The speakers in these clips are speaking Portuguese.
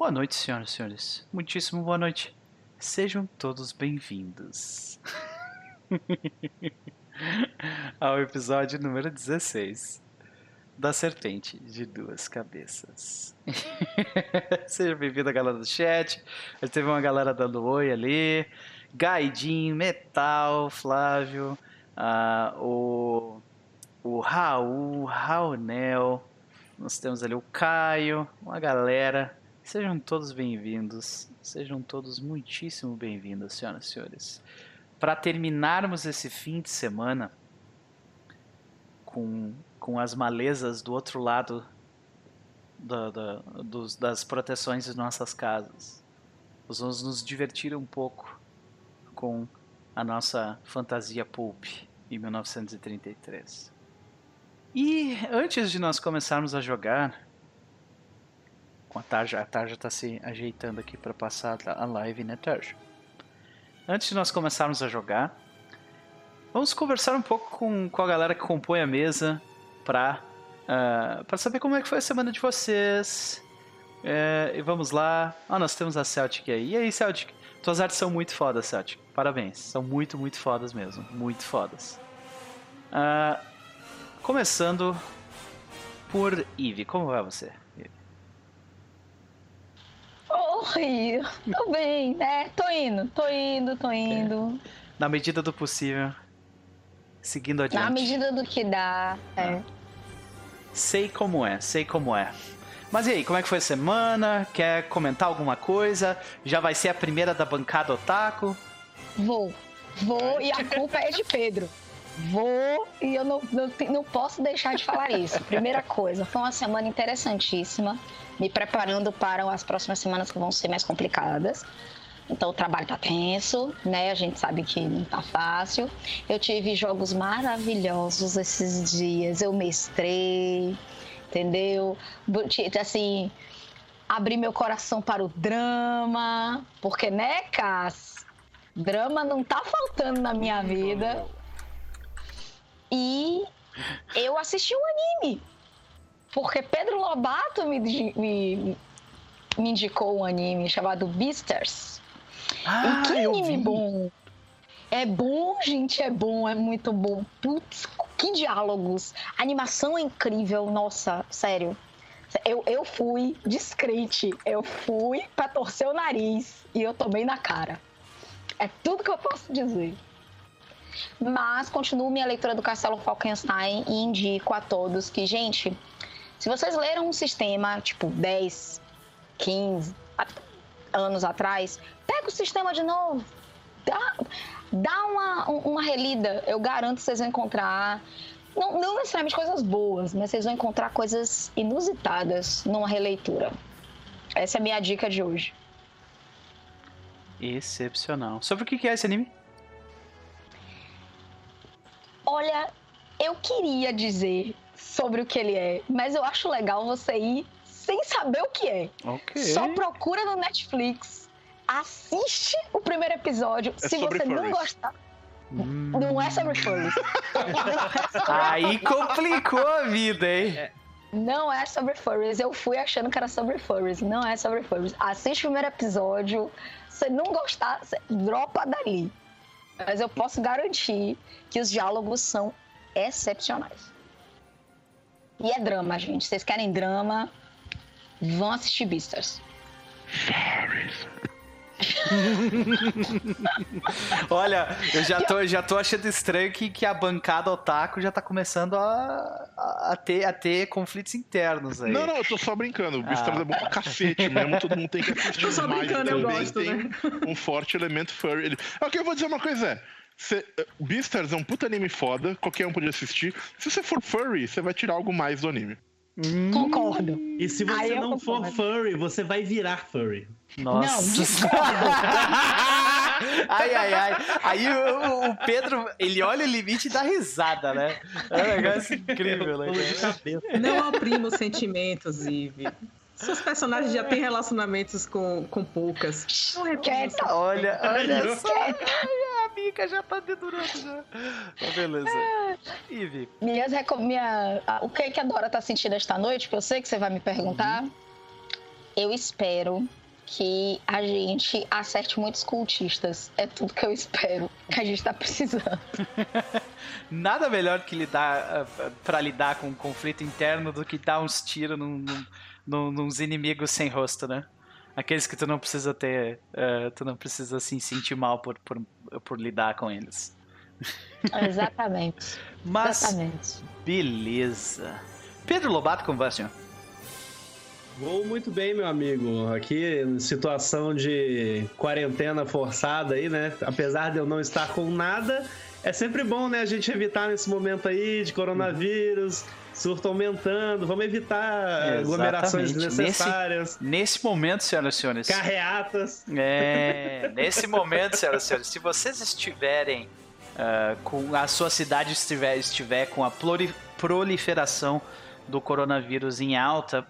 Boa noite, senhoras e senhores. Muitíssimo boa noite. Sejam todos bem-vindos ao episódio número 16 da Serpente de Duas Cabeças. Seja bem-vindo a galera do chat. Teve uma galera dando oi ali. Gaidin, Metal, Flávio, uh, o, o Raul, Raunel. Nós temos ali o Caio, uma galera. Sejam todos bem-vindos. Sejam todos muitíssimo bem-vindos, senhoras e senhores. Para terminarmos esse fim de semana com, com as malezas do outro lado da, da, dos, das proteções de nossas casas, nós vamos nos divertir um pouco com a nossa fantasia pulp em 1933. E antes de nós começarmos a jogar, com a Tarja. A Tarja está se ajeitando aqui para passar a live, né, Tarja? Antes de nós começarmos a jogar, vamos conversar um pouco com, com a galera que compõe a mesa para uh, para saber como é que foi a semana de vocês. É, e vamos lá. Ah, nós temos a Celtic aí. E aí, Celtic? Tuas artes são muito fodas, Celtic. Parabéns. São muito, muito fodas mesmo. Muito fodas. Uh, começando por Eve. Como vai você? Oi, tô bem, né? Tô indo, tô indo, tô indo. É. Na medida do possível. Seguindo adiante. Na medida do que dá, é. Ah. Sei como é, sei como é. Mas e aí, como é que foi a semana? Quer comentar alguma coisa? Já vai ser a primeira da bancada Otaku? Vou. Vou e a culpa é de Pedro. Vou e eu não, não, não posso deixar de falar isso. Primeira coisa, foi uma semana interessantíssima me preparando para as próximas semanas que vão ser mais complicadas. Então o trabalho tá tenso, né? A gente sabe que não tá fácil. Eu tive jogos maravilhosos esses dias. Eu mestrei, entendeu? Assim, abri meu coração para o drama, porque né, Cass? Drama não tá faltando na minha vida. E eu assisti um anime. Porque Pedro Lobato me, me, me indicou um anime chamado Beasters. Ah, e que anime bom! É bom, gente, é bom, é muito bom. Putz, que diálogos! A animação é incrível, nossa, sério. Eu, eu fui descrente, eu fui pra torcer o nariz e eu tomei na cara. É tudo que eu posso dizer. Mas continuo minha leitura do Castelo Falkenstein e indico a todos que, gente, se vocês leram um sistema, tipo, 10, 15 anos atrás, pega o sistema de novo. Dá, dá uma, uma relida. Eu garanto que vocês vão encontrar. Não, não necessariamente coisas boas, mas vocês vão encontrar coisas inusitadas numa releitura. Essa é a minha dica de hoje. Excepcional. Sobre o que é esse anime? Olha, eu queria dizer sobre o que ele é, mas eu acho legal você ir sem saber o que é. Okay. Só procura no Netflix, assiste o primeiro episódio. É Se você furries. não gostar. Hum. Não é sobre furries. Aí complicou a vida, hein? É. Não é sobre furries. Eu fui achando que era sobre furries. Não é sobre furries. Assiste o primeiro episódio. Se não gostar, dropa dali. Mas eu posso garantir que os diálogos são excepcionais. E é drama, gente. Vocês querem drama? Vão assistir Beastars. Olha, eu já tô, já tô achando estranho que, que a bancada otaku já tá começando a, a, ter, a ter conflitos internos aí. Não, não, eu tô só brincando. O Beastars ah. é bom pra cacete mesmo, todo mundo tem que assistir. Tô só brincando, eu gosto, tem né? um forte elemento furry. O que eu vou dizer uma coisa é, Cê, eh, Beastars é um puta anime foda, qualquer um pode assistir. Se você for furry, você vai tirar algo mais do anime. Hum. Concordo. E se você Aí não for furry, você vai virar furry. Nossa. Não, ai, ai, ai. Aí o, o, Pedro, ele olha o limite e dá risada, né? É um negócio incrível, né? Não oprima os sentimentos, Ive. Seus personagens já têm relacionamentos com, com poucas. Não Quieta. Olha, olha só. Já tá dedurando já. Tá beleza. Ive. Minhas minha, o que, que a Dora tá sentindo esta noite? Que eu sei que você vai me perguntar. Uhum. eu espero que a gente acerte muitos cultistas. É tudo que eu espero que a gente tá precisando. Nada melhor que lidar uh, para lidar com um conflito interno do que dar uns tiros num, num, num, inimigos sem rosto, né? Aqueles que tu não precisa ter, uh, tu não precisa assim sentir mal por, por, por lidar com eles. Exatamente. Mas, Exatamente. beleza. Pedro Lobato, como vai, senhor? Vou muito bem, meu amigo. Aqui, situação de quarentena forçada aí, né? Apesar de eu não estar com nada, é sempre bom, né, a gente evitar nesse momento aí de coronavírus, surto aumentando, vamos evitar Exatamente. aglomerações desnecessárias. Nesse, nesse momento, senhoras e senhores. Carreatas. É, nesse momento, senhoras e senhores, se vocês estiverem uh, com a sua cidade estiver, estiver com a proliferação do coronavírus em alta,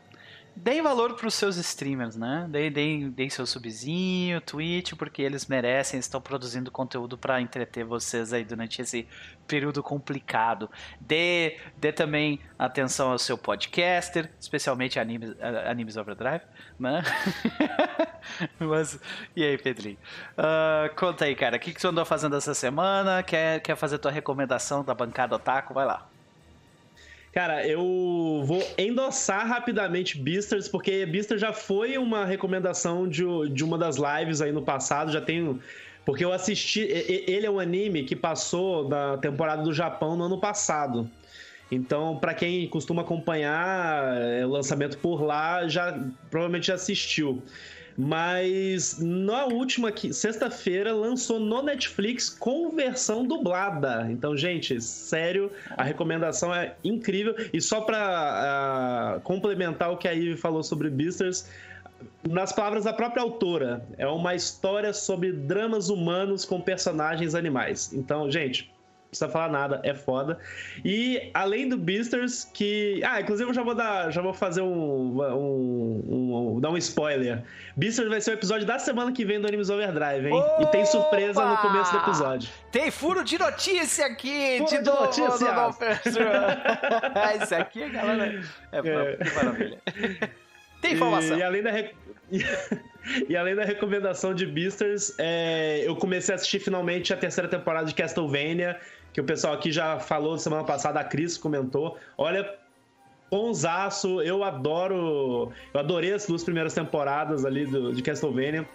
deem valor para os seus streamers, né? Deem, deem, deem seu subzinho, Twitch, porque eles merecem, estão produzindo conteúdo para entreter vocês aí durante esse período complicado. Dê, dê também atenção ao seu podcaster, especialmente Animes, Animes Overdrive, né? Mas, e aí, Pedrinho? Uh, conta aí, cara, o que, que você andou fazendo essa semana? Quer, quer fazer tua recomendação da bancada Otaku? Vai lá. Cara, eu vou endossar rapidamente Beasters, porque Beaster já foi uma recomendação de, de uma das lives aí no passado, já tenho. Porque eu assisti. Ele é um anime que passou da temporada do Japão no ano passado. Então, para quem costuma acompanhar é, o lançamento por lá, já provavelmente já assistiu. Mas na última sexta-feira lançou no Netflix com versão dublada. Então, gente, sério, a recomendação é incrível. E só para uh, ah, complementar o que a Ivy falou sobre Beasters, nas palavras da própria autora, é uma história sobre dramas humanos com personagens animais. Então, gente, precisa falar nada, é foda. E além do Beasters, que. Ah, inclusive eu já vou dar. Já vou fazer um. um, um dar um spoiler. Beasters vai ser o episódio da semana que vem do Animes Overdrive, hein? Opa! E tem surpresa no começo do episódio. Tem furo de notícia aqui! Furo de, de notícia! Isso aqui, galera. É, é. que maravilha. Tem informação. E, e além da. e além da recomendação de Beasters, é, eu comecei a assistir finalmente a terceira temporada de Castlevania que o pessoal aqui já falou semana passada, a Cris comentou. Olha, bonzaço, eu adoro. Eu adorei as duas primeiras temporadas ali do, de Castlevania.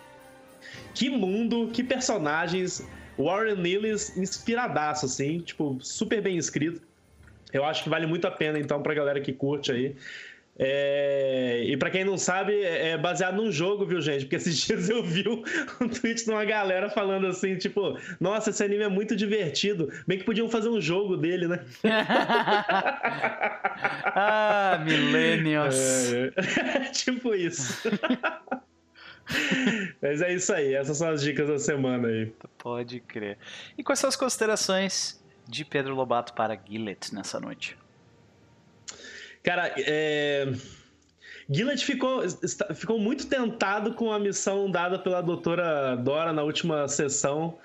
Que mundo, que personagens. Warren Lillis inspiradaço, assim, tipo, super bem escrito. Eu acho que vale muito a pena, então, pra galera que curte aí. É... E para quem não sabe, é, é baseado num jogo, viu, gente? Porque esses dias eu vi um tweet de uma galera falando assim, tipo, nossa, esse anime é muito divertido. Bem que podiam fazer um jogo dele, né? ah, Millennials. É... tipo isso. Mas é isso aí, essas são as dicas da semana aí. Pode crer. E quais são as considerações de Pedro Lobato para Gillet nessa noite? Cara, é... Ficou, ficou muito tentado com a missão dada pela doutora Dora na última sessão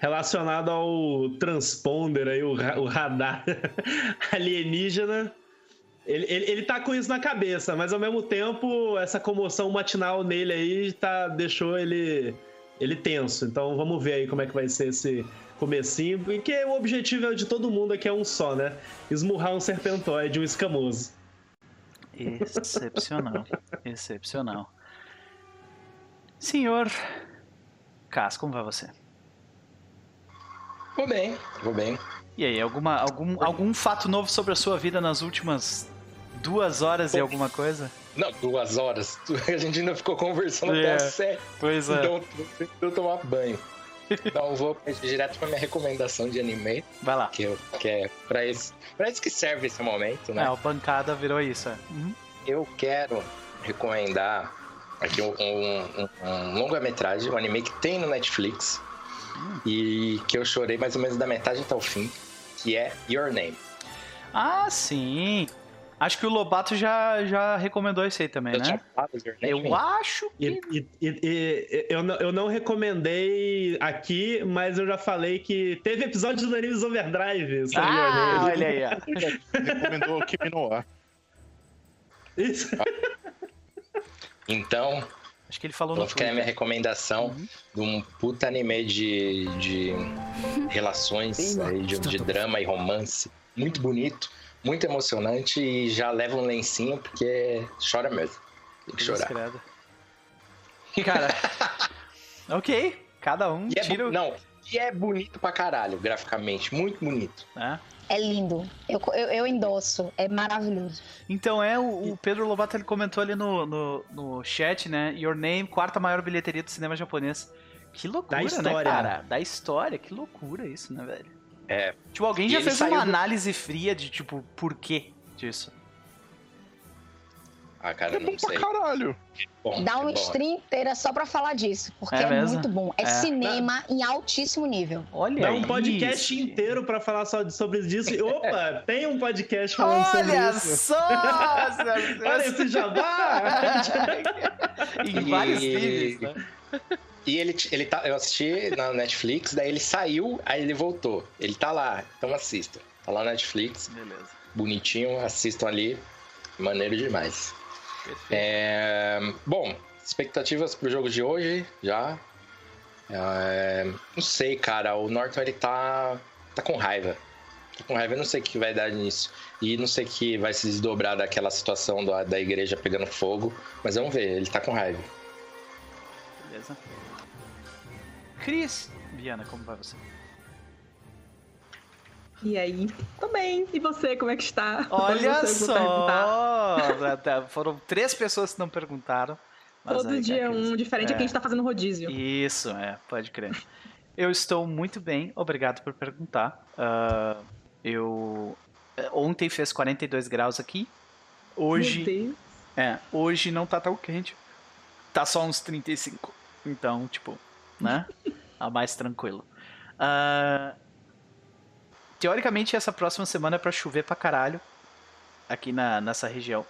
relacionada ao transponder, aí, o, o radar alienígena. Ele, ele, ele tá com isso na cabeça, mas ao mesmo tempo essa comoção matinal nele aí tá, deixou ele, ele tenso. Então vamos ver aí como é que vai ser esse comecinho, porque o objetivo é de todo mundo aqui é um só, né? Esmurrar um serpentóide, um escamoso. Excepcional. Excepcional. Senhor Cas, como vai você? Vou bem, vou bem. E aí, alguma, algum, algum fato novo sobre a sua vida nas últimas duas horas Pô, e alguma coisa? Não, duas horas. A gente ainda ficou conversando é, até às sete. Pois é. Então, eu tomar banho. Então vou direto pra minha recomendação de anime. Vai lá. Que, eu, que é pra isso, pra isso que serve esse momento, né? É, o bancada virou isso, é. Uhum. Eu quero recomendar aqui um, um, um longa-metragem, um anime que tem no Netflix e que eu chorei mais ou menos da metade até o fim, que é Your Name. Ah, sim. Acho que o Lobato já, já recomendou isso aí também, eu né? Eu acho que. E, e, e, eu, não, eu não recomendei aqui, mas eu já falei que teve episódio do Animes Overdrive. Ah, olha aí. Recomendou o Kimi no Ar. Isso. Então, Acho que ele falou vou no ficar a minha recomendação Uhum. de um puta anime de, de relações, aí, de, de drama e romance. Muito bonito, muito emocionante e já leva um lencinho porque chora mesmo. Tem que chorar. credo. Cara, ok. Cada um E é, tira o... não, e é bonito pra caralho, graficamente. Muito bonito. né? É lindo. Eu, eu, eu endosso. É maravilhoso. Então é, o, o Pedro Lobato ele comentou ali no, no, no chat, né? Your Name, quarta maior bilheteria do cinema japonês. Que loucura, Da né, história. cara? Da história, que loucura isso, né, velho? É. Tipo, alguém E já fez uma do- análise fria de, tipo, por quê disso? Ah, cara, É bom não pra sei. caralho. Bom, Dá uma bom. stream inteira só pra falar disso. Porque É é, muito bom. É, É. cinema em altíssimo nível. Olha Dá um podcast isso. inteiro pra falar só de- sobre isso. Opa, tem um podcast falando sobre Olha isso. só! Olha esse jabá! em vários níveis, né? E ele, ele tá, eu assisti na Netflix, daí ele saiu, aí ele voltou. Ele tá lá, então assista. Tá lá na Netflix, Beleza. bonitinho, assistam ali. Maneiro demais. É, bom, expectativas pro jogo de hoje, já. É, não sei, cara, o Norton ele tá, tá com raiva. Tá com raiva, eu não sei o que vai dar nisso. E não sei o que vai se desdobrar daquela situação da, da igreja pegando fogo. Mas vamos ver, ele tá com raiva. Beleza. Cris, Viana, como vai você? E aí? Tô bem. E você, como é que está? Olha só! Tá, Foram três pessoas que não perguntaram. Todo aí, dia é um diferente, é que a gente tá fazendo rodízio. Isso, é, pode crer. Eu estou muito bem, obrigado por perguntar. Ah, eu. eh, Ontem fez 42 graus aqui. Hoje. É, hoje não tá tão quente. Tá só uns 35. Então, tipo, né? Tá mais tranquilo. Ah, teoricamente, essa próxima semana é pra chover pra caralho. Aqui na, nessa região.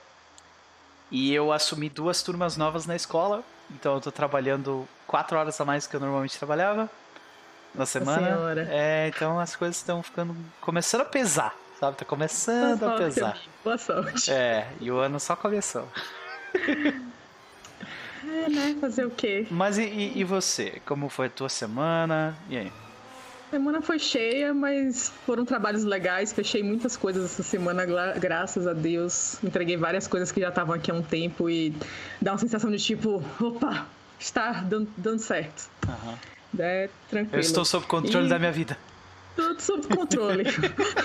E eu assumi duas turmas novas na escola. Então eu tô trabalhando quatro horas a mais do que eu normalmente trabalhava na semana. Senhora. É, então as coisas estão ficando. começando a pesar, sabe? Tá começando a Boa sorte, pesar. Boa sorte. É, e o ano só começou. É, né? Fazer o quê? Mas e, e- você? Como foi a tua semana? E aí? Semana foi cheia, mas foram trabalhos legais. Fechei muitas coisas essa semana, gra- graças a Deus. Entreguei várias coisas que já estavam aqui há um tempo e dá uma sensação de tipo, opa, está dando, dando certo. Aham. É tranquilo. Eu estou sob controle E- da minha vida. Tudo sob controle.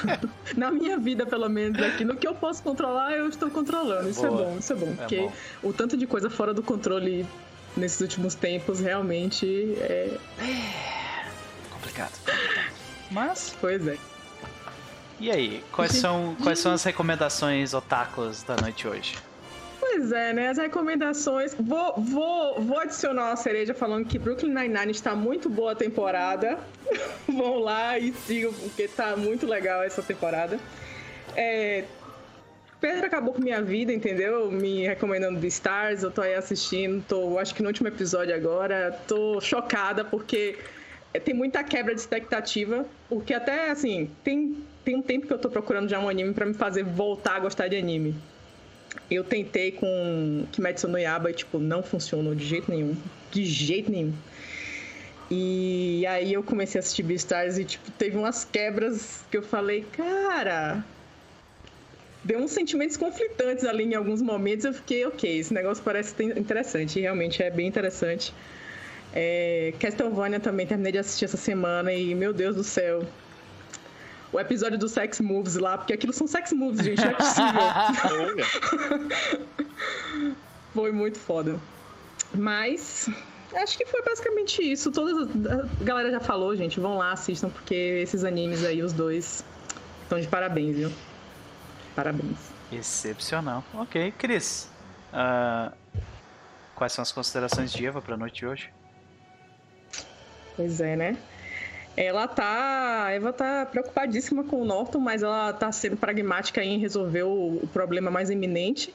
Na minha vida, pelo menos, aqui. No que eu posso controlar, eu estou controlando. Isso Boa. é bom, isso é bom. É porque bom. o tanto de coisa fora do controle nesses últimos tempos realmente é. Complicado. Mas, Pois é. e aí? Quais são, quais são as recomendações otakus da noite hoje? Pois é, né? As recomendações. Vou, vou, vou adicionar uma cereja falando que Brooklyn Nine-Nine está muito boa a temporada. Vão lá e sigam, porque tá muito legal essa temporada. É, Pedro acabou com minha vida, entendeu? Me recomendando Beastars, eu tô aí assistindo, tô acho que no último episódio agora, tô chocada porque tem muita quebra de expectativa, porque até assim, tem, tem um tempo que eu tô procurando já um anime pra me fazer voltar a gostar de anime. Eu tentei com Kimetsu no Yaba e, tipo, não funcionou de jeito nenhum. De jeito nenhum. E aí eu comecei a assistir Beastars e, tipo, teve umas quebras que eu falei, cara... Deu uns sentimentos conflitantes ali em alguns momentos. Eu fiquei, ok, esse negócio parece ter- interessante. Realmente é bem interessante. É, Castlevania também terminei de assistir essa semana e, meu Deus do céu... O episódio do Sex Moves lá, porque aquilo são sex moves, gente, não é possível. Foi muito foda. Mas acho que foi basicamente isso. Todas a galera já falou, gente. Vão lá, assistam, porque esses animes aí, os dois, estão de parabéns, viu? Parabéns. Excepcional. Ok, Cris. ah, quais são as considerações de Eva pra noite de hoje? Pois é, né? Ela tá. Eva tá preocupadíssima com o Norton, mas ela tá sendo pragmática em resolver o, o problema mais iminente.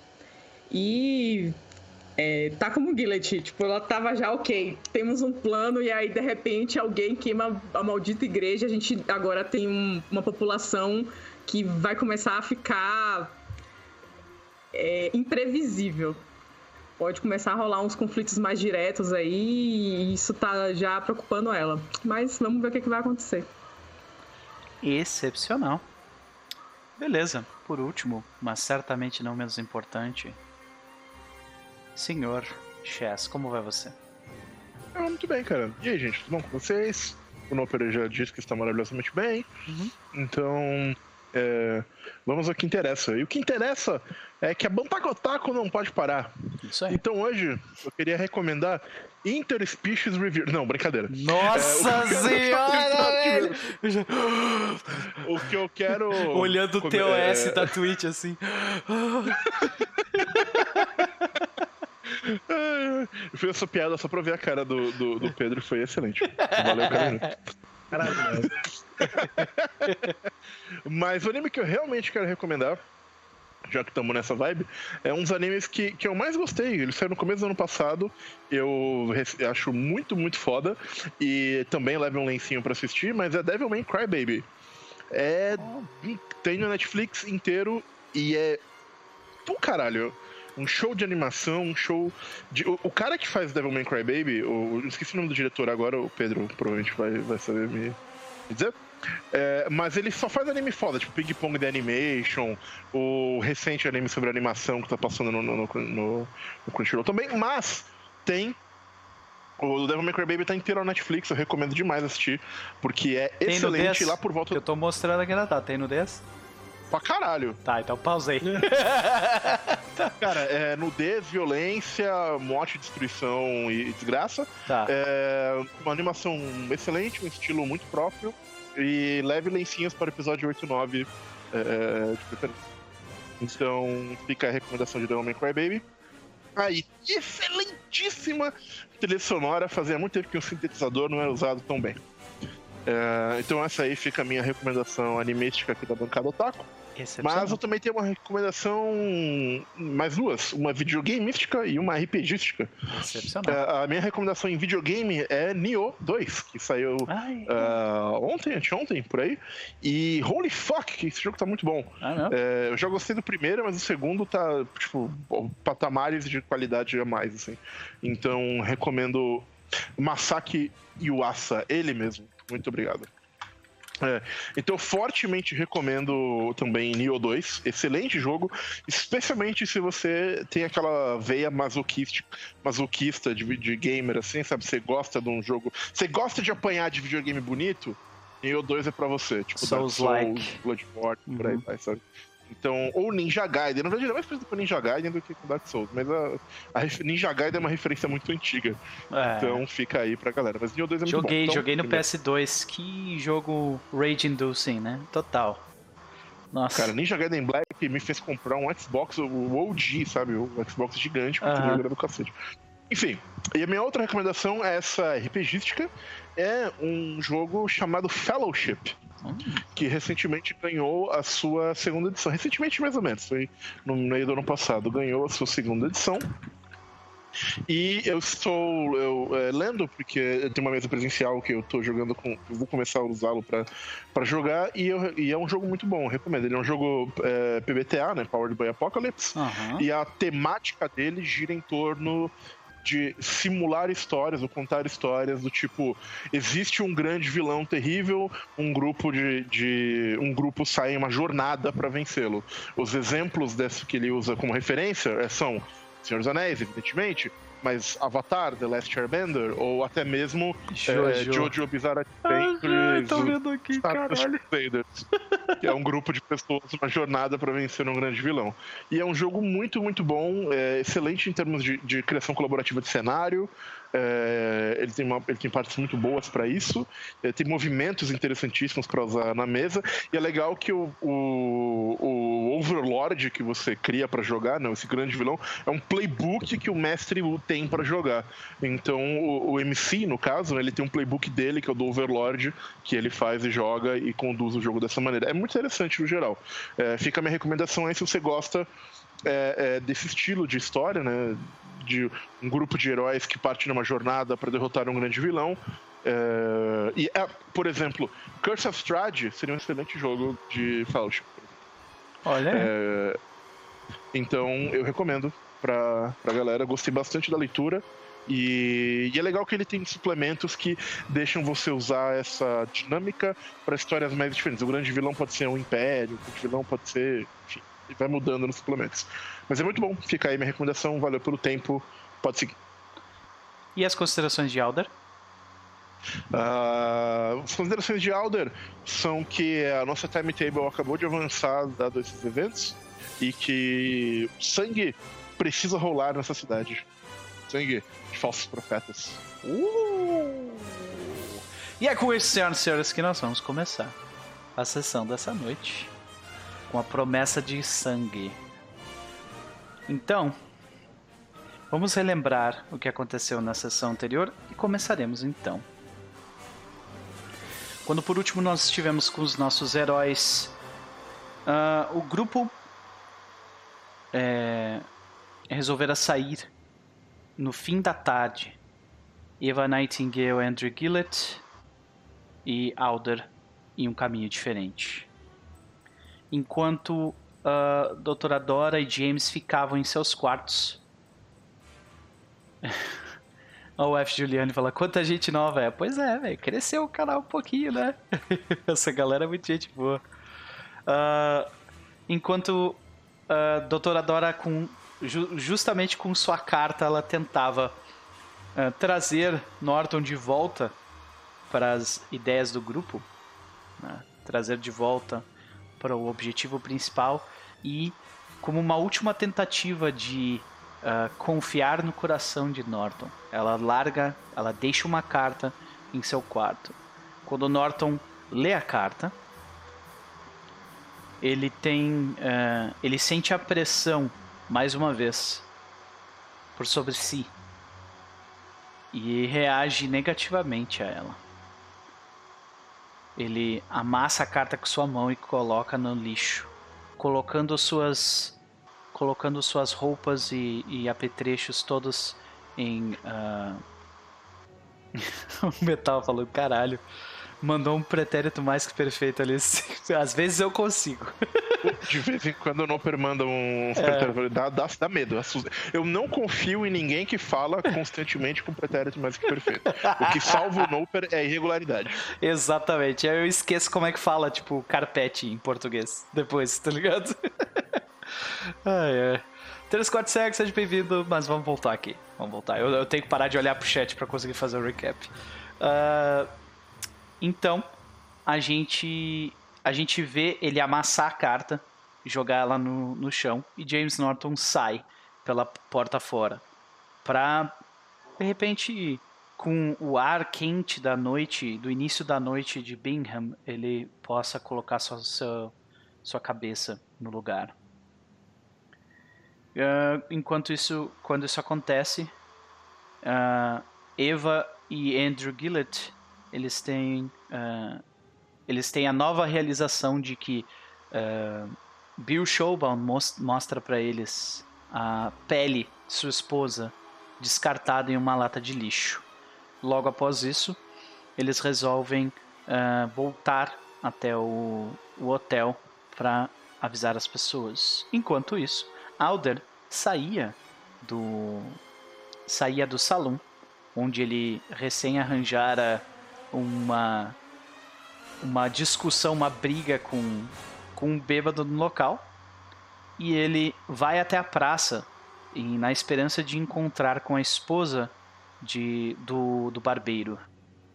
E. é, tá como Gillet, tipo, ela tava já ok, temos um plano e aí de repente alguém queima a maldita igreja, a gente agora tem um- uma população que vai começar a ficar é, imprevisível. Pode começar a rolar uns conflitos mais diretos aí e isso tá já preocupando ela. Mas vamos ver o que, que vai acontecer. Excepcional. Beleza, por último, mas certamente não menos importante, senhor Chess, como vai você? Ah, muito bem, cara. E aí, gente, tudo bom com vocês? O Noper já disse que está maravilhosamente bem. Uhum. Então, é, vamos ao que interessa. E o que interessa é que a Bantacotaco não pode parar. Isso aí. Então hoje eu queria recomendar Interspecies Review. Não, brincadeira. Nossa É, o que eu quero- senhora, velho! O que eu quero. Olhando o TOS é, da Twitch assim. Eu fiz essa piada só pra ver a cara do, do, do Pedro foi excelente. Valeu, cara. Caralho. Mas o anime que eu realmente quero recomendar, já que estamos nessa vibe, é um dos animes que, que eu mais gostei. Ele saiu no começo do ano passado, eu acho muito, muito foda. E também leve um lencinho pra assistir, mas é Devilman Crybaby. É. Tem no Netflix inteiro e é. Do caralho. Um show de animação, um show. De... O, o cara que faz Devilman Crybaby, o... eu esqueci o nome do diretor agora, o Pedro provavelmente vai, vai saber me dizer. É, mas ele só faz anime foda, tipo Ping Pong The Animation, o recente anime sobre animação que tá passando no, no, no, no- no Crunchyroll também, mas tem. O Devil May Cry Baby tá inteiro na Netflix, eu recomendo demais assistir, porque é Tem excelente lá por volta Que eu tô mostrando aqui na tá. Tem nudez? Pra caralho. Tá, então pausei. Cara, é nudez, violência, morte, destruição e desgraça. Tá. É uma animação excelente, um estilo muito próprio. E leve lencinhas para o episódio 8 e 9 é, de preferência. Então fica a recomendação de Devil May Cry Baby. Aí, excelentíssima trilha sonora. Fazia muito tempo que um sintetizador não era usado tão bem. É, então essa aí fica a minha recomendação animística aqui da bancada Otaku. Mas eu também tenho uma recomendação, mais duas, uma videogameística e uma RPGística. É, a minha recomendação em videogame é Nioh 2, que saiu Ai. ah, ontem, anteontem, por aí. E holy fuck, que esse jogo tá muito bom. Ah? É, eu já gostei do primeiro, mas o segundo tá, tipo, patamares de qualidade a mais, assim. Então, recomendo Masaki Yuasa, ele mesmo. Muito obrigado. É, então, fortemente recomendo também Nioh 2. Excelente jogo, especialmente se você tem aquela veia masoquística, masoquista de, de gamer, assim, sabe? Você gosta de um jogo. Você gosta de apanhar de videogame bonito? Nioh 2 é pra você. Tipo, Dark Souls-like. Souls, Bloodborne, por aí Uhum. vai, sabe? Então, ou Ninja Gaiden. Na verdade, ele é mais parecido com Ninja Gaiden do que com Dark Souls, mas a, a Ninja Gaiden é uma referência muito antiga. É. Então fica aí pra galera. Mas Nioh 2 é muito Joguei, bom. Então, joguei no primeiro- PS2. Que jogo rage inducing, né? Total. Nossa. Cara, Ninja Gaiden Black me fez comprar um Xbox, o OG, sabe? O Xbox gigante, porque jogo era do cacete. Enfim, e a minha outra recomendação é essa RPGística. É um jogo chamado Fellowship, Hum. que recentemente ganhou a sua segunda edição. Recentemente, mais ou menos, foi no meio do ano passado. Ganhou a sua segunda edição. E eu estou eu, é, lendo, porque tenho uma mesa presencial que eu estou jogando com. Eu vou começar a usá-lo para jogar, e, eu- e é um jogo muito bom, recomendo. Ele é um jogo é, PBTA, né? Powered by Apocalypse. Aham. E a temática dele gira em torno de simular histórias ou contar histórias do tipo existe um grande vilão terrível um grupo de, de um grupo sai em uma jornada para vencê-lo os exemplos desse que ele usa como referência é, são Senhor dos Anéis evidentemente mas Avatar The Last Airbender ou até mesmo Jojo. é, Jojo Bizarre Ai, Adventures tô vendo aqui, caralho. Crusaders, que é um grupo de pessoas, uma jornada para vencer um grande vilão. E é um jogo muito, muito bom, é excelente em termos de, de criação colaborativa de cenário. É, ele, tem uma, ele tem partes muito boas para isso, é, tem movimentos interessantíssimos para usar na mesa. E é legal que o, o, o Overlord que você cria para jogar, não, esse grande vilão, é um playbook que o mestre tem para jogar. Então o, o MC, no caso, ele tem um playbook dele, que é o do Overlord, que ele faz e joga e conduz o jogo dessa maneira. É muito interessante no geral. É, fica a minha recomendação aí se você gosta é, é, desse estilo de história, né? De um grupo de heróis que parte numa jornada para derrotar um grande vilão. É, e, é, por exemplo, Curse of Strahd seria um excelente jogo de Fellowship. Olha. É, então eu recomendo pra, pra galera. Gostei bastante da leitura. E, e, é legal que ele tem suplementos que deixam você usar essa dinâmica para histórias mais diferentes. O grande vilão pode ser um império, o grande vilão pode ser. Enfim, vai mudando nos suplementos. Mas é muito bom, fica aí minha recomendação, valeu pelo tempo, pode seguir. E as considerações de Alder? Uh, as considerações de Alder são que a nossa timetable acabou de avançar dado esses eventos e que sangue precisa rolar nessa cidade. Sangue de falsos profetas. Uh! E é com isso, senhoras e senhores, que nós vamos começar a sessão dessa noite com a promessa de sangue. Então, vamos relembrar o que aconteceu na sessão anterior e começaremos então. Quando por último nós estivemos com os nossos heróis, uh, o grupo é, resolvera sair no fim da tarde. Eva Nightingale, Andrew Gillett e Alder em um caminho diferente. Enquanto a doutora Dora e James ficavam em seus quartos. o F. Juliane fala, quanta gente nova é. Pois é, velho, cresceu o canal um pouquinho, né? Essa galera é muito gente boa. Uh, enquanto a doutora Dora, com, justamente com sua carta, ela tentava uh, trazer Norton de volta para as ideias do grupo, né? trazer de volta para o objetivo principal e como uma última tentativa de uh, confiar no coração de Norton. Ela larga, ela deixa uma carta em seu quarto. Quando Norton lê a carta, ele tem, uh, ele sente a pressão mais uma vez por sobre si e reage negativamente a ela. Ele amassa a carta com sua mão e coloca no lixo, colocando suas colocando suas roupas e, e apetrechos todos em uh... o metal falou caralho mandou um pretérito mais que perfeito ali. Às vezes eu consigo. De vez em quando o Noper manda um é. pretérito, dá, dá, dá medo. Eu não confio em ninguém que fala constantemente com pretérito mais que perfeito. O que salva o Noper é a irregularidade. Exatamente. Eu esqueço como é que fala, tipo, carpete em português. Depois, tá ligado? ai, ai. 34 segue, seja bem-vindo, mas vamos voltar aqui. Vamos voltar. Eu, eu, tenho que parar de olhar pro chat para conseguir fazer o recap. Uh, então, a gente a gente vê ele amassar a carta, jogar ela no, no chão e James Norton sai pela porta fora para de repente com o ar quente da noite, do início da noite de Bingham, ele possa colocar sua, sua, sua cabeça no lugar. Uh, enquanto isso, quando isso acontece, uh, Eva e Andrew Gillett eles têm uh, eles têm a nova realização de que uh, Bill Showbound mostra para eles a pele sua esposa descartada em uma lata de lixo. Logo após isso, eles resolvem uh, voltar até o, o hotel para avisar as pessoas. Enquanto isso, Alder saía do saía do salão onde ele recém arranjara uma uma discussão, uma briga com, com um bêbado no local. E ele vai até a praça e, na esperança de encontrar com a esposa de, do, do barbeiro.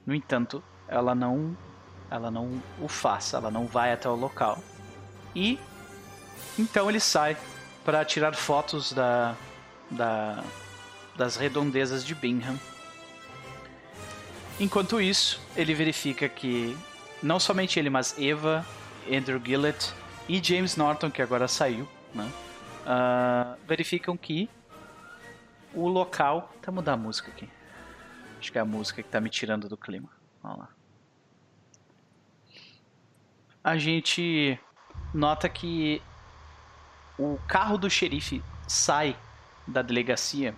No entanto, ela não ela não o faz, ela não vai até o local. E então ele sai para tirar fotos da, da, das redondezas de Bingham Enquanto isso, ele verifica que não somente ele, mas Eva, Andrew Gillett e James Norton, que agora saiu, né, uh, verificam que o local. Tá mudar a música aqui. Acho que é a música que tá me tirando do clima. Olha lá. A gente nota que o carro do xerife sai da delegacia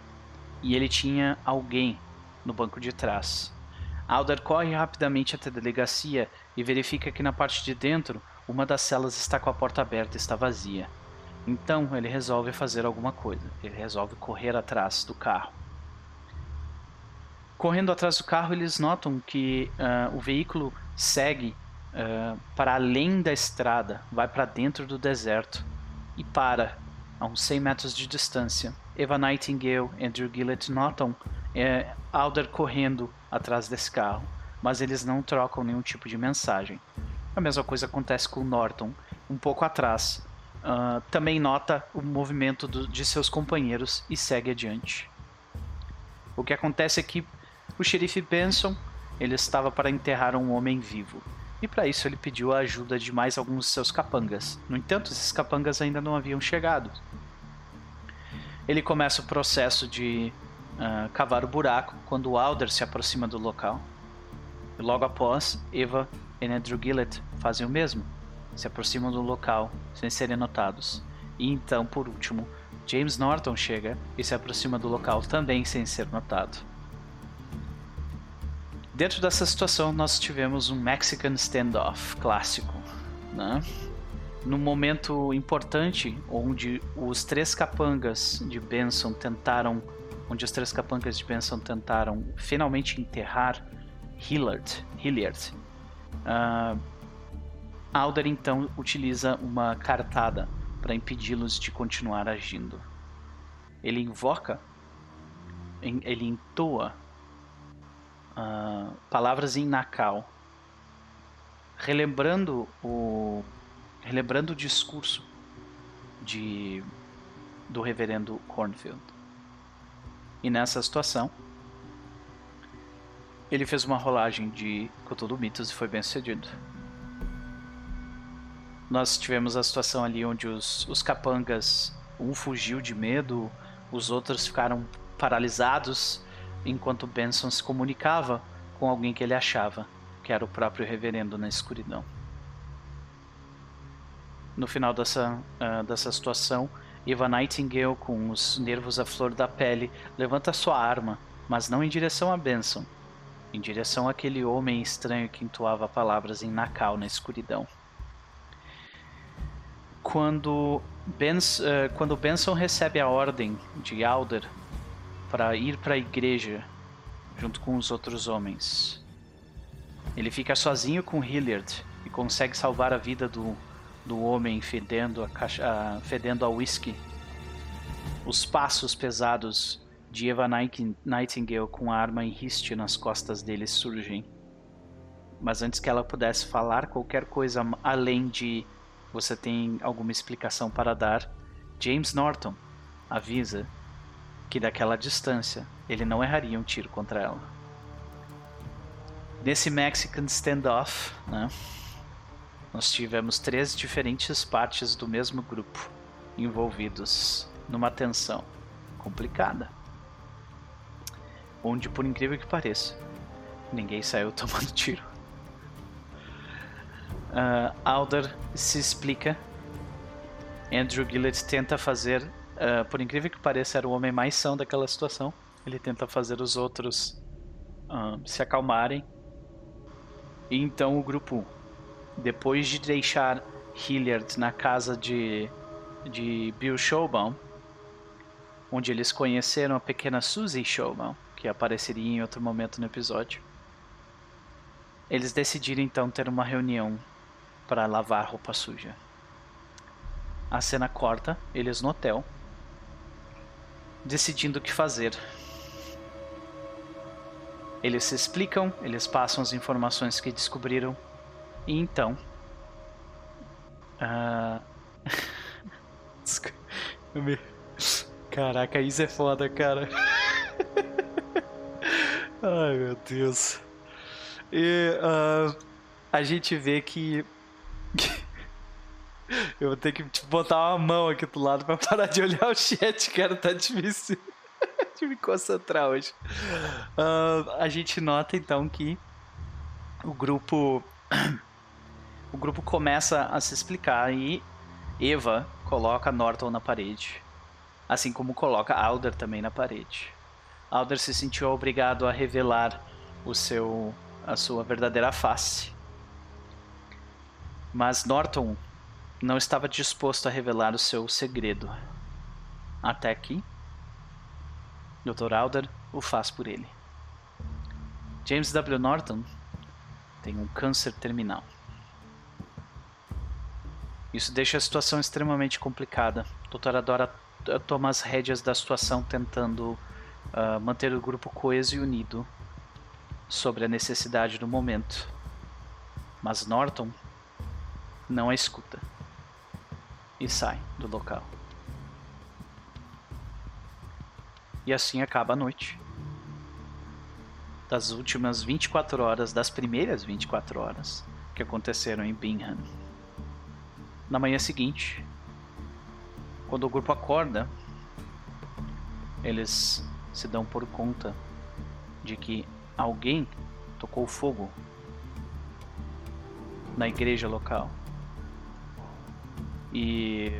e ele tinha alguém no banco de trás. Alder corre rapidamente até a delegacia e verifica que na parte de dentro uma das celas está com a porta aberta e está vazia. Então ele resolve fazer alguma coisa. Ele resolve correr atrás do carro. Correndo atrás do carro, eles notam que uh, o veículo segue uh, para além da estrada, vai para dentro do deserto e para a uns 100 metros de distância. Eva Nightingale e Andrew Gillett notam é, Alder correndo atrás desse carro, mas eles não trocam nenhum tipo de mensagem. A mesma coisa acontece com Norton, um pouco atrás. Uh, também nota o movimento do, de seus companheiros e segue adiante. O que acontece é que o xerife Benson ele estava para enterrar um homem vivo e para isso ele pediu a ajuda de mais alguns de seus capangas. No entanto, esses capangas ainda não haviam chegado. Ele começa o processo de uh, cavar o buraco quando o Alder se aproxima do local. E logo após, Eva e Andrew Gillett fazem o mesmo, se aproximam do local sem serem notados. E então, por último, James Norton chega e se aproxima do local também sem ser notado. Dentro dessa situação, nós tivemos um Mexican standoff clássico, né? Num momento importante, onde os três capangas de Benson tentaram, onde os três capangas de Benson tentaram finalmente enterrar Hillard, Hilliard, uh, Alder então utiliza uma cartada para impedi-los de continuar agindo. Ele invoca, ele entoa uh, palavras em Nakal, relembrando o relembrando o discurso de do reverendo Cornfield. E nessa situação, ele fez uma rolagem de Cthulhu Mitos e foi bem sucedido. Nós tivemos a situação ali onde os, os capangas, um fugiu de medo, os outros ficaram paralisados enquanto Benson se comunicava com alguém que ele achava que era o próprio reverendo na escuridão. No final dessa, uh, dessa situação, Eva Nightingale, com os nervos à flor da pele, levanta sua arma, mas não em direção a Benson, em direção àquele homem estranho que entoava palavras em Nakal na escuridão. Quando, Bens, uh, quando Benson recebe a ordem de Alder para ir para a igreja junto com os outros homens. Ele fica sozinho com Hilliard e consegue salvar a vida do, do homem fedendo a, caixa, fedendo whisky. Os passos pesados de Eva Nightingale com a arma em riste nas costas dele surgem. Mas antes que ela pudesse falar qualquer coisa além de você tem alguma explicação para dar, James Norton avisa que daquela distância ele não erraria um tiro contra ela. Nesse Mexican standoff, né, nós tivemos três diferentes partes do mesmo grupo envolvidos numa tensão complicada. Onde, por incrível que pareça, ninguém saiu tomando tiro. Uh, Alder se explica. Andrew Gillett tenta fazer Uh, por incrível que pareça, era o homem mais são daquela situação. Ele tenta fazer os outros uh, se acalmarem. E então o grupo, depois de deixar Hilliard na casa de, de Bill Showbaum, onde eles conheceram a pequena Susie Showbaum, que apareceria em outro momento no episódio, eles decidiram então ter uma reunião para lavar roupa suja. A cena corta, eles no hotel, decidindo o que fazer. Eles se explicam, eles passam as informações que descobriram então. Uh... Caraca, isso é foda, cara. Ai meu Deus. E uh, a gente vê que eu vou ter que tipo, botar uma mão aqui do lado pra parar de olhar o chat, cara. Tá difícil de me concentrar hoje. Uh, a gente nota então que o grupo. O grupo começa a se explicar e Eva coloca Norton na parede. Assim como coloca Alder também na parede. Alder se sentiu obrigado a revelar o seu, a sua verdadeira face. Mas Norton não estava disposto a revelar o seu segredo. Até que Dr. Alder o faz por ele. James W. Norton tem um câncer terminal. Isso deixa a situação extremamente complicada. A doutora Dora toma as rédeas da situação tentando uh, manter o grupo coeso e unido sobre a necessidade do momento. Mas Norton não a escuta e sai do local. E assim acaba a noite. Das últimas 24 horas, das primeiras 24 horas que aconteceram em Bingham. Na manhã seguinte, quando o grupo acorda, eles se dão por conta de que alguém tocou fogo na igreja local. E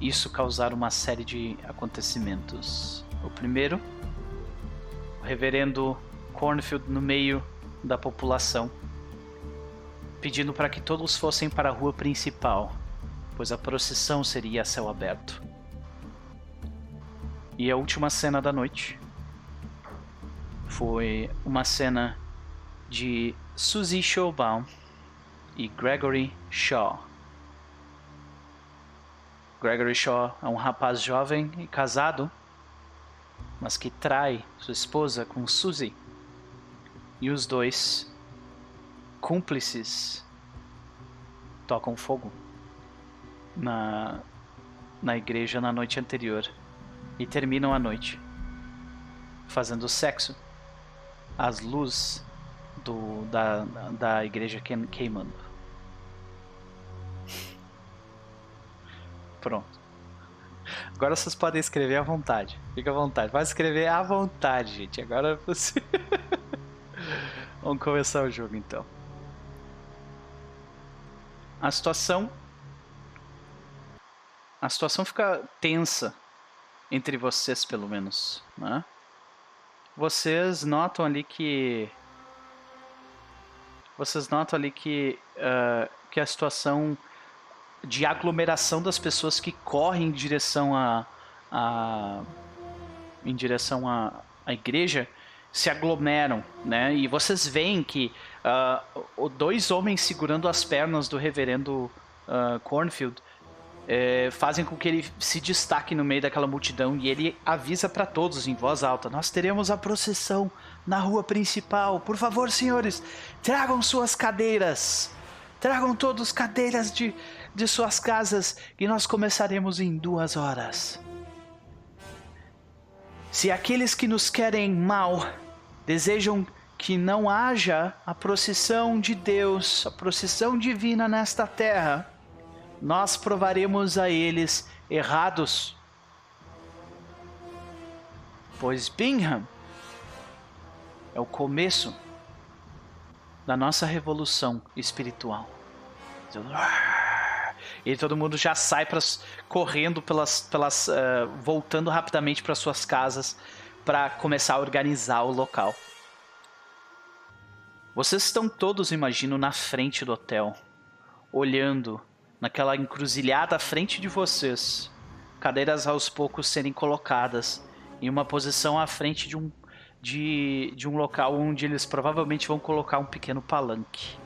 isso causar uma série de acontecimentos. O primeiro, o reverendo Cornfield no meio da população, pedindo para que todos fossem para a rua principal, pois a procissão seria a céu aberto. E a última cena da noite foi uma cena de Suzy Schaubaum e Gregory Shaw. Gregory Shaw é um rapaz jovem e casado, mas que trai sua esposa com Suzy. E os dois, cúmplices, tocam fogo na, na igreja na noite anterior e terminam a noite fazendo sexo às luzes do, da, da igreja queimando. Pronto. Agora vocês podem escrever à vontade. Fica à vontade. Pode escrever à vontade, gente. Agora você. Vamos começar o jogo então. A situação. A situação fica tensa entre vocês, pelo menos, né? Vocês notam ali que vocês notam ali que uh, que a situação de aglomeração das pessoas que correm em direção a, a em direção à, igreja se aglomeram, né? E vocês veem que uh, dois homens segurando as pernas do reverendo uh, Cornfield é, fazem com que ele se destaque no meio daquela multidão e ele avisa para todos em voz alta: Nós teremos a procissão na rua principal. Por favor, senhores, tragam suas cadeiras. Tragam todos cadeiras de, de suas casas e nós começaremos em duas horas. Se aqueles que nos querem mal desejam que não haja a procissão de Deus, a procissão divina nesta terra, nós provaremos a eles errados. Pois Bingham é o começo da nossa revolução espiritual. E todo mundo já sai pras, correndo pelas, pelas uh, voltando rapidamente para suas casas para começar a organizar o local. Vocês estão todos, imagino, na frente do hotel, olhando naquela encruzilhada à frente de vocês, cadeiras aos poucos serem colocadas em uma posição à frente de um de, de um local onde eles provavelmente vão colocar um pequeno palanque.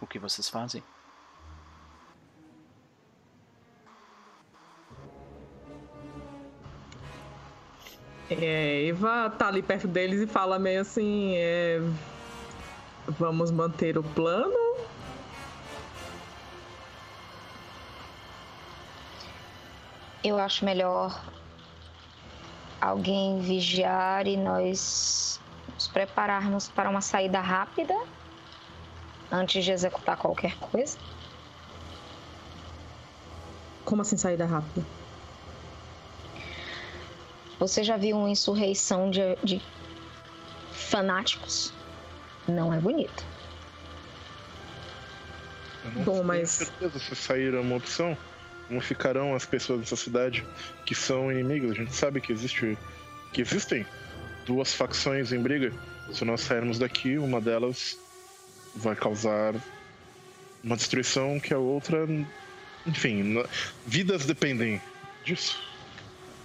O que vocês fazem? É, Eva tá ali perto deles e fala meio assim: é, Vamos manter o plano? Eu acho melhor alguém vigiar e nós nos prepararmos para uma saída rápida antes de executar qualquer coisa. Como assim saída rápida? Você já viu uma insurreição de, de fanáticos? Não é bonito. Eu não Bom, mas... certeza se sair é uma opção. Como ficarão as pessoas dessa cidade que são inimigas? A gente sabe que existe, que existem duas facções em briga. Se nós sairmos daqui, uma delas vai causar uma destruição que a outra. Enfim, vidas dependem disso.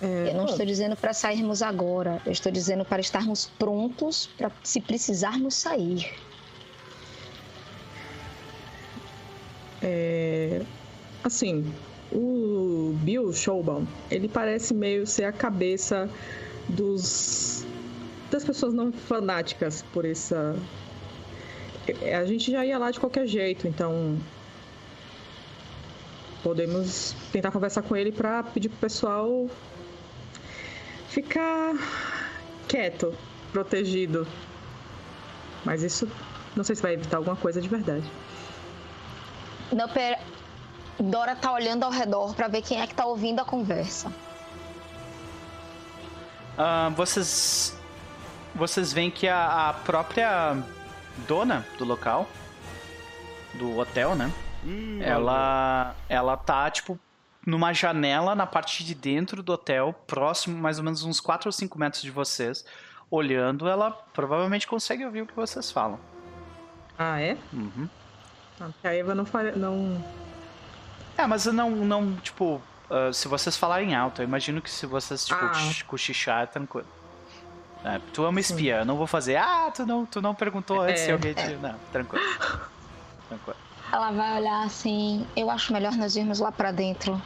É, eu não estou dizendo para sairmos agora, eu estou dizendo para estarmos prontos para se precisarmos sair. É, assim, o Bill Showbaum, ele parece meio ser a cabeça dos das pessoas não fanáticas por essa é, a gente já ia lá de qualquer jeito, então podemos tentar conversar com ele para pedir pro pessoal ficar quieto, protegido. Mas isso não sei se vai evitar alguma coisa de verdade. Não, pera. Dora tá olhando ao redor para ver quem é que tá ouvindo a conversa. Uh, vocês vocês veem que a, a, própria dona do local, do hotel, né? Hum, ela, ela tá, tipo, numa janela na parte de dentro do hotel, próximo, mais ou menos uns 4 ou 5 metros de vocês, olhando, ela provavelmente consegue ouvir o que vocês falam. Ah, é? Uhum. Ah, a Eva não, fala, não. É, mas não, não tipo, uh, se vocês falarem alto, eu imagino que se vocês, tipo, ah. cochichar, é tranquilo. É, tu é uma espiã, não vou fazer. Ah, tu não, tu não perguntou antes é, se alguém te. Não, tranquilo. tranquilo. Ela vai olhar assim. Eu acho melhor nós irmos lá para dentro.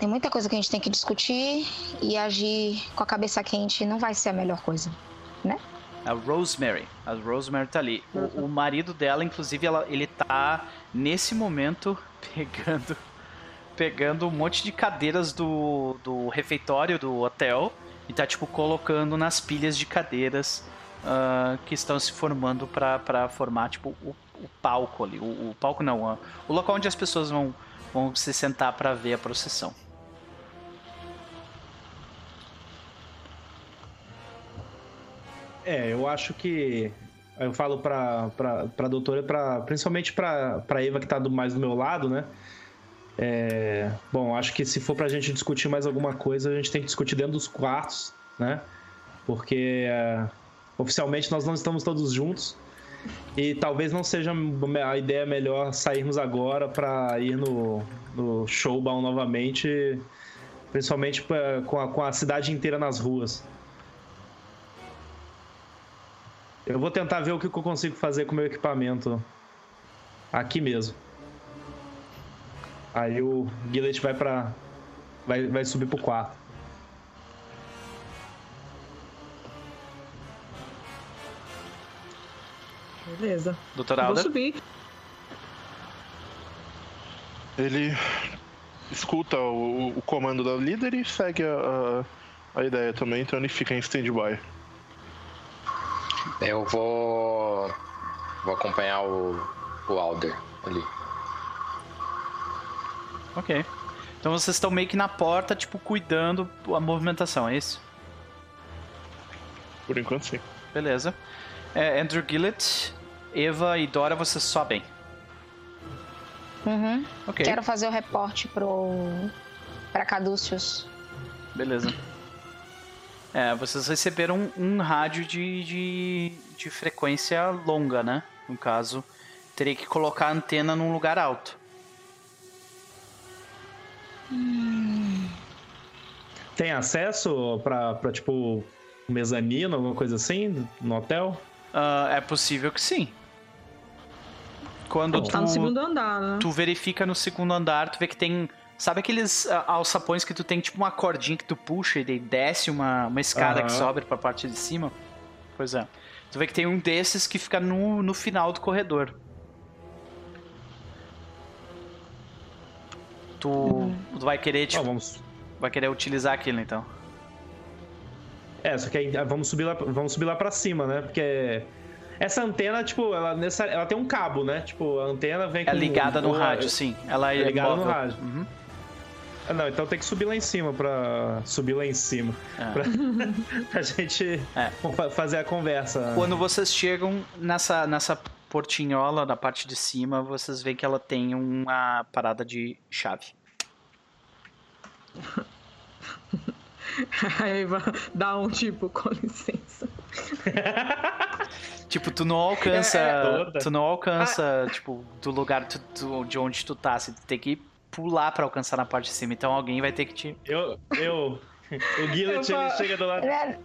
Tem muita coisa que a gente tem que discutir e agir com a cabeça quente não vai ser a melhor coisa, né? A Rosemary. A Rosemary tá ali. O, o marido dela, inclusive, ela, ele tá nesse momento pegando pegando um monte de cadeiras do, do refeitório do hotel e tá tipo colocando nas pilhas de cadeiras uh, que estão se formando para formar tipo o, o palco ali. O, o palco não, o local onde as pessoas vão, vão se sentar para ver a procissão. É, eu acho que eu falo pra, pra, pra doutora, pra, principalmente pra, pra Eva que tá do, mais do meu lado, né? É, bom, acho que se for pra gente discutir mais alguma coisa, a gente tem que discutir dentro dos quartos, né? Porque é, oficialmente nós não estamos todos juntos. E talvez não seja a ideia melhor sairmos agora para ir no, no showbound novamente, principalmente pra, com, a, com a cidade inteira nas ruas. Eu vou tentar ver o que eu consigo fazer com o meu equipamento aqui mesmo. Aí o Gillet vai para vai, vai subir pro quarto. Beleza. Doutor Alda? Vou subir. Ele escuta o, o, comando da líder e segue a, a, a ideia também, então ele fica em stand-by. Eu vou. Vou acompanhar o, o Alder ali. Ok. Então vocês estão meio que na porta, tipo, cuidando a movimentação, é isso? Por enquanto, sim. Beleza. É, Andrew Gillett, Eva e Dora, vocês sobem. Uhum. Ok. Quero fazer o reporte pro. pra Caduceus. Beleza. É, vocês receberam um, um rádio de, de, de frequência longa, né? No caso, teria que colocar a antena num lugar alto. Tem acesso pra, pra tipo, mezanino, alguma coisa assim, no hotel? Uh, é possível que sim. Quando tu, tá no segundo andar, né? Tu verifica no segundo andar, tu vê que tem. Sabe aqueles uh, alçapões que tu tem tipo uma cordinha que tu puxa e desce uma, uma escada uhum. que sobe pra parte de cima? Pois é. Tu vê que tem um desses que fica no, no final do corredor. Tu, uhum. tu vai querer, tipo. Oh, vamos... Vai querer utilizar aquilo então. É, só que aí ah, vamos subir lá, vamos subir lá pra cima, né? Porque essa antena, tipo, ela, nessa, ela tem um cabo, né? Tipo, a antena vem é com... É ligada no rádio, sim. Ela é, é ligada no rádio. Uhum. Ah, não, então tem que subir lá em cima pra... Subir lá em cima. É. Pra... pra gente é. fazer a conversa. Quando vocês chegam nessa, nessa portinhola, na parte de cima, vocês veem que ela tem uma parada de chave. A Eva dá um tipo, com licença. Tipo, tu não alcança. É, toda. tu não alcança, tipo, do lugar tu- tu- de onde tu tá. Você tem que pular pra alcançar na parte de cima. Então alguém vai ter que te. Eu. Eu. O Gillet, Eu ele fa- chega do lado. É,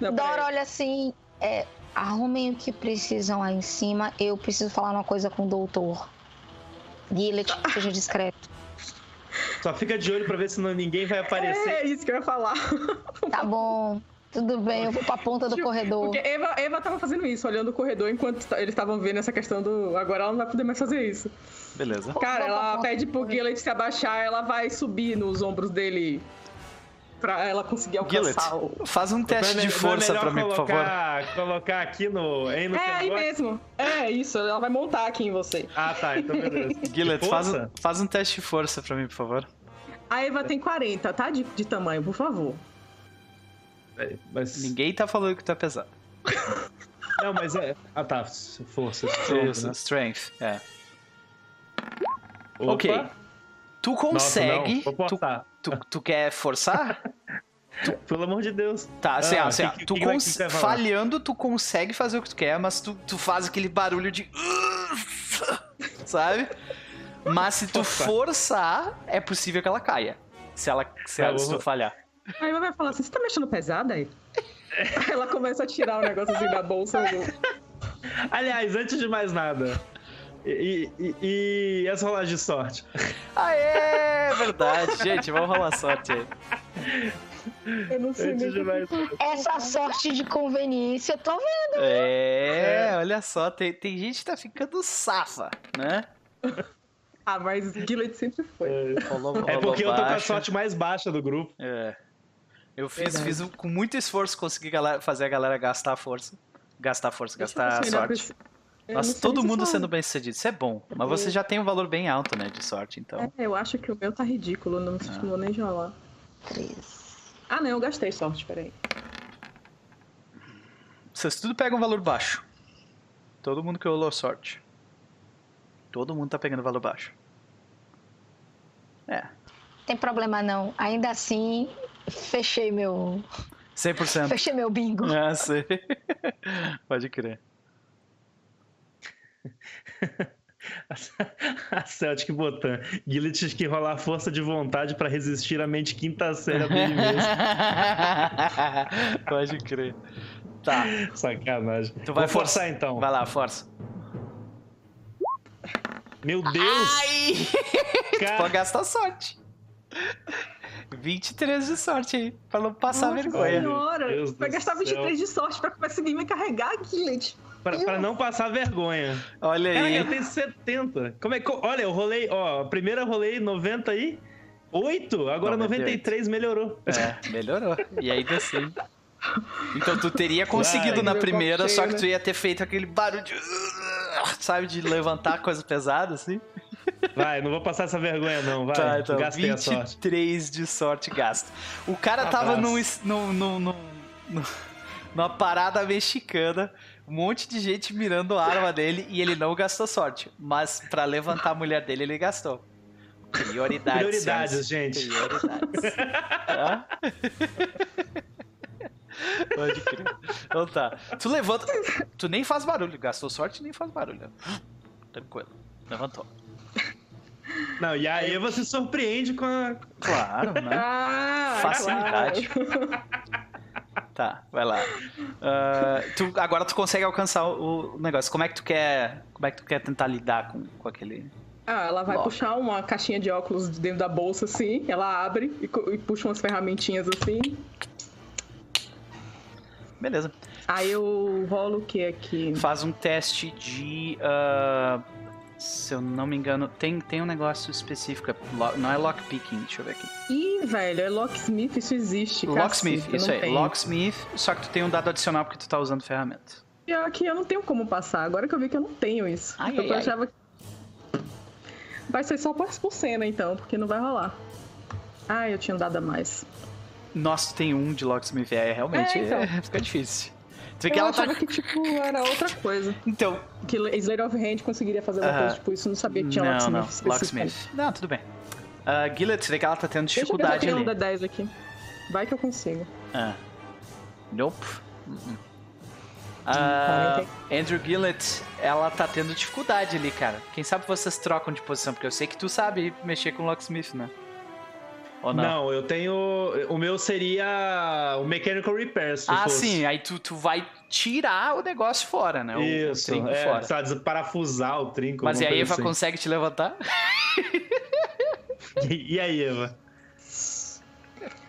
Não, Dora olha assim, é, arrumem o que precisam lá em cima. Eu preciso falar uma coisa com o doutor. Gillet, seja discreto. Só fica de olho pra ver se não, ninguém vai aparecer. É isso que eu ia falar. Tá bom, tudo bem, eu vou pra ponta do corredor. Porque Eva, Eva tava fazendo isso, olhando o corredor enquanto eles estavam vendo essa questão do. Agora ela não vai poder mais fazer isso. Beleza. Cara, ela pede pro. Gillet se abaixar, ela vai subir nos ombros dele pra ela conseguir Gillet, alcançar o. faz um é teste de não é força melhor pra mim, por favor. colocar, Colocar aqui no. Hein, no É, aí mesmo. É isso, ela vai montar aqui em você. Ah, tá, então beleza. Gillet, faz um, faz um teste de força pra mim, por favor. A Eva tem 40, tá? De, de tamanho, por favor. Mas, Ninguém tá falando que tu é pesado. Não, mas é. Ah, tá. Força. Isso, né? strength. É. Opa. Ok. Tu Nossa, consegue. vou tu, tu, tu quer forçar? Pelo amor de Deus. Tá, assim, Ah, assim, que- tu que cons- que falhando, tu consegue fazer o que tu quer, mas tu, tu faz aquele barulho de. Sabe? Mas se tu Forçar. é possível que ela caia. Se ela se, Tá, ela, se tu falhar. A Eva vai falar assim: você tá mexendo pesado aí? Aí ela começa a tirar o negócio assim da bolsa. Aliás, antes de mais nada. E, e, e, as rolagens de sorte? Aê, verdade. Gente, vamos rolar sorte aí. Eu não sei Antes de nem. mais nada. Essa sorte de conveniência, eu tô vendo. É, olha só, tem, tem gente que tá ficando safa, né? Ah, mas Gillet sempre foi. Rolou, É rolou porque eu tô com a sorte mais baixa do grupo. É. Eu fiz, Verdade. fiz com muito esforço consegui galera- fazer a galera gastar força. Gastar força, gastar Deixa ver se sorte. Eu sei todo mundo sendo bem sucedido. Isso é bom. Mas você já tem um valor bem alto, né, de sorte, então. É, eu acho que o meu tá ridículo, não, Ah. vou nem rolar. Ah, não, eu gastei sorte, peraí. Vocês tudo pegam um valor baixo. Todo mundo que rolou sorte. Todo mundo tá pegando valor baixo. É, Tem problema não. Ainda assim, fechei meu, 100%. fechei meu bingo. Ah, sei. Pode crer. A Celtic Botan. Gillet tinha que rolar força de vontade pra resistir à mente quinta série dele mesmo. Pode crer. Tá, Sacanagem. tu vai Vou forçar então. Vai lá, força. Meu Deus! Ai! tu Cara. pode gastar sorte. 23 de sorte aí, pra não passar Nossa vergonha. senhora! Deus Vai gastar céu. 23 de sorte pra conseguir me carregar, Gillet. Pra, pra não passar vergonha. Olha Cara, aí. eu tenho 70. Como é que. Olha, eu rolei. Ó, a primeira eu rolei 98, agora 98. 93 melhorou. É, melhorou. E ainda assim. Então tu teria conseguido Vai. na primeira, só que tu ia ter feito aquele barulho de. Sabe, de levantar coisa pesada assim? Vai, não vou passar essa vergonha, não. Vai, tá, então, gastei a sorte. 23 de sorte gasto. O cara tava Abraço. es- num, num, num- num- numa parada mexicana, um monte de gente mirando a arma dele e ele não gastou sorte. Mas pra levantar a mulher dele, ele gastou. Prioridades. Prioridades, senhores. gente. Prioridades. Pode crer. Então tá. Tu levanta. Tu nem faz barulho. Gastou sorte nem faz barulho. Tranquilo. Levantou. Não, e a Eva se surpreende com a. Claro, né? Ah, Facilidade. claro. Tá, vai lá. Ah, tu, agora tu consegue alcançar o, o negócio. Como é que tu quer. Como é que tu quer tentar lidar com, com aquele. Ah, ela vai puxar uma caixinha de óculos de dentro da bolsa, assim. Ela abre e, e puxa umas ferramentinhas assim. Beleza. Aí eu rolo o que aqui? Faz um teste de. ah, se eu não me engano, tem, tem um negócio específico. é Não é lockpicking, deixa eu ver aqui. Ih, velho, é locksmith, isso existe. Locksmith, cacete, isso aí. tenho. Locksmith, só que tu tem um dado adicional porque tu tá usando ferramenta. Pior que eu não tenho como passar. Agora que eu vi que eu não tenho isso. Ai, eu ai, ai. achava que. Vai ser só por cena, então, porque não vai rolar. Ah, eu tinha um dado a mais. Nossa, tu tem um de Locksmith. É, realmente, É, então. é, fica difícil. Tu vê que eu ela tá. achava que, tipo, era outra coisa. Então, Que Slade of Hand conseguiria fazer uma Aham. coisa tipo isso. Não sabia que tinha não, Locksmith. não. Locksmith. Não, tudo bem. Uh, Gillet, você vê que ela tá tendo Deixa eu ver se eu dificuldade ali. um D10 aqui. Vai que eu consigo. Ah. Nope. Uh-uh. A Andrew Gillett, ela tá tendo dificuldade ali, cara. Quem sabe vocês trocam de posição, porque eu sei que tu sabe mexer com o Locksmith, né? Ou não? Não, eu tenho. O meu seria o Mechanical Repair, se ah, fosse. sim, aí tu, tu vai tirar o negócio fora, né? O, Isso, o trinco é, fora. sabe, parafusar o trinco. Mas e a Eva assim. consegue te levantar? E, e aí, Eva?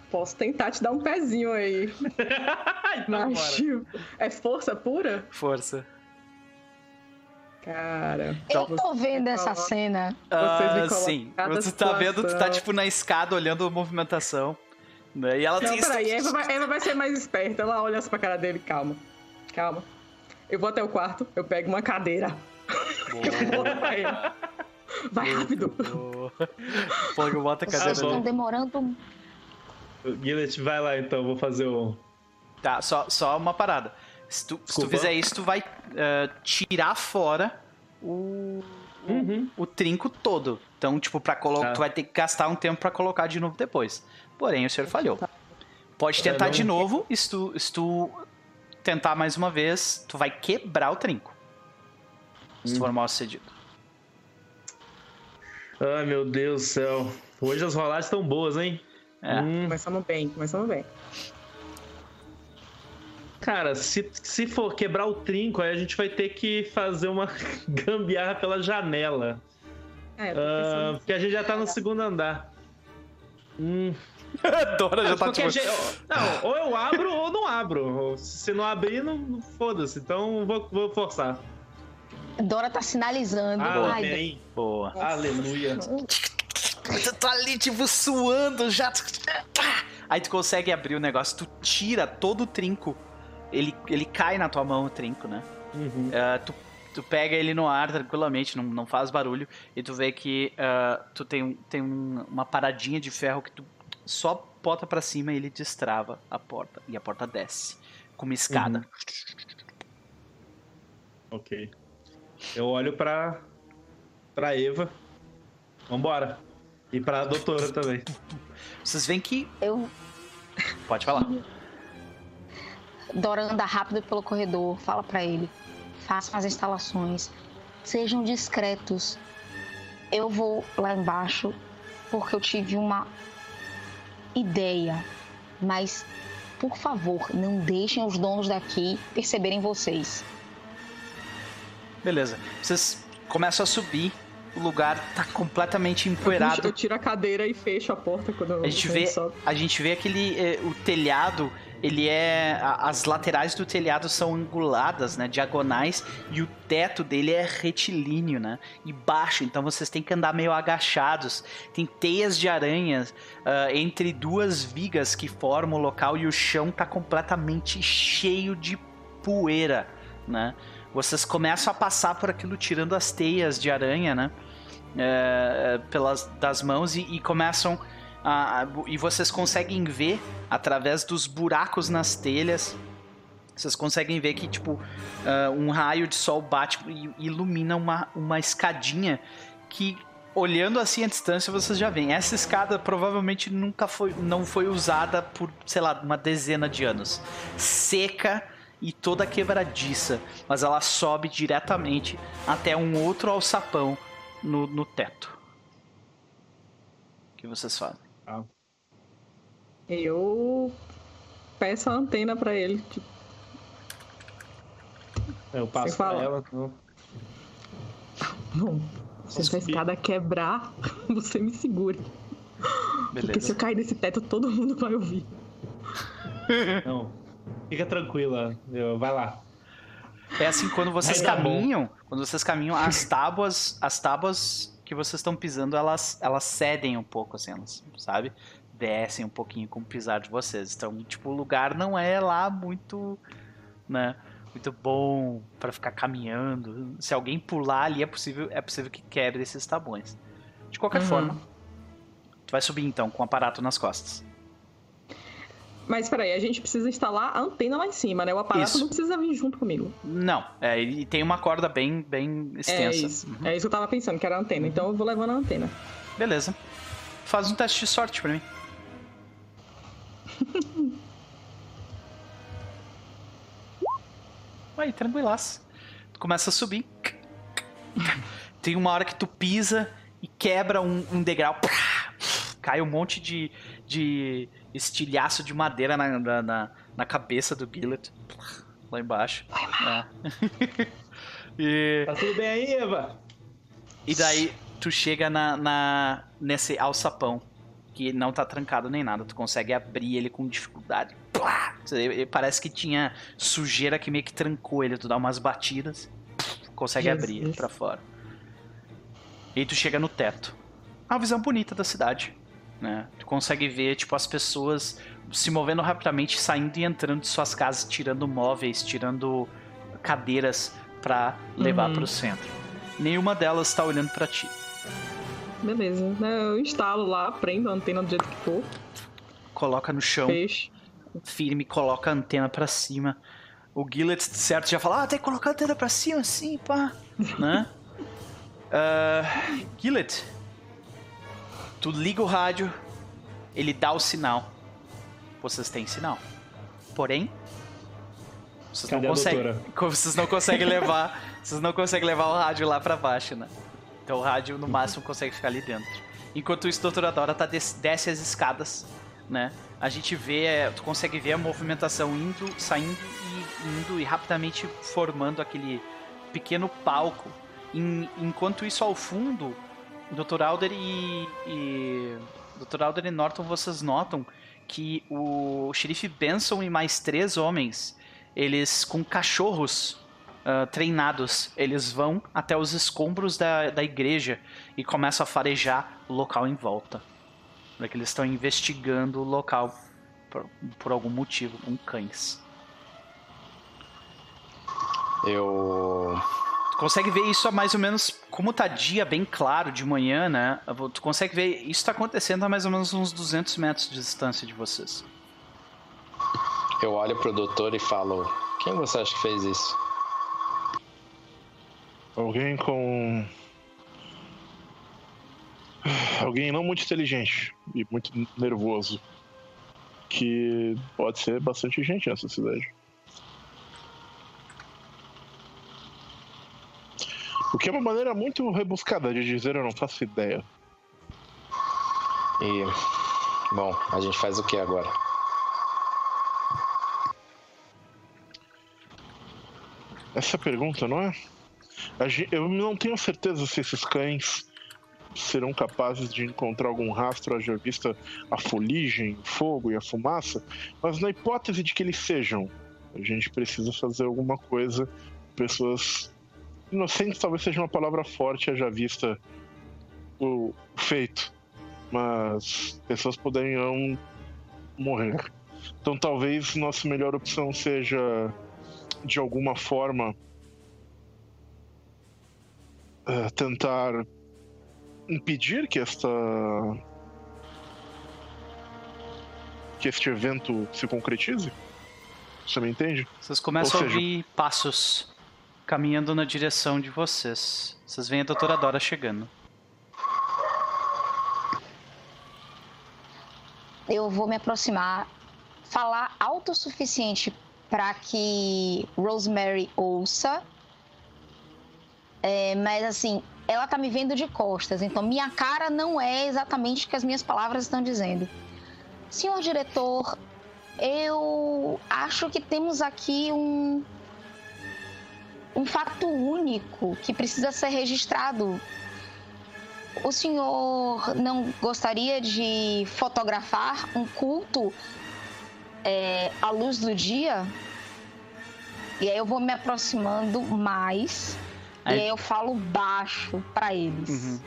Posso tentar te dar um pezinho aí. então, Mas, bora. tipo, é força pura? Força. Cara. Eu você tô vendo essa cena. Ah, sim. Você tá vendo, tu tá tipo na escada olhando a movimentação. Né? E ela Não, tem. peraí, Eva vai, Eva vai ser mais esperta. Ela olha pra cara dele, calma. Calma. Eu vou até o quarto, eu pego uma cadeira. Eu. Vai rápido. Pô, bota a Vocês cadeira. estão bom. demorando. Gillet, vai lá então, vou fazer o. Tá, só, só uma parada. Se tu, se tu fizer isso, tu vai eh, tirar fora o, Uhum. o trinco todo. Então, tipo, pra colocar. Tá. Tu vai ter que gastar um tempo pra colocar de novo depois. Porém, o senhor falhou. Pode tentar não- de novo. E se tu, se tu tentar mais uma vez, tu vai quebrar o trinco. Se tu for mal sucedido. Ai, meu Deus do céu. Hoje as rolagens estão boas, hein? É. Hum, Começamos bem, começamos bem. Cara, se, se for quebrar o trinco, aí a gente vai ter que fazer uma gambiarra pela janela. É, Ah, porque a gente já tá no segundo andar. Hum. Dora já tá tipo. gente- não, ou eu abro ou não abro. Se não abrir, não, foda-se. Então vou, vou forçar. Dora tá sinalizando. Ah, Ai, Amém. Boa. Aleluia. Tu tá ali, tipo, suando já. Aí tu consegue abrir o negócio, tu tira todo o trinco. Ele, ele cai na tua mão, o trinco, né? Uhum. Ah, tu, tu pega ele no ar tranquilamente, não, não faz barulho. E tu vê que ah, tu tem, tem um- uma paradinha de ferro que tu só bota pra cima e ele destrava a porta. E a porta desce. Com uma escada. Ok. Eu olho pra. pra Eva. Vambora. E pra doutora também. Vocês veem que. eu. Pode falar. Dora anda rápido pelo corredor, fala pra ele. Façam as instalações. Sejam discretos. Eu vou lá embaixo porque eu tive uma ideia. Mas, por favor, não deixem os donos daqui perceberem vocês. Beleza. Vocês começam a subir. O lugar tá completamente Eu empoeirado. tiro a cadeira e fecho a porta quando A gente quando vê, sobe. a gente vê aquele eh, o telhado, ele é as laterais do telhado são anguladas, né, diagonais, e o teto dele é retilíneo, né, e baixo, então vocês têm que andar meio agachados. Tem teias de aranhas ah, entre duas vigas que formam o local e o chão tá completamente cheio de poeira, né? Vocês começam a passar por aquilo tirando as teias de aranha, né? eh, pelas das mãos e, e começam a, a- e vocês conseguem ver através dos buracos nas telhas vocês conseguem ver que tipo ah, um raio de sol bate e ilumina uma, uma escadinha que olhando assim à distância vocês já veem essa escada provavelmente nunca foi não foi usada por sei lá uma dezena de anos seca e toda quebradiça mas ela sobe diretamente até um outro alçapão no, no teto. O que vocês fazem? Eu peço a antena pra ele. Tipo, Eu passo pra ela. Não. bom, se essa escada quebrar, você me segure. Porque se Beleza. eu cair nesse teto, todo mundo vai ouvir. não. Fica tranquila. Eu- vai lá. É assim, quando vocês bom. caminham, quando vocês caminham, as tábuas, as tábuas que vocês estão pisando, elas, elas cedem um pouco, assim, elas, sabe? Descem um pouquinho com o pisar de vocês. Então, tipo, o lugar não é lá muito, né? Muito bom pra ficar caminhando. Se alguém pular ali, é possível, é possível que quebre esses tabuões. De qualquer Uhum. forma, tu vai subir então com o aparato nas costas. Mas peraí, a gente precisa instalar a antena lá em cima, né? O aparato Isso. não precisa vir junto comigo. Não, é, e tem uma corda bem, bem É extensa. isso. Uhum. É isso que eu tava pensando, que era a antena. Então eu vou levando a antena. Beleza. Faz um teste de sorte pra mim. Aí, tranquilaço. Tu começa a subir. Tem uma hora que tu pisa e quebra um, um degrau. Cai um monte de, de estilhaço de madeira na, na, na, na cabeça do Gillet. Lá embaixo. É. e, Tá tudo bem aí, Eva? e daí tu chega na, na, nesse alçapão. Que não tá trancado nem nada. Tu consegue abrir ele com dificuldade. Plá! Parece que tinha sujeira que meio que trancou ele. Tu dá umas batidas. Consegue Jesus. abrir ele pra fora. E aí tu chega no teto. É Uma visão bonita da cidade. Né? Tu consegue ver, tipo, as pessoas se movendo rapidamente, saindo e entrando de suas casas, tirando móveis, tirando cadeiras pra levar Uhum. pro centro. Nenhuma delas tá olhando pra ti. Beleza. né, Eu instalo lá, prendo a antena do jeito que for. Coloca no chão, Fecho. firme, coloca a antena pra cima. O Gillet, certo, já fala, ah, tem que colocar a antena pra cima, assim, pá. né? Uh, Gillet, tu liga o rádio, ele dá o sinal. Vocês têm sinal. Porém, vocês Cadê não conseguem. Vocês não conseguem levar. Vocês não conseguem levar o rádio lá pra baixo, né? Então o rádio no máximo consegue ficar ali dentro. Enquanto isso, doutora Dora tá des- desce as escadas, né? A gente vê, é, tu consegue ver a movimentação indo, saindo e indo e rapidamente formando aquele pequeno palco. Em- enquanto isso ao fundo, Dr. Alder e, e Dr. Alder e Norton, vocês notam que o xerife Benson e mais três homens, eles com cachorros ah, treinados, eles vão até os escombros da, da igreja e começam a farejar o local em volta. Porque eles estão investigando o local por, por algum motivo, com cães. Eu. Consegue ver isso a mais ou menos, como tá dia bem claro de manhã, né? Tu consegue ver isso tá acontecendo a mais ou menos uns 200 metros de distância de vocês. Eu olho pro doutor e falo: Quem você acha que fez isso? Alguém com. Alguém não muito inteligente e muito nervoso. Que pode ser bastante gente nessa cidade. O que é uma maneira muito rebuscada de dizer eu não faço ideia. E. Bom, a gente faz o que agora? Essa pergunta, não é? Eu não tenho certeza se esses cães serão capazes de encontrar algum rastro, haja vista a fuligem, o fogo e a fumaça, mas na hipótese de que eles sejam, a gente precisa fazer alguma coisa. Pessoas inocentes talvez seja uma palavra forte, haja vista o feito, mas pessoas poderiam morrer. Então talvez nossa melhor opção seja de alguma forma eh, tentar impedir que esta que este evento se concretize? Você me entende? Vocês começam Ou a seja- ouvir passos caminhando na direção de vocês. Vocês veem a doutora Dora chegando. Eu vou me aproximar, falar alto o suficiente para que Rosemary ouça. É, mas assim, ela tá me vendo de costas, então minha cara não é exatamente o que as minhas palavras estão dizendo. Senhor diretor, eu acho que temos aqui um um fato único que precisa ser registrado. O senhor não gostaria de fotografar um culto é, à luz do dia? E aí eu vou me aproximando mais Aí- e aí eu falo baixo para eles. Uhum.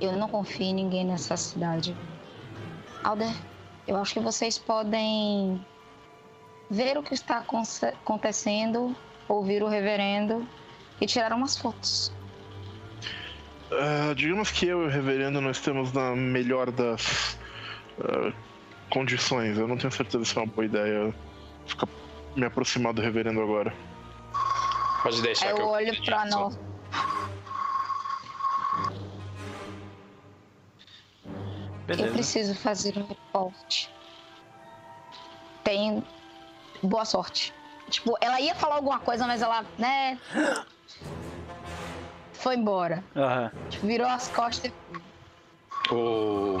Eu não confio em ninguém nessa cidade. Alder, eu acho que vocês podem ver o que está aconte- acontecendo, ouvir o reverendo e tirar umas fotos. Eh, digamos que eu e o reverendo nós estamos na melhor das eh, condições. Eu não tenho certeza se é uma boa ideia ficar me aproximar do reverendo agora. Pode deixar Aí que eu eu olho disso. nós. Eu Beleza. preciso fazer um reporte. Tem boa sorte. Tipo, ela ia falar alguma coisa, mas ela, né. Foi embora. Aham. Tipo, virou as costas. O.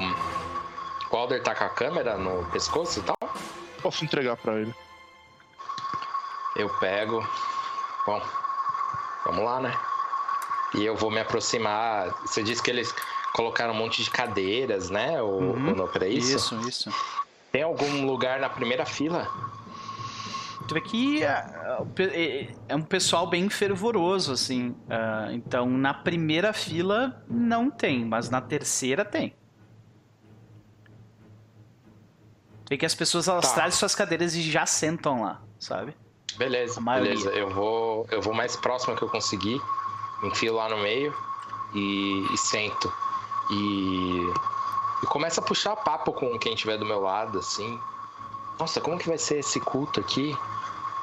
O Alder tá com a câmera no pescoço e tal? Posso entregar pra ele. Eu pego. Bom, vamos lá, né? E eu vou me aproximar. Você disse que eles colocaram um monte de cadeiras, né? O, Uhum. o Nopera, é isso? Isso, isso. Tem algum lugar na primeira fila? Tu vê que ah, é- é um pessoal bem fervoroso, assim. Ah, então, na primeira fila não tem, mas na terceira tem. Tu vê que as pessoas elas Tá. trazem suas cadeiras e já sentam lá, sabe? Beleza, beleza. Eu vou, eu vou mais próximo que eu conseguir. Enfio lá no meio e, e sento. E, e começo a puxar papo com quem estiver do meu lado, assim. Nossa, como que vai ser esse culto aqui?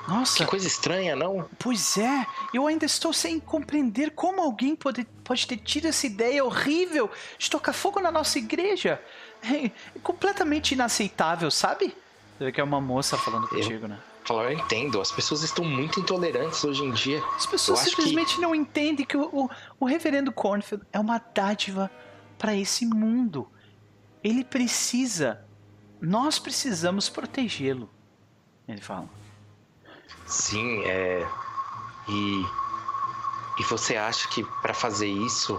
Nossa, Que coisa estranha, não? pois é. Eu ainda estou sem compreender como alguém pode, pode ter tido essa ideia horrível de tocar fogo na nossa igreja. É, é completamente inaceitável, sabe? Tu vê que é uma moça falando contigo, né? Falar, eu entendo. As pessoas estão muito intolerantes hoje em dia. As pessoas Eu simplesmente não entendem que o, o, o reverendo Cornfield é uma dádiva para esse mundo. Ele precisa. Nós precisamos protegê-lo. Ele fala. Sim, é. E. E você acha que pra fazer isso.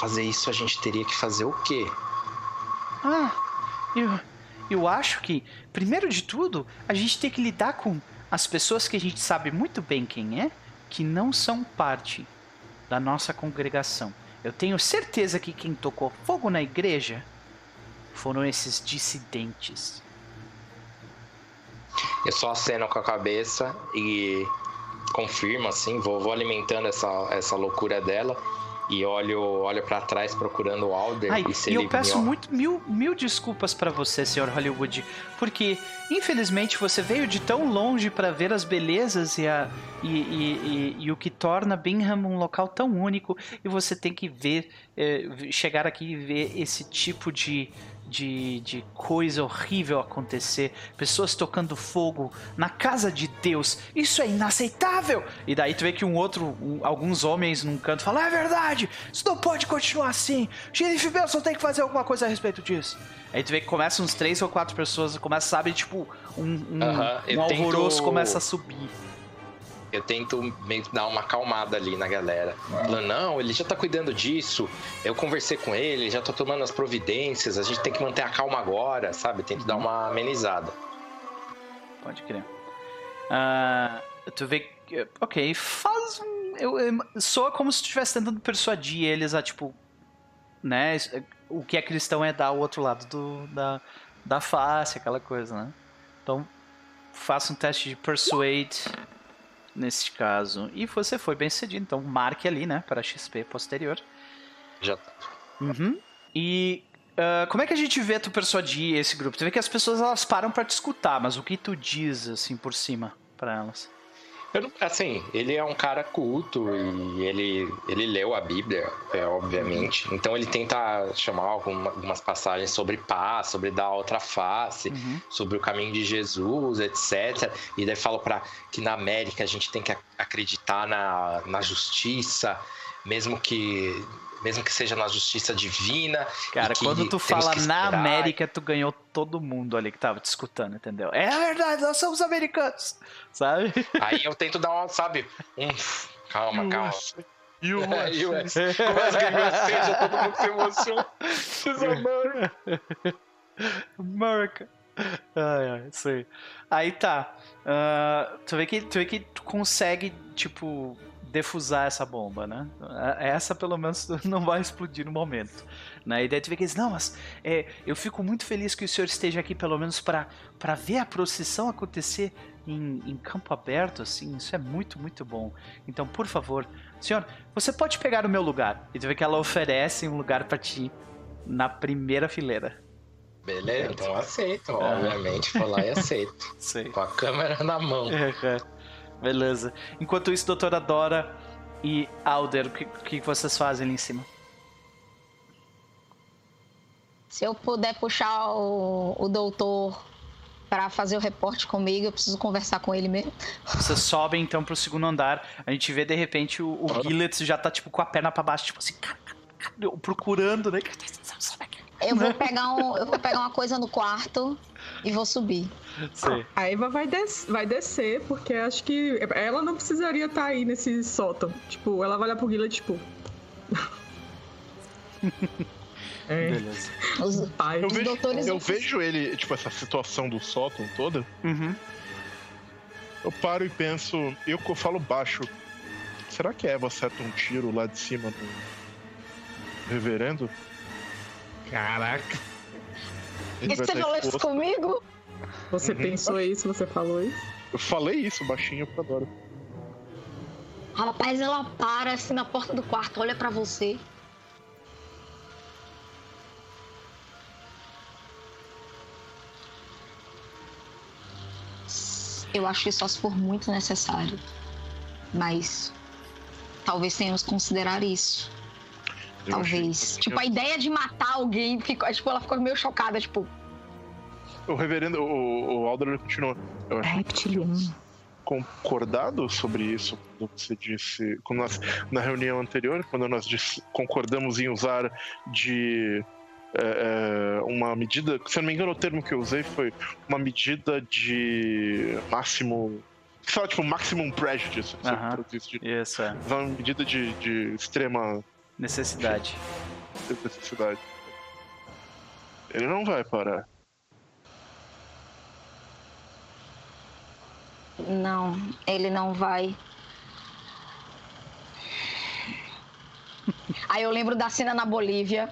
Fazer isso a gente teria que fazer o quê? Ah, eu, eu acho que, primeiro de tudo, a gente tem que lidar com as pessoas que a gente sabe muito bem quem é, que não são parte da nossa congregação. Eu tenho certeza que quem tocou fogo na igreja foram esses dissidentes. Eu só aceno com a cabeça e confirmo, assim, vou, vou alimentando essa, essa loucura dela e olho, olho para trás procurando o Alder Ai, e se e eu peço me- muito mil, mil desculpas pra você, Sr. Hollywood, porque infelizmente você veio de tão longe pra ver as belezas e, a, e, e- e- e o que torna Bingham um local tão único e você tem que ver, eh, chegar aqui e ver esse tipo de, de, de coisa horrível acontecer, pessoas tocando fogo na casa de Deus, isso é inaceitável! E daí tu vê que um outro, um- alguns homens num canto falam, é verdade, isso não pode continuar assim, Sheriff Benson tem que fazer alguma coisa a respeito disso. Aí tu vê que começa uns três ou quatro pessoas, começa, sabe, tipo, um, um, Aham, eu um alvoroço tento- começa a subir. Eu tento meio que dar uma acalmada ali na galera. Não, ele já tá cuidando disso. Eu conversei com ele, já tô tomando as providências. A gente tem que manter a calma agora, sabe? Tento dar uma amenizada. Pode crer. Ah, tu vê. Ok, faz um. Eu, eu- soa como se tu estivesse tentando persuadir eles a, tipo. Né? O que é cristão é dar o outro lado do, da, da face, aquela coisa, né? Então, faça um teste de persuade nesse caso. E você foi bem sucedido, então marque ali, né? Para XP posterior. Já tá. Uhum. E ah, como é que a gente vê tu persuadir esse grupo? Tu vê que as pessoas elas param pra te escutar, mas o que tu diz assim por cima pra elas? Eu assim, ele é um cara culto e ele, ele leu a Bíblia, é, obviamente. Então ele tenta chamar alguma- algumas passagens sobre paz, sobre dar outra face, Uhum. sobre o caminho de Jesus, etc. E daí fala para que na América a gente tem que ac- acreditar na, na justiça, mesmo que mesmo que seja na justiça divina. Cara, quando tu fala na. América, tu ganhou todo mundo ali que tava te escutando, entendeu? É verdade, nós somos americanos, sabe? Aí eu tento dar uma, sabe, um calma, calma. E o É, US. Começa que já todo mundo se emociona. She's American. America. Ai, ai, isso aí. Aí tá. Ah, tu, vê que, tu vê que tu consegue, tipo, defusar essa bomba, né? Essa, pelo menos, não vai explodir no momento. Né? E daí tu vê que eles, não, mas é, eu fico muito feliz que o senhor esteja aqui, pelo menos, para ver a procissão acontecer em, em campo aberto, assim. Isso é muito, muito bom. Então, por favor, senhor, você pode pegar o meu lugar. E tu vê que ela oferece um lugar para ti na primeira fileira. Beleza, então aceito, Ah. obviamente. Vou lá e aceito. Sei. Com a câmera na mão. Beleza. Enquanto isso, doutora Dora e Alder, o que, que vocês fazem ali em cima? Se eu puder puxar o, o doutor pra fazer o reporte comigo, eu preciso conversar com ele mesmo. Vocês sobem então pro segundo andar. A gente vê de repente o, o Gillett já tá tipo com a perna pra baixo, tipo assim, cara, cara, cara, procurando, né? Eu vou pegar um, eu vou pegar uma coisa no quarto e vou subir. Sei. A Eva vai, des vai descer, porque acho que ela não precisaria estar aí nesse sótão. Tipo, ela vai olhar pro Guilherme, tipo. é. Beleza. Os, Pai. Eu Os vejo, doutores eu vejo ele, tipo, essa situação do sótão toda. Uhum. Eu paro e penso, eu que eu falo baixo. Será que a Eva acerta um tiro lá de cima do reverendo? Caraca. Ele E você falou isso comigo? Você Uhum. pensou isso, você falou isso? Eu falei isso baixinho pra Dora. Rapaz, ela para assim na porta do quarto, olha pra você. Eu acho que só se for muito necessário. Mas talvez tenhamos que considerar isso. Talvez. Tipo, a ideia de matar alguém, ficou, tipo, ela ficou meio chocada, tipo, O reverendo, o, o Alder ele continua. Eu acho Reptiliano. concordado sobre isso quando você disse quando nós, na reunião anterior quando nós disse- concordamos em usar de é, é, uma medida se eu não me engano o termo que eu usei foi uma medida de máximo sei lá, tipo maximum prejudice de- Isso, é. usar uma medida de, de extrema Necessidade. necessidade ele não vai parar Não, ele não vai. Aí eu lembro da cena na Bolívia,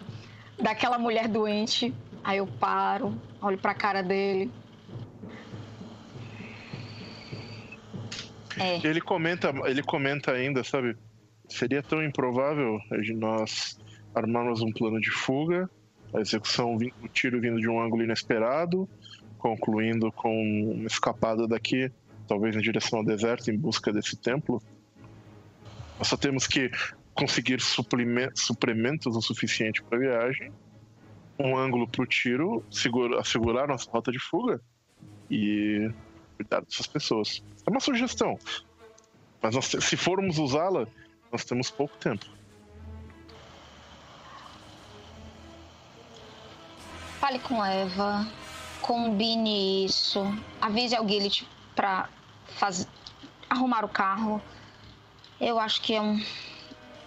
daquela mulher doente. Aí eu paro, olho pra cara dele. É, Ele comenta, ele comenta ainda, sabe? Seria tão improvável de nós armarmos um plano de fuga, a execução, o tiro vindo de um ângulo inesperado, concluindo com uma escapada daqui, talvez em direção ao deserto, em busca desse templo. Nós só temos que conseguir suprimentos o suficiente para a viagem, um ângulo para o tiro, segura- assegurar nossa rota de fuga e cuidar dessas pessoas. É uma sugestão. Mas nós se formos usá-la, nós temos pouco tempo. fale com Eva, combine isso, avise ao Gillet pra faz... arrumar o carro. Eu acho que é um.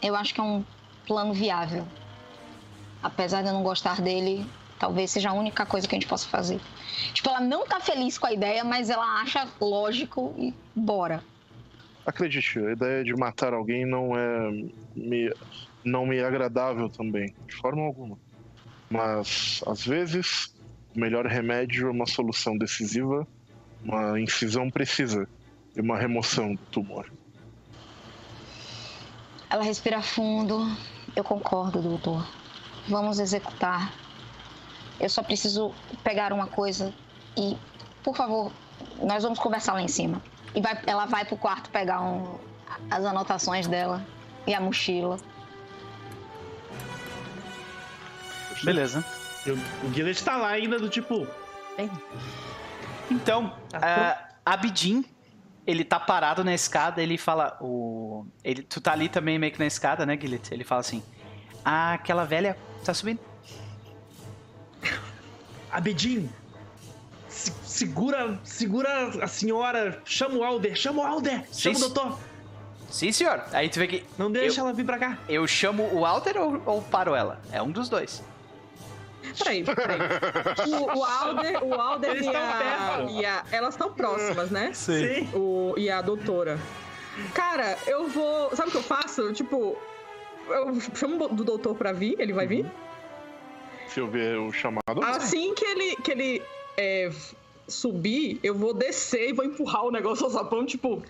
Eu acho que é um plano viável. Apesar de eu não gostar dele, talvez seja a única coisa que a gente possa fazer. Tipo, ela não tá feliz com a ideia, mas ela acha lógico e bora. Acredite, a ideia de matar alguém não é me, não me agradável também, de forma alguma. Mas, às vezes, o melhor remédio é uma solução decisiva, uma incisão precisa e uma remoção do tumor. Ela respira fundo. Eu concordo, doutor. Vamos executar. Eu só preciso pegar uma coisa e, por favor, nós vamos conversar lá em cima. E vai, ela vai pro quarto pegar um- as anotações dela e a mochila. Beleza. O, o Gillet tá lá ainda do tipo. Então, Tá a Abidin, ele tá parado na escada, ele fala. O, ele, tu tá ali também meio que na escada, né, Guilherme? Ele fala assim: ah, aquela velha tá subindo. Abedin! Se- segura, segura a senhora, chama o Alder, chama o Alder, chama o Sim. doutor. Sim, senhor. Aí tu vê que Não deixa Eu- ela vir pra cá. eu chamo o Alter ou, ou paro ela? É um dos dois. Peraí, peraí. O, o Alder, o Alder e, tão a, e a- Elas estão próximas, né? Sim. O, e a doutora. Cara, eu vou. Sabe o que eu faço? Tipo, eu chamo do doutor pra vir, ele vai vir. Se eu ver o chamado. Assim que ele, que ele é, subir, eu vou descer e vou empurrar o negócio ao sapão, tipo,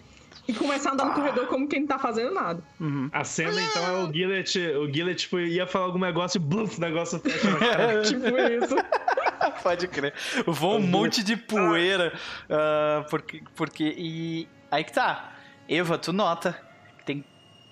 e começar a andar no corredor como quem não tá fazendo nada. Uhum. A cena então é o Gillet, o Gillet tipo, ia falar algum negócio e bluf, o negócio fecha na cara. tipo isso. Pode crer. Voa um monte de poeira. ah, porque, porque. E. Aí que tá. Eva, tu nota que tem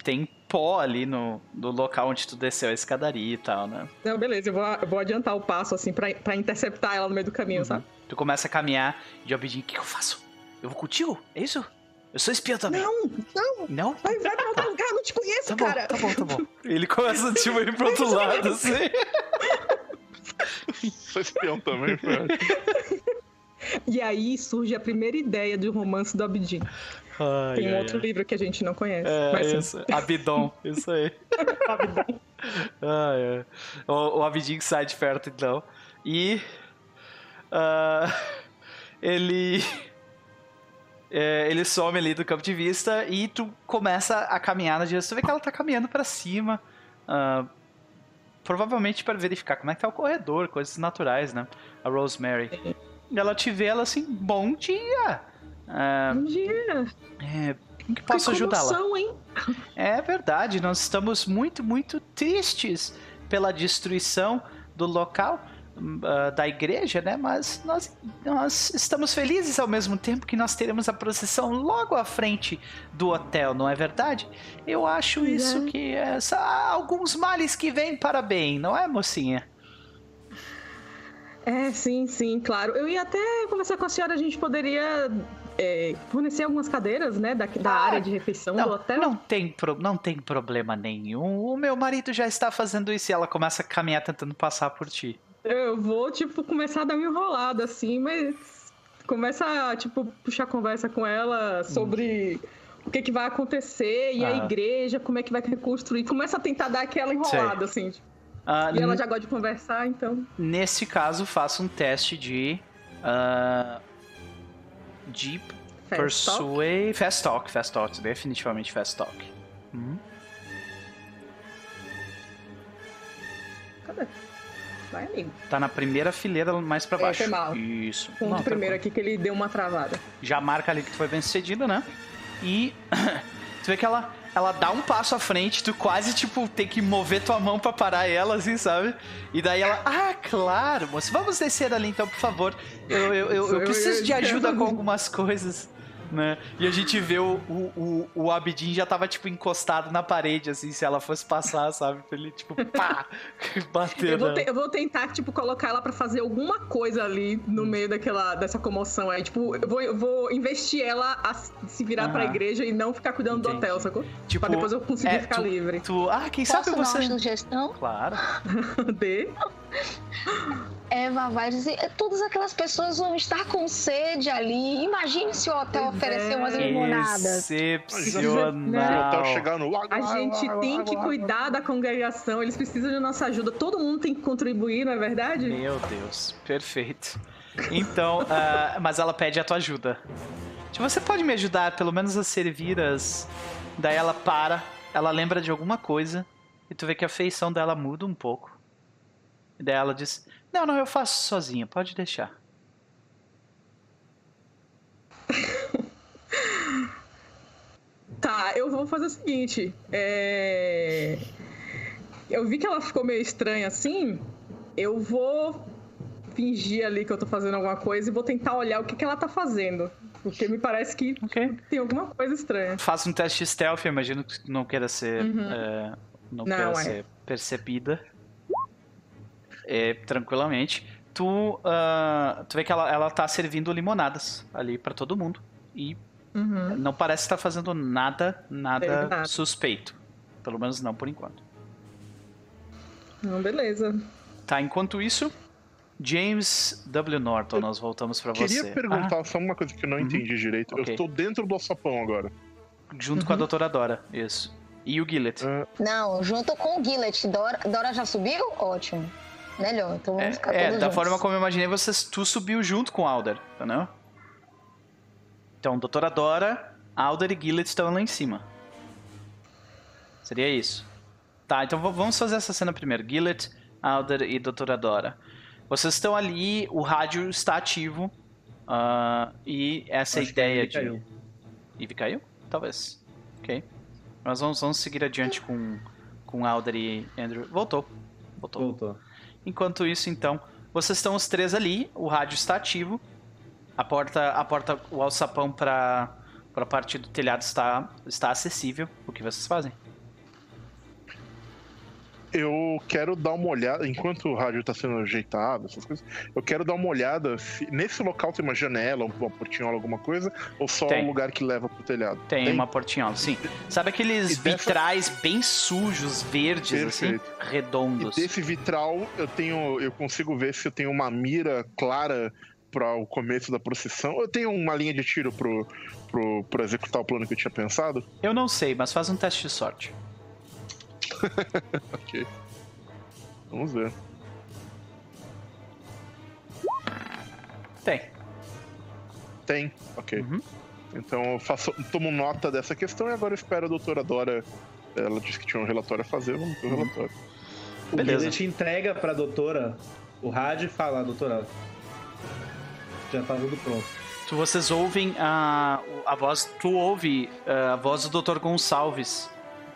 tem pó ali no, no local onde tu desceu a escadaria e tal, né? Não, beleza, eu vou, eu vou adiantar o passo, assim, pra, pra interceptar ela no meio do caminho, Uhum. sabe? Tu começa a caminhar e o Abidin, o que, que eu faço? Eu vou contigo? É isso? Eu sou espião também. Não, não, Não? vai, vai pra outro lugar, eu não te conheço, Tá bom, cara. tá bom, tá bom. Ele começa tipo, a ir pro outro lado, assim. Sou espião também, velho. E aí surge a primeira ideia do romance do Abidin. Ai, Tem um ai, outro ai. livro que a gente não conhece. É, isso. Abidon, isso aí. Abidon. Ai, ai. O, o Abidin sai de perto, então. E. ah, ele. é, ele some ali do campo de vista e tu começa a caminhar na direção. Tu vê que ela tá caminhando pra cima. ah, provavelmente para verificar como é que tá o corredor, coisas naturais, né? A Rosemary. E ela te vê, ela assim, bom dia! Ah, dia. é, que posso ajudá-la? É verdade, nós estamos muito, muito tristes pela destruição do local ah, da igreja, né? Mas nós, nós estamos felizes ao mesmo tempo que nós teremos a procissão logo à frente do hotel, não é verdade? Eu acho Pois isso é. que é só alguns males que vêm para bem, não é, mocinha? É, sim, sim, claro. Eu ia até conversar com a senhora, a gente poderia é, fornecer algumas cadeiras, né, da, da Ah, área de refeição do Não, hotel. não tem, pro- não tem problema nenhum. O meu marido já está fazendo isso e ela começa a caminhar tentando passar por ti. Eu vou, tipo, começar a dar uma enrolada, assim, mas começa a, tipo, puxar conversa com ela sobre o que, que vai acontecer e a Ah. igreja, como é que vai reconstruir. Começa a tentar dar aquela enrolada, assim. tipo, Ah, E ela já gosta de conversar, então. Nesse caso, faça um teste de. ah, de Fast talk. Persuade. Fast Talk, Fast Talk, definitivamente Fast Talk. Hum. Cadê? Vai, amigo. Tá na primeira fileira mais pra É, baixo. foi mal. Isso. Ponto Não, primeiro tranquilo. aqui que ele deu uma travada. Já marca ali que tu foi bem sucedido, né? E tu vê que ela, ela dá um passo à frente, tu quase, tipo, tem que mover tua mão pra parar ela, assim, sabe? E daí ela, ah, claro, moço, vamos descer ali então, por favor. Eu, eu, eu, eu preciso de ajuda com algumas coisas. Né? E a gente vê o, o, o, o Abidin já tava, tipo, encostado na parede, assim, se ela fosse passar, sabe? Pra ele, tipo, pá, bater Eu vou, te- eu vou tentar, tipo, colocar ela pra fazer alguma coisa ali Hum. no meio daquela, dessa comoção aí. Tipo, eu vou, eu vou investir ela a se virar pra Aham. igreja e não ficar cuidando do Entendi. hotel, sacou? Tipo, pra depois eu conseguir é, ficar tu- livre. Tu, ah, quem Posso sabe dar uma você... sugestão? Claro. D. Eva vai dizer, todas aquelas pessoas vão estar com sede ali. Imagine se o hotel oferecer é. umas limonadas. Até Excepcional. A gente tem que cuidar da congregação, eles precisam de nossa ajuda. Todo mundo tem que contribuir, não é verdade? Meu Deus, perfeito. Então, ah, mas ela pede a tua ajuda. Tipo, você pode me ajudar, pelo menos a servir as. Daí ela para, ela lembra de alguma coisa e tu vê que a feição dela muda um pouco. E daí ela diz: Não, não, eu faço sozinha, pode deixar. Tá, eu vou fazer o seguinte. É... Eu vi que ela ficou meio estranha assim. Eu vou fingir ali que eu tô fazendo alguma coisa e vou tentar olhar o que, que ela tá fazendo. Porque me parece que Ok. tem alguma coisa estranha. Faça um teste stealth, imagino que não queira ser. não, Uhum. Não, queira é. ser percebida. É, tranquilamente. Tu, ah, tu vê que ela, ela tá servindo limonadas ali pra todo mundo. E Uhum. não parece estar fazendo nada, nada, nada. suspeito. Pelo menos não por enquanto. Não, beleza. Tá, enquanto isso, James W. Norton, nós voltamos pra você. Queria perguntar só uma coisa que eu não entendi direito. Uhum. Ok. Eu estou dentro do alçapão agora. Ah, junto com a doutora Dora, isso. E o Gillet. Ah, Não, junto com o Gillet. Dora, Dora já subiu? Ótimo. Melhor, então vamos ficar É, é, todos da juntos. forma como eu imaginei, vocês, tu subiu junto com Alder, entendeu? Então, doutora Dora, Alder e Gillet estão lá em cima. Seria isso. Tá, então vamos fazer essa cena primeiro. Gillet, Alder e doutora Dora. Vocês estão ali, o rádio está ativo. ah, e essa Acho que ideia de. caiu. Eve caiu? Talvez. Ok. Mas vamos, vamos seguir adiante com, com Alder e Andrew. Voltou. Voltou. Voltou. Enquanto isso, então, vocês estão os três ali, o rádio está ativo, a porta, a porta, o alçapão para para parte do telhado está está acessível. O que vocês fazem? Eu quero dar uma olhada, enquanto o rádio tá sendo ajeitado, essas coisas, eu quero dar uma olhada se nesse local tem uma janela, uma portinhola, alguma coisa, ou só Tem. um lugar que leva pro telhado. Tem, uma portinhola, sim. Sabe aqueles E dessa- vitrais bem sujos, verdes, assim, Perfeito. E redondos? desse vitral eu tenho, eu consigo ver se eu tenho uma mira clara para o começo da procissão. Eu tenho uma linha de tiro pro, pro, pro executar o plano que eu tinha pensado. Eu não sei, mas faz um teste de sorte. Ok. Vamos ver. Tem. Tem, ok. Uhum. Então eu faço, tomo nota dessa questão e agora eu espero a doutora Dora. Ela disse que tinha um relatório a fazer, vamos pro relatório. O Beleza. Gillet entrega pra doutora o rádio e fala, doutora, já tá tudo pronto. Tu, vocês ouvem a, a voz, tu ouve uh, a voz do Dr. Gonçalves.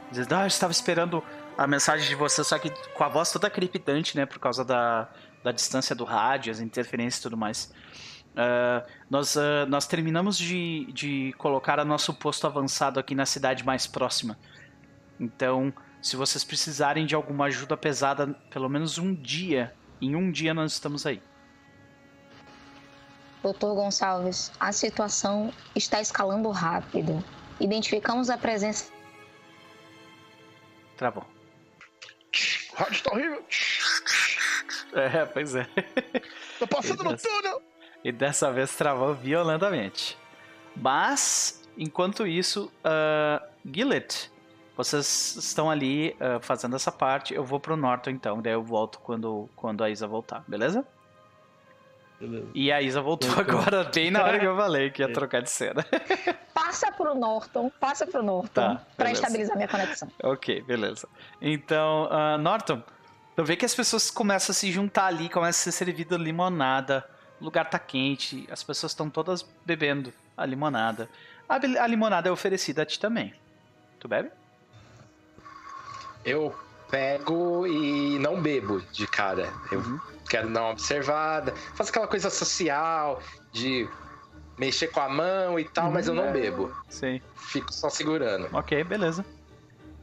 Dizendo, ah, eu estava esperando a mensagem de você, só que com a voz toda crepitante, né? Por causa da, da distância do rádio, as interferências e tudo mais. Ah, nós, ah, nós terminamos de, de colocar o nosso posto avançado aqui na cidade mais próxima. Então, se vocês precisarem de alguma ajuda pesada, pelo menos um dia, em um dia nós estamos aí. Doutor Gonçalves, a situação está escalando rápido. Identificamos a presença. Travou. O rádio tá horrível. É, pois é. Tá passando no túnel. E dessa vez travou violentamente. Mas, enquanto isso, uh, Gillet, vocês estão ali ah, fazendo essa parte. Eu vou pro Norton então, daí eu volto quando, quando a Isa voltar, beleza? Beleza. E a Isa voltou Então. agora, bem na hora que eu falei que ia trocar de cena. Passa pro Norton, passa pro Norton, Tá, pra estabilizar minha conexão. ok, beleza. Então, ah, Norton, tu vê que as pessoas começam a se juntar ali, começa a ser servida limonada. O lugar tá quente, as pessoas estão todas bebendo a limonada. A, a limonada é oferecida a ti também. Tu bebe? Eu pego e não bebo de cara. Eu Uhum. quero dar uma observada. Faço aquela coisa social de mexer com a mão e tal, mas eu não bebo. Sim. Fico só segurando. Ok, beleza.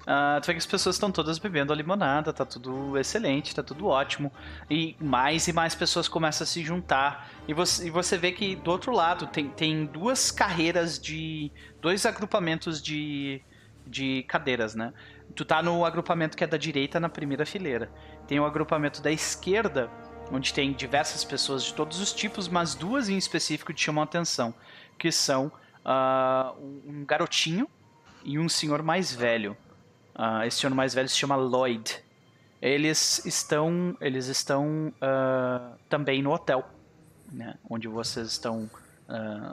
Ah, tu vê que as pessoas estão todas bebendo a limonada, tá tudo excelente, tá tudo ótimo. E mais e mais pessoas começam a se juntar. E você, e você vê que do outro lado tem, tem duas carreiras de. dois agrupamentos de, de cadeiras, né? Tu tá no agrupamento que é da direita na primeira fileira. Tem o agrupamento da esquerda, onde tem diversas pessoas de todos os tipos, mas duas em específico te chamam a atenção, que são ah, um garotinho e um senhor mais velho. Ah, esse senhor mais velho se chama Lloyd. Eles estão, eles estão ah, também no hotel, né, onde vocês estão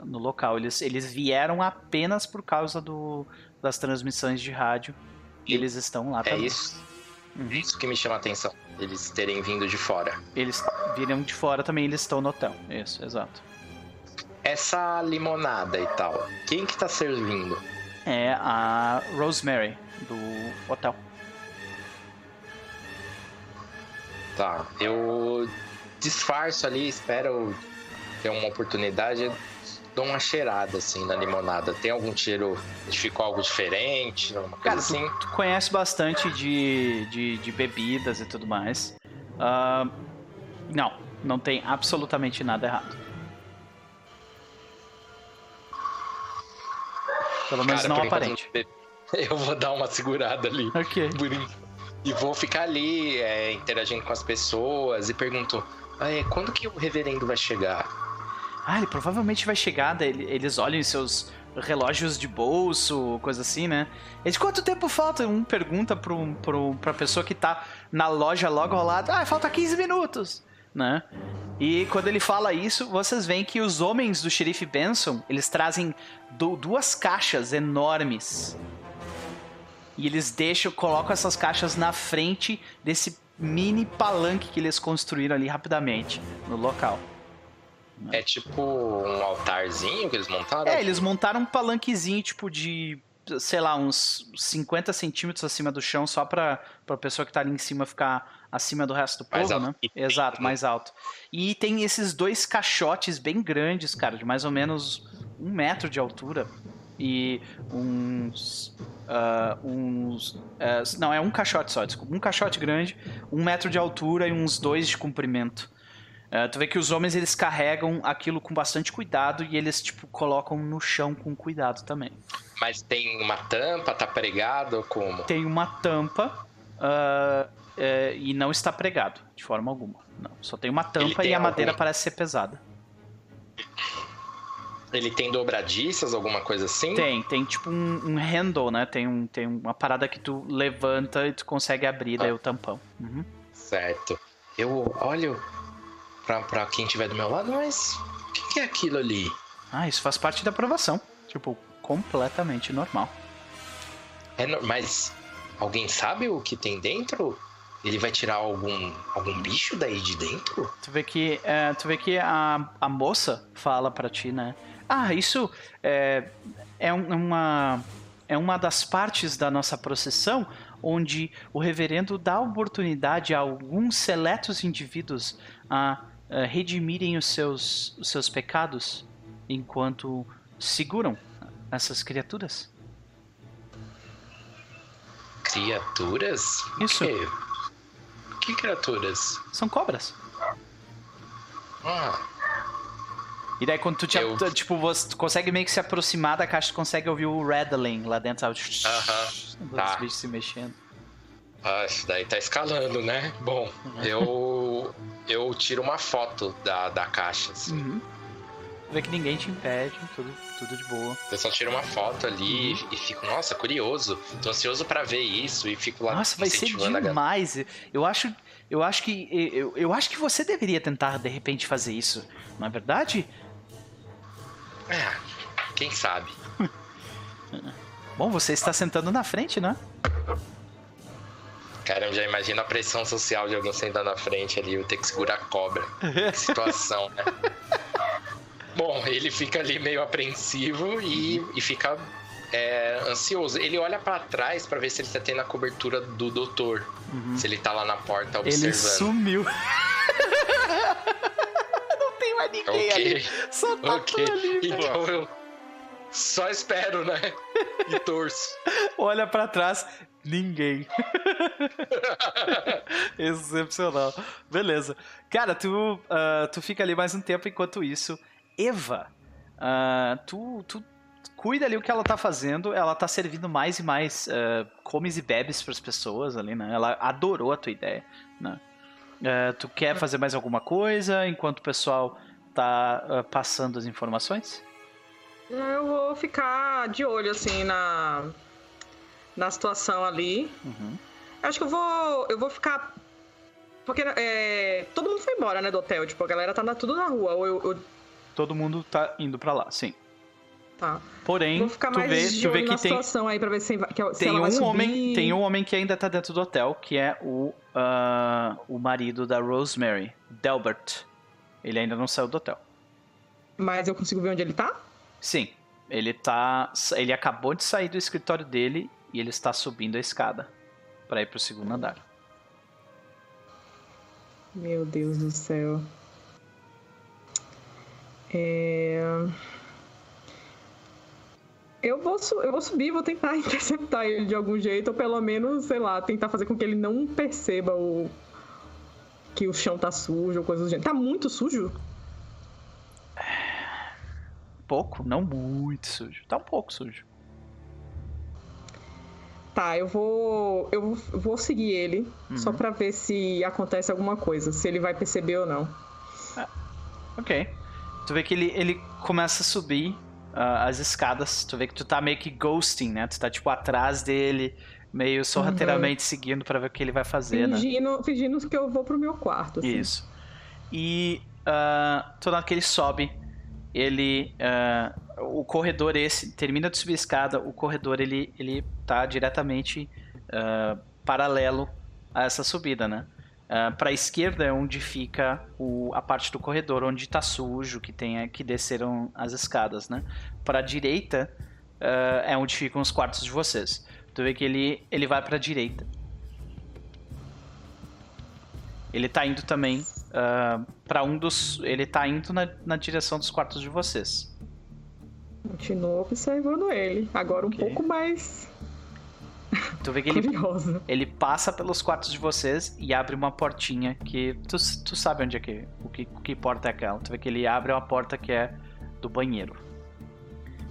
no local. Eles, eles vieram apenas por causa do, das transmissões de rádio. E eles estão lá É também. isso, Uhum. isso que me chama a atenção. Eles terem vindo de fora. Eles viram de fora também, eles estão no hotel. Isso, exato. Essa limonada e tal, quem que tá servindo? É a Rosemary do hotel. Tá, eu disfarço ali, espero ter uma oportunidade, dou uma cheirada assim na limonada. Tem algum cheiro que ficou algo diferente, alguma coisa Cara, assim? tu conhece bastante de, de, de bebidas e tudo mais. Ah, não, não tem absolutamente nada errado. Pelo menos Cara, não aparente. Eu vou dar uma segurada ali. Ok. E vou ficar ali é, interagindo com as pessoas e pergunto: "Ah, é, quando que o reverendo vai chegar? Ah, ele provavelmente vai chegar, daí ele- eles olham em seus relógios de bolso, coisa assim, né? Eles, quanto tempo falta? Um pergunta pro, pro, pra pessoa que tá na loja logo ao lado. Ah, falta 15 minutos, né? E quando ele fala isso, vocês veem que os homens do xerife Benson, eles trazem du- duas caixas enormes. E eles deixam, colocam essas caixas na frente desse mini palanque que eles construíram ali rapidamente no local. É tipo um altarzinho que eles montaram? É, eles montaram um palanquezinho, tipo, de, sei lá, uns 50 centímetros acima do chão, só pra, pra pessoa que tá ali em cima ficar acima do resto do povo, né? Exato, mais alto. E tem esses dois caixotes bem grandes, cara, de mais ou menos um metro de altura. e uns. ah, uns. eh, não, é um caixote só, desculpa. Um caixote grande, um metro de altura e uns dois de comprimento. Eh, tu vê que os homens eles carregam aquilo com bastante cuidado e eles tipo colocam no chão com cuidado também. Mas tem uma tampa, tá pregado como? Tem uma tampa ah, eh, e não está pregado de forma alguma. Não, só tem uma tampa tem e a madeira algum- parece ser pesada. Ele tem dobradiças, alguma coisa assim? Tem, tem tipo um, um handle, né? Tem, um, tem uma parada que tu levanta e tu consegue abrir daí o tampão. Uhum. Certo. Eu olho pra, pra quem tiver do meu lado, mas o que, que é aquilo ali? Ah, isso faz parte da aprovação. Tipo, completamente normal. É mas alguém sabe o que tem dentro? Ele vai tirar algum, algum bicho daí de dentro? Tu vê que, é, tu vê que a, a moça fala pra ti, né? Ah, isso é, é um- uma, é uma das partes da nossa procissão onde o reverendo dá oportunidade a alguns seletos indivíduos a, eh, redimirem os seus, os seus pecados enquanto seguram essas criaturas. Criaturas? Isso. quê? Que criaturas? São cobras. Ah, E daí quando tu, te, Eu- tipo, você consegue meio que se aproximar da caixa, tu consegue ouvir o rattling lá dentro? Aham, Os tá. bichos se mexendo. ah, isso daí tá escalando, né? Bom, eu eu tiro uma foto da, da caixa, assim. Uhum. Vê que ninguém te impede, tudo, tudo de boa. Eu só tiro uma foto ali e fico, nossa, curioso. Tô ansioso pra ver isso e fico lá Nossa, vai ser demais. Eu acho, eu acho que eu, eu acho que você deveria tentar de repente fazer isso. Não é verdade? É, quem sabe? Bom, você está sentando na frente, né? Cara, eu já imagino a pressão social de alguém sentando na frente ali, eu ter que segurar a cobra. Que situação, né? Bom, ele fica ali meio apreensivo e, e fica é, ansioso. Ele olha pra trás pra ver se ele tá tendo a cobertura do doutor. Se ele tá lá na porta observando. Ele sumiu. Não tem mais ninguém Ok. ali. Só tá Ok, tudo ali, então eu só espero, né? E torço. Olha pra trás, ninguém. Excepcional. Beleza. Cara, tu, ah, tu fica ali mais um tempo enquanto isso. Eva, ah, tu, tu cuida ali o que ela tá fazendo. Ela tá servindo mais e mais ah, comes e bebes pras pessoas ali, né? Ela adorou a tua ideia, né? Tu quer fazer mais alguma coisa enquanto o pessoal tá passando as informações? Eu vou ficar de olho, assim, na, na situação ali. Uhum. Acho que eu vou. Eu vou ficar. Porque é, todo mundo foi embora, né, do hotel. Tipo, a galera tá na- tudo na rua. Eu. eu- Todo mundo tá indo pra lá, sim. tá. Porém, Vou ficar tu mais vê, de tu vê que tem, situação aí pra ver se, que, se tem um subir. homem, tem um homem que ainda tá dentro do hotel, que é o ah, o marido da Rosemary, Delbert. Ele ainda não saiu do hotel. Mas eu consigo ver onde ele tá? Sim, ele tá, ele acabou de sair do escritório dele e ele está subindo a escada pra ir pro segundo andar. Meu Deus do céu. É... Eu vou, eu vou subir, vou tentar interceptar ele de algum jeito, ou pelo menos, sei lá, tentar fazer com que ele não perceba o que o chão tá sujo ou coisa do gênero. Tá muito sujo? Pouco, não muito sujo. Tá um pouco sujo. Tá, eu vou. Eu vou seguir ele, Uhum. só pra ver se acontece alguma coisa, se ele vai perceber ou não. Ok. Tu vê que ele, ele começa a subir ah, as escadas. Tu vê que tu tá meio que ghosting, né? Tu tá tipo atrás dele, meio sorrateiramente seguindo pra ver o que ele vai fazer, né? Fingindo, fingindo que eu vou pro meu quarto. assim. Isso. E ah, toda hora que ele sobe, ele. ah, o corredor esse termina de subir a escada, o corredor ele, ele tá diretamente ah, paralelo a essa subida, né? Ah, para a esquerda é onde fica o- a parte do corredor onde tá sujo, que tem que desceram as escadas, né? Para a direita ah, é onde ficam os quartos de vocês. Tu vê que ele ele vai para a direita. Ele tá indo também para um dos. Ele tá indo na, na direção dos quartos de vocês. Continuo observando ele. Agora Ok. um pouco mais Tu vê que ele, curioso. ele passa pelos quartos de vocês e abre uma portinha que. Tu, tu sabe onde é que. O que, que porta é aquela. Tu vê que ele abre uma porta que é do banheiro.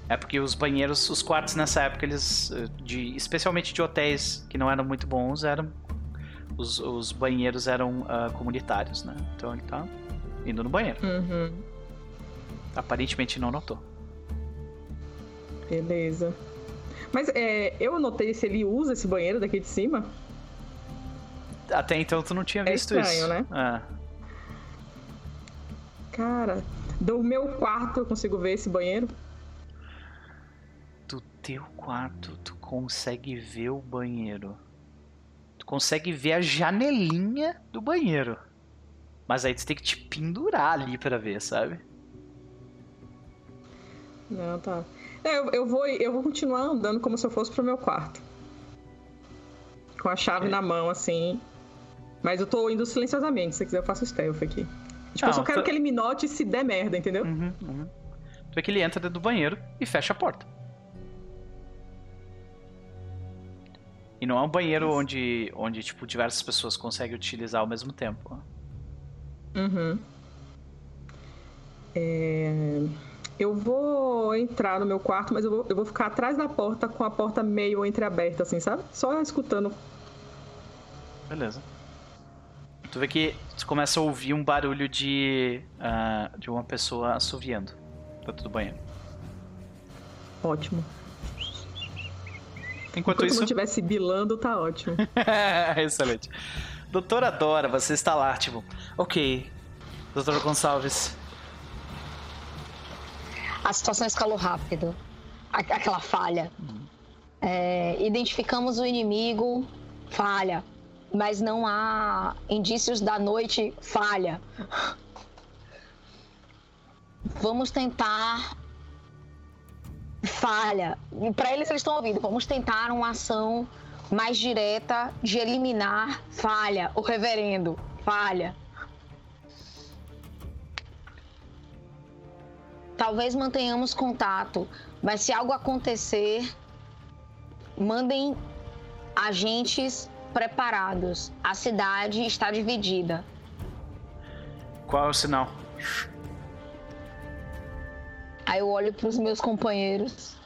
É porque os banheiros, os quartos nessa época, eles. eh, De, especialmente de hotéis que não eram muito bons, eram. Os, os banheiros eram ah, comunitários, né? Então ele tá indo no banheiro. Uhum. Aparentemente não notou. Beleza. Mas é, eu anotei se ele usa esse banheiro daqui de cima. Até então tu não tinha É visto estranho, isso. né? É. Cara, do meu quarto eu consigo ver esse banheiro? do teu quarto, tu consegue ver o banheiro. Tu consegue ver a janelinha do banheiro. Mas aí tu tem que te pendurar ali pra ver, sabe? Não, tá. É, eu, eu vou, eu vou continuar andando como se eu fosse pro meu quarto. Com a chave Ok. na mão, assim. Mas eu tô indo silenciosamente. Se você quiser, eu faço stealth aqui. Tipo, eu só Não, quero tu- que ele me note se der merda, entendeu? Uhum, uhum. Tu vê que ele entra dentro do banheiro e fecha a porta. E não é um banheiro onde, onde tipo, diversas pessoas conseguem utilizar ao mesmo tempo. Uhum. É, Eu vou entrar no meu quarto, mas eu vou, eu vou ficar atrás da porta com a porta meio entreaberta, assim, sabe? Só escutando. Beleza. Tu vê que tu começa a ouvir um barulho de, ah, de uma pessoa assoviando dentro do banheiro. Ótimo. Enquanto Enquanto isso. não estiver sibilando, tá ótimo. Excelente. Doutora Dora, você está lá, tipo. Ok. Doutora Gonçalves. A situação escalou rápido. Aquela falha. É, identificamos o inimigo, falha. Mas não há indícios da noite, falha. Vamos tentar. Falha. Para eles, eles estão ouvindo. Vamos tentar uma ação mais direta de eliminar falha. O reverendo, falha. Talvez mantenhamos contato, mas se algo acontecer, mandem agentes preparados. A cidade está dividida. Qual é o sinal? Aí eu olho para os meus companheiros.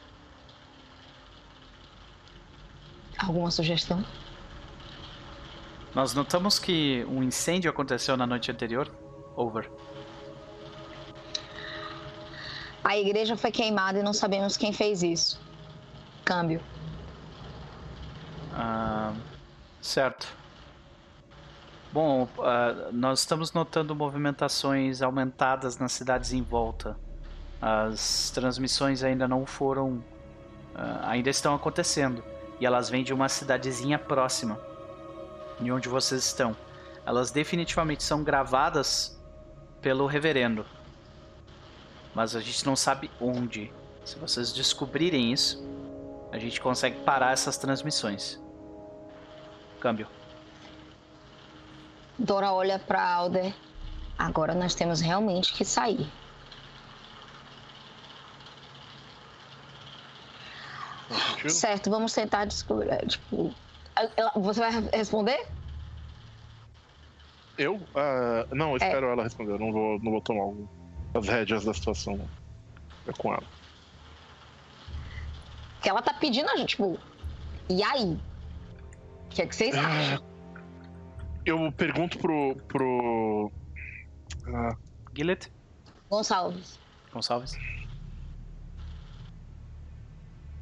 Alguma sugestão? Nós notamos que um incêndio aconteceu na noite anterior. Over. A igreja foi queimada e não sabemos quem fez isso. Câmbio. Ah, certo. Bom, ah, nós estamos notando movimentações aumentadas nas cidades em volta. As transmissões ainda não foram. ah, ainda estão acontecendo. E elas vêm de uma cidadezinha próxima. De onde vocês estão. Elas definitivamente são gravadas pelo reverendo. Mas a gente não sabe onde. Se vocês descobrirem isso, a gente consegue parar essas transmissões. Câmbio. Dora olha para Alder. Agora nós temos realmente que sair. Sentido? Certo, vamos tentar descobrir. é, Tipo, você vai responder? Eu? Ah, não, eu É. espero ela responder. Eu não vou, não vou tomar o- as rédeas da situação. É com ela. Que ela tá pedindo a gente, tipo, e aí? O que é que vocês acham? Eu pergunto pro. pro. ah, Gillet. Gonçalves. Gonçalves.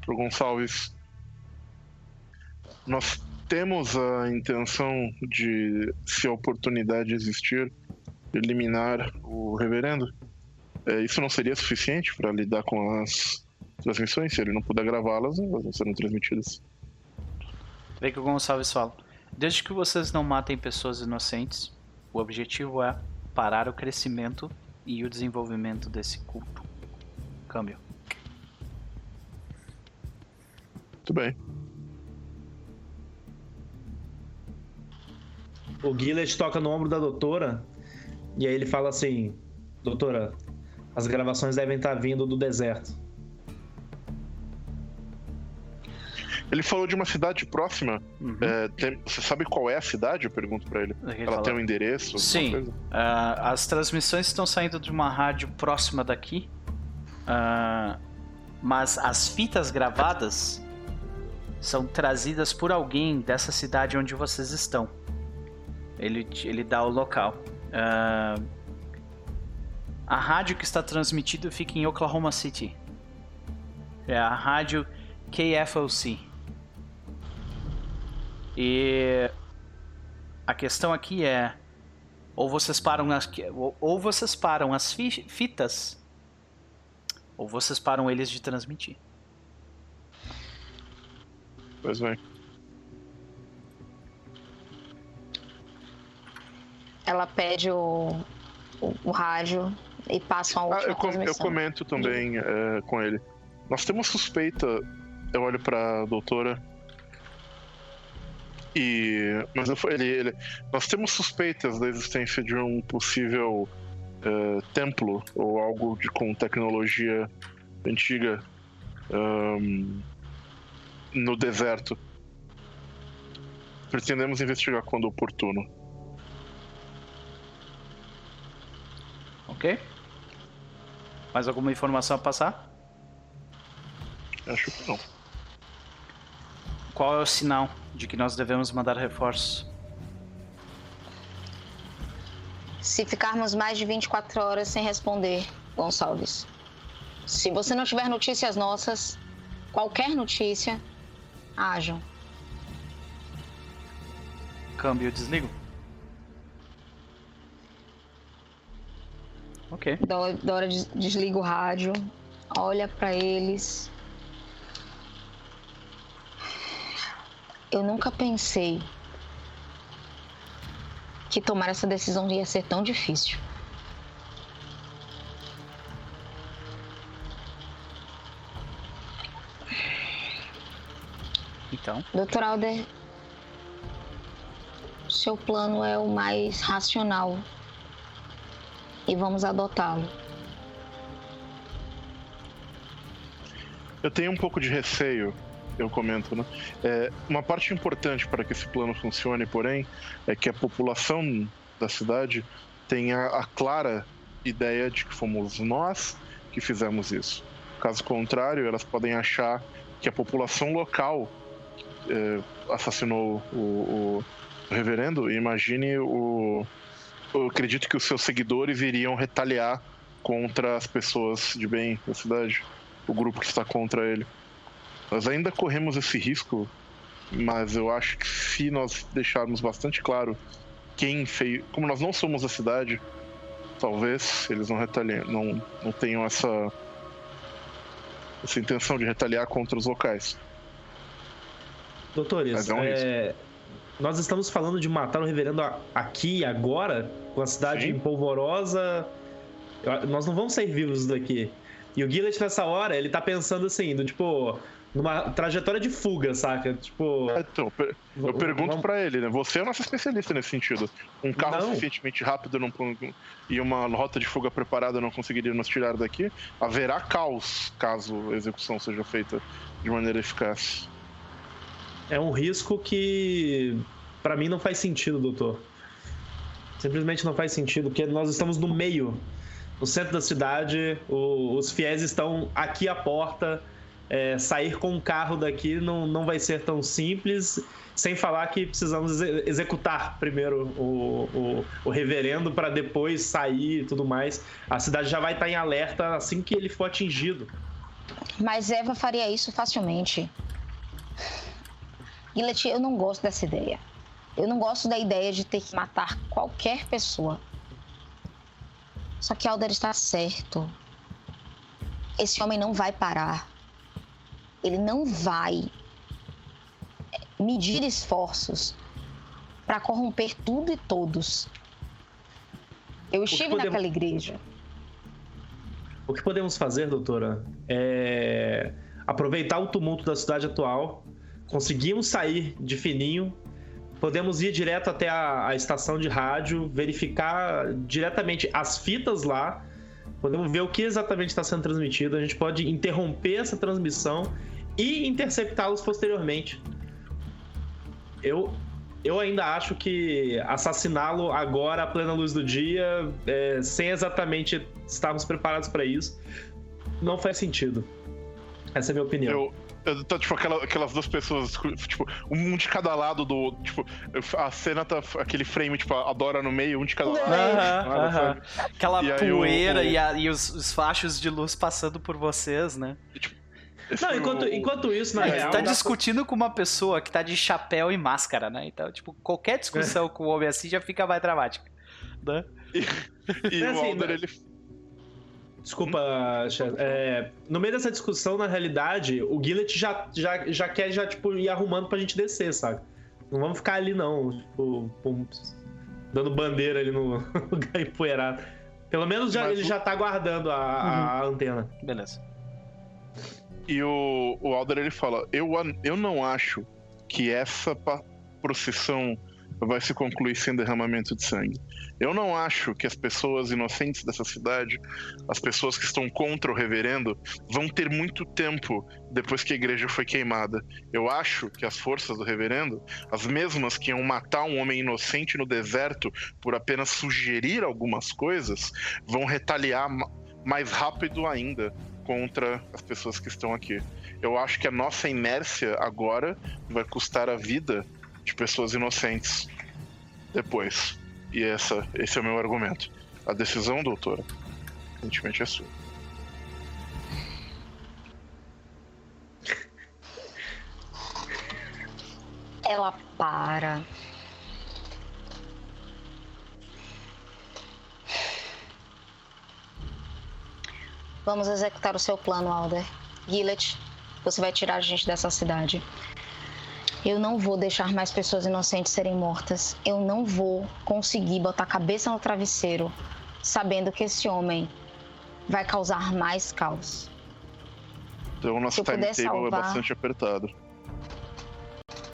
pro Gonçalves. Nós temos a intenção de, se a oportunidade existir, eliminar o reverendo. É, isso não seria suficiente para lidar com as transmissões? Se ele não puder gravá-las, elas não serão transmitidas. Vê que o Gonçalves fala. Desde que vocês não matem pessoas inocentes, o objetivo é parar o crescimento e o desenvolvimento desse culto. Câmbio. Muito bem. O Gillet toca no ombro da doutora e aí ele fala assim: Doutora, as gravações devem estar vindo do deserto. Ele falou de uma cidade próxima. Uhum. É, tem, você sabe qual é a cidade? Eu pergunto para ele. Ela tem um endereço? Sim. Uh, as transmissões estão saindo de uma rádio próxima daqui. Uh, mas as fitas gravadas são trazidas por alguém dessa cidade onde vocês estão. Ele, ele dá o local. Uh, a rádio que está transmitido fica em Oklahoma City. É a rádio KFOC. E a questão aqui é ou vocês param as ou, ou vocês param as fi- fitas ou vocês param eles de transmitir. Pois bem. Ela pede o, o, o rádio e passa uma Ah, última eu, com- eu comento também é, com ele. Nós temos suspeita. Eu olho pra doutora. E. Mas eu, ele, ele- nós temos suspeitas da existência de um possível é, templo ou algo de, com tecnologia antiga ahn, no deserto. Pretendemos investigar quando oportuno. OK? Mais alguma informação a passar? Acho que não. Qual é o sinal de que nós devemos mandar reforços? Se ficarmos mais de 24 horas sem responder, Gonçalves. Se você não tiver notícias nossas, qualquer notícia, ajam. Câmbio desligo. OK. Dora, Dora des- desliga o rádio, olha pra eles. Eu nunca pensei que tomar essa decisão ia ser tão difícil. Então, Doutor Alder, seu plano é o mais racional e vamos adotá-lo. Eu tenho um pouco de receio, eu comento, né? É, uma parte importante para que esse plano funcione, porém, é que a população da cidade tenha a clara ideia de que fomos nós que fizemos isso. Caso contrário, elas podem achar que a população local é, assassinou o, o- reverendo. Imagine o. Eu acredito que os seus seguidores iriam retaliar contra as pessoas de bem da cidade o grupo que está contra ele. Nós ainda corremos esse risco, mas eu acho que se nós deixarmos bastante claro quem fez. Como nós não somos a cidade, talvez eles não retaliem, não, não tenham essa. essa intenção de retaliar contra os locais. Doutores, é um é, nós estamos falando de matar o reverendo aqui e agora, com a cidade Sim. polvorosa. Nós não vamos sair vivos daqui. E o Gillet, nessa hora, ele tá pensando assim, do tipo, numa trajetória de fuga, saca? Tipo. Então, per- eu pergunto vamos- pra ele, né? Você é o nosso especialista nesse sentido. Um carro Não. suficientemente rápido não, e uma rota de fuga preparada não conseguiria nos tirar daqui. Haverá caos caso a execução seja feita de maneira eficaz. É um risco que pra mim não faz sentido, doutor. Simplesmente não faz sentido, porque nós estamos no meio, no centro da cidade, o- os fiéis estão aqui à porta. é, sair com um carro daqui não, não vai ser tão simples, sem falar que precisamos exe- executar primeiro o, o, o reverendo para depois sair e tudo mais. A cidade já vai estar em alerta assim que ele for atingido. Mas Eva faria isso facilmente. Gillet, eu não gosto dessa ideia. Eu não gosto da ideia de ter que matar qualquer pessoa. Só que Alder está certo. Esse homem não vai parar. Ele não vai é, medir esforços para corromper tudo e todos. Eu estive podemos- naquela igreja. O que podemos fazer, doutora, é aproveitar o tumulto da cidade atual, conseguimos sair de fininho, podemos ir direto até a, a estação de rádio, verificar diretamente as fitas lá, podemos ver o que exatamente está sendo transmitido, a gente pode interromper essa transmissão e interceptá-los posteriormente. Eu, eu ainda acho que assassiná-lo agora à plena luz do dia, é, sem exatamente estarmos preparados para isso, não faz sentido. Essa é a minha opinião. Eu, tô, tipo, aquela- aquelas duas pessoas, tipo, um de cada lado do. Tipo, a cena tá. Aquele frame, tipo, a Dora no meio, um de cada lado. Aham, aham. Aquela E poeira o- e, a- e os, os fachos de luz passando por vocês, né? Esse Não, enquanto, o- enquanto isso, na É, real. tu tá discutindo com uma pessoa que tá de chapéu e máscara, né? Então, tipo, qualquer discussão com o homem assim já fica mais dramática. Né? E É o assim, Alder, né? ele. Desculpa, Chaz. É, no meio dessa discussão, na realidade, o Gillet já, já, já quer já, tipo, ir arrumando pra gente descer, sabe? Não vamos ficar ali, não, tipo, pum, dando bandeira ali no lugar empoeirado. Pelo menos já, Mas ele o- já tá guardando a, a antena. Beleza. E o, o Alder ele fala: eu, eu não acho que essa procissão vai se concluir sem derramamento de sangue. Eu não acho que as pessoas inocentes dessa cidade, as pessoas que estão contra o reverendo, vão ter muito tempo depois que a igreja foi queimada. Eu acho que as forças do reverendo, as mesmas que iam matar um homem inocente no deserto por apenas sugerir algumas coisas, vão retaliar ma- mais rápido ainda contra as pessoas que estão aqui. Eu acho que a nossa inércia agora vai custar a vida de pessoas inocentes depois. E essa, esse é o meu argumento. A decisão, doutora, evidentemente é sua. Ela para. Vamos executar o seu plano, Alder. Gillet, você vai tirar a gente dessa cidade. Eu não vou deixar mais pessoas inocentes serem mortas. Eu não vou conseguir botar a cabeça no travesseiro sabendo que esse homem vai causar mais caos. Então o nosso Se eu puder timetable é salvar- bastante apertado.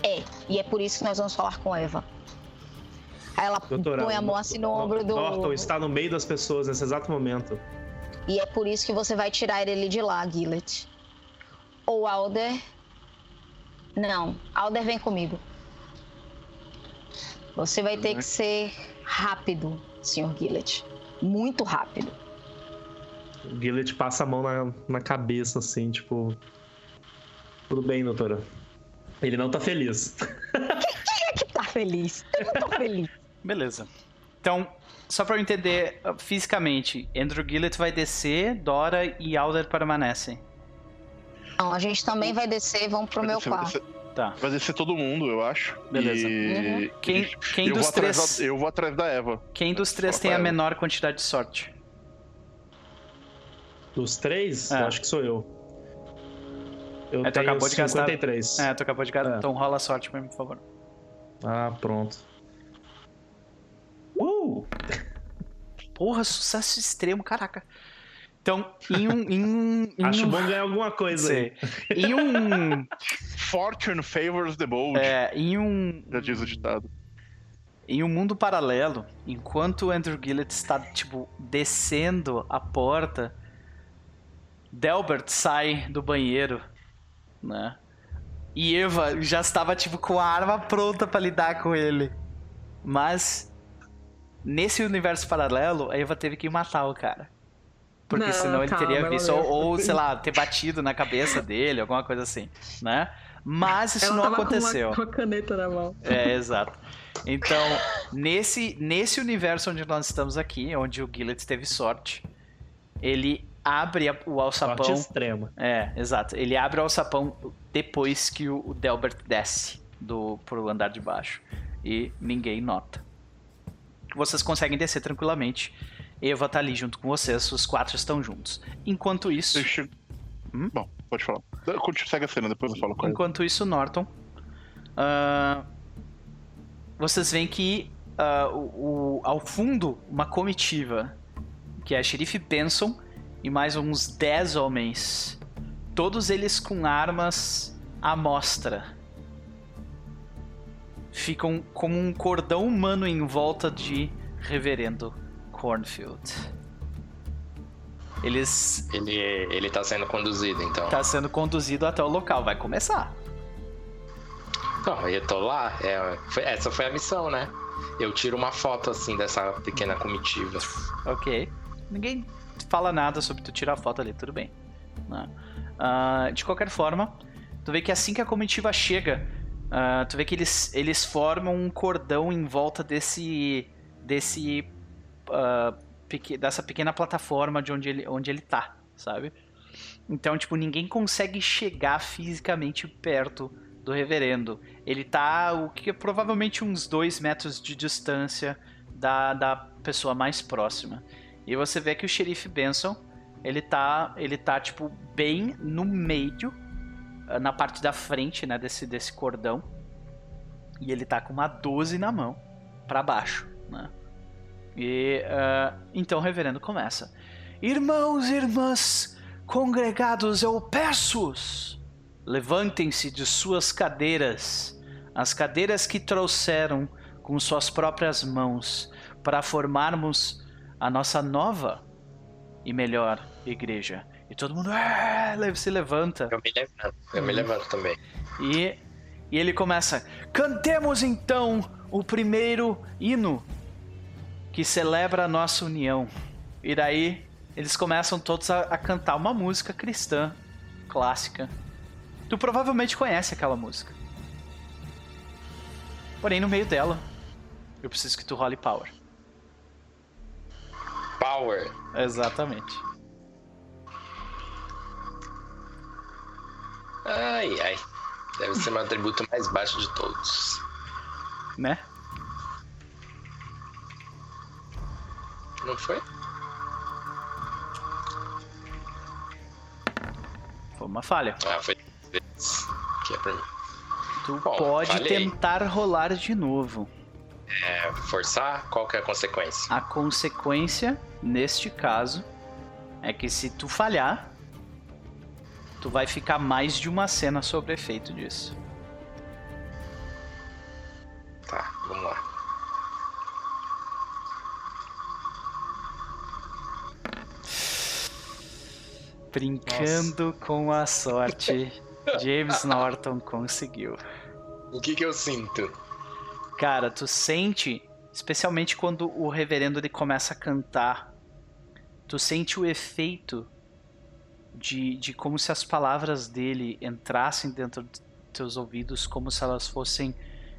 É, e é por isso que nós vamos falar com Eva. Aí ela Doutora, põe a mão assim no ombro do. Norton está no meio das pessoas nesse exato momento. E é por isso que você vai tirar ele de lá, Gillet. Ou Alder. Não, Alder vem comigo. Você vai ter que ser rápido, Sr. Gillet. Muito rápido. O Gillet passa a mão na, na cabeça, assim, tipo. Tudo bem, doutora. Ele não tá feliz. Quem é que tá feliz? Eu não tô feliz. Beleza. Então, só pra eu entender fisicamente, Andrew Gillett vai descer, Dora e Alder permanecem. Não, a gente também vai descer, vamos pro Vai meu descer, vai quarto. descer- Tá. vai descer todo mundo, eu acho. Beleza. E... Uhum. Quem, quem eu, dos vou atrás três, da, eu vou atrás da Eva. quem dos três tem a ela. menor quantidade de sorte? Dos três, É. eu acho que sou eu. Eu É, tu tenho acabou de gastar- 53. É, tu acabou de gastar. É. Então rola a sorte pra mim, por favor. Ah, pronto. Uh! Porra, sucesso extremo, caraca. Então, em um. Em, em Acho um... bom ganhar alguma coisa Sei. aí. Em um. Fortune favors the bold, é, em um. já diz o ditado. Em um mundo paralelo, enquanto o Andrew Gillett está, tipo, descendo a porta, Delbert sai do banheiro, né? E Eva já estava, tipo, com a arma pronta pra lidar com ele. Mas, nesse universo paralelo, a Eva teve que matar o cara. Porque Não, senão ele calma, teria visto, ou, ou, sei lá, ter batido na cabeça dele, alguma coisa assim, né? Mas isso Ela não tava aconteceu. Com uma, com a caneta na mão. É, exato. Então, nesse, nesse universo onde nós estamos aqui, onde o Gillett teve sorte, ele abre a- o alçapão. Sorte extrema. É, exato. Ele abre o alçapão depois que o, o Delbert desce do, pro andar de baixo. E ninguém nota. Vocês conseguem descer tranquilamente. Eva tá ali junto com vocês, os quatro estão juntos. Enquanto isso. Hum? Bom, pode falar. Segue a cena, depois eu falo com. Enquanto isso, Norton, ah, vocês veem que ah, o, o- ao fundo uma comitiva, que é a xerife Benson e mais uns 10 homens, todos eles com armas à mostra. Ficam como um cordão humano em volta de Reverendo Cornfield. Eles. Ele, ele tá sendo conduzido, então. Tá sendo conduzido até o local. Vai começar. Não, eu tô lá. É, foi- essa foi a missão, né? Eu tiro uma foto assim dessa pequena comitiva. Ok. Ninguém fala nada sobre tu tirar foto ali, tudo bem. Ah, de qualquer forma, tu vê que assim que a comitiva chega, ah, tu vê que eles, eles formam um cordão em volta desse. desse. Ah, dessa pequena plataforma de onde ele, onde ele tá, sabe? Então, tipo, ninguém consegue chegar fisicamente perto do reverendo. Ele tá o que é provavelmente uns dois metros de distância da, da pessoa mais próxima. E você vê que o xerife Benson, ele tá, ele tá tipo bem no meio, ah, na parte da frente, né, desse desse cordão. E ele tá com uma 12 na mão para baixo, né? E ah, então o reverendo começa: Irmãos e irmãs, congregados, eu peço-os, levantem-se de suas cadeiras, as cadeiras que trouxeram com suas próprias mãos, para formarmos a nossa nova e melhor igreja. E todo mundo "Ah", se levanta. Eu me levanto. Eu me levanto também. E, e ele começa: Cantemos então o primeiro hino que celebra a nossa união. E daí eles começam todos a, a cantar uma música cristã clássica. Tu provavelmente conhece aquela música. Porém, no meio dela, eu preciso que tu role power. Power. Exatamente. Ai, ai. Deve ser meu atributo mais baixo de todos. Né? Não foi? Foi uma falha. Ah, foi três vezes. Que é pra mim. Tu Bom, pode falhei. tentar rolar de novo. É, forçar? Qual que é a consequência? A consequência, neste caso, é que se tu falhar, tu vai ficar mais de uma cena sobre efeito disso. Tá, vamos lá. Brincando com a sorte, James Norton conseguiu. O que que eu sinto? Cara, tu sente, especialmente quando o reverendo ele começa a cantar, tu sente o efeito de, de como se as palavras dele entrassem dentro dos teus ouvidos, como se elas fossem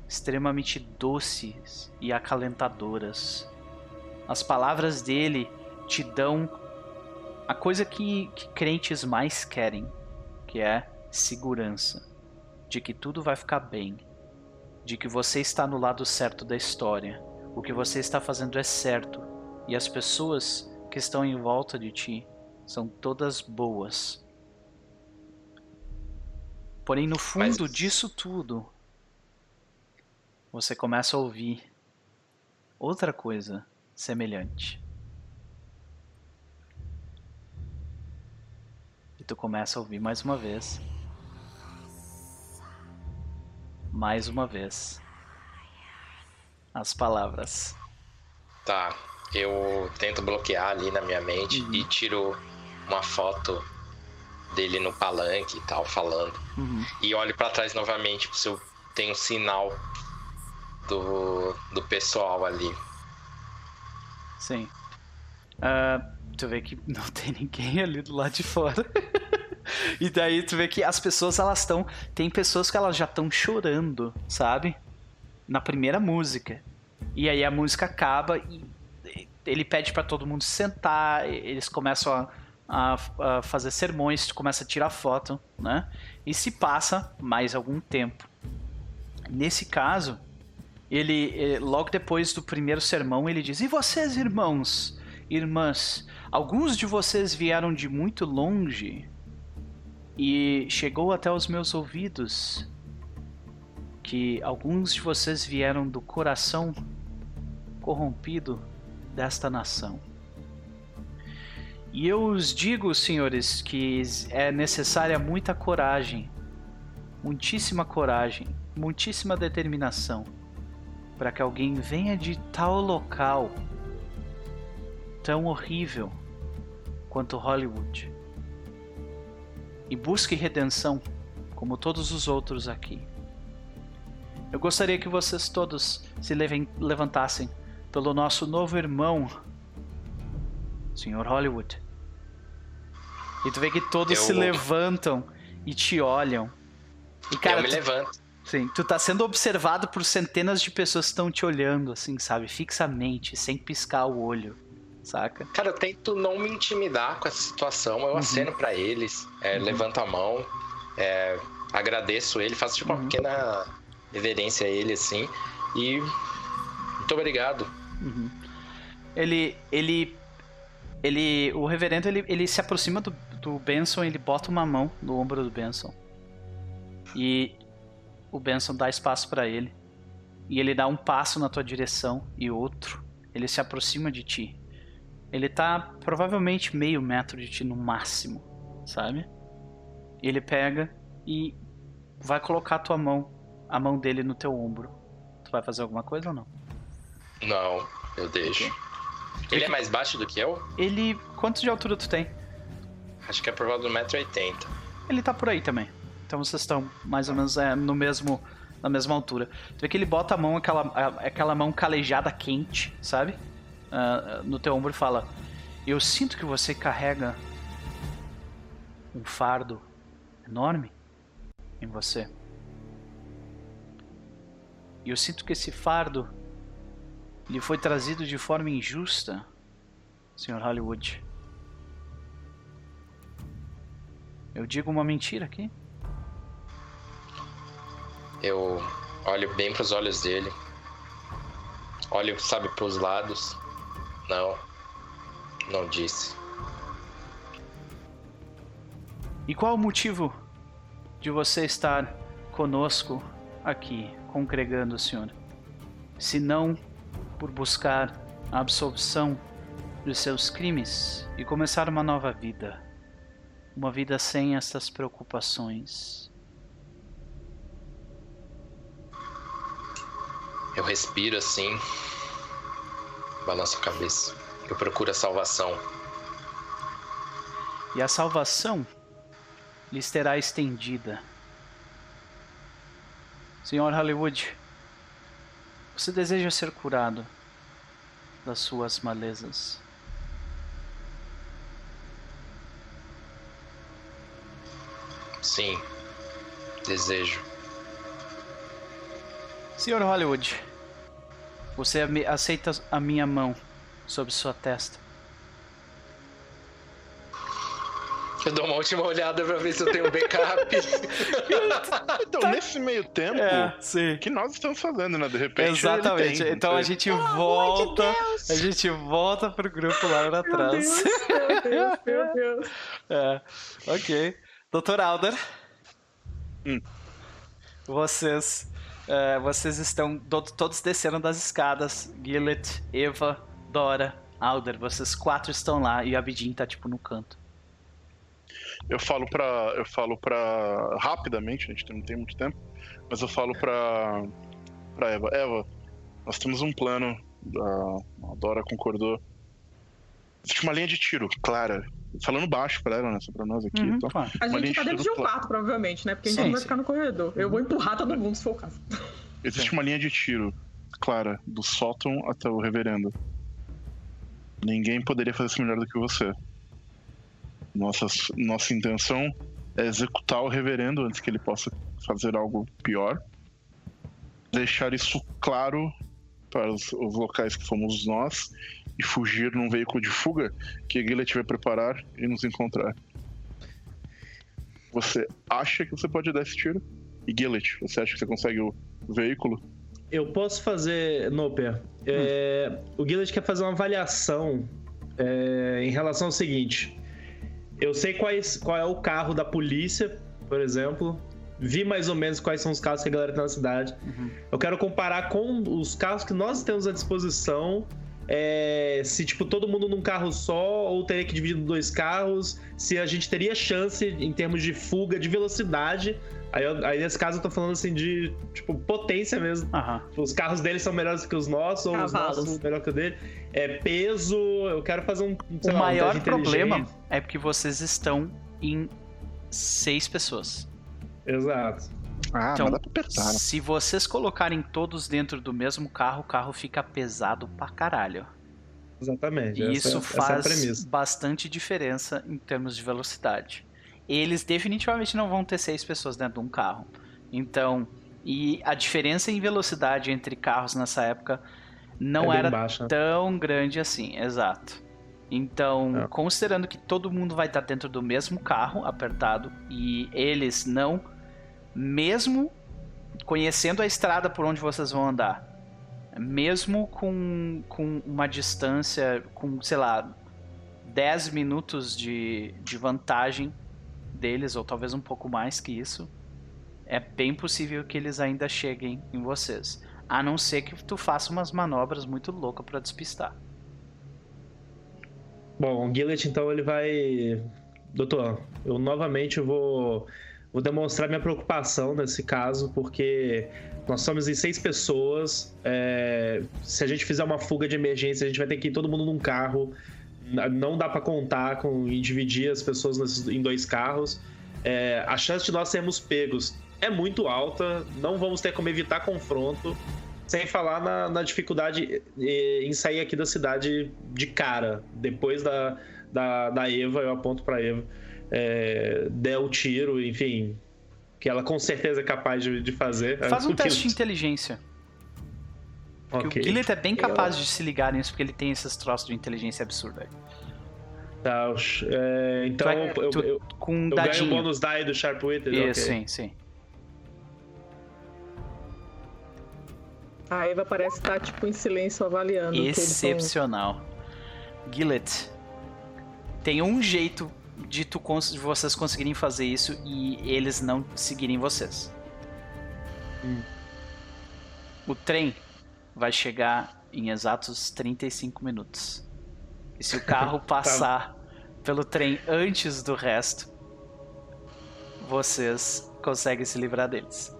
extremamente doces e acalentadoras. As palavras dele te dão a coisa que, que crentes mais querem, que é segurança, de que tudo vai ficar bem, de que você está no lado certo da história, o que você está fazendo é certo e as pessoas que estão em volta de ti são todas boas. Porém, no fundo Mas- disso tudo, você começa a ouvir outra coisa semelhante. E tu começa a ouvir mais uma vez. Mais uma vez. As palavras. Tá, eu tento bloquear ali na minha mente Uhum. e tiro uma foto dele no palanque e tal, falando. Uhum. E olho pra trás novamente se eu tenho sinal do, do pessoal ali. Sim. Ah, tu vê que não tem ninguém ali do lado de fora. e daí tu vê que as pessoas elas estão. Tem pessoas que elas já estão chorando, sabe? Na primeira música. E aí a música acaba e ele pede pra todo mundo sentar, eles começam a, a- a fazer sermões, tu começa a tirar foto, né? E se passa mais algum tempo. Nesse caso, ele eh, logo depois do primeiro sermão ele diz: "E vocês, irmãos, irmãs, alguns de vocês vieram de muito longe e chegou até os meus ouvidos que alguns de vocês vieram do coração corrompido desta nação. E eu os digo, senhores, que é necessária muita coragem, muitíssima coragem, muitíssima determinação para que alguém venha de tal local tão horrível quanto Hollywood. E busque redenção, como todos os outros aqui. Eu gostaria que vocês todos se levantassem pelo nosso novo irmão, Sr. Hollywood. E tu vê que todos eu... se levantam e te olham. E, cara, eu me tu... levanto. Sim, tu tá sendo observado por centenas de pessoas que estão te olhando, assim, sabe? Fixamente, sem piscar o olho, saca? Cara, eu tento não me intimidar com essa situação. Eu uhum. aceno para eles, é, uhum. levanto a mão, é, agradeço ele, faço tipo uhum. uma pequena reverência a ele, assim. E. Muito obrigado. Uhum. Ele. Ele. Ele. O reverendo ele, ele se aproxima do, do Benson, ele bota uma mão no ombro do Benson. E o Benson dá espaço para ele. E ele dá um passo na tua direção e outro. Ele se aproxima de ti. Ele tá provavelmente meio metro de ti no máximo, sabe? Ele pega e vai colocar a tua mão, a mão dele no teu ombro. Tu vai fazer alguma coisa ou não? Não, eu deixo. Okay. Ele é mais baixo do que eu? Ele. Quanto de altura tu tem? Acho que é por volta do 1,80m. Ele tá por aí também. Então vocês estão mais ou menos é, no mesmo na mesma altura. Tu vê que ele bota a mão, aquela, aquela mão calejada quente, sabe? Uh, no teu ombro e fala: Eu sinto que você carrega um fardo enorme em você. E eu sinto que esse fardo lhe foi trazido de forma injusta, Sr. Hollywood. Eu digo uma mentira aqui? Eu olho bem para os olhos dele. Olho, sabe, para os lados. Não. Não disse. E qual o motivo de você estar conosco aqui, congregando, Senhor? Se não por buscar a absolvição dos seus crimes e começar uma nova vida. Uma vida sem essas preocupações. Eu respiro assim, balanço a cabeça. Eu procuro a salvação. E a salvação lhes terá estendida. Senhor Hollywood, você deseja ser curado das suas malezas? Sim, desejo. Senhor Hollywood, você aceita a minha mão sobre sua testa? Eu dou uma última olhada pra ver se eu tenho um backup. então, nesse meio tempo, é, sim. que nós estamos fazendo, né? De repente. Exatamente. Tem, então a gente volta. De a gente volta pro grupo lá pra trás. Meu Deus, meu Deus, meu Deus. É, ok. Doutor Alder. Hum. Vocês Uh, vocês estão todos descendo das escadas. Gillet, Eva, Dora, Alder. Vocês quatro estão lá e o Abidin tá tipo no canto. Eu falo pra. Eu falo pra. Rapidamente, a gente não tem muito tempo. Mas eu falo pra. pra Eva. Eva, nós temos um plano. A, Dora concordou. Existe uma linha de tiro clara falando baixo pra ela, né? Só pra nós aqui. Uhum, então, claro. A gente tá dentro de um quarto, provavelmente, né? Porque a gente sim, não vai sim. ficar no corredor. Eu vou empurrar todo mundo se for o caso. Existe sim. uma linha de tiro clara, do sótão até o reverendo. Ninguém poderia fazer isso melhor do que você. Nossa, nossa intenção é executar o reverendo antes que ele possa fazer algo pior. Deixar isso claro para os, os locais que fomos nós e fugir num veículo de fuga que a Gillet vai preparar e nos encontrar. Você acha que você pode dar esse tiro? E Gillet, você acha que você consegue o veículo? Eu posso fazer, Noper. É, hum. O Gillet quer fazer uma avaliação é, em relação ao seguinte. Eu sei quais, qual é o carro da polícia, por exemplo. Vi mais ou menos quais são os carros que a galera tem na cidade. Uhum. Eu quero comparar com os carros que nós temos à disposição é, se tipo todo mundo num carro só ou teria que dividir em dois carros, se a gente teria chance em termos de fuga, de velocidade. Aí, eu- aí nesse caso eu tô falando assim de tipo potência mesmo. Aham. Os carros deles são melhores que os nossos, ou os Cavalos. nossos melhor que o dele. É peso, eu quero fazer um. sei O lá, um maior teste problema é porque vocês estão em seis pessoas. Exato. Ah, Então, mas dá pra apertar. né? se vocês colocarem todos dentro do mesmo carro, o carro fica pesado pra caralho. Exatamente. E essa- isso essa é a faz premissa. bastante diferença em termos de velocidade. Eles definitivamente não vão ter seis pessoas dentro de um carro. Então, e a diferença em velocidade entre carros nessa época não é era baixa. tão grande assim, exato. Então, É. considerando que todo mundo vai estar dentro do mesmo carro apertado e eles não, mesmo conhecendo a estrada por onde vocês vão andar, mesmo com, com uma distância, com, sei lá, 10 minutos de, de vantagem deles, ou talvez um pouco mais que isso, é bem possível que eles ainda cheguem em vocês. A não ser que tu faça umas manobras muito loucas pra despistar. Bom, o Gillet, então, ele vai. Doutor, eu novamente vou, vou demonstrar minha preocupação nesse caso, porque nós somos em seis pessoas. é, se a gente fizer uma fuga de emergência, a gente vai ter que ir todo mundo num carro. Não dá pra contar com e dividir as pessoas em dois carros. É, a chance de nós sermos pegos é muito alta. Não vamos ter como evitar confronto. Sem falar na, na dificuldade eh, em sair aqui da cidade de cara. Depois da, da, da Eva, eu aponto pra Eva, é, der o tiro, enfim, que ela com certeza é capaz de, de fazer. Faz um teste de inteligência. Porque Ok. o Gillet é bem capaz de se ligar nisso, porque ele tem esses troços de inteligência absurda. Tá, é, então Tu eu, tu- eu, Com um eu ganho o bônus die do Sharp Witted. Isso, ok. sim, sim. A Eva parece estar, tipo, em silêncio avaliando. Excepcional. Gillet, tem um jeito de, tu, de vocês conseguirem fazer isso e eles não seguirem vocês. Hum. O trem vai chegar em exatos 35 minutos. E se o carro passar pelo trem antes do resto, vocês conseguem se livrar deles.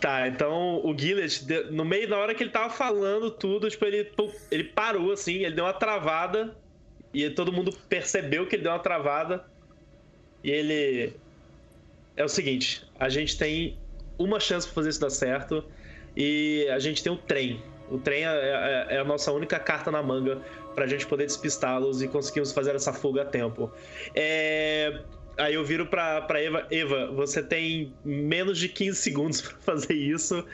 Tá, então o Gillet, no meio da hora que ele tava falando tudo, tipo, ele, ele parou assim, ele deu uma travada. E todo mundo percebeu que ele deu uma travada. E ele. É o seguinte: a gente tem uma chance pra fazer isso dar certo. E a gente tem o trem. O trem é, é- é a nossa única carta na manga pra gente poder despistá-los e conseguirmos fazer essa fuga a tempo. É, Aí eu viro pra, pra Eva. Eva, você tem menos de 15 segundos pra fazer isso.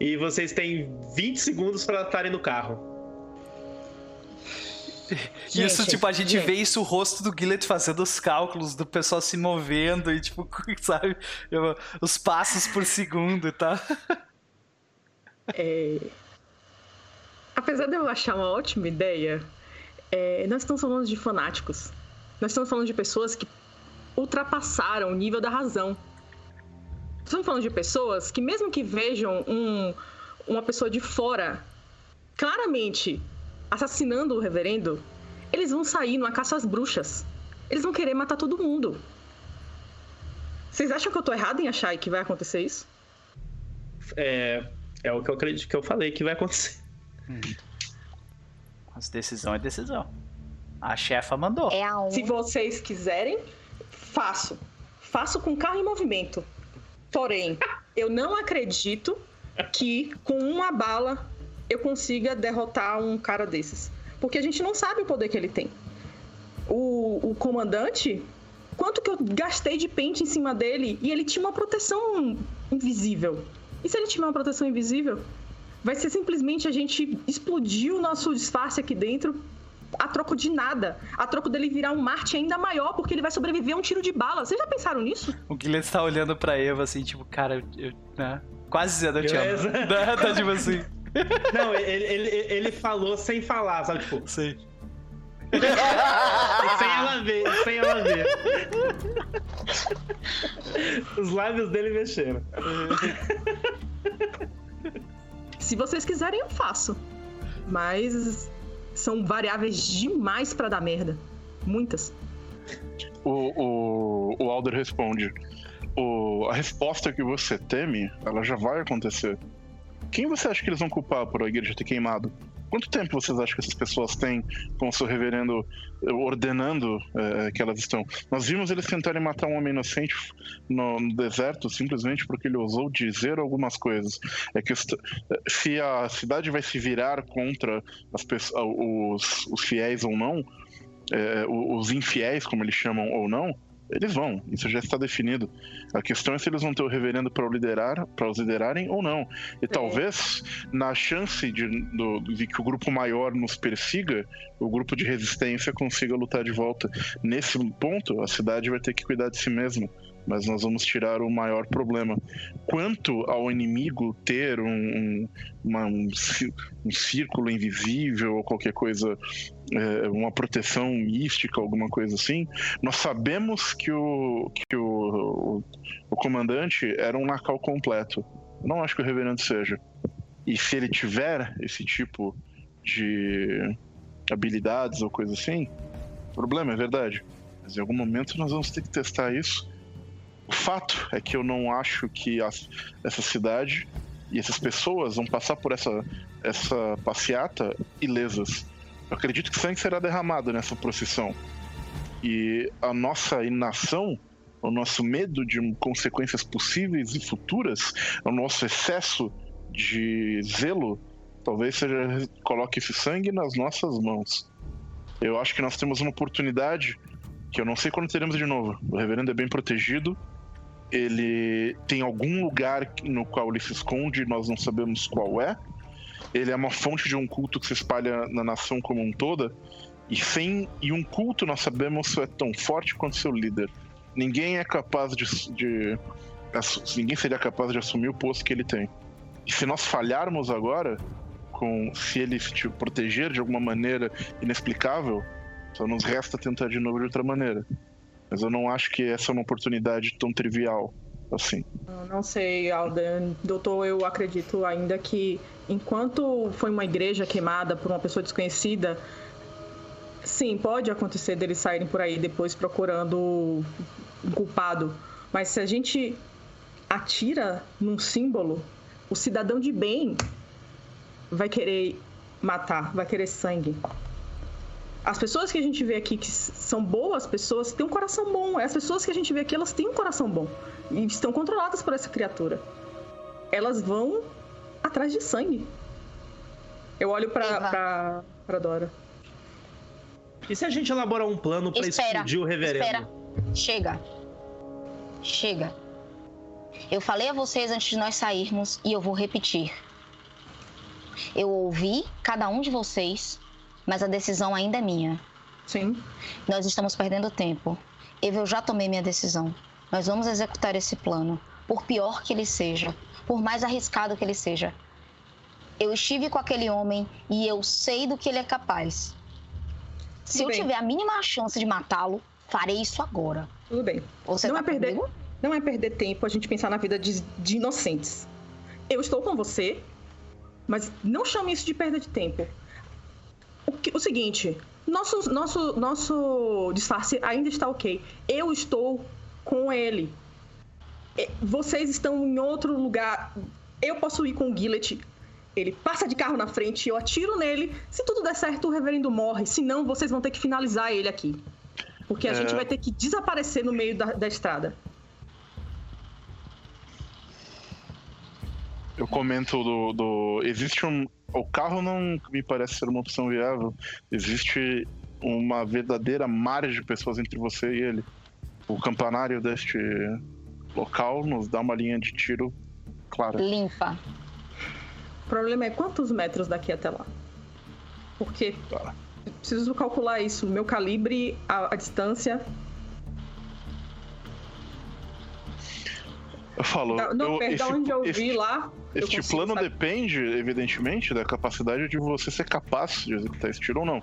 E vocês têm 20 segundos pra estarem no carro. isso, Gente, tipo, a gente gente. vê isso, o rosto do Gillet fazendo os cálculos do pessoal se movendo e, tipo, sabe, eu- os passos por segundo, tá? É, Apesar de eu achar uma ótima ideia, é, nós estamos falando de fanáticos. Nós estamos falando de pessoas que ultrapassaram o nível da razão. Estamos falando de pessoas que, mesmo que vejam um- uma pessoa de fora claramente assassinando o reverendo, eles vão sair numa caça às bruxas. Eles vão querer matar todo mundo. Vocês acham que eu tô errado em achar que vai acontecer isso? É, é o que eu acredito que eu falei que vai acontecer. Mas decisão é decisão. A chefa mandou. É a um. Se vocês quiserem, faço. Faço com carro em movimento. Porém, eu não acredito que com uma bala eu consiga derrotar um cara desses. Porque a gente não sabe o poder que ele tem. O, o comandante, quanto que eu gastei de pente em cima dele e ele tinha uma proteção invisível. E se ele tiver uma proteção invisível? Vai ser simplesmente a gente explodir o nosso disfarce aqui dentro a troco de nada. A troco dele virar um Marte ainda maior, porque ele vai sobreviver a um tiro de bala. Vocês já pensaram nisso? O Gillet tá olhando pra Eva assim, tipo, cara, eu, né? Quase dizendo eu te amo. Beleza. Né? Tá tipo assim, Não, ele, ele, ele falou sem falar, sabe? Tipo, sei. sem ela ver, sem ela ver. Os lábios dele mexeram. Se vocês quiserem, eu faço. mas são variáveis demais para dar merda. Muitas. O, o, o Alder responde: o, a resposta que você teme, ela já vai acontecer. Quem você acha que eles vão culpar por a igreja ter queimado? Quanto tempo vocês acham que essas pessoas têm com o seu reverendo ordenando é, que elas estão? Nós vimos eles tentarem matar um homem inocente no, deserto simplesmente porque ele ousou dizer algumas coisas. É que se a cidade vai se virar contra as pessoas, os, os fiéis ou não, é, os infiéis, como eles chamam ou não, eles vão, isso já está definido. A questão é se eles vão ter o reverendo para liderar, para os liderarem ou não. E é. talvez, na chance de, do, de que o grupo maior nos persiga, o grupo de resistência consiga lutar de volta. Nesse ponto, a cidade vai ter que cuidar de si mesma mas nós vamos tirar o maior problema. Quanto ao inimigo ter um, um, uma, um, um círculo invisível ou qualquer coisa, é, uma proteção mística, alguma coisa assim, nós sabemos que o, que o, o, o comandante era um Nakal completo. Não acho que o reverendo seja. E se ele tiver esse tipo de habilidades ou coisa assim, problema, é verdade. Mas em algum momento nós vamos ter que testar isso o fato é que eu não acho que essa cidade e essas pessoas vão passar por essa, essa passeata ilesas. Eu acredito que sangue será derramado nessa procissão. E a nossa inação, o nosso medo de consequências possíveis e futuras, o nosso excesso de zelo, talvez seja coloque esse sangue nas nossas mãos. Eu acho que nós temos uma oportunidade que eu não sei quando teremos de novo. O reverendo é bem protegido, ele tem algum lugar no qual ele se esconde, nós não sabemos qual é. Ele é uma fonte de um culto que se espalha na nação como um toda. E sem e um culto nós sabemos é tão forte quanto seu líder. Ninguém é capaz de, de ninguém seria capaz de assumir o posto que ele tem. E se nós falharmos agora, com se ele te proteger de alguma maneira inexplicável, só nos resta tentar de novo de outra maneira. Mas eu não acho que essa é uma oportunidade tão trivial assim. Não sei, Alden. Doutor, eu acredito ainda que enquanto foi uma igreja queimada por uma pessoa desconhecida, sim, pode acontecer deles saírem por aí depois procurando um culpado. Mas se a gente atira num símbolo, o cidadão de bem vai querer matar, vai querer sangue as pessoas que a gente vê aqui que são boas pessoas têm um coração bom. As pessoas que a gente vê aqui, elas têm um coração bom. E estão controladas por essa criatura. Elas vão atrás de sangue. Eu olho pra, pra, pra Dora. E se a gente elaborar um plano para explodir o reverendo? Espera. Chega. Chega. Eu falei a vocês antes de nós sairmos e eu vou repetir. Eu ouvi cada um de vocês mas a decisão ainda é minha. Sim. Nós estamos perdendo tempo. Eu já tomei minha decisão. Nós vamos executar esse plano, por pior que ele seja, por mais arriscado que ele seja. Eu estive com aquele homem e eu sei do que ele é capaz. Se Tudo eu bem. tiver a mínima chance de matá-lo, farei isso agora. Tudo bem. Você não tá é perder, comigo? não é perder tempo a gente pensar na vida de, de inocentes. Eu estou com você, mas não chame isso de perda de tempo o, seguinte, nosso, nosso, nosso disfarce ainda está ok. Eu estou com ele. Vocês estão em outro lugar. Eu posso ir com o Gillet. Ele passa de carro na frente, eu atiro nele. Se tudo der certo, o reverendo morre. Se não, vocês vão ter que finalizar ele aqui. Porque a é... gente vai ter que desaparecer no meio da, da estrada. Eu comento do, do. Existe um, o carro não me parece ser uma opção viável. Existe uma verdadeira margem de pessoas entre você e ele. O campanário deste local nos dá uma linha de tiro clara. Limpa. O problema é quantos metros daqui até lá? Porque tá. preciso calcular isso. Meu calibre, a, a distância. Eu falo. Não, eu, esse, onde eu esse, vi lá. Este plano saber. depende, evidentemente, da capacidade de você ser capaz de executar esse tiro ou não.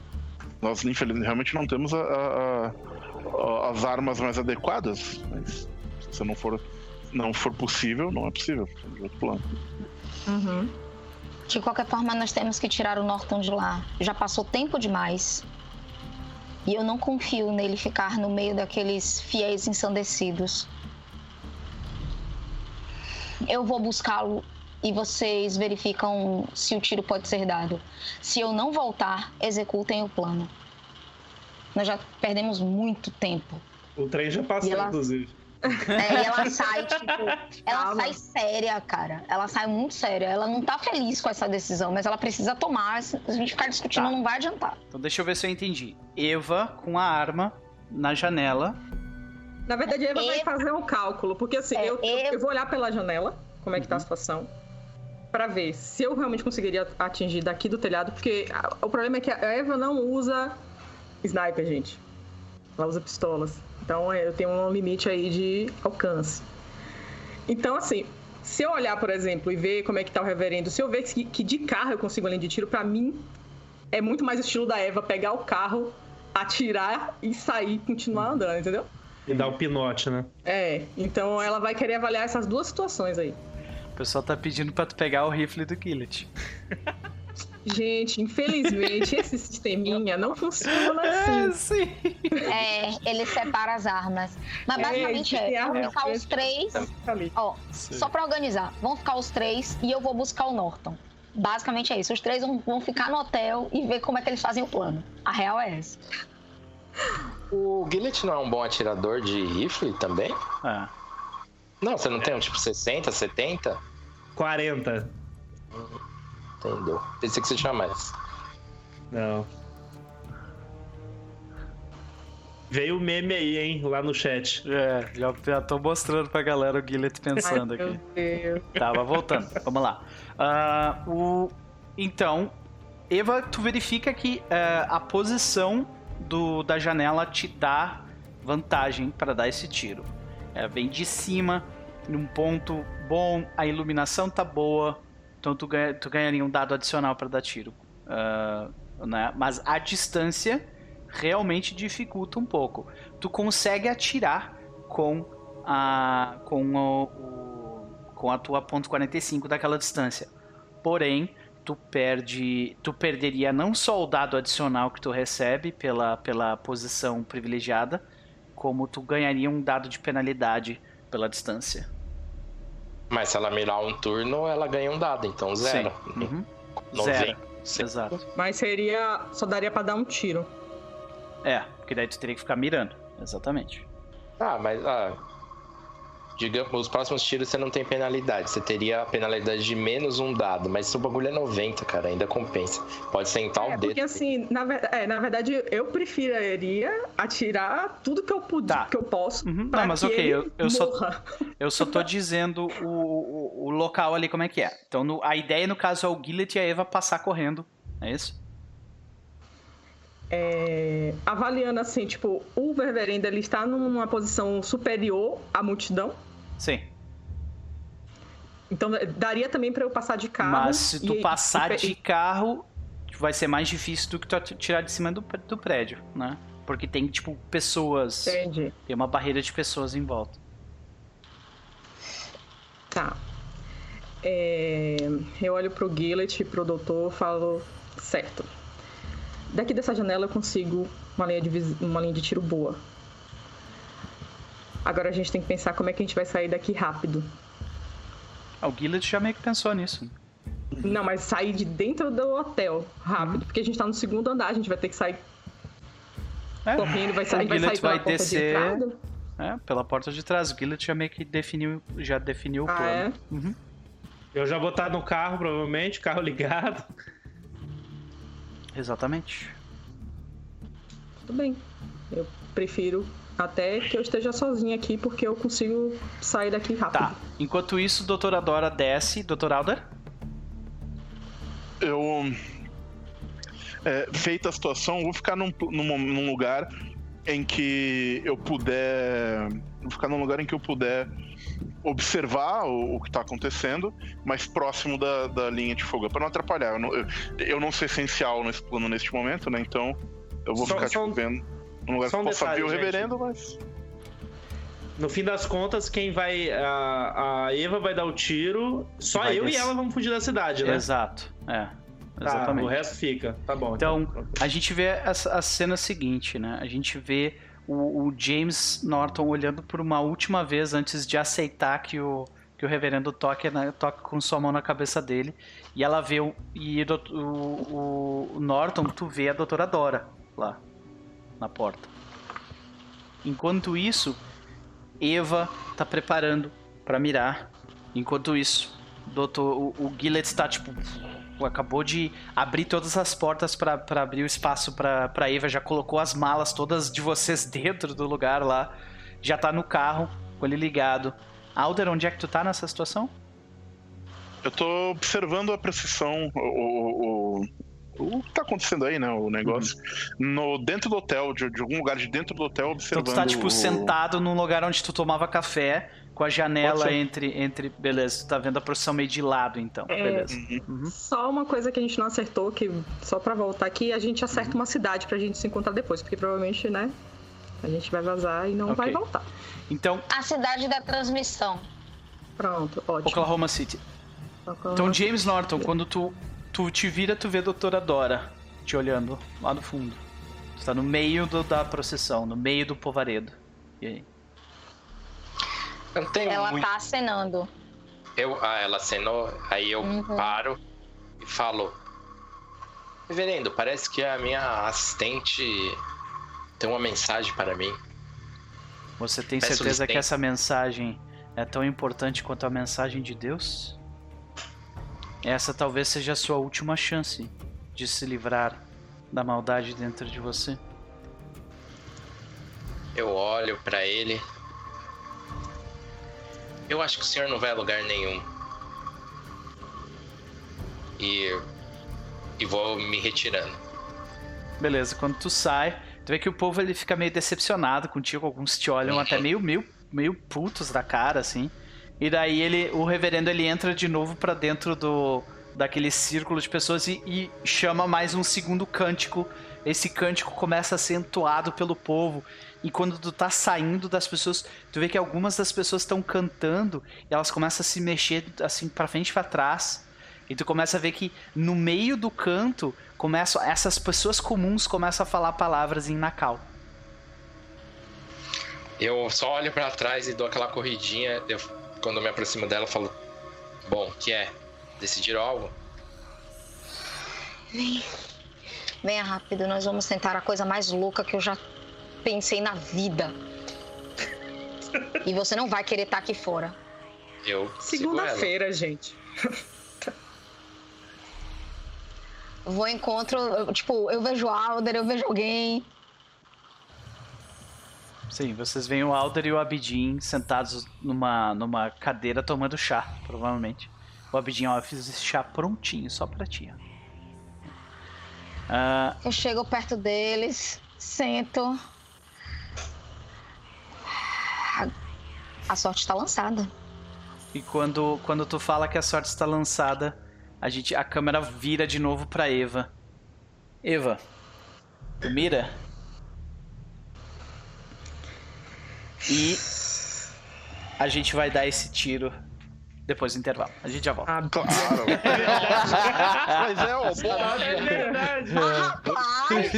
Nós, infelizmente, realmente não temos a, a, a, as armas mais adequadas, mas se não for, não for possível, não é possível. De outro plano. Uhum. De qualquer forma, nós temos que tirar o Norton de lá. Já passou tempo demais. E eu não confio nele ficar no meio daqueles fiéis ensandecidos. Eu vou buscá-lo e vocês verificam se o tiro pode ser dado. Se eu não voltar, executem o plano. Nós já perdemos muito tempo. O trem já passou, ela... inclusive. É, e ela sai, tipo, ela Calma. sai séria, cara. Ela sai muito séria. Ela não tá feliz com essa decisão, mas ela precisa tomar. Se a gente ficar discutindo, tá. não vai adiantar. Então deixa eu ver se eu entendi. Eva com a arma na janela. Na verdade, Eva, Eva... vai fazer um cálculo, porque assim, é, eu, Eva... eu vou olhar pela janela, como é que tá a uhum. situação para ver se eu realmente conseguiria atingir daqui do telhado, porque o problema é que a Eva não usa sniper, gente. Ela usa pistolas. Então é, eu tenho um limite aí de alcance. Então, assim, se eu olhar, por exemplo, e ver como é que tá o reverendo, se eu ver que, que de carro eu consigo além de tiro, para mim é muito mais o estilo da Eva pegar o carro, atirar e sair, continuar andando, entendeu? E dar o pinote, né? É, então ela vai querer avaliar essas duas situações aí. O pessoal tá pedindo pra tu pegar o rifle do Killet. Gente, infelizmente, esse sisteminha não funciona é, assim. É, sim. É, ele separa as armas. Mas é, basicamente é, é vão ficar os três. Ó, só pra organizar, vão ficar os três e eu vou buscar o Norton. Basicamente é isso. Os três vão, vão ficar no hotel e ver como é que eles fazem o plano. A real é essa. O Gillet não é um bom atirador de rifle também? Ah. Não, você não tem um tipo 60, 70? 40. Entendeu? Pensei que você tinha mais. Não. Veio o meme aí, hein, lá no chat. É, já, já tô mostrando pra galera o Gillet pensando Ai, aqui. Deus. Tava voltando, vamos lá. Uh, o... Então, Eva, tu verifica que uh, a posição do, da janela te dá vantagem para dar esse tiro. É, vem de cima, num ponto bom, a iluminação tá boa, então tu, ganha, tu ganharia um dado adicional para dar tiro. Uh, né? Mas a distância realmente dificulta um pouco. Tu consegue atirar com a, com o, o com a tua ponto .45 daquela distância. Porém, tu perde, tu perderia não só o dado adicional que tu recebe pela, pela posição privilegiada, como tu ganharia um dado de penalidade pela distância. Mas se ela mirar um turno, ela ganha um dado, então zero. Uhum. Zero. Exato. Mas seria. Só daria para dar um tiro. É, porque daí tu teria que ficar mirando. Exatamente. Ah, mas. Ah, digamos, os próximos tiros você não tem penalidade. Você teria a penalidade de menos um dado, mas se o bagulho é 90, cara, ainda compensa. Pode sentar é, o dedo. Porque assim, na, é, na verdade, eu preferiria atirar tudo que eu puder, tá. que eu posso. Uhum. Não, mas ok, eu, eu só, eu só tô dizendo o, o, o, local ali como é que é. Então no, a ideia no caso é o Gillet e a Eva passar correndo. É isso? É, avaliando assim, tipo, o Ververenda ele está numa posição superior à multidão. Sim. Então daria também para eu passar de carro. Mas se tu e, passar e... de carro, vai ser mais difícil do que tu tirar de cima do, do prédio, né? Porque tem, tipo, pessoas. Entendi. Tem uma barreira de pessoas em volta. Tá. É, eu olho pro Gillet e pro doutor falo, certo. Daqui dessa janela eu consigo uma linha de, uma linha de tiro boa. Agora a gente tem que pensar como é que a gente vai sair daqui rápido. Ah, o Gillet já meio que pensou nisso. Não, mas sair de dentro do hotel rápido, porque a gente tá no segundo andar, a gente vai ter que sair é. correndo, vai sair, vai sair pela vai porta descer... de É, pela porta de trás. O Gillet já meio que definiu, já definiu o ah, plano. É? Uhum. Eu já vou estar no carro, provavelmente, carro ligado. Exatamente. Tudo bem. Eu prefiro até que eu esteja sozinha aqui, porque eu consigo sair daqui rápido. Tá. Enquanto isso, doutora Dora desce. Doutor Alder? Eu. É, feita a situação, vou ficar num, num, num, lugar em que eu puder. Vou ficar num lugar em que eu puder observar o, o que está acontecendo, mas próximo da, da linha de fogo, para não atrapalhar. Eu não, eu, eu não sou essencial nesse plano neste momento, né? Então eu vou só, ficar só, tipo, vendo um lugar que um possa detalhe, o reverendo, gente. mas. No fim das contas, quem vai. A, a Eva vai dar o tiro. Só eu descer. e ela vamos fugir da cidade, né? Exato. É, Tá, exatamente. o resto fica. Tá bom. Então, a gente vê a, a cena seguinte, né? A gente vê o, o James Norton olhando por uma última vez antes de aceitar que o, que o reverendo toque, na- toque com sua mão na cabeça dele. E ela vê o, e o, o, o Norton, tu vê a doutora Dora lá na porta. Enquanto isso, Eva tá preparando pra mirar. Enquanto isso, doutor, o, o Gillett está tipo acabou de abrir todas as portas pra abrir o espaço pra Eva, já colocou as malas todas de vocês dentro do lugar lá. Já tá no carro com ele ligado. Alder, onde é que tu tá nessa situação? Eu tô observando a precisão, o, o, o, que tá acontecendo aí, né? O negócio. No, dentro do hotel, de, de algum lugar de dentro do hotel, Então observando. tu tá tipo o- sentado num lugar onde tu tomava café, com a janela entre entre, beleza, tu tá vendo a procissão meio de lado então. É. Beleza. Uhum. Só uma coisa que a gente não acertou, que só pra voltar aqui, a gente Uhum. acerta uma cidade pra gente se encontrar depois, porque provavelmente, né? A gente vai vazar e não Ok. vai voltar. Então, A cidade da transmissão. Pronto, ótimo. Oklahoma City. Então, James Norton, quando tu, tu te vira, tu vê a doutora Dora te olhando lá no fundo. Tu tá no meio do- da procissão, no meio do povaredo. E aí? Eu não tenho Ela muito. tá acenando. Eu, ah, ela acenou, aí eu Uhum. paro e falo: Reverendo, parece que a minha assistente tem uma mensagem para mim. Você tem Peço certeza que licença. essa mensagem é tão importante quanto a mensagem de Deus? Essa talvez seja a sua última chance de se livrar da maldade dentro de você. Eu olho para ele. Eu acho que o senhor não vai a lugar nenhum. E. E vou me retirando. Beleza, quando tu sai, tu vê que o povo ele fica meio decepcionado contigo, alguns te olham Uhum. até meio, meio, meio putos da cara, assim. E daí ele, o reverendo ele entra de novo pra dentro do daquele círculo de pessoas e, e chama mais um segundo cântico. Esse cântico começa a ser entoado pelo povo. E quando tu tá saindo das pessoas, tu vê que algumas das pessoas estão cantando e elas começam a se mexer assim pra frente e pra trás. E tu começa a ver que no meio do canto, começam, essas pessoas comuns começam a falar palavras em Nakal. Eu só olho para trás e dou aquela corridinha. Eu, quando eu me aproximo dela, eu falo: Bom, que é? Decidiram algo? Venha rápido, nós vamos tentar a coisa mais louca que eu já pensei na vida. E você não vai querer estar aqui fora. Eu. Segunda-feira, gente. Vou ao encontro, tipo, eu vejo Alder, eu vejo alguém. Sim, vocês veem o Alder e o Abidin sentados numa, numa cadeira tomando chá, provavelmente. O Abidin, ó, eu fiz esse chá prontinho, só pra ti. ó. Ah, Eu chego perto deles, sento. A, a sorte está lançada. e quando, quando tu fala que a sorte está lançada, a, gente, a câmera vira de novo pra Eva. Eva, tu mira? E a gente vai dar esse tiro depois do intervalo. A gente já volta. Ah, Claro. Mas é, ó, bom. é verdade. Rapaz!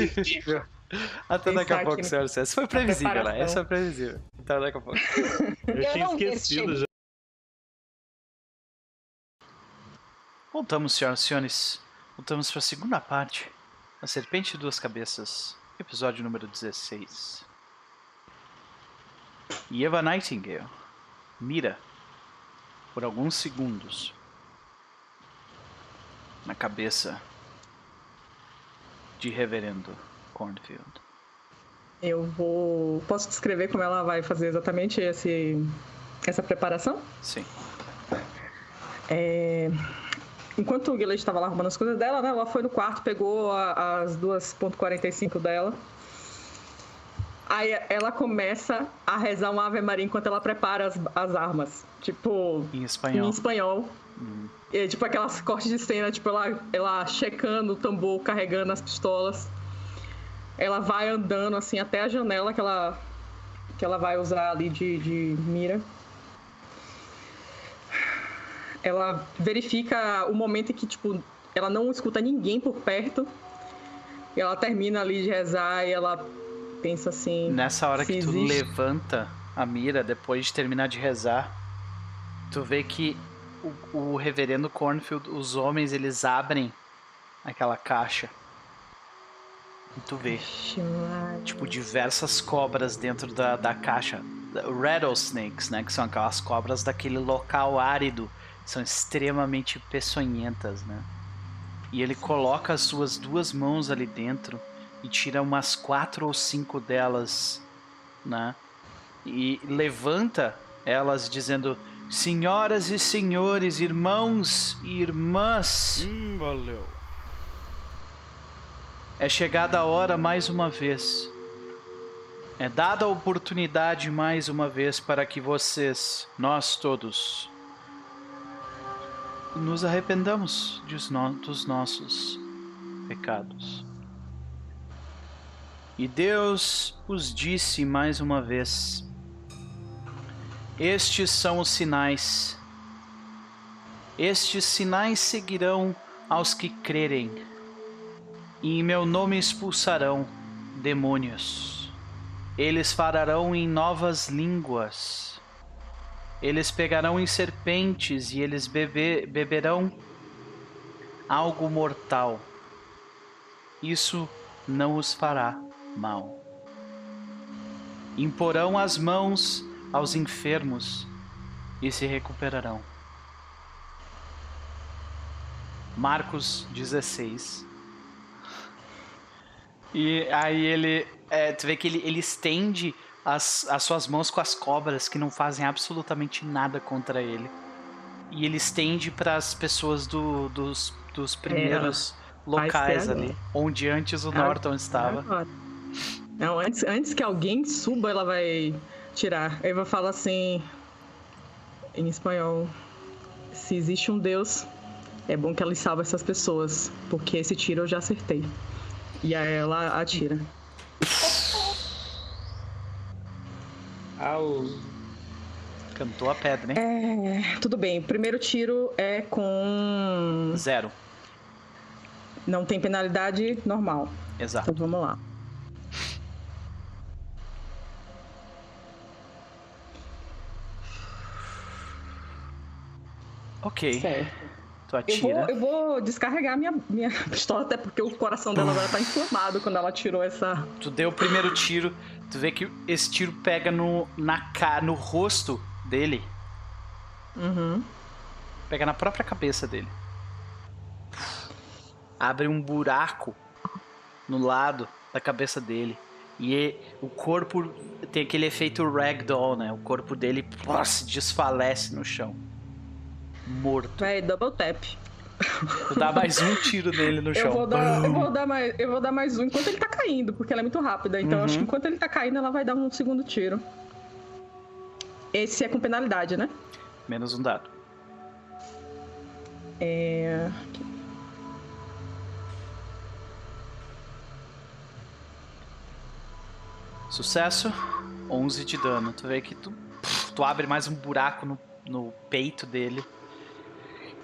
Até daqui a pouco, aqui no- senhor César. Isso foi previsível, né? Isso foi previsível. Até daqui a pouco. Eu, Eu tinha esquecido já. Voltamos, senhoras e senhores. Voltamos para a segunda parte. A Serpente de Duas Cabeças. Episódio número 16. E Eva Nightingale mira por alguns segundos na cabeça de Reverendo Cornfield. Eu vou. Posso descrever como ela vai fazer exatamente esse... essa preparação? Sim. É, Enquanto o Guilherme estava lá arrumando as coisas dela, né? Ela foi no quarto, pegou a- as duas .45 dela. Aí ela começa a rezar uma Ave Maria enquanto ela prepara as, as armas. Tipo, Em em espanhol. espanhol. É, tipo aquelas cortes de cena, tipo, ela, ela checando o tambor, carregando as pistolas. Ela vai andando assim até a janela que ela, que ela vai usar ali de, de mira. Ela verifica o momento em que, tipo, ela não escuta ninguém por perto. E ela termina ali de rezar e ela pensa assim. Nessa hora que tu existe- levanta a mira, depois de terminar de rezar, tu vê que o, o reverendo Cornfield, os homens, eles abrem aquela caixa. E tu vê, tipo, diversas cobras dentro da, da caixa. Rattlesnakes, né? Que são aquelas cobras daquele local árido. São extremamente peçonhentas, né? E ele coloca as suas duas mãos ali dentro e tira umas quatro ou cinco delas, né? E levanta elas dizendo: Senhoras e senhores, irmãos e irmãs, Hum, valeu. é chegada a hora mais uma vez. É dada a oportunidade mais uma vez para que vocês, nós todos, nos arrependamos dos, no- dos nossos pecados. E Deus os disse mais uma vez: Estes são os sinais. Estes sinais seguirão aos que crerem e em meu nome expulsarão demônios. Eles falarão em novas línguas. Eles pegarão em serpentes e eles bebe- beberão algo mortal. Isso não os fará mal. Imporão as mãos aos enfermos e se recuperarão. Marcos 16, e aí ele. é, tu vê que ele, ele estende as, as suas mãos com as cobras que não fazem absolutamente nada contra ele. E ele estende para as pessoas do, dos, dos primeiros locais ser ali, onde antes o Ah, Norton estava. Não, antes, antes que alguém suba, ela vai tirar. A Eva fala assim, em espanhol: Se existe um Deus, é bom que ela salve essas pessoas, porque esse tiro eu já acertei. E aí ela atira. Au. Cantou a pedra, hein? É, tudo bem. O primeiro tiro é com. Zero. Não tem penalidade normal. Exato. Então vamos lá. Ok. Certo. Tu Eu atira. vou, eu vou descarregar minha, minha pistola, até porque o coração dela agora tá inflamado quando ela tirou essa. Tu deu o primeiro tiro, tu vê que esse tiro pega no, na no rosto dele, Uhum. pega na própria cabeça dele. Abre um buraco no lado da cabeça dele. E e- o corpo tem aquele efeito ragdoll, né? O corpo dele pô, se desfalece no chão. Morto. Vai, double tap. Tu dá mais um tiro nele no chão. Eu vou, dar, eu, vou dar mais, eu vou dar mais um enquanto ele tá caindo, porque ela é muito rápida. Então Uhum. acho que enquanto ele tá caindo, ela vai dar um segundo tiro. Esse é com penalidade, né? Menos um dado. É. Sucesso, 11 de dano. Tu vê que tu, tu abre mais um buraco no, no peito dele.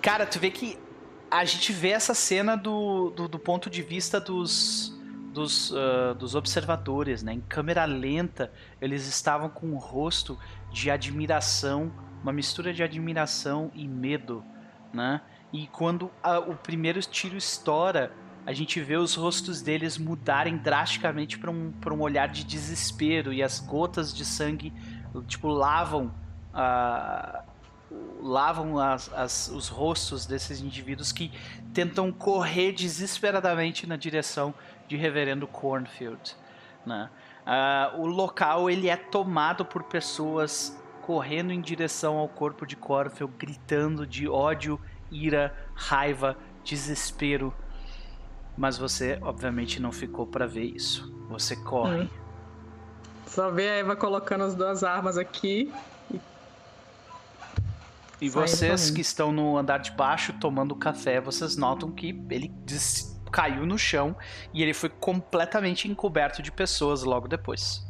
Cara, tu vê que a gente vê essa cena do, do, do ponto de vista dos, dos, ah, dos observadores, né? Em câmera lenta, eles estavam com um rosto de admiração, uma mistura de admiração e medo, né? E quando a- o primeiro tiro estoura, a gente vê os rostos deles mudarem drasticamente para um, um olhar de desespero e as gotas de sangue, tipo, lavam a lavam as, as- os rostos desses indivíduos que tentam correr desesperadamente na direção de Reverendo Cornfield. Né? Ah, o local ele é tomado por pessoas correndo em direção ao corpo de Cornfield, gritando de ódio, ira, raiva, desespero. Mas você, obviamente, não ficou para ver isso. Você corre. Hum. Só vê a Eva colocando as duas armas aqui. E vocês que estão no andar de baixo tomando café, vocês notam que ele des- caiu no chão e ele foi completamente encoberto de pessoas logo depois.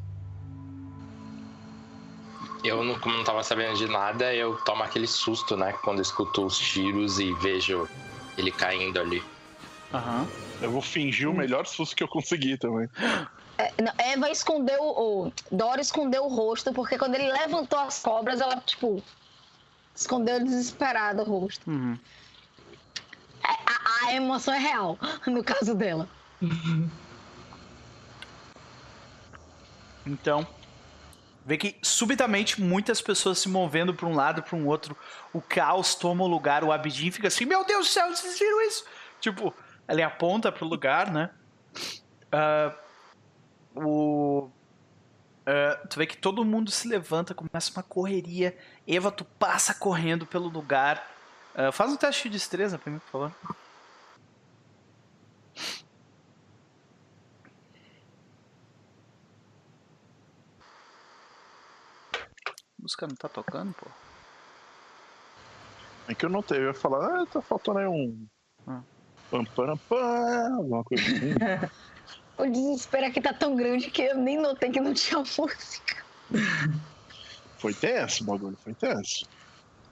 Eu, não, como não tava sabendo de nada, eu tomo aquele susto, né? Quando escuto os tiros e vejo ele caindo ali. Aham. Eu vou fingir o melhor susto que eu conseguir também. É, não, Eva escondeu o. Dora escondeu o rosto, porque quando ele levantou as cobras, ela, tipo. Escondeu desesperada o rosto. Uhum. É, a, a emoção é real, no caso dela. Então, vê que subitamente muitas pessoas se movendo para um lado para um outro, o caos toma o lugar, o Abidin fica assim, meu Deus do céu, vocês viram isso? Tipo, ele aponta pro lugar, né? Ah, o ah, tu vê que todo mundo se levanta, começa uma correria. Eva, tu passa correndo pelo lugar. Ah, faz um teste de destreza pra mim, por favor. A música não tá tocando, pô. É que eu notei, eu ia falar, ah, tá faltando aí um. Ah. Pam, pam, pam, alguma coisa assim. O desespero aqui tá tão grande que eu nem notei que não tinha música. Foi tenso o bagulho, foi tenso.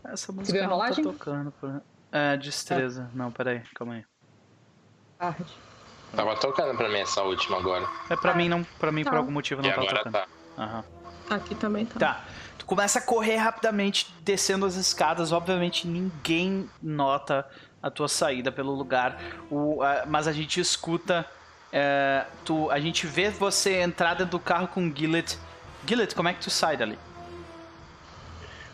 Essa música não tá tocando. Pô. É, destreza. Não, peraí, calma aí. Tarde. Tava tocando pra mim essa última agora. É pra mim não, para mim por Tá. algum motivo não e tá agora tocando. tá. Aham. Aqui também tá. Tá. Tu começa a correr rapidamente descendo as escadas. Obviamente ninguém nota a tua saída pelo lugar. O, a- mas a gente escuta. É, tu, a gente vê você entrar dentro do carro com o Gillet. Gillet, como é que tu sai dali?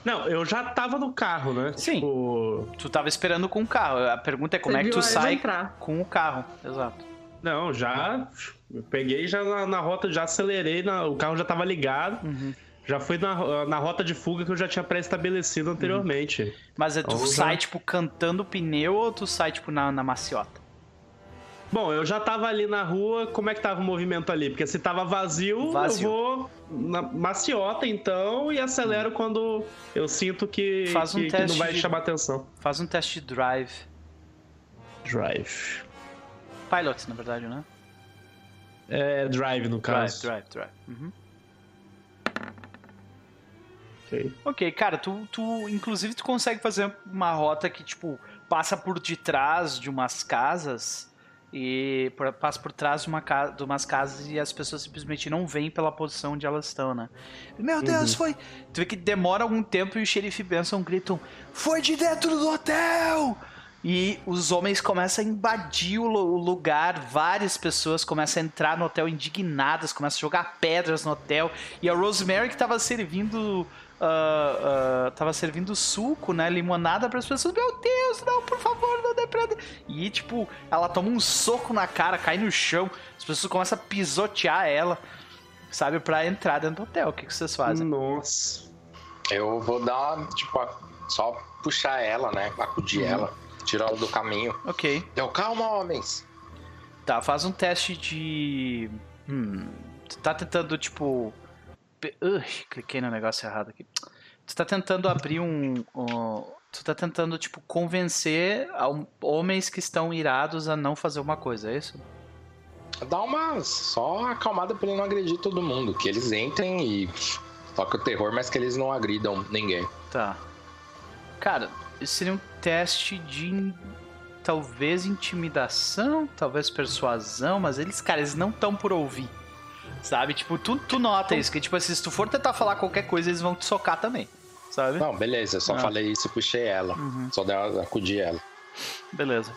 Não, eu já tava no carro, né? Sim. Tipo, Tu tava esperando com o carro. A pergunta é como Você é que tu sai entrar. com o carro. Exato. não, já. Eu peguei já na, na rota, já acelerei, na- o carro já tava ligado. Uhum. Já fui na, na rota de fuga que eu já tinha pré-estabelecido anteriormente. Mas é, tu Então, sai, já- tipo, cantando pneu ou tu sai, tipo, na, na maciota? Bom, eu já tava ali na rua, como é que tava o movimento ali? Porque se tava vazio, Vazio. eu vou na maciota então e acelero quando eu sinto que, Faz um que, que teste não vai de- chamar atenção. Faz um teste de drive. Drive. Pilot, na verdade, né? É drive no Drive, caso. drive, drive. Uhum. Ok. Ok, cara, tu, tu inclusive tu consegue fazer uma rota que tipo passa por detrás de umas casas e por- passa por trás de, uma ca- de umas casas e as pessoas simplesmente não veem pela posição onde elas estão, né? Meu Deus, Uhum. foi. Tu vê que demora algum tempo e o xerife Benson gritam: Foi de dentro do hotel! E os homens começam a invadir o lu- o lugar, várias pessoas começam a entrar no hotel indignadas, começam a jogar pedras no hotel. E a Rosemary que tava servindo. Ah, ah, tava servindo suco, né? Limonada para as pessoas. Meu Deus, não, por favor, não dê pra. E tipo, ela toma um soco na cara, cai no chão. As pessoas começam a pisotear ela, sabe? Pra entrar dentro do hotel. O que, que vocês fazem? Nossa. Eu vou dar uma, tipo, a- só puxar ela, né? Acudir ela, tirar ela do caminho. Ok. Deu calma, homens. Tá, faz um teste de. Hum. Tu tá tentando, tipo. Ui, cliquei no negócio errado aqui. Tu tá tentando abrir um. um- Tu tá tentando, tipo, convencer homens que estão irados a não fazer uma coisa, é isso? Dá uma só acalmada pra ele não agredir todo mundo. Que eles entrem e toque o terror, mas que eles não agridam ninguém. Tá. Cara, isso seria um teste de. Talvez intimidação, talvez persuasão, mas eles, cara, eles não estão por ouvir. Sabe? Tipo, tu, tu nota isso, que tipo assim, se tu for tentar falar qualquer coisa, eles vão te socar também. Sabe? Não, beleza, eu só Ah. falei isso e puxei ela. Uhum. Só dei acudi ela. Beleza.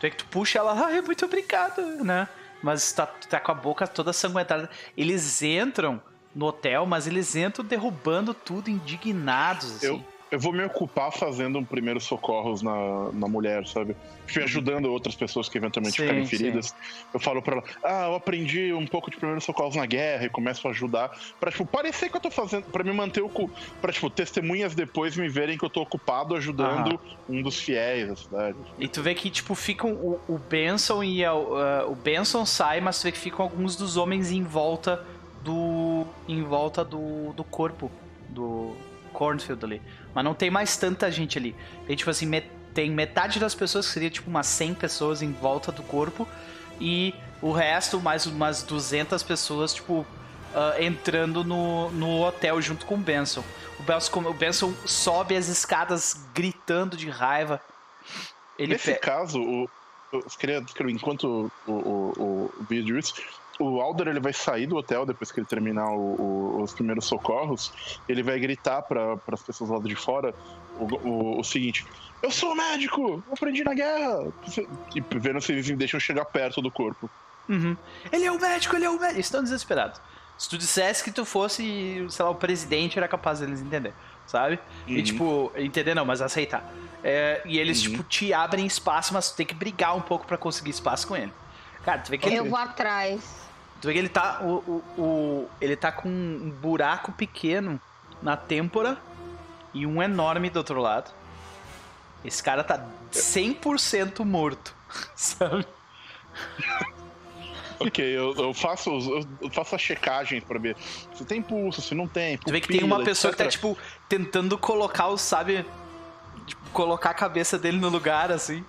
Tu é que tu puxa ela, ai, muito obrigado, né? Mas tá, tá com a boca toda sanguentada. Eles entram no hotel, mas eles entram derrubando tudo, indignados, assim. Eu, eu vou me ocupar fazendo um primeiro socorros na, na mulher, sabe? Fui ajudando outras pessoas que eventualmente Sim, ficarem sim. feridas. Eu falo pra ela, ah, eu aprendi um pouco de primeiro socorros na guerra e começo a ajudar pra, tipo, parecer que eu tô fazendo, pra me manter o cu, pra, tipo, testemunhas depois me verem que eu tô ocupado ajudando um dos fiéis da cidade. E tu vê que, tipo, ficam o, o Benson e a- a- o Benson sai, mas tu vê que ficam alguns dos homens em volta do. em volta do, do corpo do Cornfield ali. Mas não tem mais tanta gente ali. Tem, tipo assim, met- tem metade das pessoas, que seria tipo umas 100 pessoas em volta do corpo, e o resto, mais umas 200 pessoas, tipo, uh, entrando no, no hotel junto com o Benson. O Benson, o Benson sobe as escadas gritando de raiva. Ele Nesse caso, o, eu queria, enquanto o, o, o isso, o Alder ele vai sair do hotel depois que ele terminar o, o, os primeiros socorros. Ele vai gritar para as pessoas lá de fora o, o, seguinte: Eu sou médico! Eu aprendi na guerra! E vendo se eles deixam chegar perto do corpo. Uhum. Ele é o médico, ele é o médico! Eles estão desesperados. Se tu dissesse que tu fosse, sei lá, o presidente, era capaz deles entender, sabe? Uhum. E tipo, entender não, mas aceitar. É, e eles, uhum. tipo, te abrem espaço, mas tu tem que brigar um pouco para conseguir espaço com ele. Cara, tu vê que Eu ele... vou atrás. Tu vê que ele tá. O, o, o, ele tá com um buraco pequeno na têmpora e um enorme do outro lado. Esse cara tá 100% morto, sabe? ok, eu, eu, faço, eu faço a checagem pra ver se tem pulso, se não tem. Pupila, tu vê que tem uma pessoa etc. que tá, tipo, tentando colocar o, sabe? Tipo, colocar a cabeça dele no lugar, assim.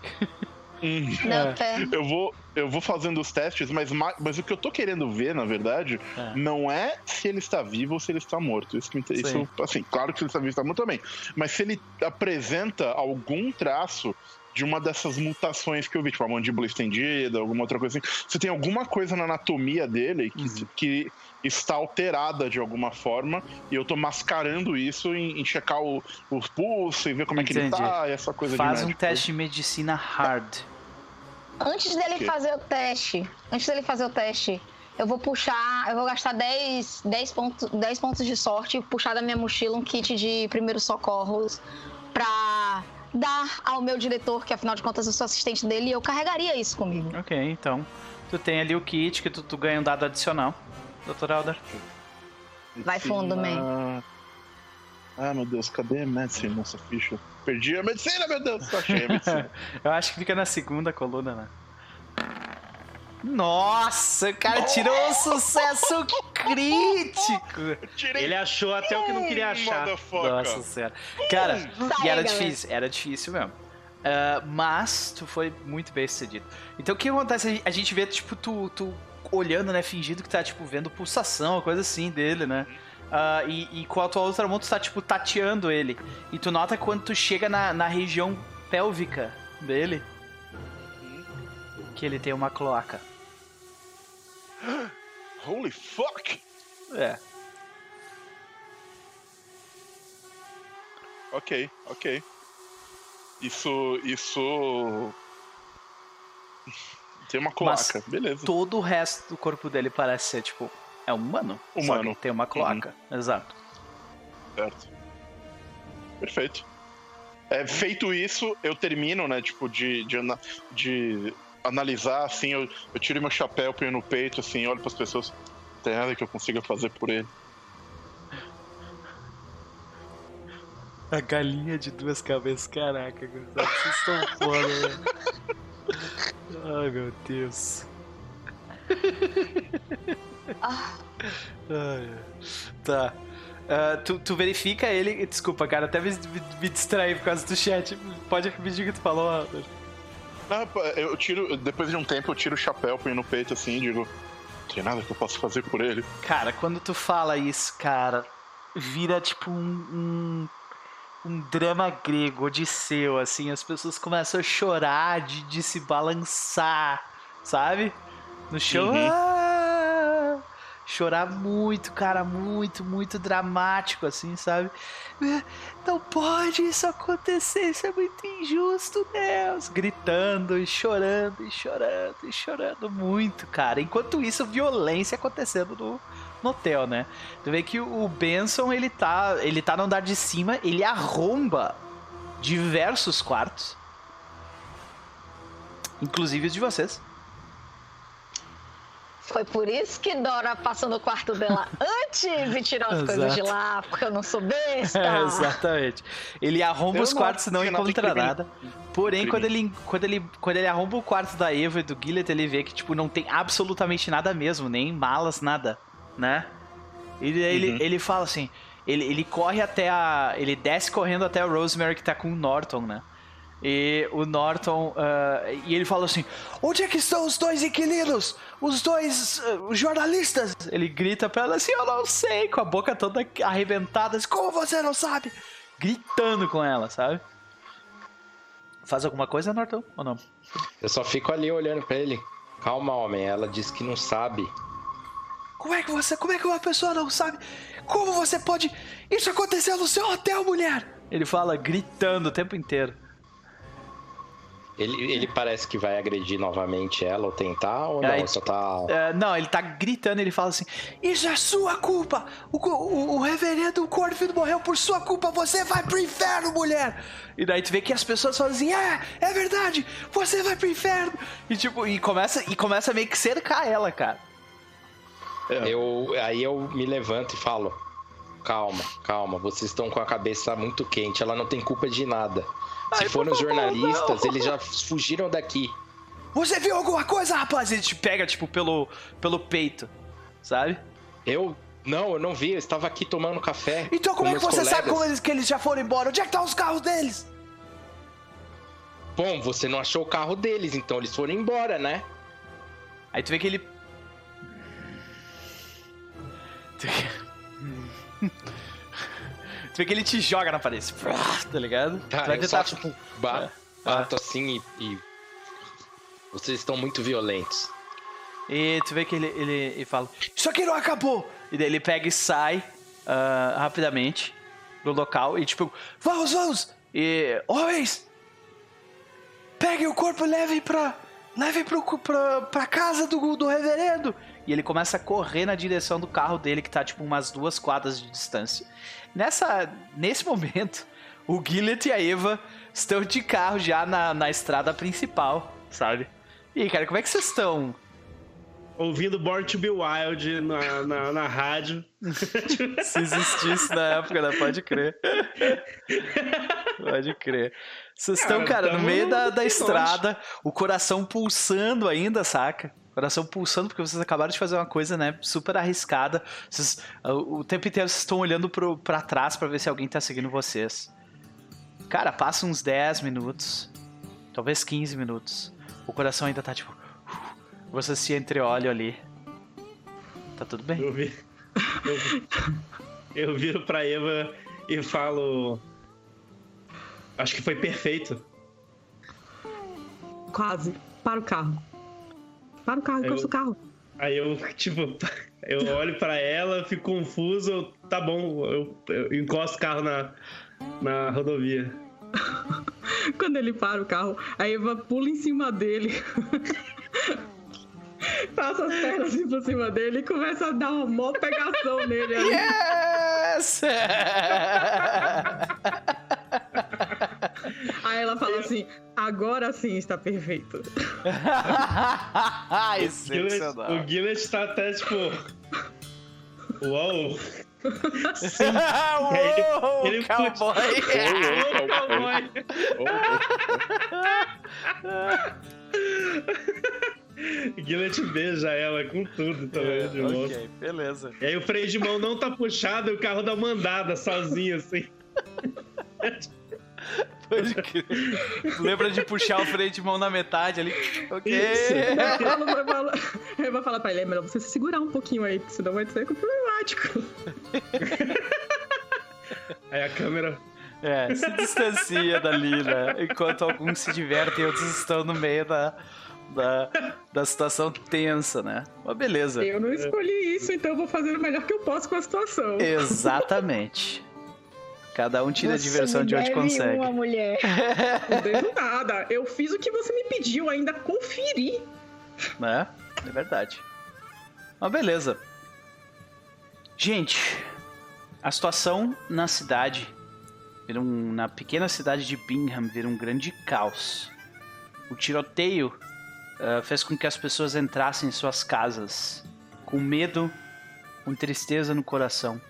Hum. Não, é. eu vou eu vou fazendo os testes, mas, mas o que eu tô querendo ver, na verdade, é. não é se ele está vivo ou se ele está morto. Isso, isso assim, claro que se ele está vivo está morto também. Mas se ele apresenta algum traço de uma dessas mutações que eu vi, tipo a mandíbula estendida, alguma outra coisa assim. Se tem alguma coisa na anatomia dele que, uhum. que está alterada de alguma forma, e eu tô mascarando isso em, em checar o, o pulso e ver como Entendi. é que ele tá, essa coisa Faz de um teste de medicina hard. Antes dele okay. fazer o teste, antes dele fazer o teste, eu vou puxar, eu vou gastar 10, 10, pontos, 10 pontos de sorte e puxar da minha mochila um kit de primeiros socorros pra dar ao meu diretor, que afinal de contas eu sou assistente dele, e eu carregaria isso comigo. Ok, então. Tu tem ali o kit que tu, tu ganha um dado adicional, Dr. Alder. Vai fundo, man. Ah, meu Deus, cadê a medicina nessa ficha? Perdi a medicina, meu Deus! Achei a medicina. eu acho que fica na segunda coluna, né? Nossa, o cara tirou um sucesso crítico. Ele achou até o que não queria achar. Nossa senhora. Cara, e era difícil, era difícil mesmo. Uh, mas tu foi muito bem sucedido. Então o que acontece? A gente vê, tipo, tu, tu olhando, né, fingindo que tá, tipo, vendo pulsação, coisa assim dele, né? Uh, e, e, com a tua outra mão tu tá, tipo, tateando ele. E tu nota quando tu chega na, na região pélvica dele que ele tem uma cloaca. Holy fuck! É. Ok, ok. Isso. Isso. Tem uma cloaca, Mas beleza. Todo o resto do corpo dele parece ser, tipo, é humano. Humano. tem uma cloaca. Uhum. Exato. Certo. Perfeito. É, feito isso, eu termino, né, tipo, de, de, de analisar, assim, eu, eu tiro meu chapéu, ponho no peito, assim, olho para as pessoas. Tem nada que eu consiga fazer por ele. A galinha de duas cabeças, caraca, vocês estão foda, velho. Ai meu Deus. Ai, tá. Uh, tu, tu, verifica ele. Desculpa, cara, até me, me, me distraí por causa do chat. Pode repetir o que tu falou, Albert. Não, eu tiro, depois de um tempo, eu tiro o chapéu, põe no peito assim e digo: Não tem nada que eu possa fazer por ele. Cara, quando tu fala isso, cara, vira tipo um, um, um drama grego, odisseu, assim. As pessoas começam a chorar de, de se balançar, sabe? No chão. Uhum. Ah! chorar muito, cara, muito, muito dramático, assim, sabe? Não pode isso acontecer, isso é muito injusto, Deus! Gritando e chorando e chorando e chorando muito, cara. Enquanto isso, violência acontecendo no, no hotel, né? Tu vê que o Benson, ele tá, ele tá no andar de cima, ele arromba diversos quartos. Inclusive os de vocês. Foi por isso que Dora passou no quarto dela antes de tirar as coisas de lá, porque eu não sou besta. É, exatamente. Ele arromba eu os quartos e não encontra nada. Porém, quando ele, quando, ele, quando ele arromba o quarto da Eva e do Gillet, ele vê que, tipo, não tem absolutamente nada mesmo, nem malas, nada, né? Ele, uhum. ele, ele fala assim, ele, ele corre até a... Ele desce correndo até a Rosemary que tá com o Norton, né? E o Norton. Uh, e ele fala assim: Onde é que estão os dois inquilinos? Os dois uh, jornalistas? Ele grita pra ela assim: Eu não sei, com a boca toda arrebentada. Assim, Como você não sabe? Gritando com ela, sabe? Faz alguma coisa, Norton? Ou não? Eu só fico ali olhando pra ele. Calma, homem. Ela disse que não sabe. Como é que você. Como é que uma pessoa não sabe? Como você pode. Isso aconteceu no seu hotel, mulher! Ele fala gritando o tempo inteiro. Ele, ele parece que vai agredir novamente ela ou tentar, ou não? Aí, só tá. Uh, não, ele tá gritando, ele fala assim: Isso é sua culpa! O, o, o reverendo Corfield morreu por sua culpa, você vai pro inferno, mulher! E daí tu vê que as pessoas falam assim: É, é verdade, você vai pro inferno! E tipo, e começa, e começa a meio que cercar ela, cara. É. Eu, aí eu me levanto e falo: Calma, calma, vocês estão com a cabeça muito quente, ela não tem culpa de nada. Se Ai, foram os jornalistas, não. eles já fugiram daqui. Você viu alguma coisa, rapaz? Ele te pega, tipo, pelo, pelo peito, sabe? Eu. Não, eu não vi, eu estava aqui tomando café. Então como é que você colegas. sabe como eles, que eles já foram embora? Onde é que estão tá os carros deles? Bom, você não achou o carro deles, então eles foram embora, né? Aí tu vê que ele. vê que ele te joga na parede. Tá ligado? Tá, vai tentar, tipo, bato, é, bato é. assim e, e, Vocês estão muito violentos. E tu vê que ele, ele, ele fala: Isso aqui não acabou! E daí ele pega e sai uh, rapidamente do local e tipo: Vamos, vamos! E. Homens! Peguem o corpo e levem pra. Levem pro, pra, pra casa do, do reverendo! E ele começa a correr na direção do carro dele, que tá tipo umas duas quadras de distância. Nessa, nesse momento, o Gillet e a Eva estão de carro já na, na estrada principal, sabe? E aí, cara, como é que vocês estão? Ouvindo Born to Be Wild na, na, na rádio. Se existisse na época, né? Pode crer. Pode crer. Vocês estão, cara, cara no meio da, da estrada, o coração pulsando ainda, saca? Coração pulsando, porque vocês acabaram de fazer uma coisa, né, super arriscada. Vocês, o, tempo inteiro vocês estão olhando pro, pra trás para ver se alguém tá seguindo vocês. Cara, passa uns 10 minutos, talvez 15 minutos. O coração ainda tá tipo. Você se entreolha ali. Tá tudo bem? Eu, vi, eu, eu viro pra Eva e falo. Acho que foi perfeito. Quase. Para o carro. Para o carro, encosta o carro. Aí eu, tipo, eu olho para ela, fico confuso, tá bom, eu, eu encosto o carro na, na rodovia. Quando ele para o carro, a Eva pula em cima dele. Passa as pernas assim por cima dele e começa a dar uma mó pegação nele. Yes! Aí ela fala assim: agora sim está perfeito. o Gillet tá até tipo. Uou! Sim. Uou, ele, ele cowboy! Uou, cowboy! Gillet beija ela com tudo também, é, de Ok, beleza. E aí o freio de mão não tá puxado e o carro dá mandada sozinho, assim. Pode crer. Lembra de puxar o freio de mão na metade ali. Ok. Eu vou falar pra ele, é melhor você se segurar um pouquinho aí, porque senão vai ser problemático. Aí a câmera. É, se distancia dali, né? Enquanto alguns se divertem, outros estão no meio da, da, da situação tensa, né? Mas beleza. Eu não escolhi isso, então eu vou fazer o melhor que eu posso com a situação. Exatamente. Cada um tira você a diversão de onde consegue. Uma mulher. Não devo nada. Eu fiz o que você me pediu, ainda conferi. É, é verdade. Mas beleza. Gente, a situação na cidade, um, na pequena cidade de Bingham, vira um grande caos. O tiroteio uh, fez com que as pessoas entrassem em suas casas com medo, com tristeza no coração.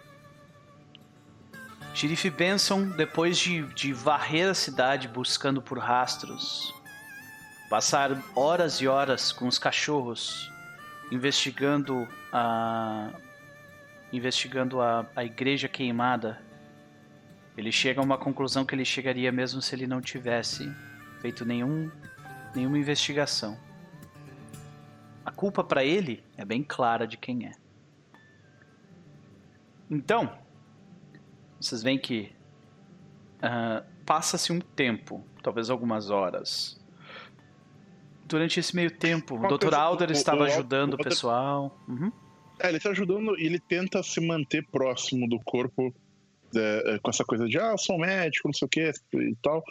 Sheriff Benson, depois de, de varrer a cidade buscando por rastros, passar horas e horas com os cachorros investigando a investigando a, a igreja queimada, ele chega a uma conclusão que ele chegaria mesmo se ele não tivesse feito nenhum, nenhuma investigação. A culpa para ele é bem clara de quem é. Então, vocês veem que uh, passa-se um tempo, talvez algumas horas. Durante esse meio tempo, o Dr. Alder estava ajudando o, o, o pessoal. Uhum. É, ele está ajudando e ele tenta se manter próximo do corpo é, é, com essa coisa de, ah, sou médico, não sei o que e tal.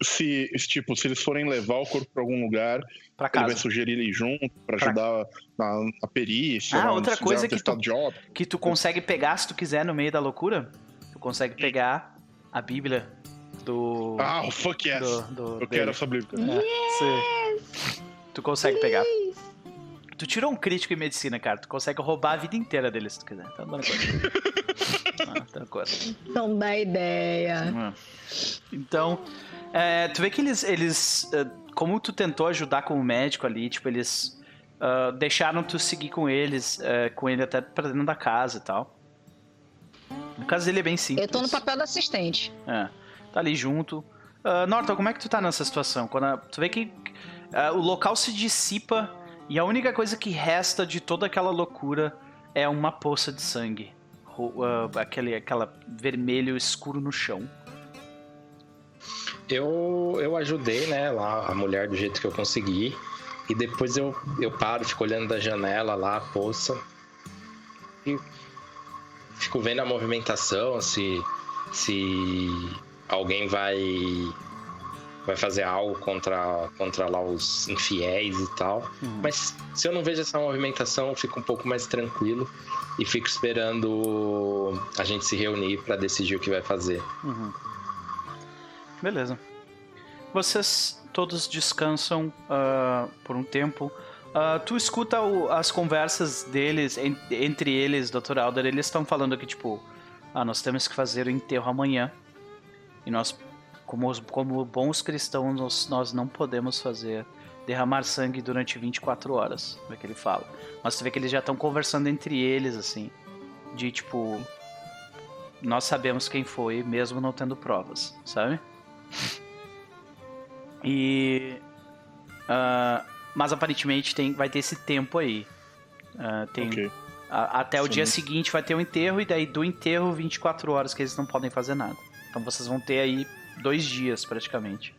Se, tipo, se eles forem levar o corpo para algum lugar, ele vai sugerir ele junto para ajudar na, na, perícia. Ah, outra coisa que tu, que tu consegue pegar se tu quiser no meio da loucura, tu consegue pegar a Bíblia do. Ah, oh, fuck yes! Do, do, eu dele. quero essa Bíblia. É, yes! tu consegue pegar. Tu tirou um crítico em medicina, cara. Tu consegue roubar a vida inteira dele se tu quiser. Então, dando conta. ah, conta. Não dá ideia. Então, é, tu vê que eles, eles. É, como tu tentou ajudar como médico ali, tipo, eles. Uh, deixaram tu seguir com eles, uh, com ele até pra dentro da casa e tal. No caso dele é bem simples. Eu tô no papel do assistente. É, tá ali junto. Uh, Norton, como é que tu tá nessa situação? Quando a, tu vê que uh, o local se dissipa e a única coisa que resta de toda aquela loucura é uma poça de sangue. Uh, aquele aquela vermelho escuro no chão. Eu, eu ajudei, né, lá a mulher do jeito que eu consegui. E depois eu, eu paro, fico olhando da janela lá, a poça. E fico vendo a movimentação, se, se alguém vai vai fazer algo contra, contra lá os infiéis e tal. Uhum. Mas se eu não vejo essa movimentação, eu fico um pouco mais tranquilo e fico esperando a gente se reunir para decidir o que vai fazer. Uhum. Beleza. Vocês todos descansam uh, por um tempo. Uh, tu escuta o, as conversas deles, en, entre eles, Dr. Alder, eles estão falando que, tipo, ah, nós temos que fazer o enterro amanhã. E nós como, como bons cristãos, nós, nós não podemos fazer derramar sangue durante 24 horas, é que ele fala. Mas você vê que eles já estão conversando entre eles, assim, de tipo, nós sabemos quem foi, mesmo não tendo provas, sabe? E. Uh, mas aparentemente tem, vai ter esse tempo aí. Uh, tem, okay. a, até Sim. o dia seguinte vai ter o um enterro, e daí do enterro 24 horas que eles não podem fazer nada. Então vocês vão ter aí dois dias praticamente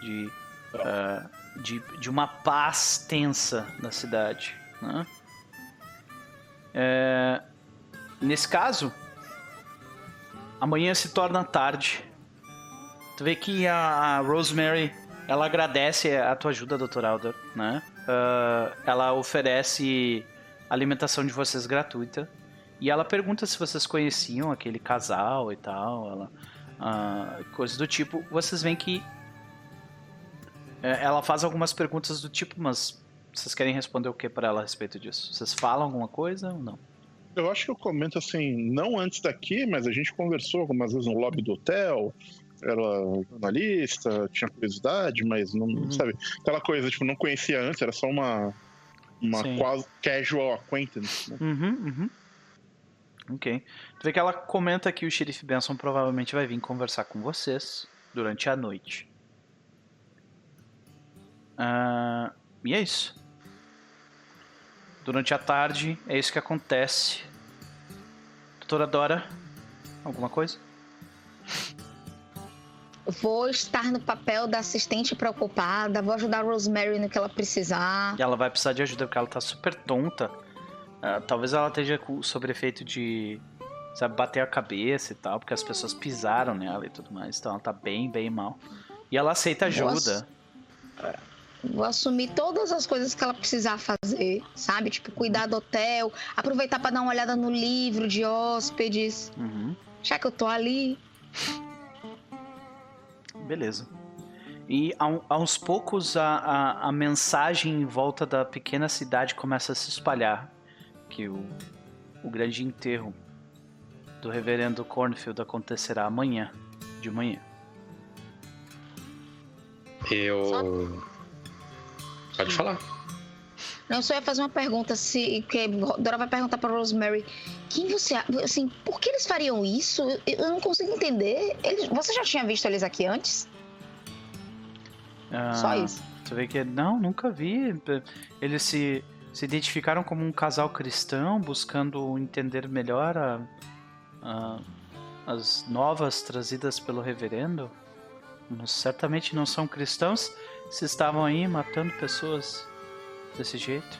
de, uh, de, de uma paz tensa na cidade. Né? É, nesse caso, amanhã se torna tarde. Tu vê que a Rosemary ela agradece a tua ajuda, Dr. Alder, né? Uh, ela oferece alimentação de vocês gratuita. E ela pergunta se vocês conheciam aquele casal e tal. Ela, uh, coisas do tipo, vocês veem que é, ela faz algumas perguntas do tipo, mas vocês querem responder o que para ela a respeito disso? Vocês falam alguma coisa ou não? Eu acho que eu comento assim, não antes daqui, mas a gente conversou algumas vezes no lobby do hotel. Era jornalista, tinha curiosidade, mas não, uhum. sabe? Aquela coisa, tipo, não conhecia antes, era só uma, uma quase casual acquaintance. Né? Uhum, uhum. Ok. Tu vê que ela comenta que o xerife Benson provavelmente vai vir conversar com vocês durante a noite. Uh, e é isso. Durante a tarde, é isso que acontece. Doutora Dora, alguma coisa? Vou estar no papel da assistente preocupada, vou ajudar a Rosemary no que ela precisar. E ela vai precisar de ajuda porque ela tá super tonta. Uh, talvez ela esteja sobre efeito de sabe, bater a cabeça e tal, porque as pessoas pisaram nela e tudo mais. Então ela tá bem, bem mal. E ela aceita ajuda. Vou assumir todas as coisas que ela precisar fazer, sabe? Tipo, cuidar do hotel, aproveitar para dar uma olhada no livro de hóspedes. Uhum. Já que eu tô ali. Beleza. E aos poucos a, a, a mensagem em volta da pequena cidade começa a se espalhar. Que o, o grande enterro do reverendo Cornfield acontecerá amanhã, de manhã. Eu. Pode falar. Não, só ia fazer uma pergunta, se que Dora vai perguntar para Rosemary, quem você, assim, por que eles fariam isso? Eu não consigo entender. Eles, você já tinha visto eles aqui antes? Ah, Só isso. Tu vê que não, nunca vi. Eles se, se identificaram como um casal cristão, buscando entender melhor a- a- as novas trazidas pelo reverendo. Certamente não são cristãos se estavam aí matando pessoas desse jeito.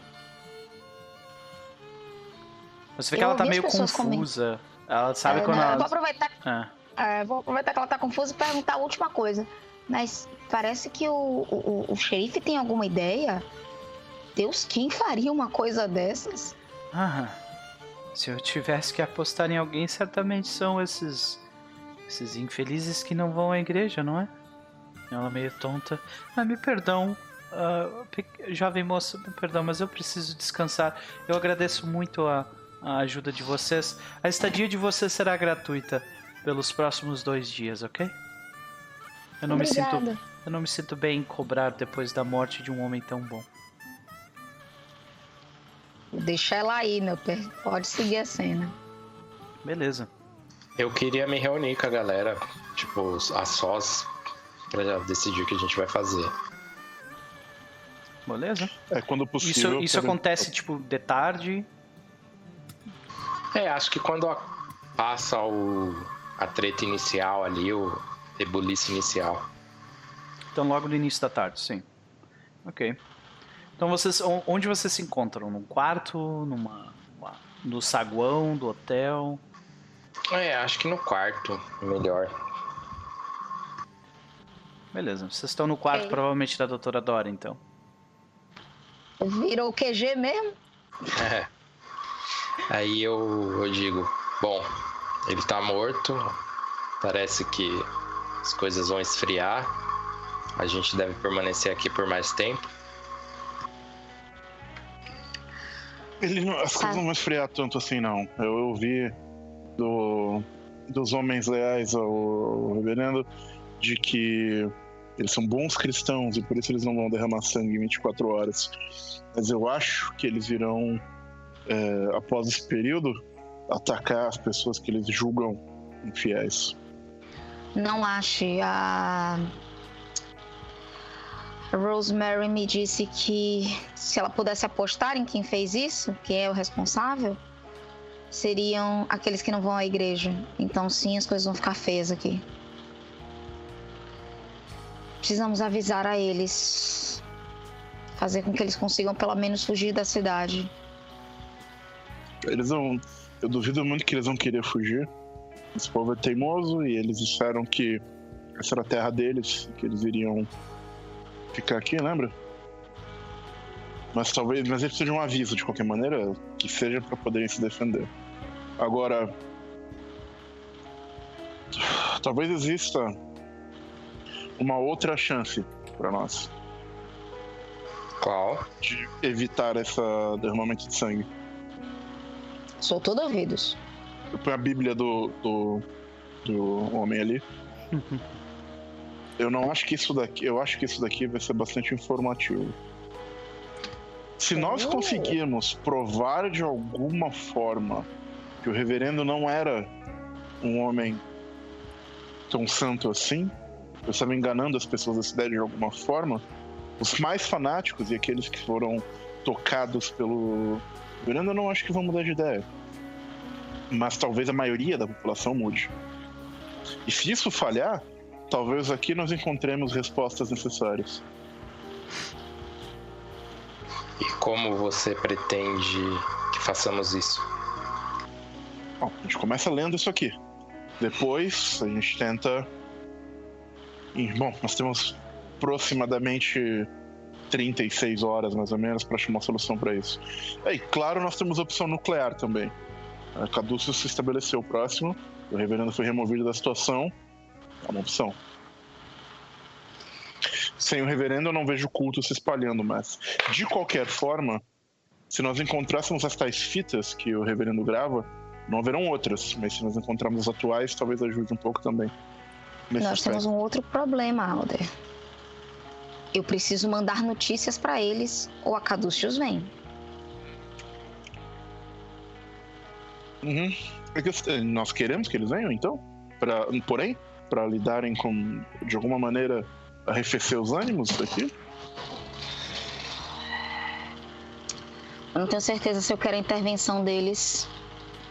Você vê que Eu ela tá meio confusa. Ela sabe É, quando não, eu ela. vou aproveitar, Ah, é, vou aproveitar que ela tá confusa e perguntar a última coisa. Mas parece que o, o, o- o xerife tem alguma ideia? Deus, quem faria uma coisa dessas? Ah, se eu tivesse que apostar em alguém, certamente são esses. esses infelizes que não vão à igreja, não é? Ela meio tonta. Ah, me perdão, pe- jovem moça, me perdão, mas eu preciso descansar. Eu agradeço muito a, a ajuda de vocês. A estadia de vocês será gratuita pelos próximos dois dias, ok? Eu não, me sinto, Obrigada. eu não me sinto bem em cobrar depois da morte de um homem tão bom. Deixa ela aí, meu pé. Pode seguir a cena. Beleza. Eu queria me reunir com a galera, tipo, a sós, pra decidir o que a gente vai fazer. Beleza? É, quando Isso, possível. isso quero- acontece, tipo, de tarde. É, acho que quando a- passa o, a treta inicial ali, o rebuliço inicial. Então, logo no início da tarde, sim. Ok. Então, vocês, on- onde vocês se encontram? Num quarto? Numa, uma- no saguão do hotel? É, acho que no quarto, melhor. Beleza. Vocês estão no quarto, provavelmente, da doutora Dora, então. Virou o QG mesmo? É. Aí eu, eu digo, bom, ele tá morto, parece que as coisas vão esfriar, a gente deve permanecer aqui por mais tempo. Ele não- as coisas Tá. não vão esfriar tanto assim, não. Eu ouvi do, dos homens leais ao reverendo de que eles são bons cristãos e por isso eles não vão derramar sangue em 24 horas. Mas eu acho que eles irão, é, após esse período, atacar as pessoas que eles julgam infiéis. Não ache. A... a Rosemary me disse que se ela pudesse apostar em quem fez isso, que é o responsável, seriam aqueles que não vão à igreja. Então, sim, as coisas vão ficar feias aqui. Precisamos avisar a eles. Fazer com que eles consigam pelo menos fugir da cidade. Eles vão. Eu duvido muito que eles vão querer fugir. Esse povo é teimoso e eles disseram que essa era a terra deles, que eles iriam ficar aqui, lembra? Mas talvez, mas eles precisam de um aviso de qualquer maneira, que seja para poderem se defender. Agora, talvez exista uma outra chance para nós Qual? de evitar esse derramamento de sangue. Sou todo ouvidos. Eu ponho a Bíblia do, do, do homem ali. Eu não acho que isso daqui. Eu acho que isso daqui vai ser bastante informativo. Se nós conseguirmos provar de alguma forma que o reverendo não era um homem tão santo assim, eu estava enganando as pessoas da cidade de alguma forma, os mais fanáticos e aqueles que foram tocados pelo eu não acho que vão mudar de ideia mas talvez a maioria da população mude. E se isso falhar, talvez aqui nós encontremos respostas necessárias. E como você pretende que façamos isso? Bom, a gente começa lendo isso aqui. Depois a gente tenta. Bom, nós temos aproximadamente 36 horas mais ou menos para achar uma solução para isso. É, e claro, nós temos opção nuclear também. A Caduceus se estabeleceu próximo, o reverendo foi removido da situação. É uma opção. Sem o reverendo, eu não vejo o culto se espalhando mais. De qualquer forma, se nós encontrássemos as tais fitas que o reverendo grava, não haverão outras, mas se nós encontrarmos as atuais, talvez ajude um pouco também. Nós temos um outro problema, Alder. Eu preciso mandar notícias pra eles ou a Caduceus vem. Uhum. É nós queremos que eles venham, então? Pra, porém, para lidarem com, de alguma maneira, arrefecer os ânimos daqui? Eu não tenho certeza se eu quero a intervenção deles,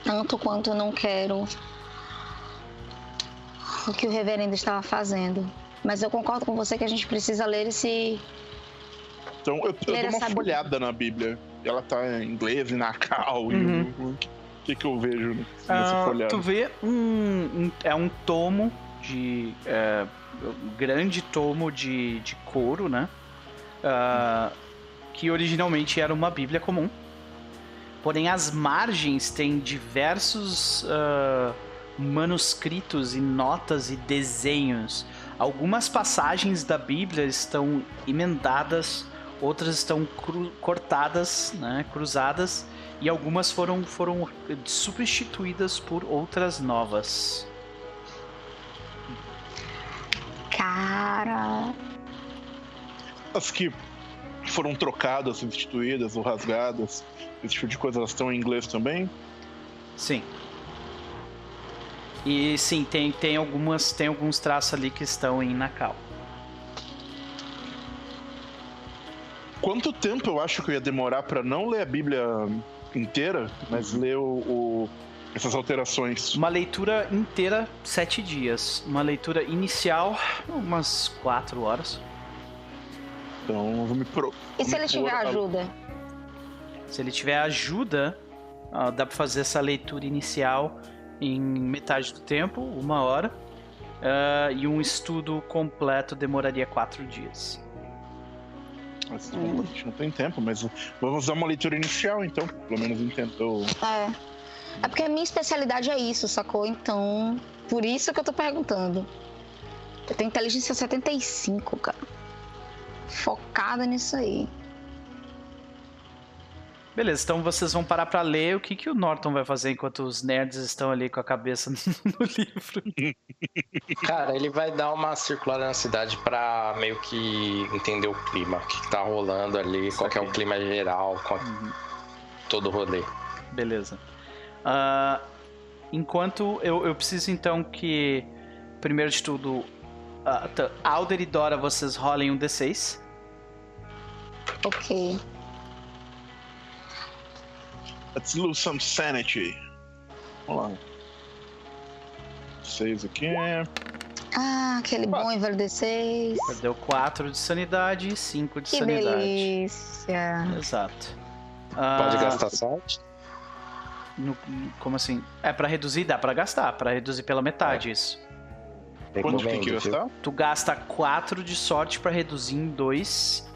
tanto quanto eu não quero o que o reverendo estava fazendo. Mas eu concordo com você que a gente precisa ler esse. Então eu, eu Ler dou uma essa folhada na Bíblia. Ela tá em inglês e na cal. Uhum. E o que, que eu vejo nessa Ah, folhada? tu vê um, um- é um tomo de é, um grande tomo de, de couro, né? Ah, que originalmente era uma Bíblia comum. Porém, as margens têm diversos ah, manuscritos e notas e desenhos. Algumas passagens da Bíblia estão emendadas, outras estão cru- cortadas, né, cruzadas, e algumas foram, foram substituídas por outras novas. Cara. As que foram trocadas, substituídas ou rasgadas, esse tipo de coisa, elas estão em inglês também? Sim. E sim, tem, tem algumas tem alguns traços ali que estão em Nakal. Quanto tempo eu acho que eu ia demorar pra não ler a Bíblia inteira, mas Uhum. ler o, o- essas alterações? Uma leitura inteira, sete dias. Uma leitura inicial, umas quatro horas. Então eu vou me pro. E se ele tiver ajuda? Se ele tiver ajuda, ah, dá pra fazer essa leitura inicial em metade do tempo, uma hora. Ah, e um estudo completo demoraria quatro dias. Mas, a gente não tem tempo, mas vamos usar uma leitura inicial, então. Pelo menos entendeu. É. É porque a minha especialidade é isso, sacou? Então, por isso que eu tô perguntando. Eu tenho inteligência 75, cara. Focada nisso aí. Beleza, então vocês vão parar pra ler o que, que o Norton vai fazer enquanto os nerds estão ali com a cabeça no livro. Cara, ele vai dar uma circulada na cidade pra meio que entender o clima, o que, que tá rolando ali, qual que é o clima geral, qual, todo o rolê. Beleza. Ah, enquanto eu, eu preciso então que, primeiro de tudo, tá, Alder e Dora, vocês rolem um D6. Ok. Let's lose some sanity. Vamos lá. Seis aqui. Ah, aquele bom e velho D6. Perdeu 4 de sanidade e 5 de Que sanidade. delícia. Exato. Pode Ah, gastar sorte? no- como assim? É pra reduzir? Dá pra gastar. Pra reduzir pela metade isso. Quanto tem que gastar? Tu gasta 4 de sorte pra reduzir em 2.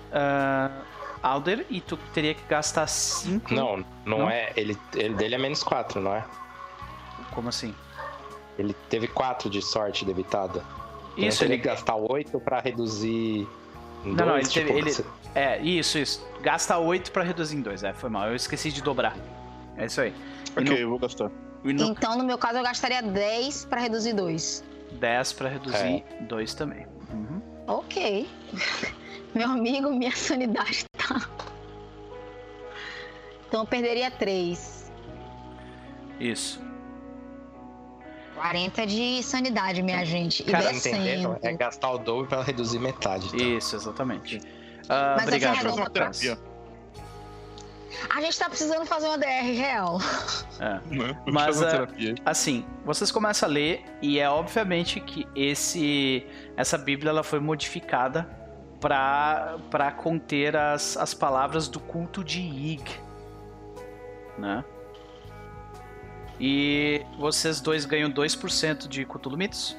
Alder, e tu teria que gastar 5. Não, não, Não? é. Ele, ele dele é menos 4, não é? Como assim? Ele teve 4 de sorte debitada. Então Isso, ele ele. gastar 8 pra reduzir. Em Não, não, ele teve- tipo, ele- você- É, isso, isso. Gasta 8 pra reduzir em 2. É, foi mal. Eu esqueci de dobrar. É isso aí. E Ok, no, eu vou gastar. no Então, no meu caso, eu gastaria 10 pra reduzir 2. 10 pra reduzir É. 2 também. Uhum. Ok. Meu amigo, minha sanidade tá. Então eu perderia 3. Isso. 40 de sanidade, minha gente. E Cara. É gastar o dobro pra reduzir metade. tá? Isso, exatamente. Ah, Mas obrigado, é a gente tá precisando fazer uma DR real. É. Mas, ah. Assim, vocês começam a ler e é obviamente que esse essa Bíblia ela foi modificada para para conter as, as palavras do culto de Ig, né? E vocês dois ganham 2% de Cthulhu Mitos.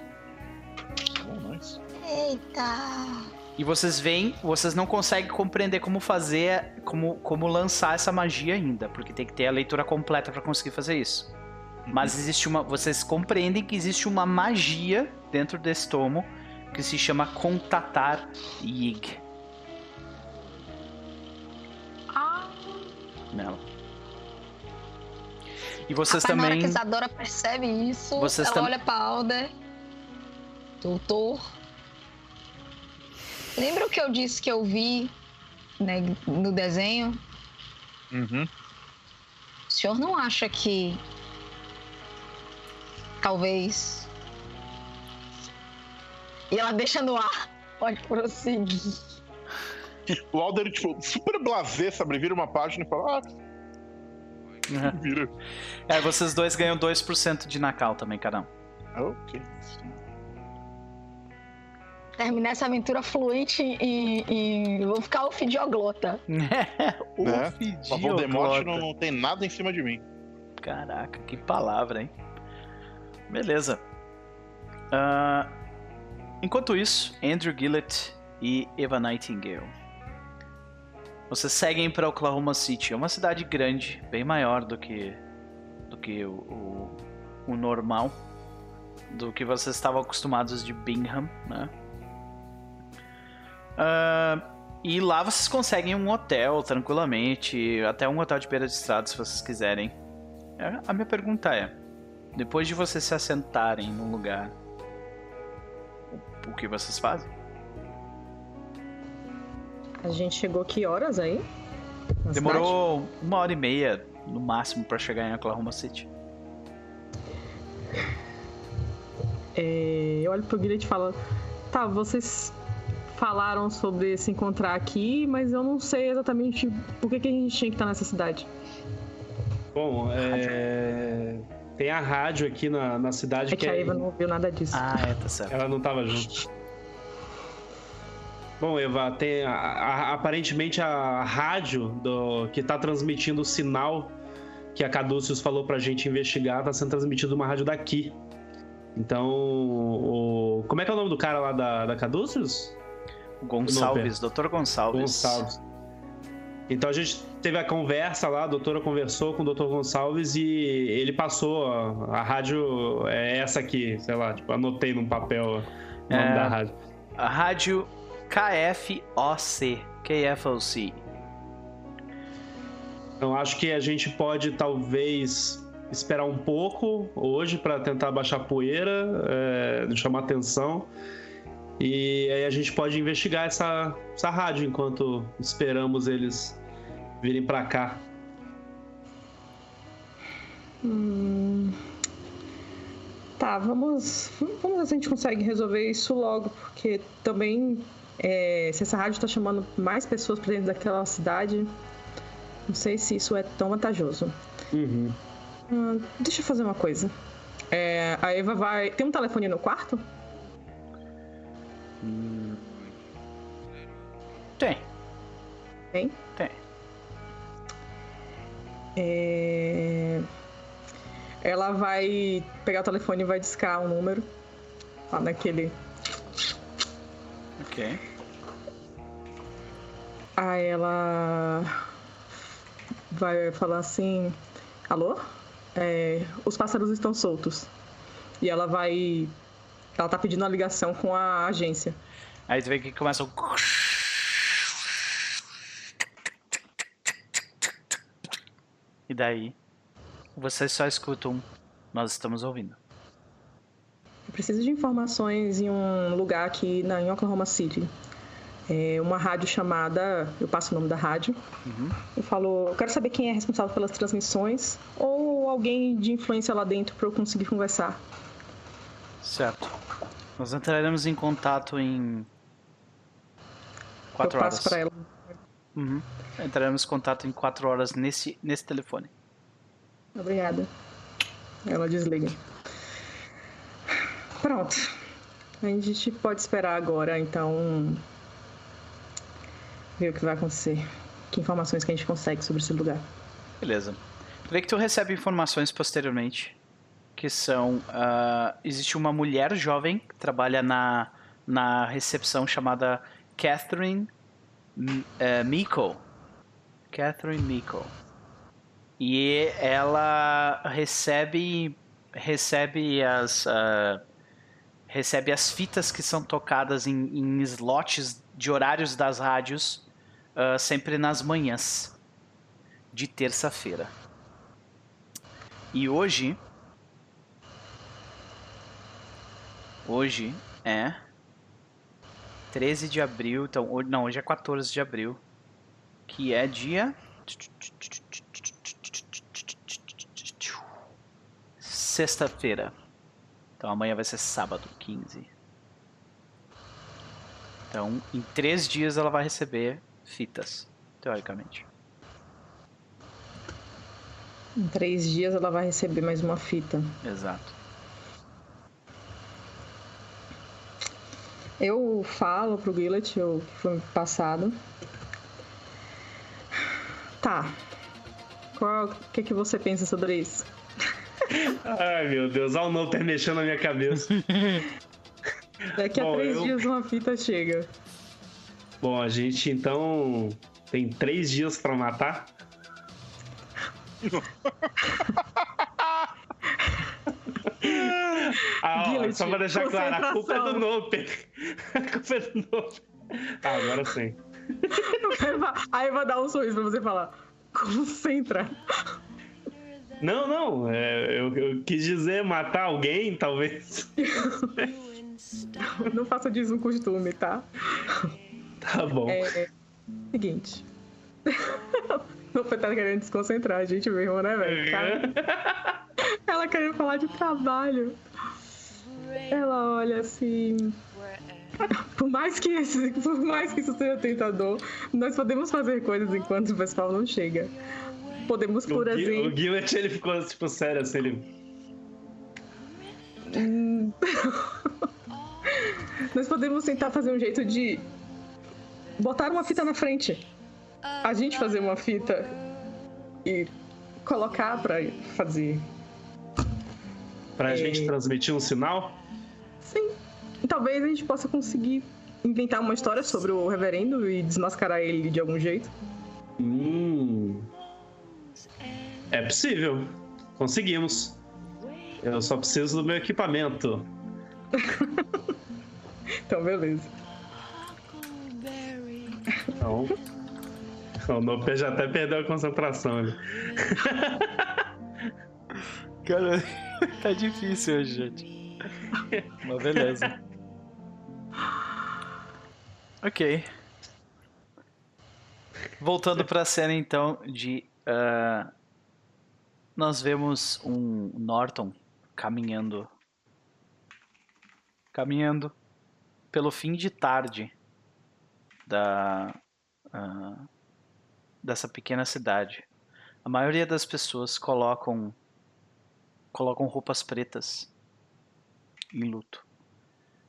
Oh, nice. Eita. E vocês veem, vocês não conseguem compreender como fazer, como, como lançar essa magia ainda, porque tem que ter a leitura completa para conseguir fazer isso. Mas existe uma, vocês compreendem que existe uma magia dentro desse tomo que se chama contatar Yig Ah, nela. E vocês rapaz, também, que Isadora percebe isso, Vocês ela tam- olha pra Alder. Doutor. Lembra o que eu disse que eu vi né, no desenho? Uhum. O senhor não acha que talvez e ela deixa no ar Pode prosseguir. O Alder, tipo, super blasé, sabe? Vira uma página e fala, ah, vira. É, vocês dois ganham 2% de Nakal também, cada um. Ok. Terminar essa aventura fluente e, e vou ficar o fidioglota. o Né? Voldemort não, não tem nada em cima de mim. Caraca, que palavra, hein? Beleza. Ah, enquanto isso, Andrew Gillett e Eva Nightingale. Vocês seguem para Oklahoma City. É uma cidade grande, bem maior do que do que o, o, o normal, do que vocês estavam acostumados de Bingham, né? Ah, e lá vocês conseguem um hotel tranquilamente, até um hotel de beira de estrada se vocês quiserem. É, A minha pergunta é: depois de vocês se assentarem num lugar, o, que vocês fazem? A gente chegou que horas aí? Na cidade? Demorou uma hora e meia no máximo pra chegar em Oklahoma City. É, eu olho pro Guilherme e falo: Tá, vocês falaram sobre se encontrar aqui, mas eu não sei exatamente por que, que a gente tinha que estar nessa cidade. Bom, é... tem a rádio aqui na, na cidade É que a Eva não ouviu nada disso. Ah, é, tá certo. Ela não tava junto. Bom, Eva, tem a- a- aparentemente a rádio do, que tá transmitindo o sinal que a Caduceus falou pra gente investigar tá sendo transmitido uma rádio daqui. Então, o... como é que é o nome do cara lá da, da Caduceus? Gonçalves, Dr. Gonçalves. Gonçalves. Então a gente teve a conversa lá, a doutora conversou com o Dr. Gonçalves e ele passou a, a rádio é essa aqui, sei lá, tipo, anotei num papel o nome É. da rádio. A rádio KFOC. KFOC. Então acho que a gente pode talvez esperar um pouco hoje para tentar baixar a poeira, é, chamar atenção. E aí a gente pode investigar essa, essa rádio enquanto esperamos eles virem para cá. Hum, Tá, vamos, vamos ver se a gente consegue resolver isso logo, porque também é, se essa rádio tá chamando mais pessoas pra dentro daquela cidade, não sei se isso é tão vantajoso. Uhum. Hum, deixa eu fazer uma coisa. É, a Eva vai. Tem um telefone no quarto? Tem. Tem? Tem. É, Ela vai pegar o telefone e vai discar um número. Lá naquele. Ok. Aí ela vai falar assim: Alô? É, os pássaros estão soltos. E ela vai. Ela tá pedindo uma ligação com a agência. Aí tu vê que começa o. E daí, vocês só escutam. Nós estamos ouvindo. Eu preciso de informações em um lugar aqui na, em Oklahoma City. É uma rádio chamada. Eu passo o nome da rádio. Eu falo, eu quero saber quem é responsável pelas transmissões ou alguém de influência lá dentro para eu conseguir conversar. Certo. Nós entraremos em contato em. Quatro eu horas. passo para ela. Uhum. Entraremos em contato em quatro horas nesse, nesse telefone. Obrigada. Ela desliga. Pronto. A gente pode esperar agora, então. Ver o que vai acontecer. Que informações que a gente consegue sobre esse lugar. Beleza. Tu vê que tu recebe informações posteriormente que são ah, existe uma mulher jovem que trabalha na, na recepção chamada Catherine M- eh, Miko. Catherine Miko. E ela recebe recebe as ah, recebe as fitas que são tocadas em, em slots de horários das rádios ah, sempre nas manhãs de terça-feira. E hoje. Hoje é. 13 de abril. Então, ho- não, hoje é 14 de abril. Que é dia. Sexta-feira. Então amanhã vai ser sábado, 15. Então, em três dias ela vai receber fitas, teoricamente. Em três dias ela vai receber mais uma fita. Exato. Eu falo pro Gillet o que foi passado. Tá. Qual, o que, que você pensa sobre isso? Ai, meu Deus, olha o não ter mexendo na minha cabeça. Daqui a Bom, três eu- dias uma fita chega. Bom, a gente então tem três dias pra matar. Ah, ó, só pra deixar claro, a culpa é do concentração. Nope. A culpa é do Nope. Ah, agora sim. Aí eu vou dar um sorriso pra você falar. Concentra. Não, não, é, eu, eu quis dizer matar alguém, talvez. Não faça disso um costume, tá? Tá bom. É. Seguinte. Não foi tá querendo desconcentrar a gente mesmo, né, velho? Cara, Ela querendo falar de trabalho. Ela olha assim. Por mais que esse- por mais que isso seja tentador, nós podemos fazer coisas enquanto o pessoal não chega. Podemos, por o, exemplo. o Gillet, ele ficou, tipo, sério, assim, ele... Hum. Nós podemos tentar fazer um jeito de botar uma fita na frente. A gente fazer uma fita e colocar pra fazer. Pra É. gente transmitir um sinal. Sim. Talvez a gente possa conseguir inventar uma história sobre o reverendo e desmascarar ele de algum jeito. Hum. É possível. Conseguimos. Eu só preciso do meu equipamento. Então, beleza. Então. O Nope já até perdeu a concentração ali. Cara, tá difícil hoje, gente. Mas beleza. Ok. Voltando pra cena então de. ah, nós vemos um Norton caminhando. Caminhando pelo fim de tarde da. ah, dessa pequena cidade. A maioria das pessoas colocam colocam roupas pretas em luto.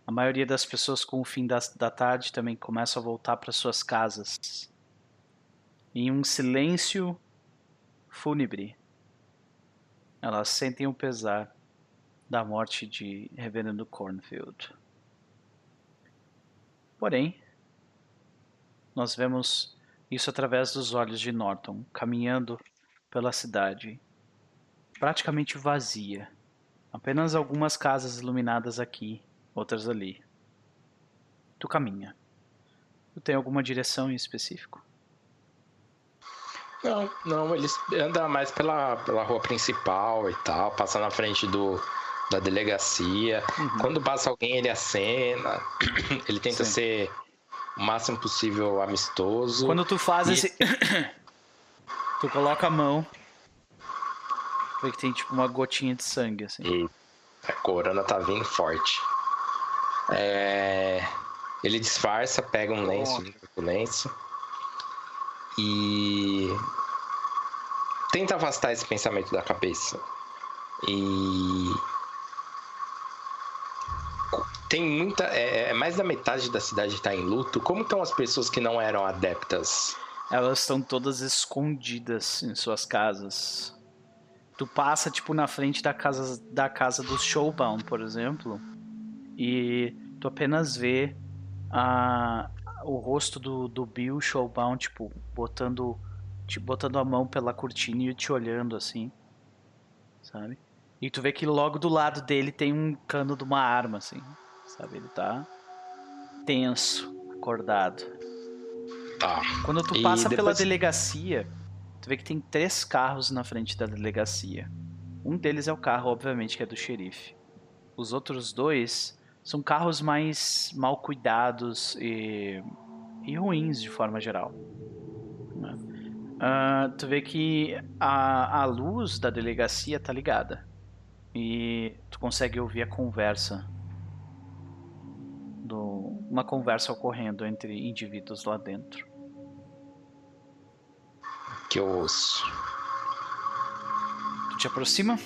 A maioria das pessoas com o fim da, da tarde também começam a voltar para suas casas. Em um silêncio fúnebre, elas sentem o pesar da morte de Reverendo Cornfield. Porém, nós vemos isso através dos olhos de Norton, caminhando pela cidade praticamente vazia. Apenas algumas casas iluminadas aqui, outras ali. Tu caminha. Tu tem alguma direção em específico? Não, não, eles andam mais pela, pela rua principal e tal, passa na frente do, da delegacia. Uhum. Quando passa alguém, ele acena. Ele tenta Sim. ser o máximo possível amistoso. Quando tu faz E- esse. tu coloca a mão. Vê que tem tipo uma gotinha de sangue, assim. E a corona tá vindo forte. É, Ele disfarça, pega um lenço, limpa o lenço. E tenta afastar esse pensamento da cabeça. E tem muita. É, é mais da metade da cidade está em luto. Como estão as pessoas que não eram adeptas? Elas estão todas escondidas em suas casas. Tu passa, tipo, na frente da casa, da casa do Showbound, por exemplo, e tu apenas vê a, o rosto do, do Bill Showbound, tipo, botando, tipo, botando a mão pela cortina e te olhando, assim, sabe? E tu vê que logo do lado dele tem um cano de uma arma, assim, sabe? Ele tá tenso, acordado. Tá. Quando tu passa pela depois- delegacia, tu vê que tem três carros na frente da delegacia. Um deles é o carro, obviamente, que é do xerife. Os outros dois são carros mais mal cuidados e, e ruins de forma geral. Ah, tu vê que a, a luz da delegacia tá ligada. E tu consegue ouvir a conversa do, uma conversa ocorrendo entre indivíduos lá dentro. Que eu ouço. Tu te aproxima?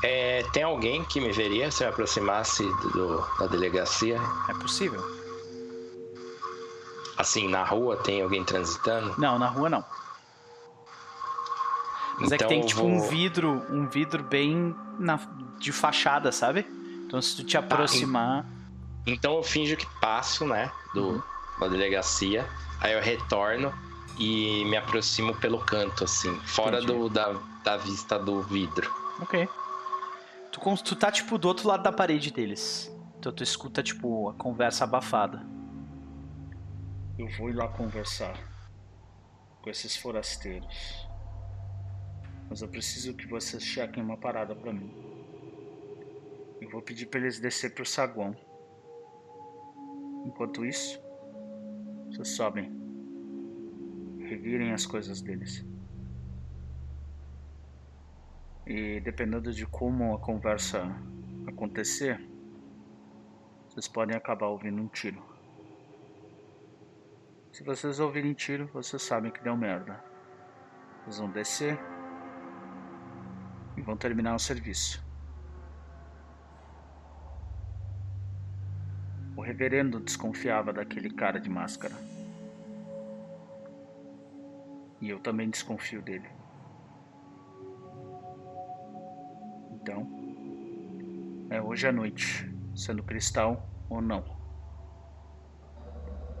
É, tem alguém que me veria se eu aproximasse do, da delegacia? É possível? Assim, na rua tem alguém transitando? Não, na rua não. Mas é que Então tem eu tipo vou- um vidro, um vidro bem na, de fachada, sabe? Então se tu te aproximar, Então eu finjo que passo, né, do, da delegacia, aí eu retorno e me aproximo pelo canto, assim, fora do, da, da vista do vidro. ok. Tu, tu tá tipo do outro lado da parede deles. Então tu escuta tipo a conversa abafada. Eu vou ir lá conversar com esses forasteiros. Mas eu preciso que vocês chequem uma parada pra mim. Eu vou pedir pra eles descer pro saguão. Enquanto isso, vocês sobem. Revirem as coisas deles. E dependendo de como a conversa acontecer, vocês podem acabar ouvindo um tiro. Se vocês ouvirem tiro, vocês sabem que deu merda. Vocês vão descer e vão terminar o serviço. O reverendo desconfiava daquele cara de máscara. E eu também desconfio dele. Então, é hoje à noite, sendo cristal ou não.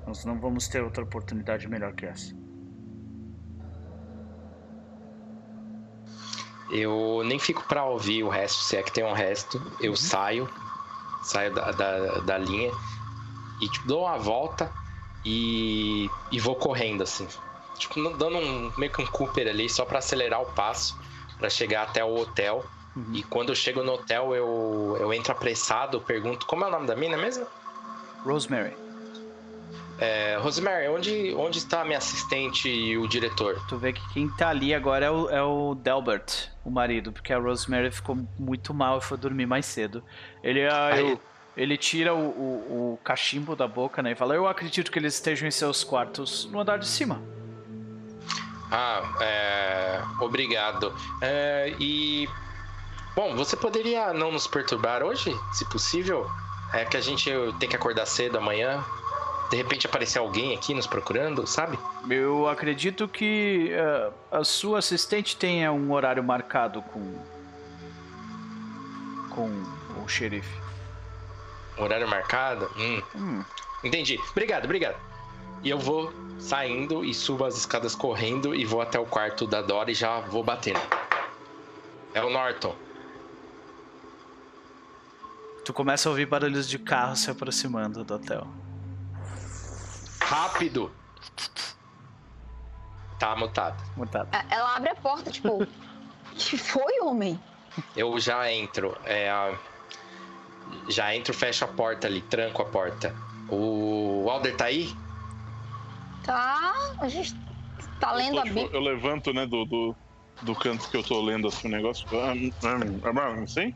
Nós não vamos ter outra oportunidade melhor que essa. Eu nem fico pra ouvir o resto, se é que tem um resto. Eu saio, saio da, da, da linha e tipo, dou uma volta e, e vou correndo assim. Tipo, dando um, meio que um Cooper ali só pra acelerar o passo, pra chegar até o hotel. E quando eu chego no hotel, eu, eu entro apressado, pergunto como é o nome da mina mesmo? Rosemary, É, Rosemary, onde, onde está a minha assistente e o diretor? tu vê que quem tá ali agora é o, é o Delbert, o marido, porque a Rosemary ficou muito mal e foi dormir mais cedo. Ele, ah, Aí- eu- ele tira o, o- o cachimbo da boca né, e fala: Eu acredito que eles estejam em seus quartos no andar de cima. Ah, é, obrigado. É, e. Bom, você poderia não nos perturbar hoje, se possível? É que a gente tem que acordar cedo amanhã. De repente aparecer alguém aqui nos procurando, sabe? Eu acredito que eh, a sua assistente tenha um horário marcado com. com o xerife. Horário marcado? Hum, Hum, entendi. Obrigado, obrigado. E eu vou saindo e subo as escadas correndo e vou até o quarto da Dora e já vou batendo. É o Norton. tu começa a ouvir barulhos de carro se aproximando do hotel. Rápido! Tá mutado. Mutado. É, Ela abre a porta, tipo. que foi, homem? Eu já entro. é, já entro, fecho a porta ali, tranco a porta. O Alder tá aí? Tá. A gente tá Eu, lendo tô, a tipo, Bíblia. eu levanto, né, do, do, do canto que eu tô lendo assim o negócio. Ah, ah, ah, Assim?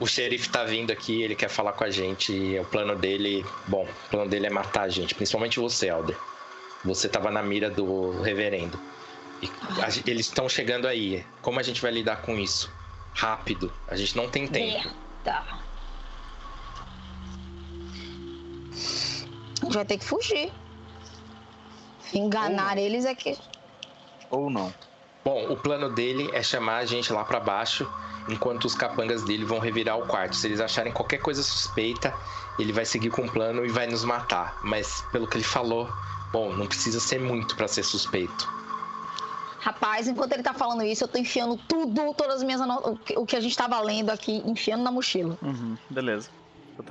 O xerife tá vindo aqui, ele quer falar com a gente. E o plano dele. Bom, o plano dele é matar a gente, principalmente você, Alder. Você tava na mira do reverendo. E a eles estão chegando aí. Como a gente vai lidar com isso? Rápido. A gente não tem tempo. Tá. A gente vai ter que fugir. Enganar eles é que. Ou não? Bom, o plano dele é chamar a gente lá pra baixo, enquanto os capangas dele vão revirar o quarto. Se eles acharem qualquer coisa suspeita, ele vai seguir com o plano e vai nos matar. Mas pelo que ele falou, bom, não precisa ser muito pra ser suspeito. Rapaz, enquanto ele tá falando isso, eu tô enfiando tudo, todas as minhas anotações. O que- a gente tava lendo aqui, enfiando na mochila. Uhum, beleza.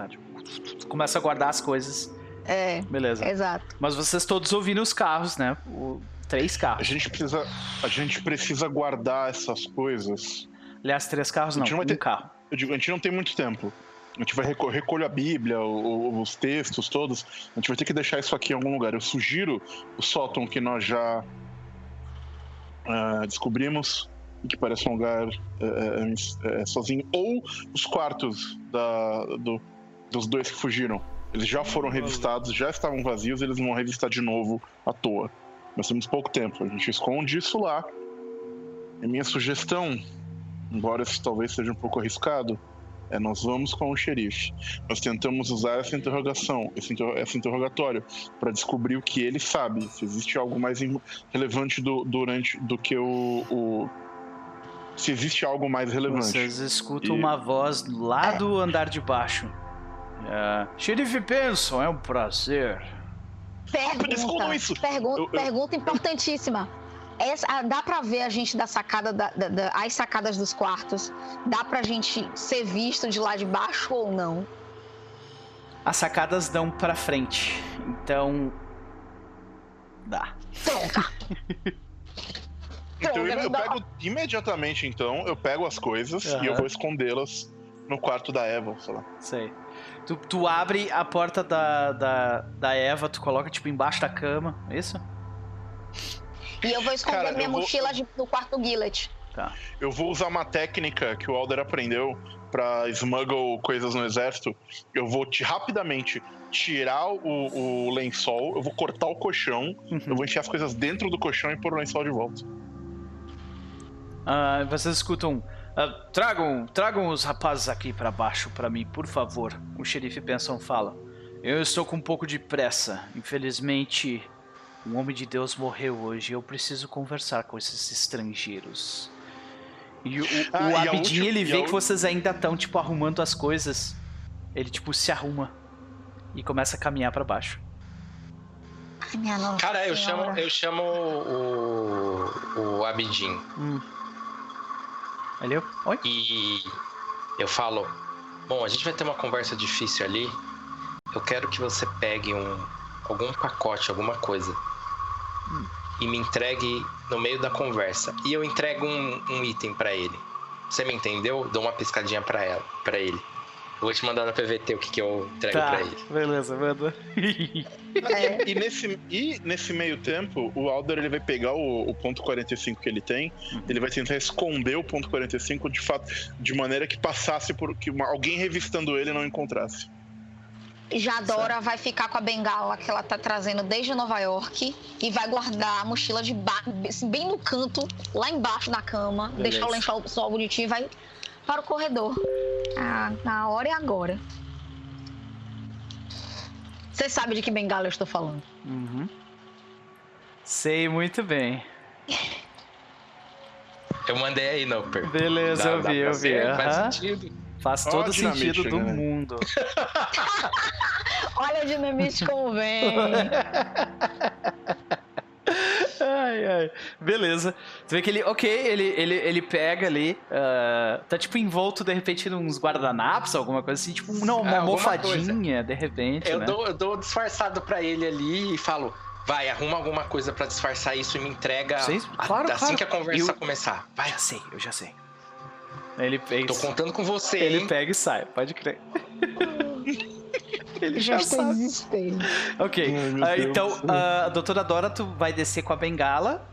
Tipo, começa a guardar as coisas. É, Beleza. exato. Mas vocês todos ouviram os carros, né? O- três A carros. gente precisa, a gente precisa guardar essas coisas. Aliás, três carros A não, gente não vai um ter- carro. Eu digo, a gente não tem muito tempo. A gente vai reco recolher a Bíblia, o- o- os textos todos. A gente vai ter que deixar isso aqui em algum lugar. Eu sugiro o sótão que nós já ah, descobrimos, e que parece um lugar eh, eh, sozinho, ou os quartos da, do, dos dois que fugiram. Eles já foram revistados, já estavam vazios, eles vão revistar de novo à toa. Nós temos pouco tempo, a gente esconde isso lá. E minha sugestão, embora isso talvez seja um pouco arriscado, é nós vamos com o xerife. Nós tentamos usar essa interrogação, esse, inter esse interrogatório, para descobrir o que ele sabe, se existe algo mais relevante do, durante do que o, o, se existe algo mais relevante. Vocês escutam e... uma voz lá do andar de baixo. Uh, Xerife Benson, é um prazer. Pergunta, isso. Pergunta, eu, eu... pergunta importantíssima. Essa, dá pra ver a gente da sacada, da, da, da, as sacadas dos quartos? Dá pra gente ser visto de lá de baixo ou não? As sacadas dão pra frente, então. Dá. Tronca! então eu, eu pego imediatamente, então, eu pego as coisas uhum. e eu vou escondê-las no quarto da Eva, sei lá. Sei. Tu, tu abre a porta da, da, da Eva, tu coloca tipo embaixo da cama, é isso? E eu vou esconder Cara, minha mochila vou... no quarto Gillet. Tá. Eu vou usar uma técnica que o Alder aprendeu para smuggle coisas no exército. Eu vou te, rapidamente tirar o, o, lençol, eu vou cortar o colchão, uhum. eu vou enfiar as coisas dentro do colchão e pôr o lençol de volta. Uh, vocês escutam. Uh, tragam, tragam os rapazes aqui para baixo para mim, por favor. O xerife Benson fala. Eu estou com um pouco de pressa. Infelizmente, um homem de Deus morreu hoje. Eu preciso conversar com esses estrangeiros. E o, ah, o Abidin, ele vê que vocês ainda estão, tipo, arrumando as coisas. Ele, tipo, se arruma e começa a caminhar para baixo. Ai, Cara, eu chamo, eu chamo o, o Abidin. Hum. Valeu? Oi? E eu falo: Bom, a gente vai ter uma conversa difícil ali. Eu quero que você pegue um, algum pacote, alguma coisa e me entregue no meio da conversa. E eu entrego um, um item para ele. Você me entendeu? Dou uma piscadinha para ela, para ele. Vou te mandar no PVT o que, que eu entrego tá, pra ele. Beleza, manda. é. e, nesse, e nesse meio tempo, o Alder ele vai pegar o, o ponto 45 que ele tem, uhum. ele vai tentar esconder o ponto 45 de fato, de maneira que passasse por que uma, alguém revistando ele não encontrasse. Já Dora vai ficar com a bengala que ela tá trazendo desde Nova York e vai guardar a mochila de assim, bem no canto, lá embaixo da cama, Beleza. deixar o lençol só bonitinho e vai para o corredor. Ah, a hora é agora. Você sabe de que bengala eu estou falando? Uhum. Sei muito bem. Eu mandei aí, Noper. Beleza, dá, eu vi, eu vi. Uhum. Faz sentido. Faz todo sentido do né? mundo. Olha a dinamite como vem. ai, ai. Beleza. Tu vê que ele, ok, ele, ele, ele pega ali, uh, tá tipo envolto de repente nos guardanapos, alguma coisa assim, tipo, não, uma é, almofadinha, de repente. Eu, né? dou, eu dou disfarçado pra ele ali e falo. Vai, arruma alguma coisa para disfarçar isso e me entrega Sim, claro, assim claro. que a conversa eu... começar. Vai. Já sei, eu já sei. Ele pega. Tô contando com você. Ele hein? pega e sai, pode crer. Ele já sabe. Ok. Uh, então, uh, a doutora Dora, tu vai descer com a bengala.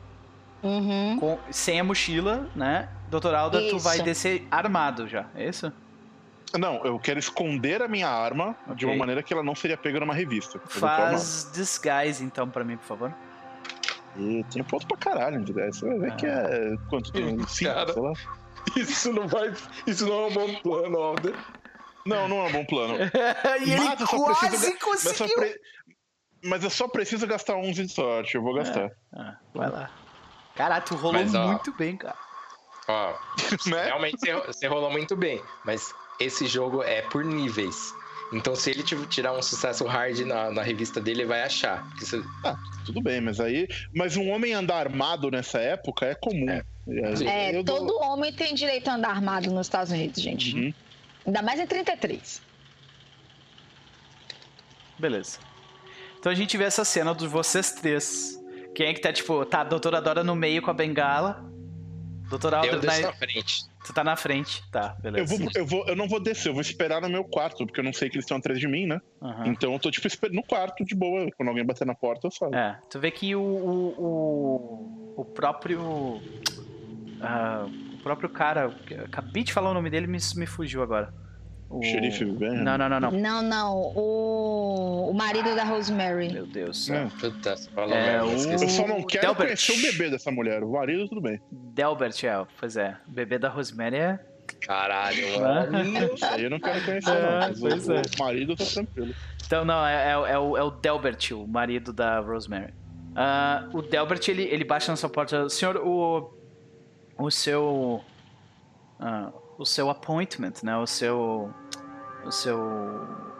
Uhum. Com, sem a mochila, né? Doutor Alda, isso. tu vai descer armado já, é isso? Não, eu quero esconder a minha arma okay. de uma maneira que ela não seria pega numa revista. Faz disguise então pra mim, por favor. E tem ponto pra caralho disguise. Você vai ver ah. que é. Quanto tem? Cinco, sei lá. Isso não vai. Isso não é um bom plano, Alder. Não, não é um bom plano. e ele mas quase preciso, conseguiu. Mas, pre... mas, eu só preciso gastar 11 de sorte, eu vou gastar. É, vai lá. Caralho, tu rolou mas, ó, muito bem, cara. Ó, né? realmente você rolou muito bem, mas esse jogo é por níveis. Então, se ele tirar um sucesso hard na, na revista dele, ele vai achar. Você... Ah, tudo bem, mas aí. Mas um homem andar armado nessa época é comum. É, é todo dou... homem tem direito a andar armado nos Estados Unidos, gente. Uhum. Ainda mais em 33. Beleza. Então a gente vê essa cena dos vocês três. Quem é que tá, tipo, tá a doutora Dora no meio com a bengala. Doutora Alder eu na... na frente. Tu tá na frente, tá, beleza. Eu, vou, eu, vou, eu não vou descer, eu vou esperar no meu quarto, porque eu não sei que eles estão atrás de mim, né? Uhum. Então eu tô, tipo, no quarto, de boa. Quando alguém bater na porta, eu saio. É, tu vê que o, o, o, o próprio. Uh, próprio cara. Acabei de falar o nome dele, me, me fugiu agora. O... Xerife Benham. Não, não, não, não. Não, não. O, o marido da Rosemary. Meu Deus. É. Puta, É, o-. Eu só não quero Delbert. conhecer o bebê dessa mulher. O marido, tudo bem. Delbert, é. Pois é. O bebê da Rosemary é. Caralho, mano. Isso aí eu não quero conhecer, É, não. Mas pois o, é. o marido eu tô tranquilo. Então, não, é, é, é o, é o Delbert, o marido da Rosemary. Ah, o Delbert, ele, ele bate na sua porta. Senhor, o. O seu. ah, o seu appointment, né? O seu. O seu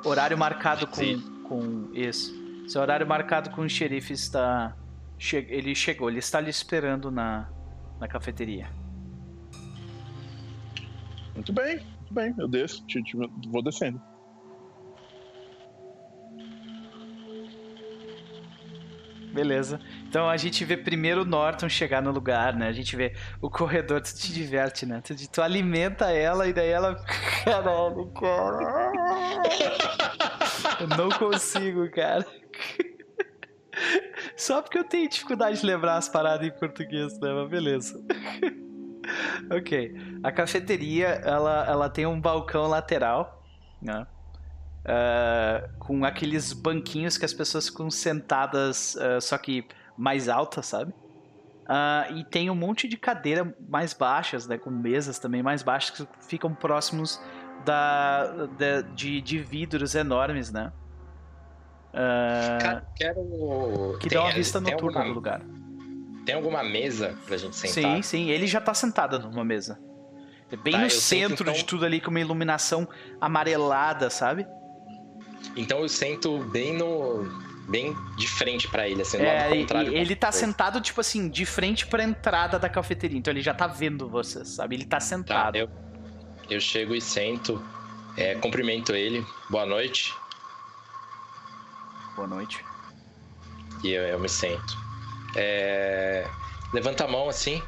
horário marcado com. Sim. com isso. Seu horário marcado com o xerife está. che- ele chegou, ele está lhe esperando na, na cafeteria. Muito bem, muito bem. Eu desço, te- te- vou descendo. Beleza. Então a gente vê primeiro o Norton chegar no lugar, né? A gente vê o corredor, tu te diverte, né? Tu, tu alimenta ela e daí ela. Caralho, cara. Eu não consigo, cara. Só porque eu tenho dificuldade de lembrar as paradas em português, né? Mas beleza. ok. A cafeteria, ela, ela tem um balcão lateral, né? Ah, com aqueles banquinhos que as pessoas ficam sentadas, ah, só que mais altas, sabe? Ah, e tem um monte de cadeira mais baixas, né? Com mesas também mais baixas que ficam próximos da, da- de, de vidros enormes, né? Cara, quero. que tem- dá uma vista noturna alguma- do lugar. Tem alguma mesa pra gente sentar? Sim, sim, ele já tá sentado numa mesa. É bem Tá, no centro então- de tudo ali, com uma iluminação amarelada, sabe? Então eu sento bem no. bem de frente pra ele, assim, É, lado e- contrário. ele tá Coisa. sentado, tipo assim, de frente pra entrada da cafeteria. Então ele já tá vendo vocês, sabe? Ele tá Tá, sentado. eu, eu chego e sento, é, cumprimento ele, boa noite, Boa noite. e eu, eu me sento. É, levanta a mão assim.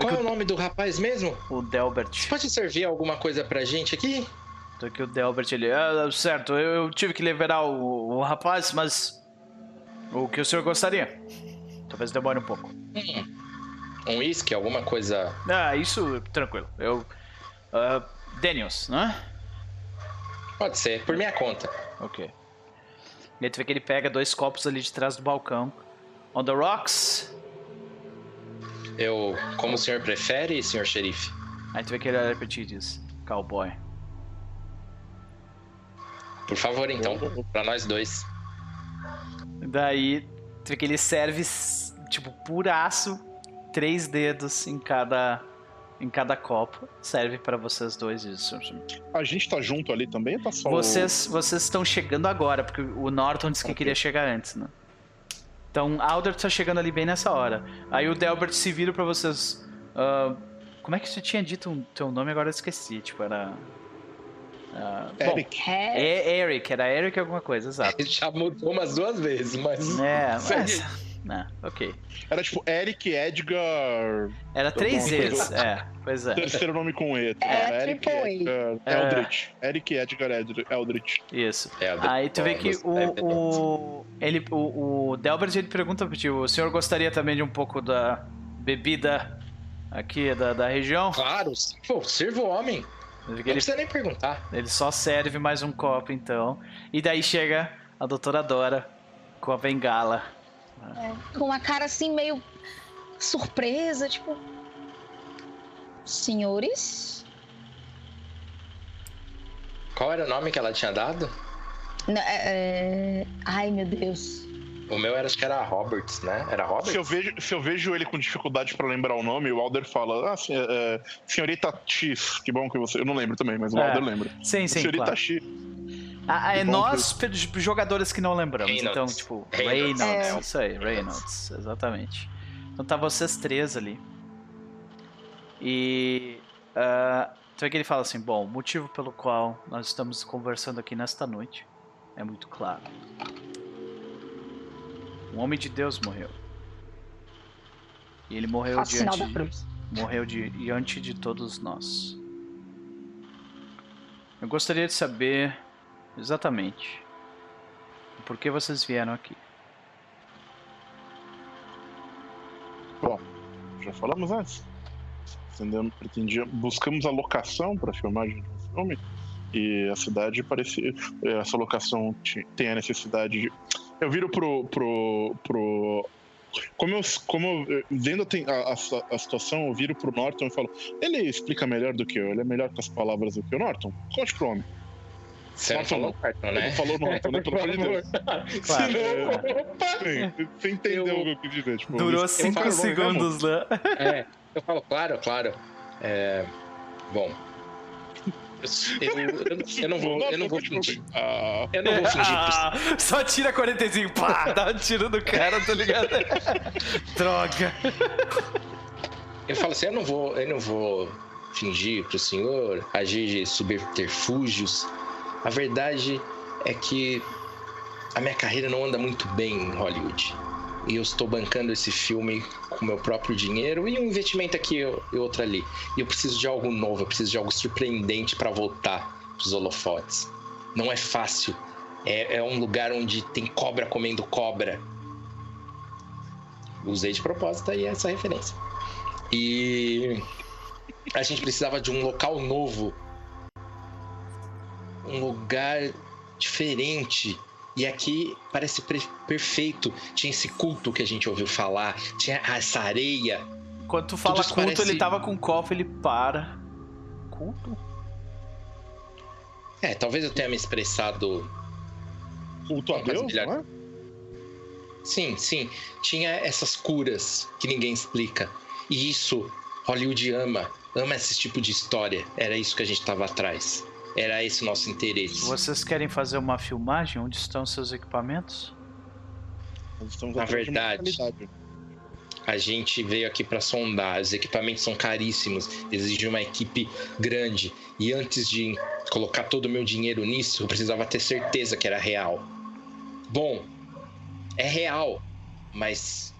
Qual é o nome do rapaz mesmo? O Delbert. Pode servir alguma coisa pra gente aqui? Então aqui o Delbert, ele... Ah, certo, eu, eu tive que liberar o, o rapaz, mas... O que o senhor gostaria? Talvez demore um pouco. Hum, um uísque, alguma coisa. Ah, isso, tranquilo. Eu... ah, Daniels, né? Pode ser, por minha conta. Ok. E aí tu vê que ele pega dois copos ali de trás do balcão. On the rocks. Eu, como o senhor prefere, senhor xerife? Aí tu vê que ele olha pra ti e diz... Cowboy. Por favor, então, pra nós dois. Daí, tu vê que ele serve, tipo, puraço, três dedos em cada, em cada copo. Serve pra vocês dois isso. A gente tá junto ali também ou tá só o- Vocês vocês estão chegando agora, porque o Norton disse que Ok. queria chegar antes, né? Então, Alder tá chegando ali bem nessa hora. Aí o Delbert se vira pra vocês. ah, como é que você tinha dito o teu nome? Agora eu esqueci. Tipo, era. Bom, Eric. É, é Eric, era Eric alguma coisa, exato. Ele já mudou umas duas vezes, mas. É, mas. Né, ok. Era tipo Eric Edgar. Era três bom. vezes, é, pois é. Terceiro nome com E. tá? É, Eric triple A. Edgar É. Eldritch. Eric Edgar Eldr- Eldritch. Isso. É, Aí tu vê que Bom, o, o, ele, o, o Delbert ele pergunta pro tio, o senhor gostaria também de um pouco da bebida aqui da, da região? Claro, pô, sirva o homem. Não Ele, precisa nem perguntar. ele só serve mais um copo então. E daí chega a doutora Dora com a bengala. com uma cara assim meio surpresa, tipo. Senhores? Qual era o nome que ela tinha dado? N- é- é- Ai, meu Deus. O meu era, acho que era Roberts, né? Era Roberts? Se eu, vejo, se eu vejo ele com dificuldade pra lembrar o nome, o Alder fala: Ah, se- é, senhorita X. Que bom que você. Eu não lembro também, mas o É. Alder lembra. Sim, sim, senhorita claro. X. Ah, é Que nós, pe- jogadores que não lembramos. Reynolds. Então, tipo, Reynolds. Reynolds, É. isso aí, Reynolds, exatamente. Então tá vocês três ali. E ah, tu vê que ele fala assim, bom, o motivo pelo qual nós estamos conversando aqui nesta noite é muito claro. Um homem de Deus morreu. E ele morreu diante, da cruz. morreu de- diante de todos nós. Eu gostaria de saber exatamente por que vocês vieram aqui. Bom, já falamos antes. pretendemos, pretendia, buscamos a locação para a filmagem de um filme e a cidade parecia essa locação tem a necessidade de eu viro pro pro, pro como eu, como eu, vendo a, a, a, situação, eu viro pro Norton e falo: ele explica melhor do que eu, ele é melhor com as palavras do que o Norton. Conte pro homem. Você não falou Norton, né? Ele falou Norton, né? Pelo amor de Deus. Claro. Sim, você entendeu eu... o que eu quis dizer. Tipo, Durou 5 segundos, né? É, eu falo, claro, claro. É, bom, eu, eu, eu, não vou, eu não vou fingir. Eu não vou fingir. Ah, só tira 45, pá, dá um tiro no cara, tá ligado? Droga. Eu falo assim, eu não vou, eu não vou fingir pro senhor, agir de subterfúgios. A verdade é que a minha carreira não anda muito bem em Hollywood e eu estou bancando esse filme com meu próprio dinheiro e um investimento aqui e outro ali. E eu preciso de algo novo, eu preciso de algo surpreendente para voltar os holofotes. Não é fácil. É, é um lugar onde tem cobra comendo cobra. Usei de propósito aí essa referência. E a gente precisava de um local novo. Um lugar diferente e aqui parece perfeito. Tinha esse culto que a gente ouviu falar, tinha essa areia. Quando tu fala culto, parece... ele tava com o cofre, ele para. Culto? É, talvez eu tenha me expressado. Culto a Deus, melhor. É? Sim, sim. Tinha essas curas que ninguém explica. E isso, Hollywood ama. Ama esse tipo de história. Era isso que a gente tava atrás. Era esse o nosso interesse. Vocês querem fazer uma filmagem? Onde estão seus equipamentos? Na verdade, a gente veio aqui para sondar. Os equipamentos são caríssimos, exigem uma equipe grande. E antes de colocar todo o meu dinheiro nisso, eu precisava ter certeza que era real. Bom, é real, mas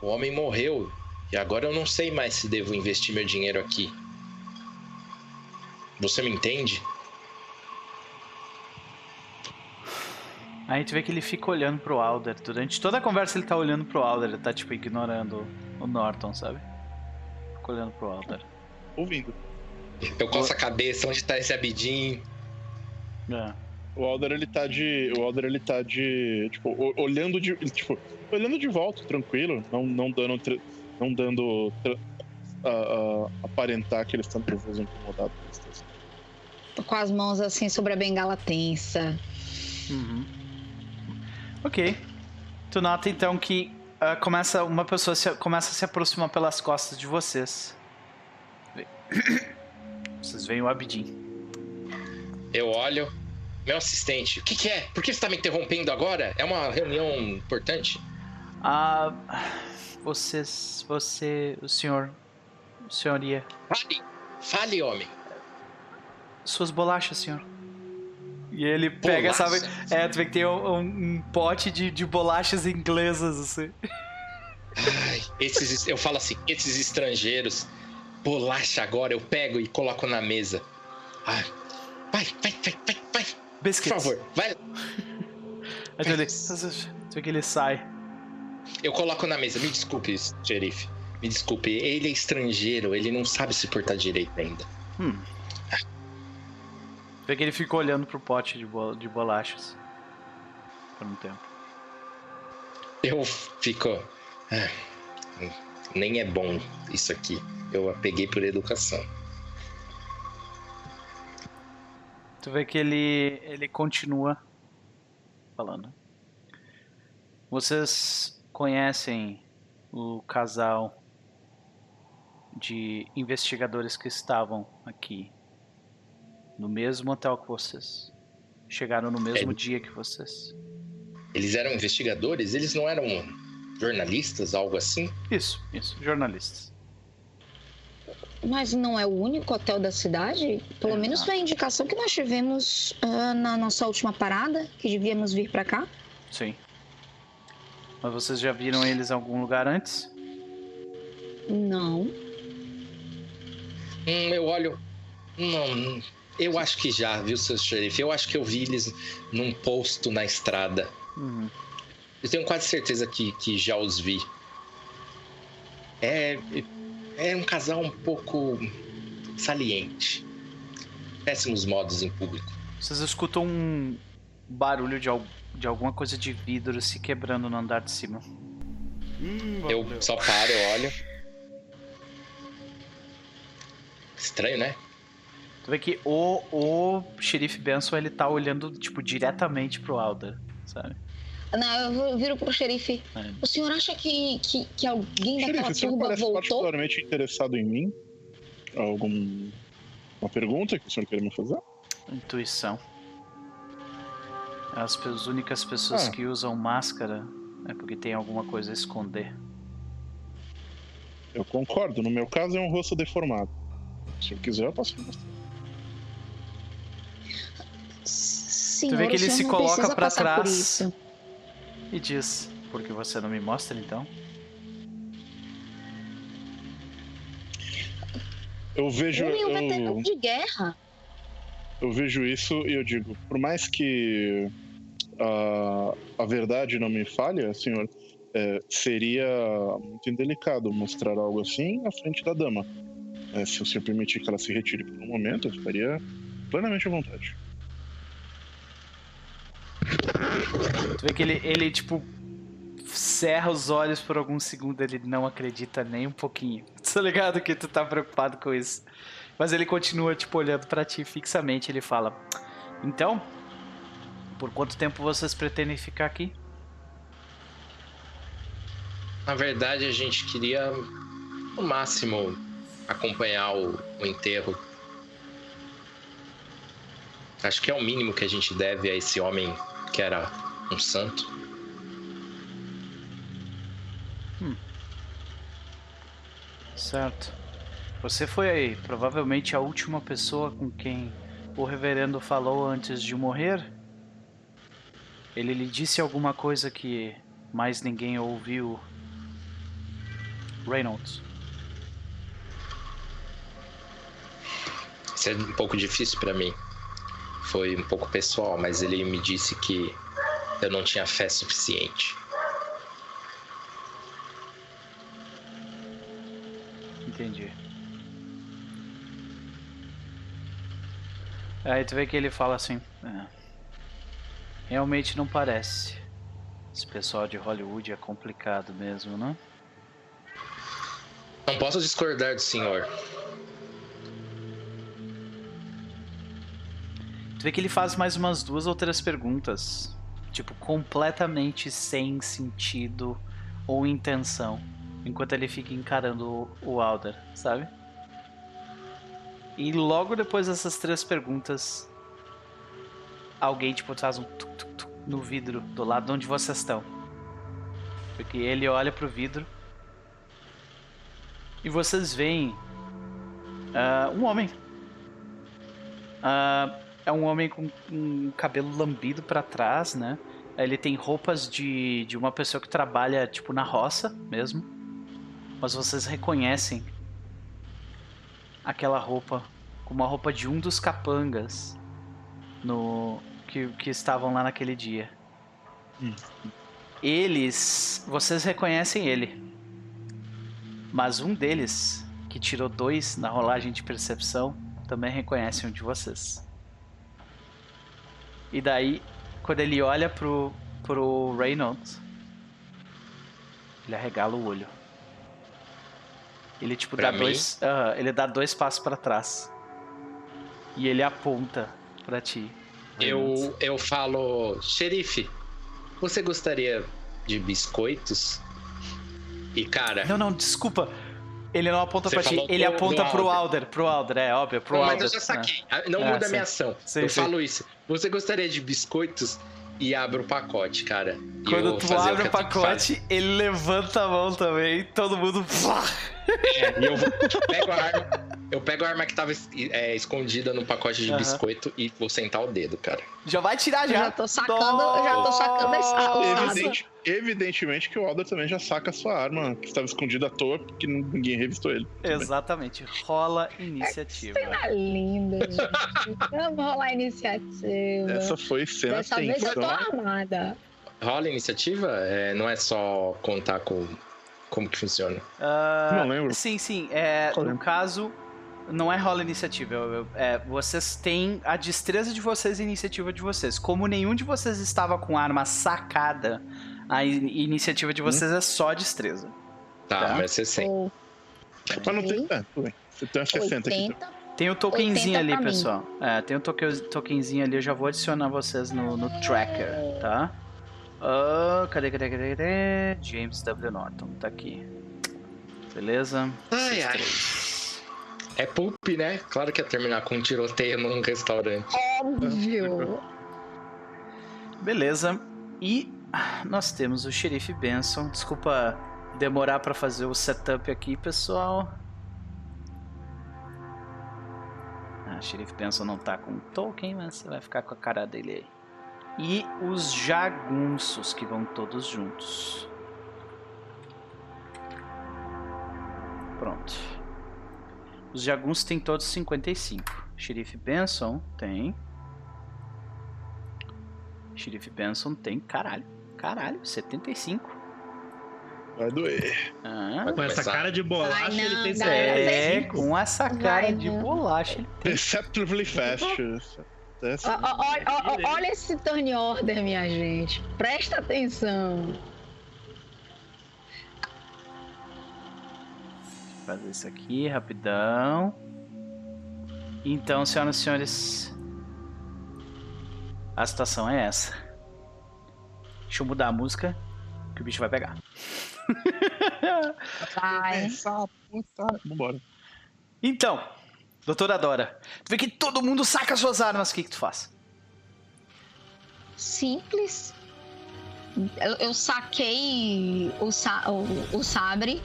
o homem morreu e agora eu não sei mais se devo investir meu dinheiro aqui. Você me entende? A gente vê que ele fica olhando pro Alder. Durante toda a conversa ele tá olhando pro Alder. Ele tá, tipo, ignorando o Norton, sabe? Fica olhando pro Alder. Ouvindo. Eu coço a cabeça, onde tá esse Abidin? É. O Alder ele tá de. O Alder ele tá de. Tipo, olhando de. Tipo, olhando de volta, tranquilo. Não, não dando. Não dando. Uh, uh, aparentar que ele está nervoso incomodado com as mãos assim sobre a bengala tensa. Uhum. Ok. Tu nota então que uh, começa uma pessoa se, começa a se aproximar pelas costas de vocês. Vocês veem o Abidin. Eu olho. Meu assistente, o que, que, é? Por que você está me interrompendo agora? É uma reunião importante? Ah. Vocês. Você. O senhor. O senhoria. Fale! Fale, homem! Suas bolachas, senhor. E ele pega, sabe? É, tu vê que tem um, um pote de, de bolachas inglesas, assim. Ai, esses, eu falo assim, esses estrangeiros, bolacha agora, eu pego e coloco na mesa. Ai, vai, vai, vai, vai, vai. Biscuits. Por favor, vai. Aí tu, ele, tu vê que ele sai. Eu coloco na mesa, me desculpe, xerife. Me desculpe, ele é estrangeiro, ele não sabe se portar direito ainda. Hum. Vê que ele fica olhando pro pote de, bol de bolachas. Por um tempo. Eu fico. Ah, nem é bom isso aqui. Eu a peguei por educação. Tu vê que ele, ele continua falando. Vocês conhecem o casal de investigadores que estavam aqui no mesmo hotel que vocês. Chegaram no mesmo é. dia que vocês. Eles eram investigadores? Eles não eram jornalistas, algo assim? Isso, isso, jornalistas. Mas não é o único hotel da cidade? Pelo é, menos foi a indicação que nós tivemos uh, na nossa última parada, que devíamos vir para cá. Sim. Mas vocês já viram eles em algum lugar antes? Não. Hum, eu olho. Não, eu acho que já, viu, seu xerife? Eu acho que eu vi eles num posto na estrada. Uhum. Eu tenho quase certeza que, que já os vi. É. É um casal um pouco saliente. Péssimos modos em público. Vocês escutam um barulho de, de alguma coisa de vidro se quebrando no andar de cima. Hum, Eu só paro, eu olho. Estranho, né? Tu vê que o, o xerife Benson ele tá olhando, tipo, diretamente pro Alder, sabe? Não, eu viro pro xerife. É. O senhor acha que, que, que alguém daquela Xerife, você turma parece voltou? particularmente interessado em mim? Algum... Uma pergunta que o senhor quer me fazer? Intuição. As as únicas pessoas Ah. que usam máscara é porque tem alguma coisa a esconder. Eu concordo, no meu caso é um rosto deformado. Se eu quiser, eu posso mostrar. Senhor, vê que o ele senhor se coloca por trás. E diz, por que você não me mostra então? Eu vejo. Homem, o Eu, veterano de guerra. eu vejo isso e eu digo, por mais que a, a verdade não me falha, senhor, é, seria muito indelicado mostrar algo assim à frente da dama. É, se o senhor permitir que ela se retire por um momento, eu estaria plenamente à vontade. Tu vê que ele, ele tipo, cerra os olhos por algum segundo, ele não acredita nem um pouquinho. Tá ligado que tu tá preocupado com isso. Mas ele continua, tipo, olhando pra ti fixamente. Ele fala: Então, por quanto tempo vocês pretendem ficar aqui? Na verdade, a gente queria, no máximo, acompanhar o, o enterro. Acho que é o mínimo que a gente deve a esse homem que era um santo. Certo. Você foi provavelmente a última pessoa com quem o reverendo falou antes de morrer? Ele lhe disse alguma coisa que mais ninguém ouviu? Reynolds. Isso é um pouco difícil pra mim. Foi um pouco pessoal, mas ele me disse que eu não tinha fé suficiente. Entendi. Aí tu vê que ele fala assim: "É, Realmente não parece. Esse pessoal de Hollywood é complicado mesmo, né? Não posso discordar do senhor. Tu vê que ele faz mais umas duas ou três perguntas, tipo, completamente sem sentido ou intenção, enquanto ele fica encarando o- Alder, sabe? E logo depois dessas três perguntas, alguém, tipo, faz um tuc, tuc, tuc no vidro do lado de onde vocês estão. Porque ele olha pro vidro e vocês veem ah, um homem. Ah, é um homem com um cabelo lambido pra trás, né? Ele tem roupas de, de uma pessoa que trabalha, tipo, na roça mesmo. Mas vocês reconhecem aquela roupa como a roupa de um dos capangas no que, que estavam lá naquele dia. Hum. Eles. Vocês reconhecem ele. Mas um deles, que tirou dois na rolagem de percepção, também reconhece um de vocês. E daí, quando ele olha pro, pro Reynolds, ele arregala o olho. Ele tipo Pra dá mim? dois, aham, ele dá dois passos pra trás. E ele aponta pra ti. Reynolds. Eu, eu falo, xerife, você gostaria de biscoitos? E cara, Não, não, desculpa. Ele não aponta Você pra ti, ele aponta pro Alder. Pro Alder, é óbvio, pro Não, Alder. mas eu já saquei. Ah, Não É, muda a sim. minha ação. Sim, eu sim. falo isso. Você gostaria de biscoitos? E abro o pacote, cara. E Quando tu abre o que pacote, ele levanta a mão também, todo mundo. fazer. E eu vou- pego a arma. Eu pego a arma que tava é, escondida no pacote de Aham. biscoito e vou sentar o dedo, cara. Já vai tirar Eu já. já tô sacando, já tô sacando dados. Evidente- evidentemente que o Alder também já saca a sua arma, que estava escondida à toa, porque ninguém revistou ele. Exatamente. Rola iniciativa. Cena linda, gente. Vamos rolar a iniciativa. Essa foi cena Dessa vez eu tô armada. Rola a iniciativa? É, não é só contar com como que funciona? Ah, Não lembro. Sim, sim. É, no caso, não é rola iniciativa. eu- eu- é, vocês têm a destreza de vocês e a iniciativa de vocês. Como nenhum de vocês estava com arma sacada, a in- iniciativa de vocês é só destreza. Tá, Tá. mas você sente. Ou Mas não tem. É. Você tem uns 60 aqui. 80. Tem o tokenzinho 80 ali, pessoal. É, tem o token, tokenzinho ali, eu já vou adicionar vocês no, no tracker, tá? Ah, cadê, cadê, cadê, cadê? James W. Norton, tá aqui. Beleza? Ai, ai. É pulp, né? Claro que ia terminar com um tiroteio num restaurante. Óbvio. Beleza. E nós temos o xerife Benson. Desculpa demorar pra fazer o setup aqui, pessoal. Ah, xerife Benson não tá com token, mas você vai ficar com a cara dele aí. E os jagunços que vão todos juntos. Pronto. Os jagunços têm todos 55. Xerife Benson tem Sheriff Benson tem, caralho, caralho, 75. Vai doer. Ah, Vai Com essa cara de bolacha, Ai, não, ele tem dá- é, 75. com essa cara Vai, de não. bolacha. ele tem. Deceptively fast. Ó, ó, Olha esse turn order, minha gente. Presta atenção. Fazer isso aqui rapidão. Então, senhoras e senhores, a situação é essa. Deixa eu mudar a música, que o bicho vai pegar. Vai. Essa puta. Vambora. Então, doutora Dora, tu vê que todo mundo saca suas armas, o que, que tu faz? Simples. Eu, eu saquei o, sa- o, o sabre.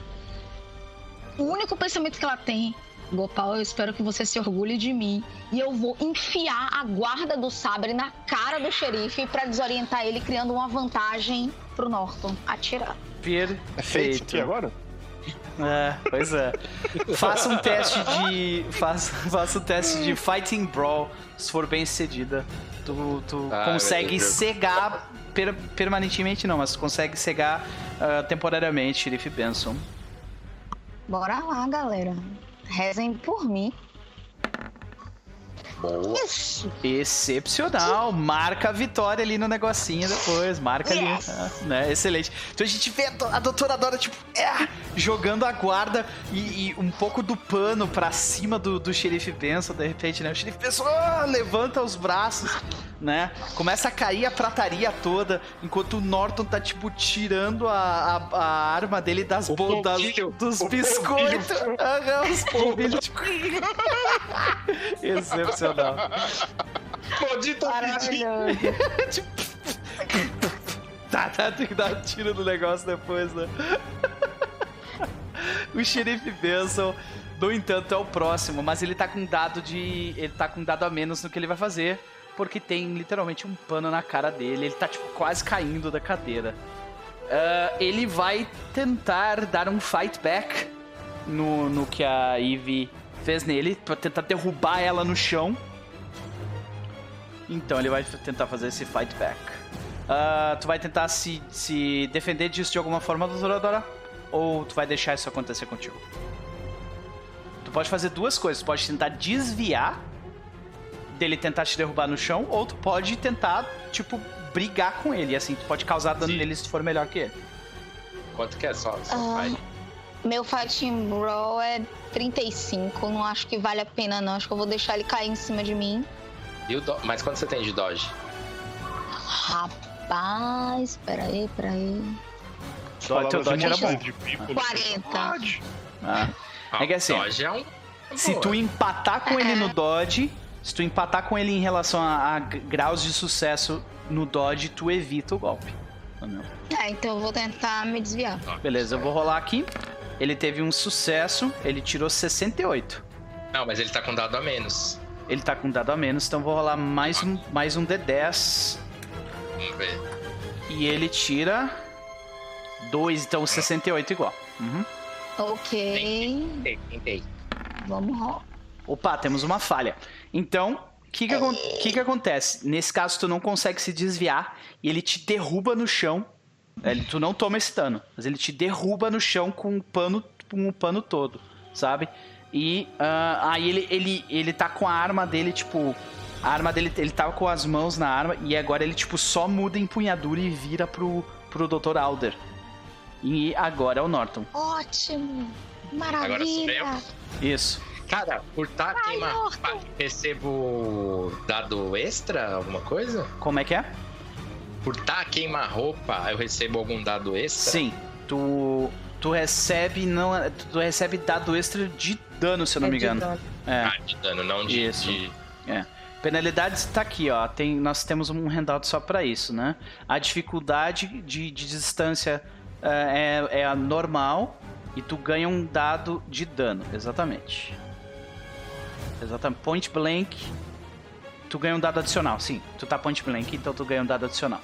O único pensamento que ela tem, Gopal, eu espero que você se orgulhe de mim. E eu vou enfiar a guarda do sabre na cara do xerife pra desorientar ele, criando uma vantagem pro Norton atirar. É feito isso Perfeito. aqui agora? É, pois é. Faça um teste de. Faça, faça um teste de Fighting Brawl. Se for bem sucedida, tu, tu Ah, consegue cegar per- permanentemente, não, mas consegue cegar ah, temporariamente Sheriff Benson. Bora lá, galera. Rezem por mim. Boa. Isso. Excepcional. Marca a vitória ali no negocinho depois. Marca Yes. ali. ah, né? Excelente. Então a gente vê a, do- a doutora Dora, tipo, é, jogando a guarda e, e um pouco do pano pra cima do, do xerife Benson, de repente, né? O xerife Benson ah, levanta os braços, né? Começa a cair a prataria toda, enquanto o Norton tá, tipo, tirando a, a, a arma dele das O bo- das- polvilho. dos O biscoitos. Aham, os polvilhos, tipo... Excepcional. Maldito Maravilhoso. Tá, tá, tem que dar um tiro no negócio depois, né? o xerife Benson, no entanto, é o próximo, mas ele tá com dado de. Ele tá com dado a menos no que ele vai fazer, porque tem literalmente um pano na cara dele. Ele tá, tipo, quase caindo da cadeira. Ah, ele vai tentar dar um fight back no, no que a Eve fez nele, pra tentar derrubar ela no chão. Então ele vai tentar fazer esse fight back. Ah, tu vai tentar se, se defender disso de alguma forma, doutora Dora? Ou tu vai deixar isso acontecer contigo? Tu pode fazer duas coisas. Tu pode tentar desviar dele tentar te derrubar no chão, ou tu pode tentar, tipo, brigar com ele. Assim, tu pode causar dano Sim. nele se tu for melhor que ele. Quanto que é só? só. Meu fighting brawl é 35. Não acho que vale a pena, não. Acho que eu vou deixar ele cair em cima de mim. E o do... Mas quanto você tem de dodge? Rapaz, peraí, peraí. Dodge, teu dodge era bom. De people, 40. Dodge. Ah. É que assim, Dodge é um. Se tu empatar com ele no Dodge, se tu empatar com ele em relação a, a graus de sucesso no Dodge, tu evita o golpe. Entendeu? É, então eu vou tentar me desviar. Beleza, eu vou rolar aqui. Ele teve um sucesso, ele tirou 68. Não, mas ele tá com dado a menos. Ele tá com dado a menos, então vou rolar mais um, mais um D10. Vamos ver. E ele tira 2, então 68 igual. Uhum. Ok. Tentei, tentei. Vamos rolar. Opa, temos uma falha. Então, o que que, que que acontece? Nesse caso, tu não consegue se desviar e ele te derruba no chão Ele, tu não toma esse dano, mas ele te derruba no chão com um pano, com um pano todo, sabe? E ah, aí ele, ele, ele tá com a arma dele, tipo. A arma dele, ele tava com as mãos na arma e agora ele, tipo, só muda a empunhadura e vira pro, pro Dr. Alder. E agora é o Norton. Ótimo! Agora sou Maravilha! Isso. Cara, por tá queima, recebo dado extra, alguma coisa? Como é que é? Por tá queima-roupa, eu recebo algum dado extra? Sim. Tu. Tu recebe. Não, tu recebe dado extra de dano, se eu não É me engano. dano. É. Ah, de dano, não de. Isso. de- Penalidades tá aqui, ó. Tem, nós temos um handout só pra isso, né? A dificuldade de, de distância é, é a normal e tu ganha um dado de dano, exatamente. Exatamente. Point blank. Tu ganha um dado adicional, sim. Tu tá point blank, então tu ganha um dado adicional.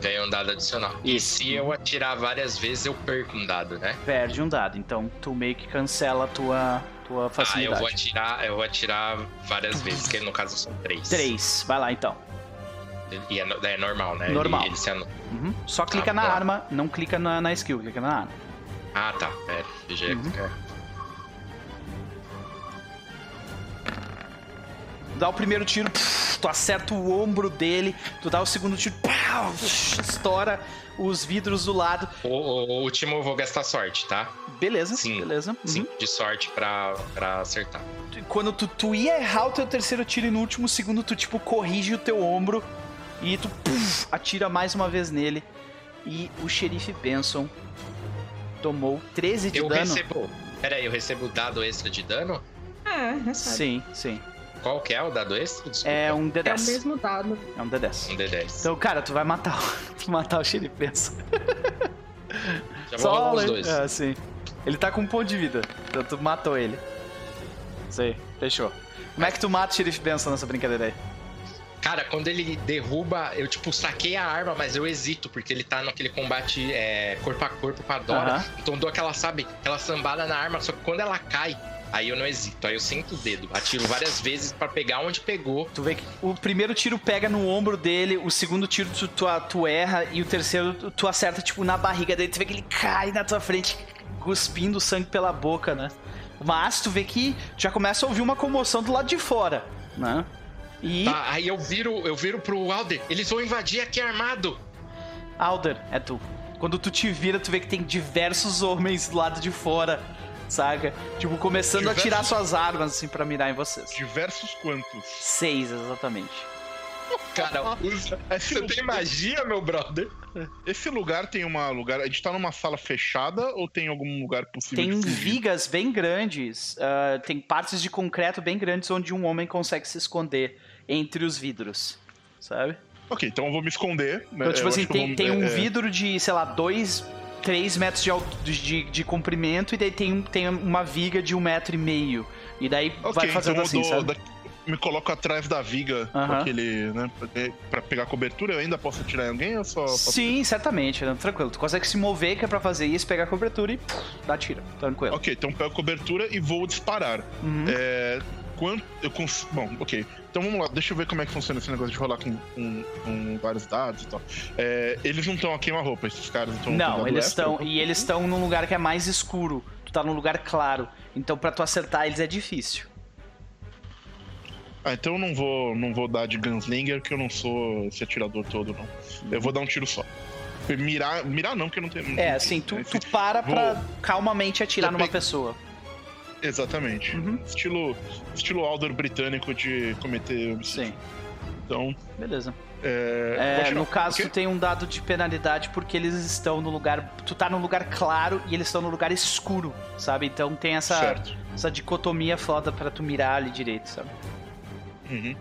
Ganha um dado adicional. E se eu atirar várias vezes, eu perco um dado, né? Perde um dado, então tu meio que cancela a tua, tua Ah, facilidade. eu vou atirar, eu vou atirar várias vezes, que no caso são três. Três. Vai lá então. E é, é normal, né? Normal. Ele, ele se Uhum. Só clica na bom. arma, não clica na, na skill, clica na arma. Ah, tá. É, já- Uhum. é. Dá o primeiro tiro, pff, tu acerta o ombro dele, tu dá o segundo tiro, pau, estoura os vidros do lado. O, o- o último eu vou gastar sorte, tá? Beleza, Sim. beleza. Uhum. Sim, de sorte pra, pra acertar. Quando tu, tu ia errar o teu terceiro tiro e no último segundo tu, tipo, corrige o teu ombro e tu atira mais uma vez nele. E o xerife Benson tomou 13 de Eu dano. recebo. Pera aí, eu recebo dado extra de dano? É, recebe. Sim, sim. Qual que é o dado extra? Desculpa. É um É o D10. mesmo dado. É um D10. Um D10. Então, cara, tu vai matar o, tu matar o xerife Benson. Já vou rolar os dois. É, sim. Ele tá com um ponto de vida. Então tu matou ele. Sei, fechou. Como é que tu mata o xerife Benson nessa brincadeira aí? Cara, quando ele derruba, eu tipo saquei a arma, mas eu hesito, porque ele tá naquele combate é, corpo a corpo com a Dora. Aham. Então dou aquela, sabe, aquela sambada na arma, só que quando ela cai, aí eu não hesito. Aí eu sinto o dedo, atiro várias vezes pra pegar onde pegou. Tu vê que o primeiro tiro pega no ombro dele, o segundo tiro tu, tu, tu erra e o terceiro tu, tu acerta, tipo, na barriga dele. Tu vê que ele cai na tua frente, cuspindo sangue pela boca, né? Mas tu vê que já começa a ouvir uma comoção do lado de fora, né? E Tá, aí eu viro, eu viro pro Alder, eles vão invadir aqui armado. Alder, é tu. Quando tu te vira, tu vê que tem diversos homens do lado de fora, saca? Tipo, começando a Diversos? tirar suas armas, assim, pra mirar em vocês. Diversos quantos. Seis, exatamente. Cara, você tem magia, meu brother? esse lugar tem uma lugar. A gente tá numa sala fechada ou tem algum lugar possível Tem de fugir? vigas bem grandes, ah, tem partes de concreto bem grandes onde um homem consegue se esconder entre os vidros, sabe? Ok, então eu vou me esconder. né? Então, tipo Eu assim, tem, vou- tem um é, vidro de, sei lá, dois, três metros de, alto- de, de- comprimento e daí tem, tem uma viga de um metro e meio. E daí Ok, vai fazendo então eu assim, dou- sabe? da- me coloco atrás da viga Aham. aquele, né, pra pegar cobertura. Eu ainda posso atirar em alguém ou só. Sim, certamente, né? tranquilo. Tu consegue se mover, que é pra fazer isso, pegar a cobertura e pff, dá tiro. Tranquilo. Ok, então pego cobertura e vou disparar. Uhum. É, quanto eu. Bom, ok. Então vamos lá, deixa eu ver como é que funciona esse negócio de rolar com, com- com vários dados e tal. É, eles não estão a queima-roupa, esses caras estão. Não, eles estão. E eles estão num lugar que é mais escuro. Tu tá num lugar claro. Então pra tu acertar eles é difícil. Ah, então eu não vou, não vou dar de gunslinger, que eu não sou esse atirador todo, não. Eu vou dar um tiro só. Mirar, mirar não, porque eu não tenho. É, assim, tu, tu para pra Vou- calmamente atirar Tô numa pe- pessoa. Exatamente. Uhum. Estilo, estilo Aldor britânico de cometer homicídio. Sim, Então, beleza. é, É, no caso, tu tem um dado de penalidade porque eles estão no lugar. Tu tá num lugar claro e eles estão no lugar escuro, sabe? Então tem essa, Certo. essa dicotomia foda pra tu mirar ali direito, sabe? Uhum.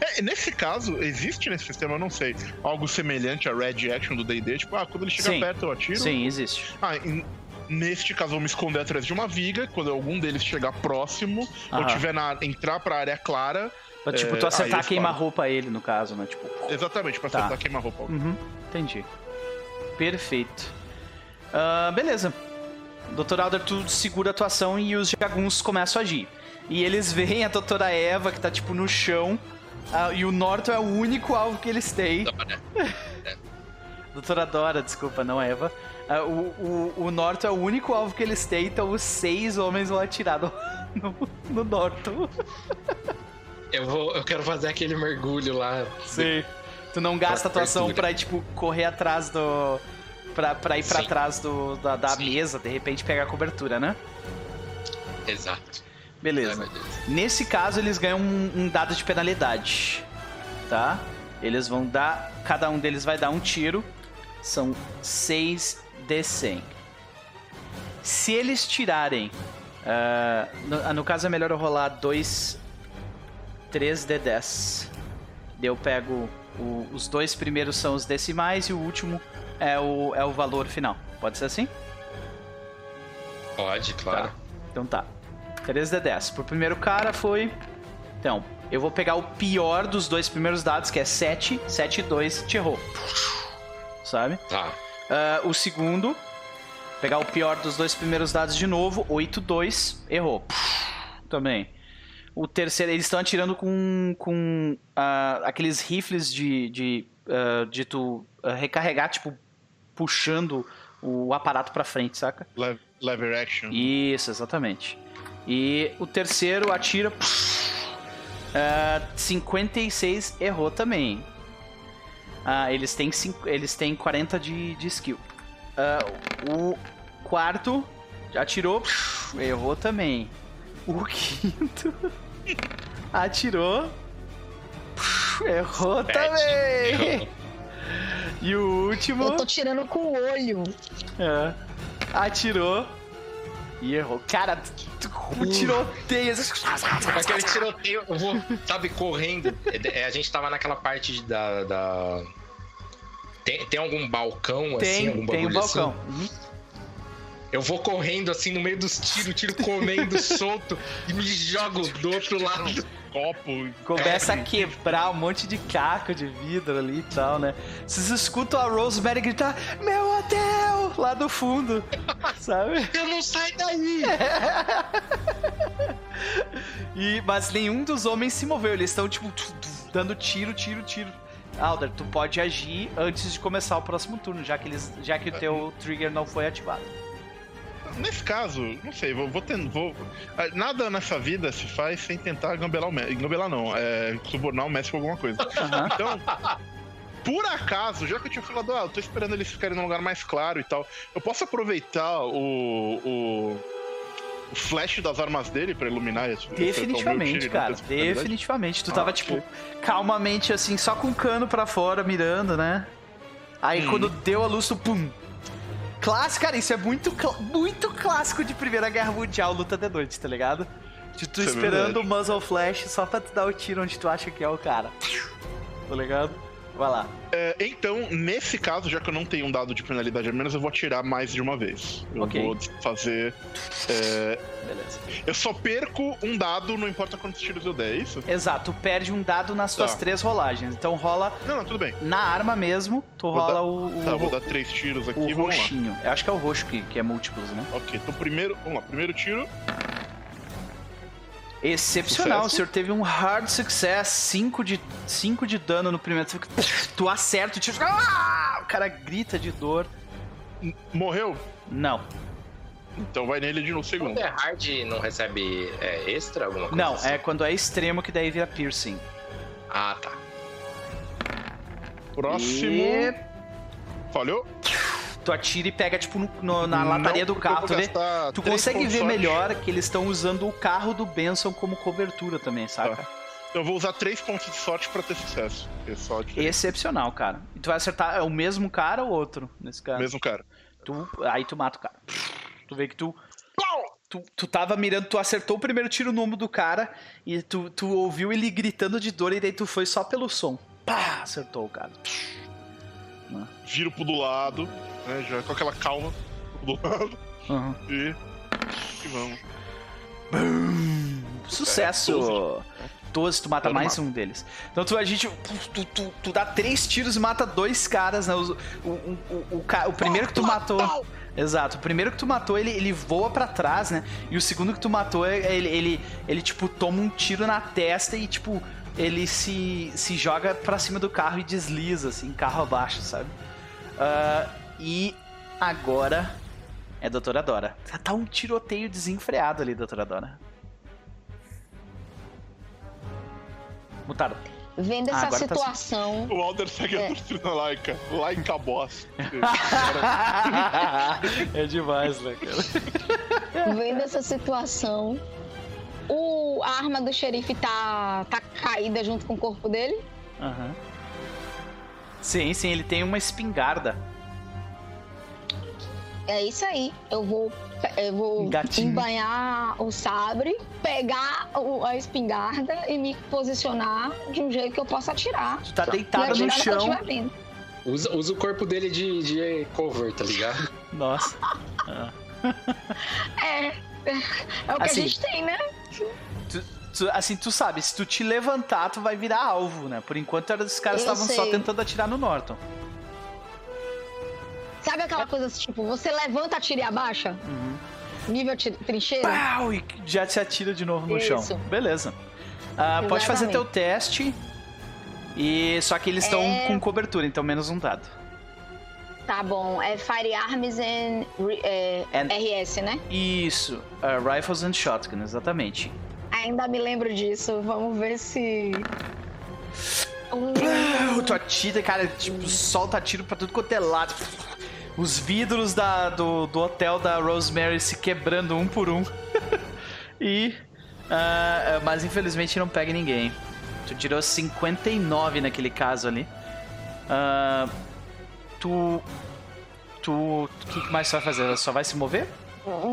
É, nesse caso, existe nesse sistema, eu não sei, algo semelhante a Red Action do D&D, tipo, ah, quando ele chega Sim. perto eu atiro. Sim, existe. Ah, em- neste caso eu vou me esconder atrás de uma viga, quando algum deles chegar próximo, ou Aham. tiver na entrar pra área clara, Pra, tipo, É, tu acertar queima-roupa ele, no caso, né? Tipo. exatamente, pra Tá. acertar queima-roupa. Uhum, entendi. Perfeito. Ah, beleza. Dr. Alder, tu segura a atuação e os jagunços começam a agir. E eles veem a doutora Eva, que tá tipo no chão, ah, e o Norton é o único alvo que eles têm. Dora. Doutora Dora, desculpa, não Eva. Ah, o, o, o Norton é o único alvo que eles têm, então os seis homens vão atirar no, no, no Norton. Eu, vou, eu quero fazer aquele mergulho lá. Sim. Tu não gasta a tua ação pra, tipo, correr atrás do. Pra, pra ir pra Sim. trás do, da, da mesa, de repente pegar a cobertura, né? Exato. Ai, Beleza. Deus. Nesse caso, eles ganham um, um dado de penalidade. Tá? Eles vão dar. Cada um deles vai dar um tiro. São 6 de 100. Se eles tirarem. ah, no, no caso, é melhor eu rolar 2. 3 de 10. Daí Eu pego. o- os dois primeiros são os decimais e o último é o, é o valor final. Pode ser assim? Pode, claro. Tá. Então tá. 3 de 10. Pro primeiro cara foi. Então, eu vou pegar o pior dos dois primeiros dados, que é 7, 7 e 2, te errou. Sabe? Tá. Ah, o segundo, pegar o pior dos dois primeiros dados de novo, 8, 2, errou. Também. O terceiro, eles estão atirando com, com ah, aqueles rifles de, de, ah, de tu recarregar, tipo, puxando o aparato pra frente, saca? Lever, lever action. Isso, exatamente. E o terceiro atira. ah, 56 errou também. Ah, eles, têm cinco, eles têm 40 de, de skill. Ah, o quarto atirou. Errou também. O quinto atirou. Errou também. E o último. Eu tô tirando com o olho. É. Atirou e errou. Cara, tu, tu tiroteio. Aquele tiroteio, eu vou, sabe, correndo. É, a gente tava naquela parte da. da- Tem, tem algum balcão assim? Algum Tem, tem um assim? balcão. Uhum. Eu vou correndo assim no meio dos tiros, tiro comendo solto e me jogo do outro lado. Copo. Começa a quebrar um monte de caco de vidro ali e tal, né? Vocês escutam a Rosemary gritar: Meu hotel! Lá do fundo, sabe? Eu não saio daí! E, mas nenhum dos homens se moveu, eles estão, tipo, dando tiro, tiro, tiro. Alder, tu pode agir antes de começar o próximo turno, já que, eles, já que o teu trigger não foi ativado. Nesse caso, não sei, vou, vou, ten- vou- ah, Nada nessa vida se faz sem tentar gambelar o mestre. Gambelar não, é subornar o mestre com alguma coisa. Aham. Então, por acaso, já que eu tinha falado, ah, eu tô esperando eles ficarem num lugar mais claro e tal, eu posso aproveitar o. o, o flash das armas dele pra iluminar esse Definitivamente, cara. Definitivamente. Tu tava, Ah, tipo, calmamente, assim, só com o cano pra fora, mirando, né? Aí Hum. quando deu a luz, tu pum. Clássico, cara, isso é muito, muito clássico de Primeira Guerra Mundial, luta de noite, tá ligado? De tu Isso é esperando verdade. o muzzle flash só pra tu dar o tiro onde tu acha que é o cara. Tá ligado? Vai lá. É, então, nesse caso, já que eu não tenho um dado de penalidade a menos, eu vou atirar mais de uma vez. Eu Ok. vou fazer. é, Beleza. eu só perco um dado, não importa quantos tiros eu der, é isso? Exato, tu perde um dado nas tuas Tá. três rolagens. Então rola Não, não, tudo bem. na arma mesmo, tu Vou rola dar- o, o, Tá, eu vou dar três tiros aqui, o roxinho. Eu acho que é o roxo que, que é múltiplos, né? Ok, então primeiro. Vamos lá, primeiro tiro. Excepcional, Sucesso. o senhor teve um hard success, 5 de, cinco de dano no primeiro. Tu, acerta o tiro. Ah! O cara grita de dor. M- Morreu? Não, Então vai nele de no Quando segundo. é hard, não recebe é, extra, alguma coisa não, assim? é quando é extremo que daí vira piercing. Ah, tá. Próximo. E Falhou? Tu atira e pega, tipo, no- no- na lataria do carro. Tu, vê- tu consegue ver melhor que eles estão usando o carro do Benson como cobertura também, saca? Eu vou usar três pontos de sorte pra ter sucesso. De Excepcional, cara. E tu vai acertar é o mesmo cara ou outro, nesse caso? mesmo cara. Tu, aí tu mata o cara. Tu vê que tu. Tu, tu tava mirando, tu acertou o primeiro tiro no ombro do cara e tu, tu ouviu ele gritando de dor e daí tu foi só pelo som. Pá! Acertou o cara. Viro pro do lado, né? Já com aquela calma pro do lado. Uhum. E. E vamos. Sucesso! 12, tu mata Eu mais um deles. Então tu, a gente. Tu, tu, tu dá três tiros e mata dois caras, né? O, o, o, o, o primeiro que tu matou. Exato, o primeiro que tu matou, ele, ele voa pra trás, né? E o segundo que tu matou, é- ele, ele, ele, tipo, toma um tiro na testa e, tipo, ele se, se joga pra cima do carro e desliza, assim, carro abaixo, sabe? Ah, e agora é a doutora Dora. Tá um tiroteio desenfreado ali, doutora Dora. Mutaram. Vendo Ah, essa tá situação, O Alder segue a É. doutrina laica, lá em Cabos. é demais, né, cara? vendo essa situação, o, a arma do xerife tá, tá caída junto com o corpo dele. Aham. Sim, sim, ele tem uma espingarda. É isso aí. Eu vou, eu vou Gatinho. embanhar o sabre, pegar o- a espingarda e me posicionar de um jeito que eu possa atirar. Tu tá deitada atirar no chão. Usa, usa o corpo dele de, de cover, tá ligado? Nossa. É, é o que Assim, a gente tem, né? Tu- assim, tu sabe, se tu te levantar, tu vai virar alvo, né? Por enquanto, os caras estavam só tentando atirar no Norton. Sabe aquela coisa assim, tipo, você levanta, atira e abaixa? Uhum. Nível trincheira? Pau! E já se atira de novo no Isso. chão. Beleza. Ah, pode fazer teu teste. E só que eles estão É. com cobertura, então menos um dado. Tá bom. É Firearms and, é, And- RS, né? Isso, ah, Rifles and Shotgun, exatamente. Ainda me lembro disso. Vamos ver se. Um, Pau, Tu atira, cara, tipo, solta tiro pra tudo quanto é lado. Os vidros da, do, do hotel da Rosemary se quebrando um por um. e. ah, ah, mas infelizmente não pega ninguém. Tu tirou 59 naquele caso ali. Ah, tu. Tu. O que mais tu vai fazer? Ela Só vai se mover?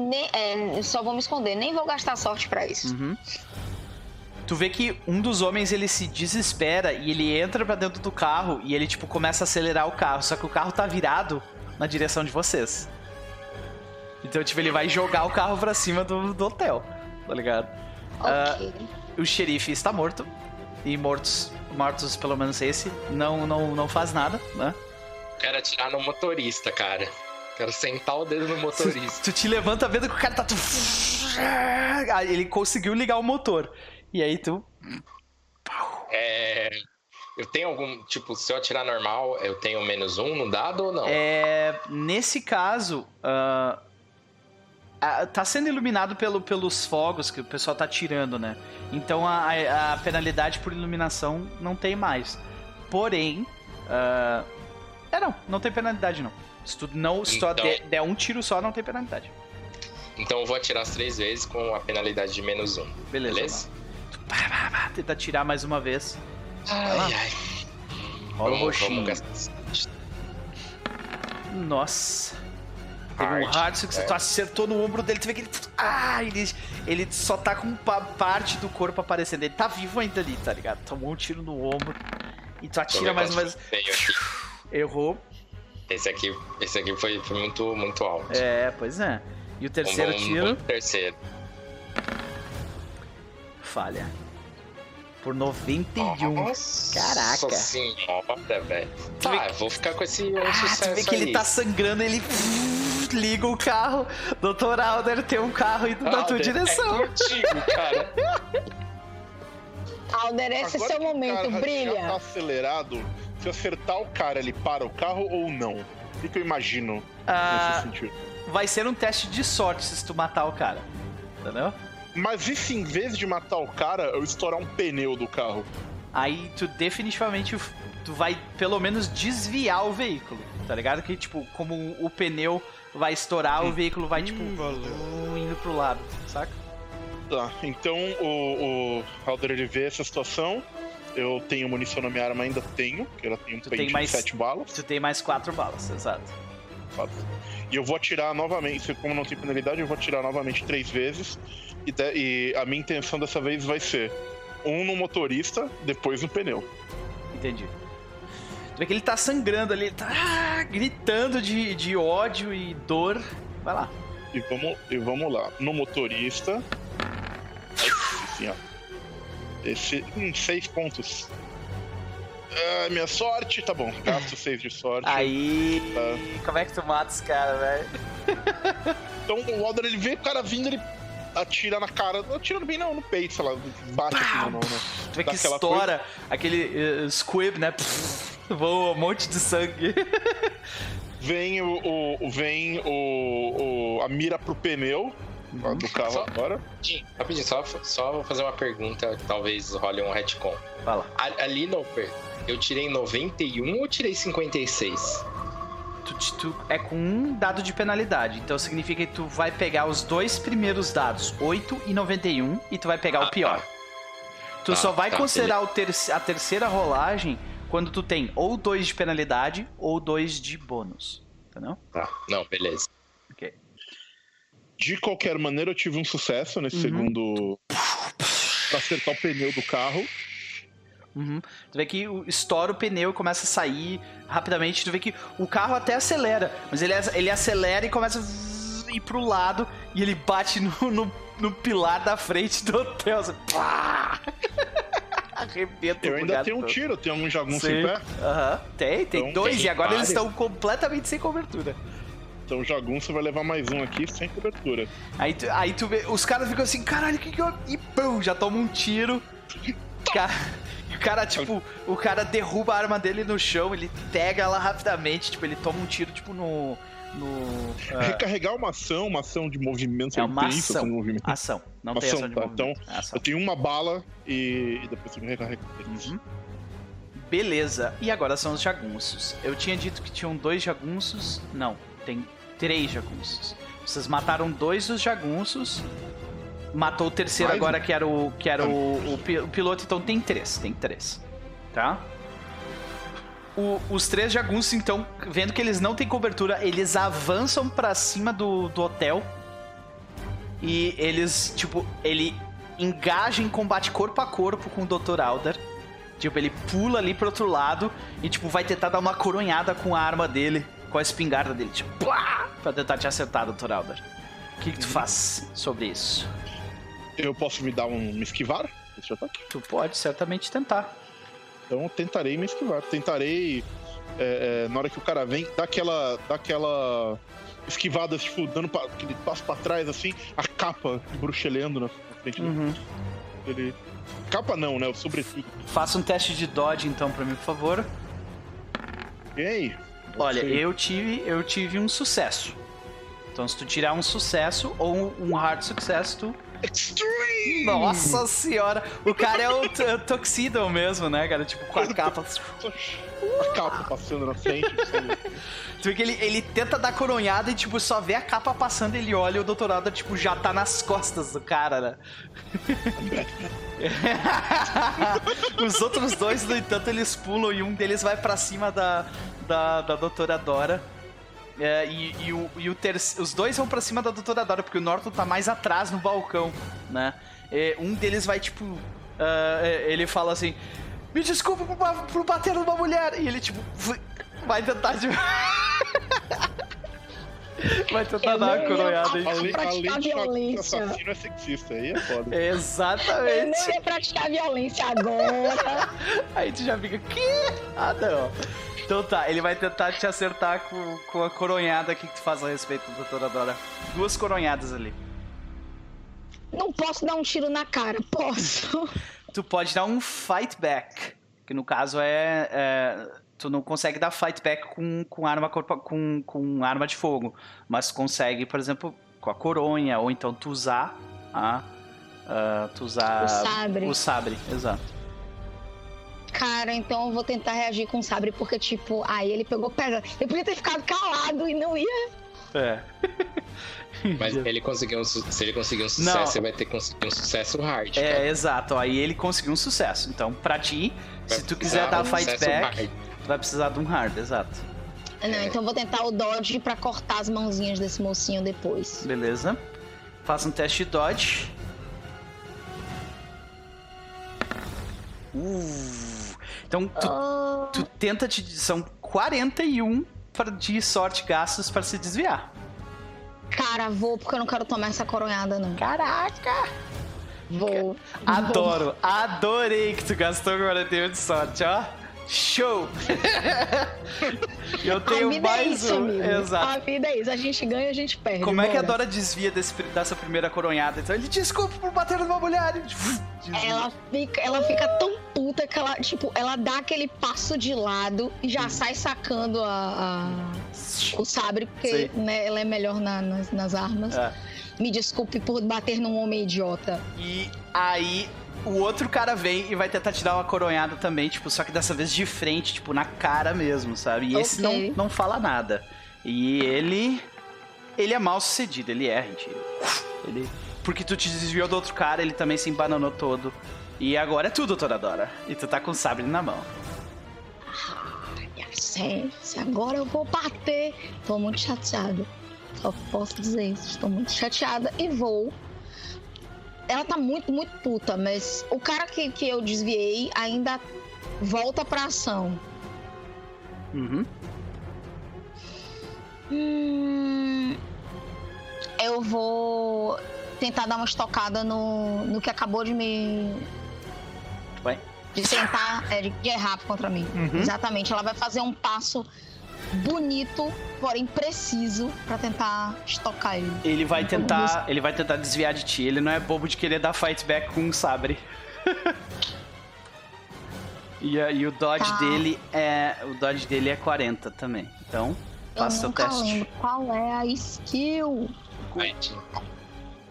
ne- é, só vou me esconder. Nem vou gastar sorte pra isso. Uhum. Tu vê que um dos homens ele se desespera e ele entra pra dentro do carro e ele tipo começa a acelerar o carro, só que o carro tá virado na direção de vocês. Então tipo ele vai jogar o carro pra cima do, do hotel, tá ligado? Ok. O xerife está morto e mortos, mortos pelo menos esse, não não não faz nada, né? Quero atirar no motorista, cara. Quero sentar o dedo no motorista. Tu te levanta vendo que o cara tá tu... Ah, ele conseguiu ligar o motor. E aí tu É. Eu tenho algum. Tipo, se eu atirar normal, eu tenho menos um no dado ou não? É, nesse caso, ah, tá sendo iluminado pelo, pelos fogos que o pessoal tá tirando, né? Então a, a- penalidade por iluminação não tem mais. Porém, ah, é não, não tem penalidade não. Se tu não se Então- der, der um tiro só, não tem penalidade. Então eu vou atirar as três vezes com a penalidade de menos um. Beleza. Beleza? Tu pá, pá, pá, tenta tirar mais uma vez. Ai, ai. Rola o roxinho. vamos. Nossa. Teve um Hard, você é. tu acertou no ombro dele, tu vê que ele. Ah, ele, ele só tá com pa- parte do corpo aparecendo. Ele tá vivo ainda ali, tá ligado? Tomou um tiro no ombro. E tu atira mais uma vez. Errou. Esse aqui, esse aqui foi, foi muito, muito alto. É, pois é. E o terceiro Vamos- tiro, vamos pro terceiro. falha. Por 91. Nossa Caraca. senhora, velho. Tá, eu vou ficar com esse um Ah, sucesso tu vê que ele aí. tá sangrando, ele liga o carro. Dr. Alder tem um carro indo na tua Alder, direção. É contigo, cara. Alder, esse é seu momento, Já tá brilha. acelerado. Se acertar o cara, ele para o carro ou não? O que, que eu imagino Ah, nesse sentido? vai ser um teste de sorte se tu matar o cara. Entendeu? Mas e se em vez de matar o cara, eu estourar um pneu do carro? Aí tu definitivamente tu vai pelo menos desviar o veículo, tá ligado? Que tipo, como o pneu vai estourar, o veículo vai tipo indo pro lado, saca? Tá, então o, o Alder ele vê essa situação. Eu tenho munição na minha arma, ainda tenho, porque ela tem um Tu pente tem mais- de 7 balas. Tu tem mais quatro balas, exato. E eu vou atirar novamente, como não tem penalidade, eu vou atirar novamente três vezes. E, de- e a minha intenção dessa vez vai ser um no motorista, depois no pneu. Entendi. Tu vê que ele tá sangrando ali, ele tá ah, gritando de, de ódio e dor. Vai lá. E vamos, e vamos lá. No motorista. Assim, ó. Esse. Hum, seis pontos. Ah, minha sorte, tá bom. Gasto seis de sorte. Aí. Como é que tu mata esse cara, velho? Então o Alder ele vê o cara vindo, ele atira na cara. Atira bem não, no peito, sei lá, bate aqui no, no, Tu vê que estoura aquele eh, squib, né? Voa um monte de sangue. Vem o, o- vem o, o- a mira pro pneu ó, do carro Só- agora. Rapidinho, rapidinho, só, só vou fazer uma pergunta, talvez role um retcon. Fala. A- Ali, Noper, eu tirei 91 ou tirei 56? Tu, tu- é com um dado de penalidade. Então significa que tu vai pegar os dois primeiros dados, 8 e 91, e tu vai pegar o Ah, pior. Tu Tá, só vai tá, considerar o ter- a terceira rolagem quando tu tem ou dois de penalidade ou dois de bônus. Entendeu? Tá. Não, beleza. De qualquer maneira, eu tive um sucesso nesse Uhum. segundo. pra acertar o pneu do carro. Uhum. Tu vê que estoura o pneu e começa a sair rapidamente. Tu vê que o carro até acelera, mas ele, ele acelera e começa a ir pro lado e ele bate no, no, no pilar da frente do hotel. Assim, pá! Arrebenta Eu ainda tenho um tiro, tenho um jagunço Sim. em pé. Aham. Tem, tem Então, dois. tem E agora eles estão completamente sem cobertura. Então o jagunço vai levar mais um aqui sem cobertura. Aí tu, aí tu vê, os caras ficam assim, caralho, que que eu... E pum, já toma um tiro. Ca- E o cara, tipo, o cara derruba a arma dele no chão, ele pega ela rapidamente, tipo, ele toma um tiro, tipo, no... No... ah, Recarregar uma ação, uma ação de movimento. é uma isso, ação. movimento. Ação. Não tem Ação, ação de tá, movimento. É ação. Eu tenho uma bala e, e depois eu recarrego. Uhum. Beleza, e agora são os jagunços. Eu tinha dito que tinham dois jagunços. Não, tem três jagunços. Vocês mataram dois dos jagunços. Matou o terceiro Mais um? agora, que era o. que era o, o, pi- o piloto, então tem três. Tem três. Tá? O- os três jagunços, então, vendo que eles não têm cobertura, eles avançam pra cima do, do hotel. E eles, tipo, ele engaja em combate corpo a corpo com o Dr. Alder. Tipo, ele pula ali pro outro lado e, tipo, vai tentar dar uma coronhada com a arma dele, com a espingarda dele, tipo, plá, pra tentar te acertar, Dr. Alder. O que, que tu faz sobre isso? Eu posso me dar um me esquivar ataque? Tu pode certamente tentar. Então eu tentarei me esquivar. Tentarei. é, é, na hora que o cara vem, dar aquela. Dar aquela esquivada, tipo, dando pa- aquele passo pra trás, assim, a capa bruxelhando na frente Uhum. dele. Capa não, né? O sobretudo. Faça um teste de dodge, então, pra mim, por favor. E aí? Olha, Sei. eu tive, eu tive um sucesso. Então, se tu tirar um sucesso ou um hard sucesso, tu Extreme! Nossa senhora! O cara é o, t- o Tuxedo mesmo, né, cara? Tipo, com a capa. A capa passando na frente. Tu vê que ele, ele tenta dar coronhada e, tipo, só vê a capa passando, ele olha e o doutorado, tipo, já tá nas costas do cara, né? Os outros dois, no entanto, eles pulam e um deles vai pra cima da, da, da doutora Dora. É, e, e o, e o terce- os dois vão pra cima da doutora Dora, porque o Norton tá mais atrás no balcão, né? É, um deles vai, tipo. é, ele fala assim: Me desculpa por, por bater numa mulher. E ele, tipo, vai tentar de. vai tentar Eu dar uma coronhada aí. falar. Além, praticar de violência. assassino é sexista, aí é foda. Eu Exatamente. não ia praticar violência agora. Aí tu já fica, que? Ah, não. Então tá, ele vai tentar te acertar com, com a coronhada que tu faz a respeito, doutora Dora. Duas coronhadas ali. Não posso dar um tiro na cara, posso. Tu pode dar um fight back, que no caso é... é, tu não consegue dar fight back com, com, arma, corpo- com, com arma de fogo, mas tu consegue, por exemplo, com a coronha, ou então tu usar a... ah, tu usar... O sabre. O sabre, exato. Cara, então eu vou tentar reagir com o sabre, porque, tipo, aí ele pegou pedra. Eu podia ter ficado calado e não ia. É. Mas ele conseguiu um, se ele conseguir um sucesso, Não. você vai ter que conseguir um sucesso hard. cara. É, exato. Aí ele conseguiu um sucesso. Então, pra ti, Vai se tu quiser dar um fight back, hard. Vai precisar de um hard, exato. Não, então eu vou tentar o dodge pra cortar as mãozinhas desse mocinho depois. Beleza. Faça um teste de dodge. Uh. Então, tu, Ah, tu tenta te. São 41 pra- de sorte gastos pra se desviar. cara, vou porque eu não quero tomar essa coronhada, não. Caraca! Vou. Adoro, adorei que tu gastou 41 de sorte, ó. Show! eu A tenho vida é mais isso, um. amigo. Exato. A vida é isso. A gente ganha, a gente perde. Como é que a. Dora desvia desse dessa primeira coronhada? Então ele, desculpa por bater numa mulher. Ela fica, ela fica tão puta que ela, tipo, ela dá aquele passo de lado e já sai sacando a, a- o sabre, porque né, ela é melhor na- nas, nas armas. É. Me desculpe por bater num homem idiota. E aí o outro cara vem e vai tentar te dar uma coronhada também, tipo, só que dessa vez de frente, tipo, na cara mesmo, sabe? E esse Ok. não, não fala nada. E ele. Ele é mal sucedido, ele erra em tiro. Ele. Porque tu te desviou do outro cara, ele também se embananou todo. E agora é tudo, Toradora. E tu tá com o sabre na mão. Se, se agora eu vou bater. Tô muito chateada. Só posso dizer isso. Estou muito chateada e vou. Ela tá muito, muito puta, mas o cara que, que eu desviei ainda volta pra ação. Uhum. Hum, eu vou tentar dar uma estocada no, no que acabou de me. Vai. De tentar é, de errar contra mim. Uhum. Exatamente. Ela vai fazer um passo bonito, porém preciso, pra tentar estocar ele. Ele vai Então, tentar. Ele vai tentar desviar de ti. Ele não é bobo de querer dar fight back com um sabre. e, e o dodge Tá. dele é. O dodge dele é 40 também. Então, seu nunca teste. lembro qual é a skill. Fighting.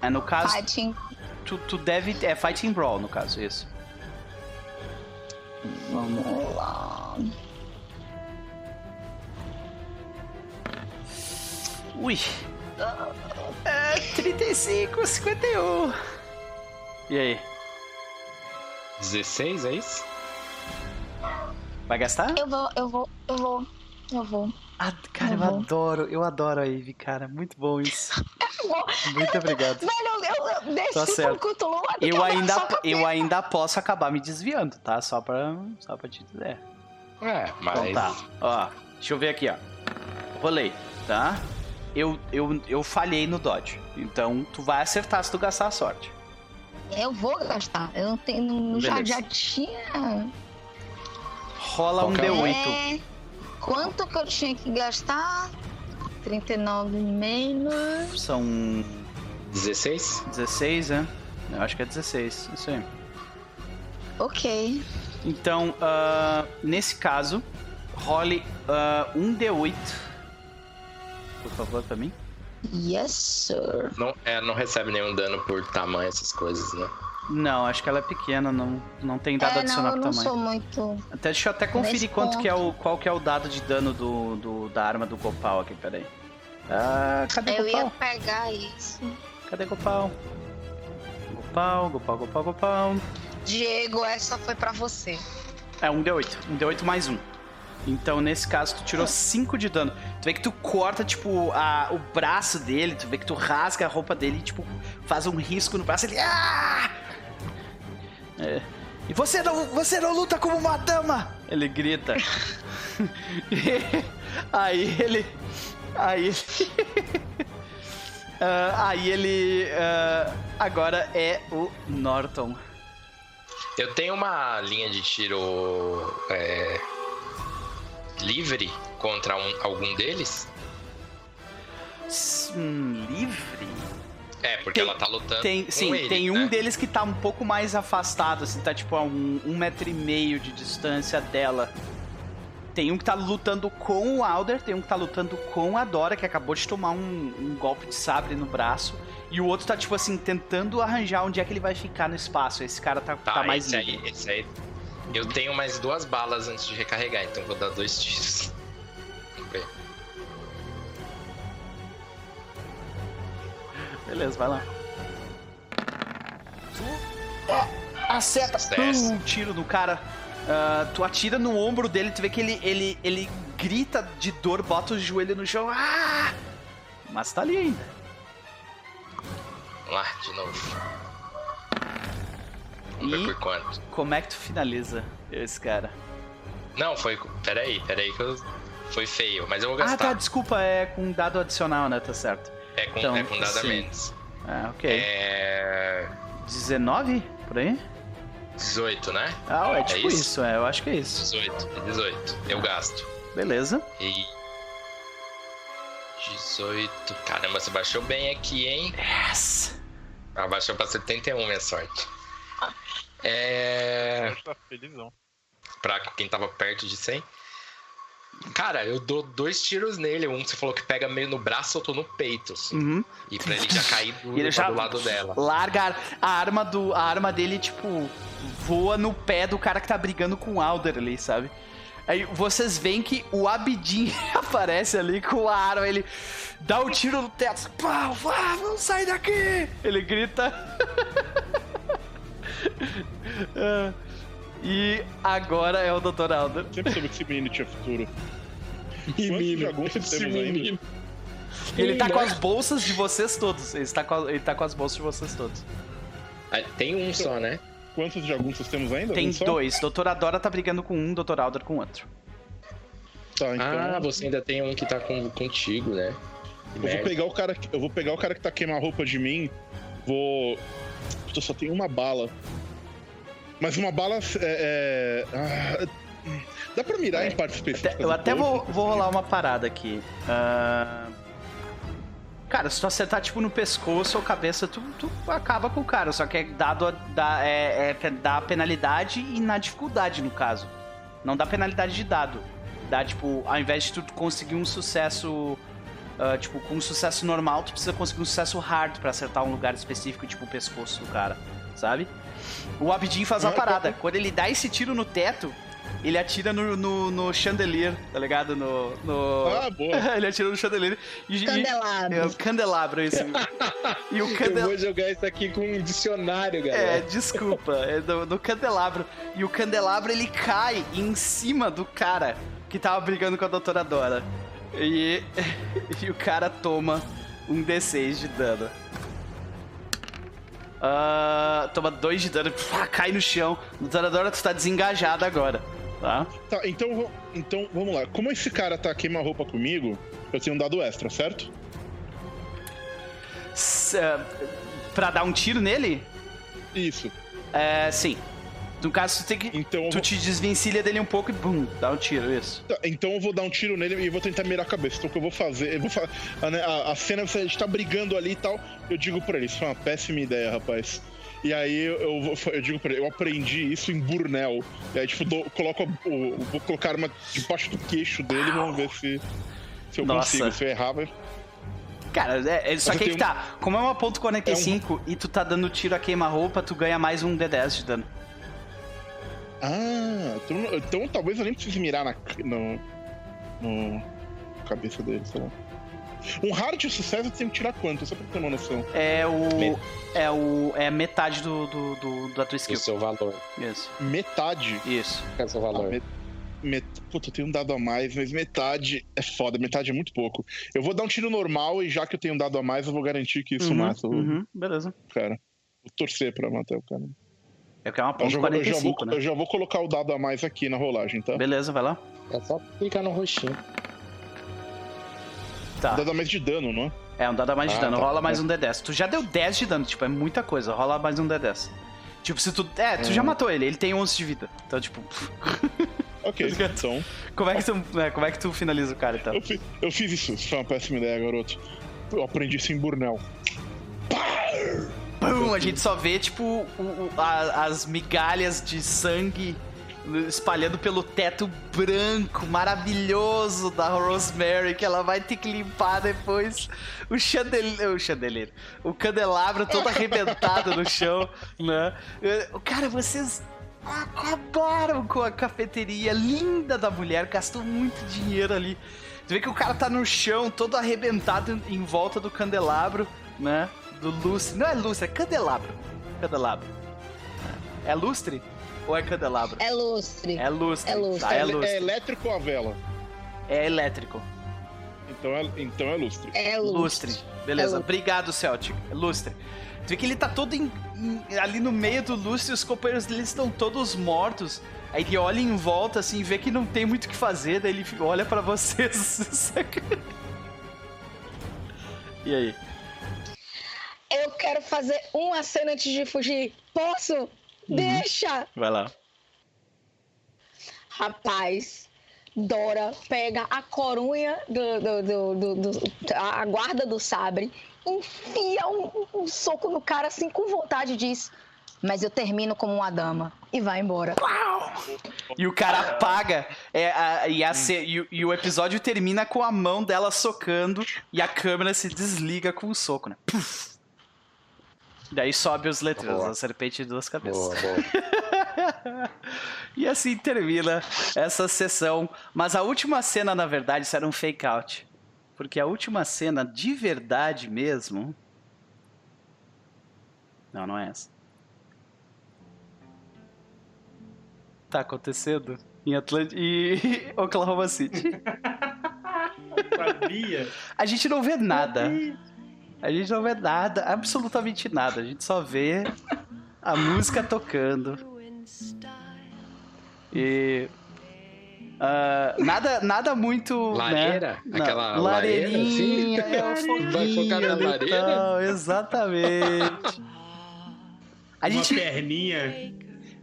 É no caso, Fighting. tu, tu deve. É fighting brawl, no caso, isso. Vamos lá. Ui. É, 35, 51. E aí? 16, é isso? Vai gastar? Eu vou, eu vou, eu vou, eu vou. Ah, cara, eu Uhum. adoro, eu adoro a Ivy, cara. Muito bom isso. Muito obrigado. Velho, eu, eu desci Tá Eu ainda, eu ainda posso acabar me desviando, tá? Só pra, só pra te dizer. É, mas. Então tá. Ó, deixa eu ver aqui, ó. Rolei, tá? Eu, eu, eu falhei no dodge. Então tu vai acertar se tu gastar a sorte. Eu vou gastar. Eu não tenho. não- Já, já tinha. Rola um Qualquer um. D8. É, quanto que eu tinha que gastar? 39 menos. São 16? 16, né? Eu acho que é 16. Isso aí. Ok. Então, ah, nesse caso, role ah, um D8. Por favor, pra mim. Yes, sir. Não, é, não recebe nenhum dano por tamanho, essas coisas, né? Não, acho que ela é pequena, não, não tem dado é, não, adicional eu pro não tamanho. sou muito. Até, deixa eu até conferir quanto que é o, qual que é o dado de dano do, do- da arma do Gopal aqui, peraí. Ah, cadê Eu ia Gopal? pegar isso. Cadê Gopal? Gopal, Gopal, Gopal, Gopal. Diego, essa foi pra você. É um D8, um D8 mais um. Então, nesse caso, tu tirou 5 de dano. Tu vê que tu corta, tipo, a, o braço dele, tu vê que tu rasga a roupa dele e, tipo, faz um risco no braço. Ele. Ah! É. E você não, você não luta como uma dama! Ele grita. Aí ele. Aí ele. Ah, aí ele. ah, agora é o Norton. Eu tenho uma linha de tiro é, livre contra um- algum deles? Hum, livre? É, porque Tem- ela tá lutando Tem, com sim, ele, tem um né? deles que tá um pouco mais afastado, assim, tá tipo a um, um metro e meio de distância dela. Tem um que tá lutando com o Alder, tem um que tá lutando com a Dora, que acabou de tomar um, um golpe de sabre no braço. E o outro tá, tipo assim, tentando arranjar onde é que ele vai ficar no espaço. Esse cara tá, Tá, tá mais esse livre. aí, esse aí. Eu tenho mais duas balas antes de recarregar, então vou dar dois tiros. Vamos ver. Beleza, vai lá. Acerta Sucesso. um tiro no cara. Ah, tu atira no ombro dele, tu vê que ele, ele, ele grita de dor, bota o joelho no chão. Ah! Mas tá ali ainda. Vamos lá, de novo. Ver E por quanto. como é que tu finaliza esse cara? Não, foi. Peraí, peraí que eu. Foi feio, mas eu vou Ah, gastar. tá, desculpa, é com dado adicional, né? Tá certo. É com, Então, é com dado a sim. menos. Ah, ok. É. 19? Por aí? 18, né? Ah, é É tipo isso? isso? é, eu acho que é isso. 18, 18. Eu gasto. Beleza. E. 18. Caramba, você baixou bem aqui, hein? Yes! Abaixou pra 71, minha sorte. É. Tá felizão. Pra quem tava perto de 100. Cara, eu dou dois tiros nele. Um você falou que pega meio no braço, tô no peito, assim. Uhum. E pra ele já cair duro ele já do lado dela. larga a arma do a arma dele tipo voa no pé do cara que tá brigando com o Alder ali, sabe? Aí vocês veem que o Abidin aparece ali com a arma, ele dá o tiro no teto, pá, vá, vamos sair daqui! Ele grita. Ah, e agora é o Dr. Alder. Sempre soube que esse menino tinha futuro. Menino, jagunços esse temos ainda? menino. Ele tá com né? as bolsas de vocês todos. Ele tá com, a- ele tá com as bolsas de vocês todos. Ah, Tem um só, né? Quantos jagunços temos ainda? Tem Um dois. Doutora Dora tá brigando com um, Dr. Alder com outro. Tá, então. Ah, você ainda tem um que tá com, contigo, né? Que Eu vou pegar o cara que, eu vou pegar o cara que tá queimando a roupa de mim. Vou. Puta, só tem uma bala. Mas uma bala é. é- ah, dá pra mirar É. em partes específicas. Até- eu até vou, vou rolar uma parada aqui. Ah, Cara, se tu acertar tipo no pescoço ou cabeça, tu, tu acaba com o cara. Só que é dado a, dá, é, é dá penalidade e na dificuldade, no caso. Não dá penalidade de dado. Dá, tipo, ao invés de tu conseguir um sucesso. Ah, tipo, com um sucesso normal, tu precisa conseguir um sucesso hard pra acertar um lugar específico, tipo o pescoço do cara, sabe? O Abidin faz uma parada. Quando ele dá esse tiro no teto, ele atira no, no, no chandelier, tá ligado? No. no... Ah, boa. ele atira no chandelier. E, e- Candelabro. é o candelabro, isso. e o Eu candelabro. vou jogar isso aqui com um dicionário, É, galera. desculpa, é do, do candelabro. E o candelabro ele cai em cima do cara que tava brigando com a doutora Dora. E, e o cara toma um D6 de dano. Ah, toma 2 de dano, pá, cai no chão. Dora, tu tá desengajada agora, tá? Tá, então, então vamos lá. Como esse cara tá queima-roupa comigo, eu tenho um dado extra, certo? S- ah, pra dar um tiro nele? Isso. É, sim. No caso, tu tem que. Então Tu vou, te desvencilha dele um pouco e bum, dá um tiro, isso. tá, então eu vou dar um tiro nele e vou tentar mirar a cabeça. Então o que eu vou fazer? Eu vou fa- a, né, a, a cena, você está brigando ali e tal. Eu digo pra ele, isso é uma péssima ideia, rapaz. E aí eu, eu, eu digo pra ele, eu aprendi isso em Burnell. E aí, tipo, dou- coloco a- o, vou colocar a arma debaixo do queixo dele vamos ver se, se eu Nossa. consigo. Se eu errar, vai. Cara, é, é- só que aí que tá. Como é uma ponto 45 e tu tá dando tiro a queima-roupa, tu ganha mais um D10 de dano. Ah, então, então talvez eu nem precise mirar na no, no cabeça dele, sei lá. Um hard de sucesso eu tenho que tirar quanto? Só pra ter uma noção. É o. Me- É o. É metade do, do, do- da tua O skill. seu valor. Isso. Metade. Isso. É o seu valor? met- met- Puta, eu tenho um dado a mais, mas metade é foda, metade é muito pouco. Eu vou dar um tiro normal e já que eu tenho um dado a mais, eu vou garantir que isso Uhum, mata o uhum, beleza. cara. Vou torcer pra matar o cara. É que é uma Eu ponto já, vou, eu, já 45, vou, né? eu já vou colocar o dado a mais aqui na rolagem, tá? Beleza, vai lá. É só clicar no roxinho. Tá. Dado a mais de dano, não é? É, um dado a mais de Ah, dano. tá. Rola mais um D10. Tu já deu 10 de dano, tipo, é muita coisa. Rola mais um D10. Tipo, se tu. É, tu já matou ele, ele tem 11 de vida. Então, tipo, Ok, Tá então. como é que tu, é, como é que tu finaliza o cara então? Eu, fi- eu fiz isso, isso foi uma péssima ideia, garoto. Eu aprendi isso em Burnell. Pum, a gente só vê, tipo, o- o- a- as migalhas de sangue espalhando pelo teto branco, maravilhoso da Rosemary, que ela vai ter que limpar depois. O chandelier, o chandelier, o candelabro todo arrebentado no chão, né? Eh, Cara, vocês acabaram com a cafeteria linda da mulher, gastou muito dinheiro ali. Tu vê que o cara tá no chão, todo arrebentado em volta do candelabro, né? Do lustre. Não é lustre, é candelabro. Candelabro. É lustre? Ou é candelabro? É lustre. É lustre. É lustre. Tá, é lustre. é elétrico ou a vela? É elétrico. Então é, então é lustre. É Lustre. lustre. Beleza. É lustre. Obrigado, Celtic. É lustre. Tu vê que ele tá todo em- em- ali no meio do lustre, os companheiros dele estão todos mortos. Aí ele olha em volta, assim, vê que não tem muito o que fazer, daí ele olha pra vocês. e aí? Eu quero fazer uma cena antes de fugir. Posso? Deixa! Vai lá. Rapaz, Dora pega a corunha do, do, do, do- do- a guarda do sabre, enfia um, um soco no cara assim com vontade e diz: Mas eu termino como uma dama. E vai embora. E o cara apaga. é, a- e, a e o- e o episódio termina com a mão dela socando e a câmera se desliga com o soco, né? Puf. Daí sobe os letreiros, Boa. a serpente de duas cabeças. Boa, boa. E assim termina essa sessão. Mas a última cena, na verdade, isso era um fake out. Porque a última cena, de verdade mesmo. Não, não é essa. Tá acontecendo em Atlanta e Oklahoma City. A gente não vê nada. A gente não vê nada, absolutamente nada. A gente só vê a música tocando. E. ah, nada, nada muito. Lareira? Né? Aquela lareira, Lareirinha, assim? é Vai focar na lareira? tal, exatamente. A Uma gente, perninha.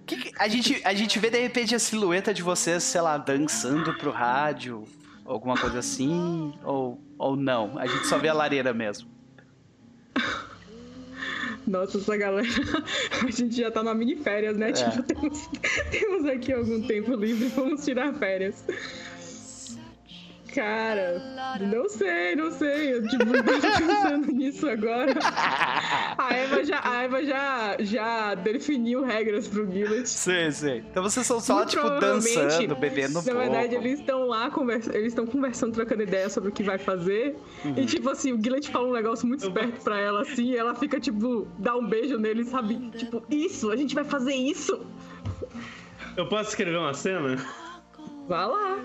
que que- a, gente, a gente vê de repente a silhueta de vocês, sei lá, dançando pro rádio, alguma coisa assim, ou, ou não? A gente só vê a lareira mesmo. Nossa, essa galera. A gente já tá na mini férias, né? É. Tipo, temos, temos aqui algum tempo livre, vamos tirar férias. Cara, não sei, não sei. Eu tipo, tô pensando nisso agora. A Eva já, a Eva já, já definiu regras pro Gillet. Sei, sei. Então vocês são só, Muito tipo, dançando, bebendo um Na pouco. verdade, eles estão lá, conversa... eles estão conversando, trocando ideia sobre o que vai fazer. Uhum. E, tipo assim, o Gillet fala um negócio muito esperto pra ela, assim, e ela fica, tipo, dá um beijo nele, sabe? Tipo, isso, a gente vai fazer isso. Eu posso escrever uma cena? Vai lá.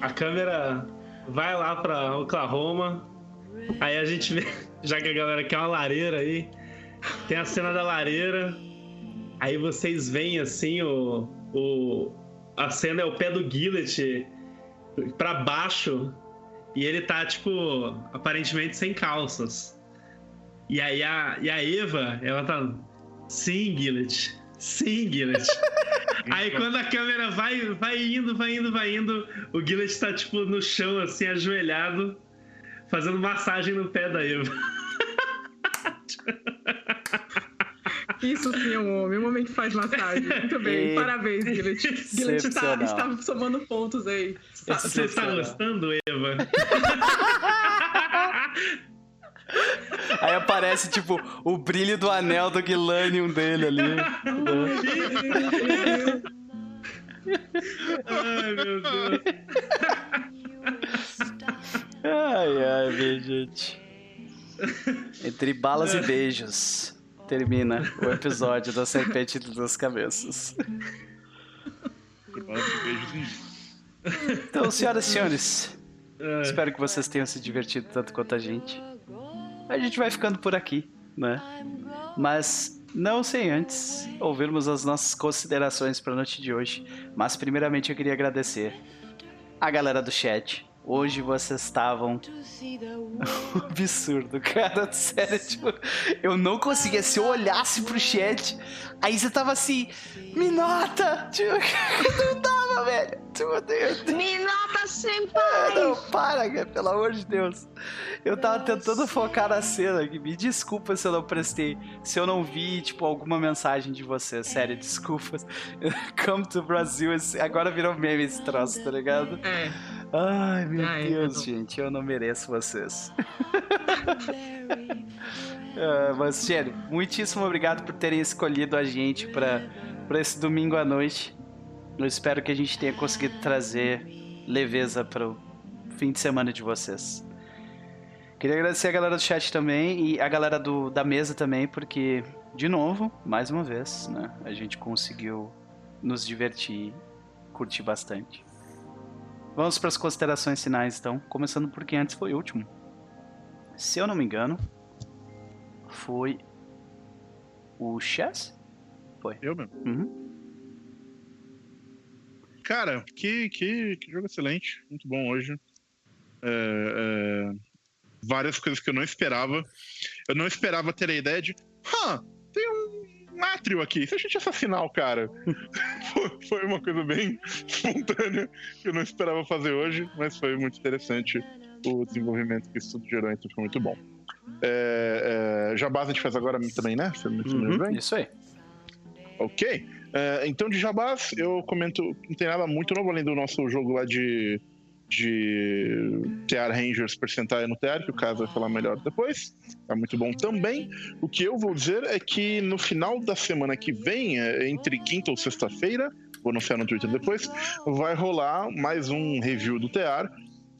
A câmera vai lá pra Oklahoma. Aí a gente vê, já que a galera quer uma lareira aí, tem a cena da lareira. Aí vocês veem assim o. o a cena é o pé do Gillet pra baixo. E ele tá, tipo, aparentemente sem calças. E aí a, e a Eva, ela tá. Sim, Gillet. Sim, Gillet. Aí quando a câmera vai, vai indo, vai indo, vai indo, o Gillet tá tipo no chão, assim, ajoelhado, fazendo massagem no pé da Eva. Isso sim é um homem, um homem que faz massagem. Muito bem, E- parabéns, Gillet. Gillet tá, Excepcional. está somando pontos aí. Tá- Você está gostando, Eva? Aí aparece, tipo, o brilho do anel do Guilanium dele ali. Ai, meu Deus. Ai, ai, minha gente. Entre balas e beijos. Termina o episódio da Serpente de Duas Cabeças. Beijozinho. Então, senhoras e senhores, espero que vocês tenham se divertido tanto quanto a gente. A gente vai ficando por aqui, né? Mas não sem antes ouvirmos as nossas considerações para a noite de hoje. Mas primeiramente eu queria agradecer a galera do chat. Hoje vocês estavam absurdo, cara. Sério, tipo, eu não conseguia. Se eu olhasse pro chat, aí você tava assim, me nota! Tipo, não dava, velho. Tipo, eu, Me nota senpai! não, para, cara, pelo amor de Deus. Eu tava tentando focar na cena aqui. Me desculpa se eu não prestei. Se eu não vi, tipo, alguma mensagem de você. Sério, desculpas. Come to Brasil. Agora virou meme esse troço, tá ligado? É. Ai, meu Ai, Deus, não. gente. Eu não mereço vocês. Ah, mas, sério, muitíssimo obrigado por terem escolhido a gente pra, pra esse domingo à noite. Eu espero que a gente tenha conseguido trazer leveza para o fim de semana de vocês. Queria agradecer a galera do chat também e a galera do, da mesa também, porque, de novo, mais uma vez, né, a gente conseguiu nos divertir, curtir bastante. Vamos para as considerações finais, então, começando por quem antes foi o último. Se eu não me engano, foi o Chess? Eu mesmo. Uhum. Cara, que, que, que jogo excelente. Muito bom hoje. É, é, várias coisas que eu não esperava. Eu não esperava ter a ideia de. Hã, tem um átrio aqui, se a gente assassinar o cara? foi uma coisa bem espontânea que eu não esperava fazer hoje, mas foi muito interessante o desenvolvimento que isso tudo gerou, então foi muito bom. É, é, Jabás a gente faz agora também, né? Você me Uhum, bem? isso aí. Ok. É, então, de Jabás, eu comento. Não tem nada muito novo além do nosso jogo lá de. De TR Rangers percentual no TR, que o caso vai falar melhor depois. Tá muito bom também. O que eu vou dizer é que no final da semana que vem, é, entre quinta ou sexta-feira, vou anunciar no Twitter depois, vai rolar mais um review do TR.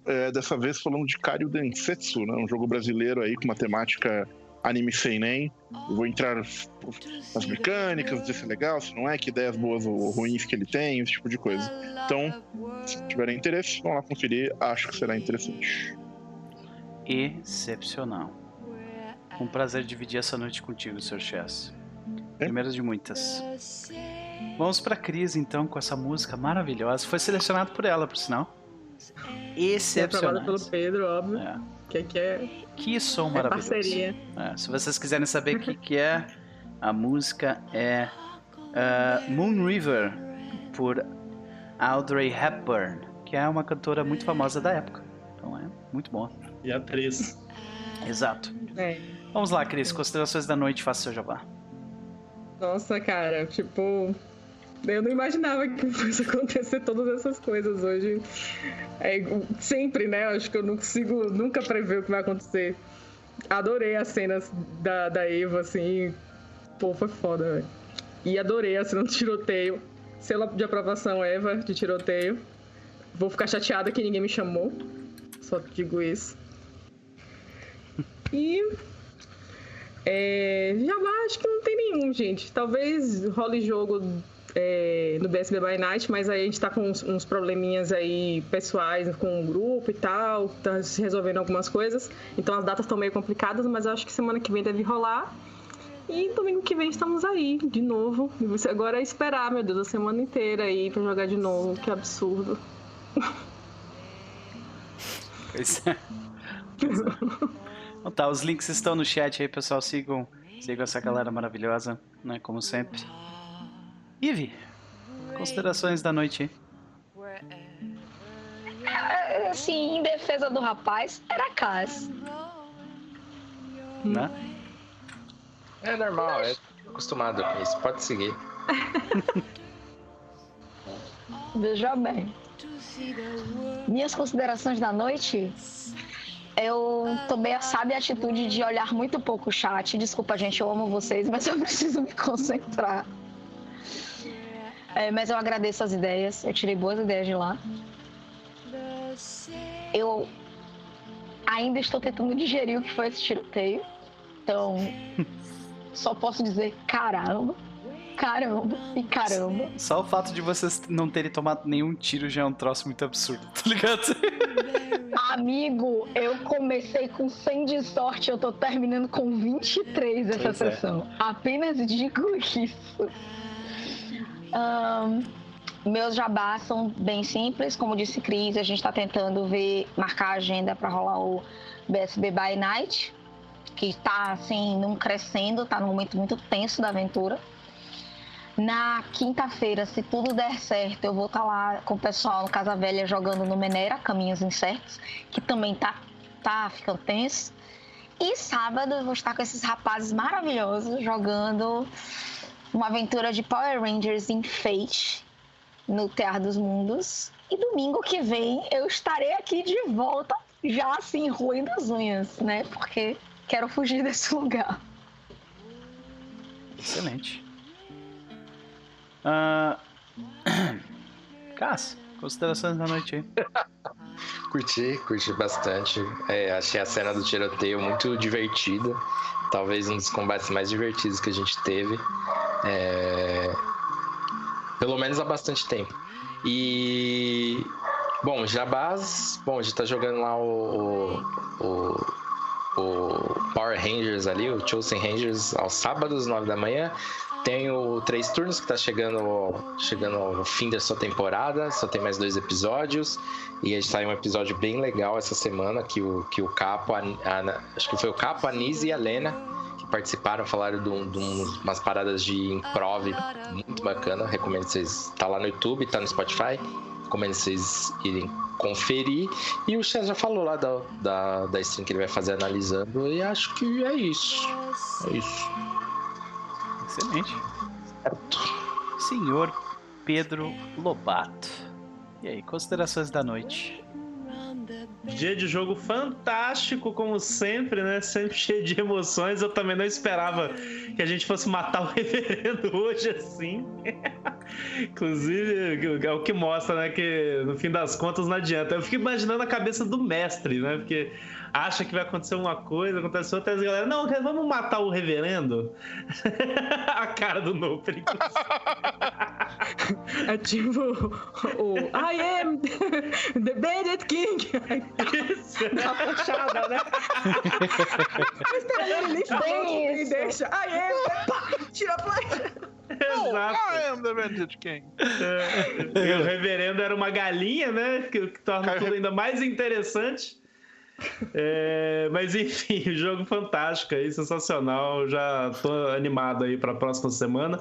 é, dessa vez falando de Kario Densetsu, né? um jogo brasileiro aí com uma temática anime seinen. Eu vou entrar nas mecânicas, dizer se é legal, se não é, que ideias boas ou ruins que ele tem, esse tipo de coisa. Então, se tiverem interesse, vão lá conferir, acho que será interessante. Excepcional. Um prazer dividir essa noite contigo, Sr. Chess. É? Primeira de muitas. Vamos pra Cris, então, com essa música maravilhosa. Foi selecionado por ela, por sinal. É Excepcional. aprovado pelo Pedro, óbvio. É. Que aqui é, Que som é maravilhoso. parceria. É, se vocês quiserem saber o que, que é, a música é ah, Moon River, por Audrey Hepburn, que é uma cantora muito famosa da época. Então é muito bom. E atriz. Exato. É. Vamos lá, Cris. Considerações da noite, faça seu jabá. Nossa, cara, tipo. Eu não imaginava que fosse acontecer todas essas coisas hoje. É, sempre, né? Acho que eu não consigo nunca prever o que vai acontecer. Adorei as cenas da, da Eva, assim. Pô, foi foda, velho. E adorei a cena do tiroteio. Selo de aprovação, Eva, de tiroteio. Vou ficar chateada que ninguém me chamou. Só digo isso. E é, já acho que não tem nenhum, gente. Talvez role jogo é, no BSB by Night, mas aí a gente tá com uns, uns probleminhas aí pessoais com o grupo e tal, tá se resolvendo algumas coisas. Então as datas estão meio complicadas, mas eu acho que semana que vem deve rolar. E domingo que vem estamos aí, de novo. E você agora é esperar, meu Deus, a semana inteira aí pra jogar de novo. Que absurdo. Pois é. Pois é. Então tá, os links estão no chat aí, pessoal. Sigam, sigam essa galera maravilhosa, né? Como sempre. Ive, considerações da noite. É, Assim, em defesa do rapaz, era Cass. Né? É normal, é acostumado com isso. Pode seguir. Veja bem. Minhas considerações da noite. Eu tomei a sábia atitude de olhar muito pouco o chat. Desculpa, gente, eu amo vocês, mas eu preciso me concentrar. É, mas eu agradeço as ideias. Eu tirei boas ideias de lá. Eu ainda estou tentando digerir o que foi esse tiroteio. Então, só posso dizer caramba, caramba e caramba. Só o fato de vocês não terem tomado nenhum tiro já é um troço muito absurdo, tá ligado? Amigo, eu comecei com 100 de sorte, eu tô terminando com 23 essa Pois é. sessão. Apenas digo isso. Ahn, meus jabás são bem simples, como disse Cris, a gente tá tentando ver, marcar a agenda para rolar o BSB by Night, que tá assim, num crescendo, tá num momento muito tenso da aventura. Na quinta-feira, se tudo der certo, eu vou estar lá com o pessoal no Casa Velha jogando no Menera, Caminhos Incertos, que também tá, tá ficando tenso. E sábado eu vou estar com esses rapazes maravilhosos jogando uma aventura de Power Rangers em Fate no Terra dos Mundos. E domingo que vem eu estarei aqui de volta, já assim, ruim das unhas, né? Porque quero fugir desse lugar. Excelente. Ah... Cass, considerações da noite aí. Curti, curti bastante. É, achei a cena do tiroteio muito divertida. Talvez um dos combates mais divertidos que a gente teve. É, Pelo menos há bastante tempo. E. Bom, Jabás. Bom, a gente tá jogando lá o. o, o Power Rangers ali, o Chosen Rangers, aos sábados, 9 da manhã. Tem o Três Turnos que tá chegando, chegando ao fim da sua temporada, só tem mais dois episódios. E a gente tá em um episódio bem legal essa semana, que o, que o Capo, a, a- acho que foi o Capo, a Nise e a Lena, que participaram, falaram de, de umas paradas de improv muito bacana. Recomendo vocês. Tá lá no YouTube, tá no Spotify. Recomendo vocês irem conferir. E o César já falou lá da, da, da stream que ele vai fazer analisando. E acho que é isso. É isso. Excelente. Certo. Senhor Pedro Lobato. E aí, considerações da noite? Dia de jogo fantástico, como sempre, né? Sempre cheio de emoções. Eu também não esperava que a gente fosse matar o reverendo hoje assim. Inclusive, é o que mostra, né? Que no fim das contas não adianta. Eu fico imaginando a cabeça do mestre, né? Porque acha que vai acontecer uma coisa, acontece outra, e a galera, não, vamos matar o reverendo. a cara do Noper. É tipo o I am the Bandit King. Na fachada, né? Mas tá ele nem falou Bem e isso. deixa. I am. Pá, tira a flecha. Exato. I am the Bandit King. E o reverendo era uma galinha, né? Que, que torna Cara, tudo ainda mais interessante. É, mas enfim, jogo fantástico aí, sensacional. Já tô animado aí para a próxima semana.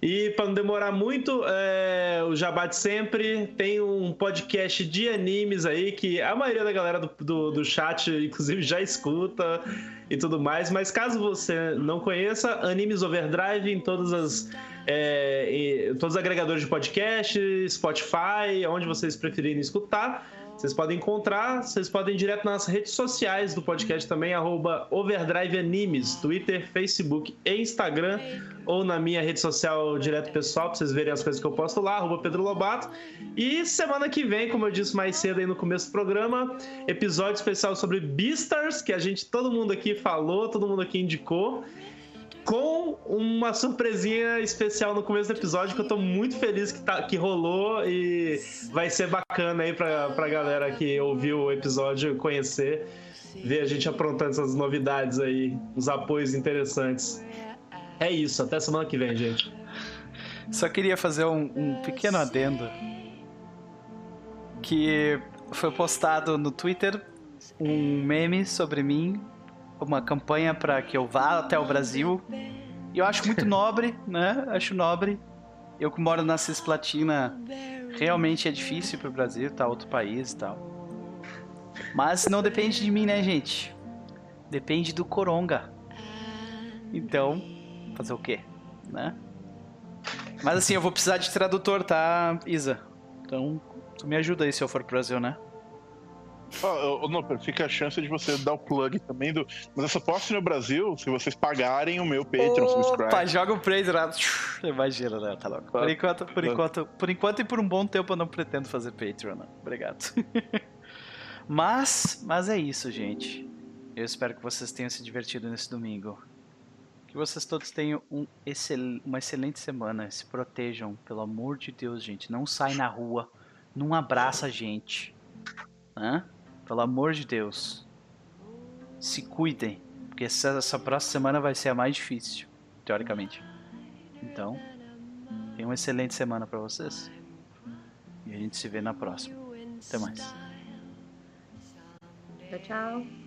E para não demorar muito, é, o Jabá de sempre tem um podcast de animes aí que a maioria da galera do, do, do chat, inclusive, já escuta e tudo mais. Mas caso você não conheça, Animes Overdrive em todas as é, em todos os agregadores de podcast, Spotify, onde vocês preferirem escutar. Vocês podem encontrar, vocês podem ir direto nas redes sociais do podcast também, arroba Overdrive Animes, Twitter, Facebook e Instagram, ou na minha rede social direto pessoal, pra vocês verem as coisas que eu posto lá, arroba Pedro Lobato. E semana que vem, como eu disse mais cedo aí no começo do programa, episódio especial sobre Beastars, que a gente, todo mundo aqui falou, todo mundo aqui indicou com uma surpresinha especial no começo do episódio que eu tô muito feliz que, tá, que rolou e vai ser bacana aí pra, pra galera que ouviu o episódio conhecer, ver a gente aprontando essas novidades aí, uns apoios interessantes. É isso, até semana que vem, gente. Só queria fazer um, um pequeno adendo que foi postado no Twitter um meme sobre mim, uma campanha para que eu vá até o Brasil. E eu acho muito nobre, né? Acho nobre. Eu que moro na Cisplatina, realmente é difícil para o Brasil, tá outro país e tal. Mas não depende de mim, né, gente? Depende do Coronga. Então, fazer o quê, né? Mas assim, eu vou precisar de tradutor, tá, Isa? Então, tu me ajuda aí se eu for pro Brasil, né? Ô, Noper, fica a chance de você dar o plug também do. Mas eu só posso ir no Brasil se vocês pagarem o meu Patreon Opa, subscribe. joga o Praise lá. Imagina, né? Tá louco. Por enquanto, por enquanto, por enquanto e por um bom tempo eu não pretendo fazer Patreon, não. Obrigado. mas, mas é isso, gente. Eu espero que vocês tenham se divertido nesse domingo. Que vocês todos tenham um excel- uma excelente semana. Se protejam, pelo amor de Deus, gente. Não sai na rua. Não abraça a gente. Hã? Pelo amor de Deus. Se cuidem. Porque essa, essa próxima semana vai ser a mais difícil, teoricamente. Então, tenham uma excelente semana pra vocês. E a gente se vê na próxima. Até mais. Tchau, tchau.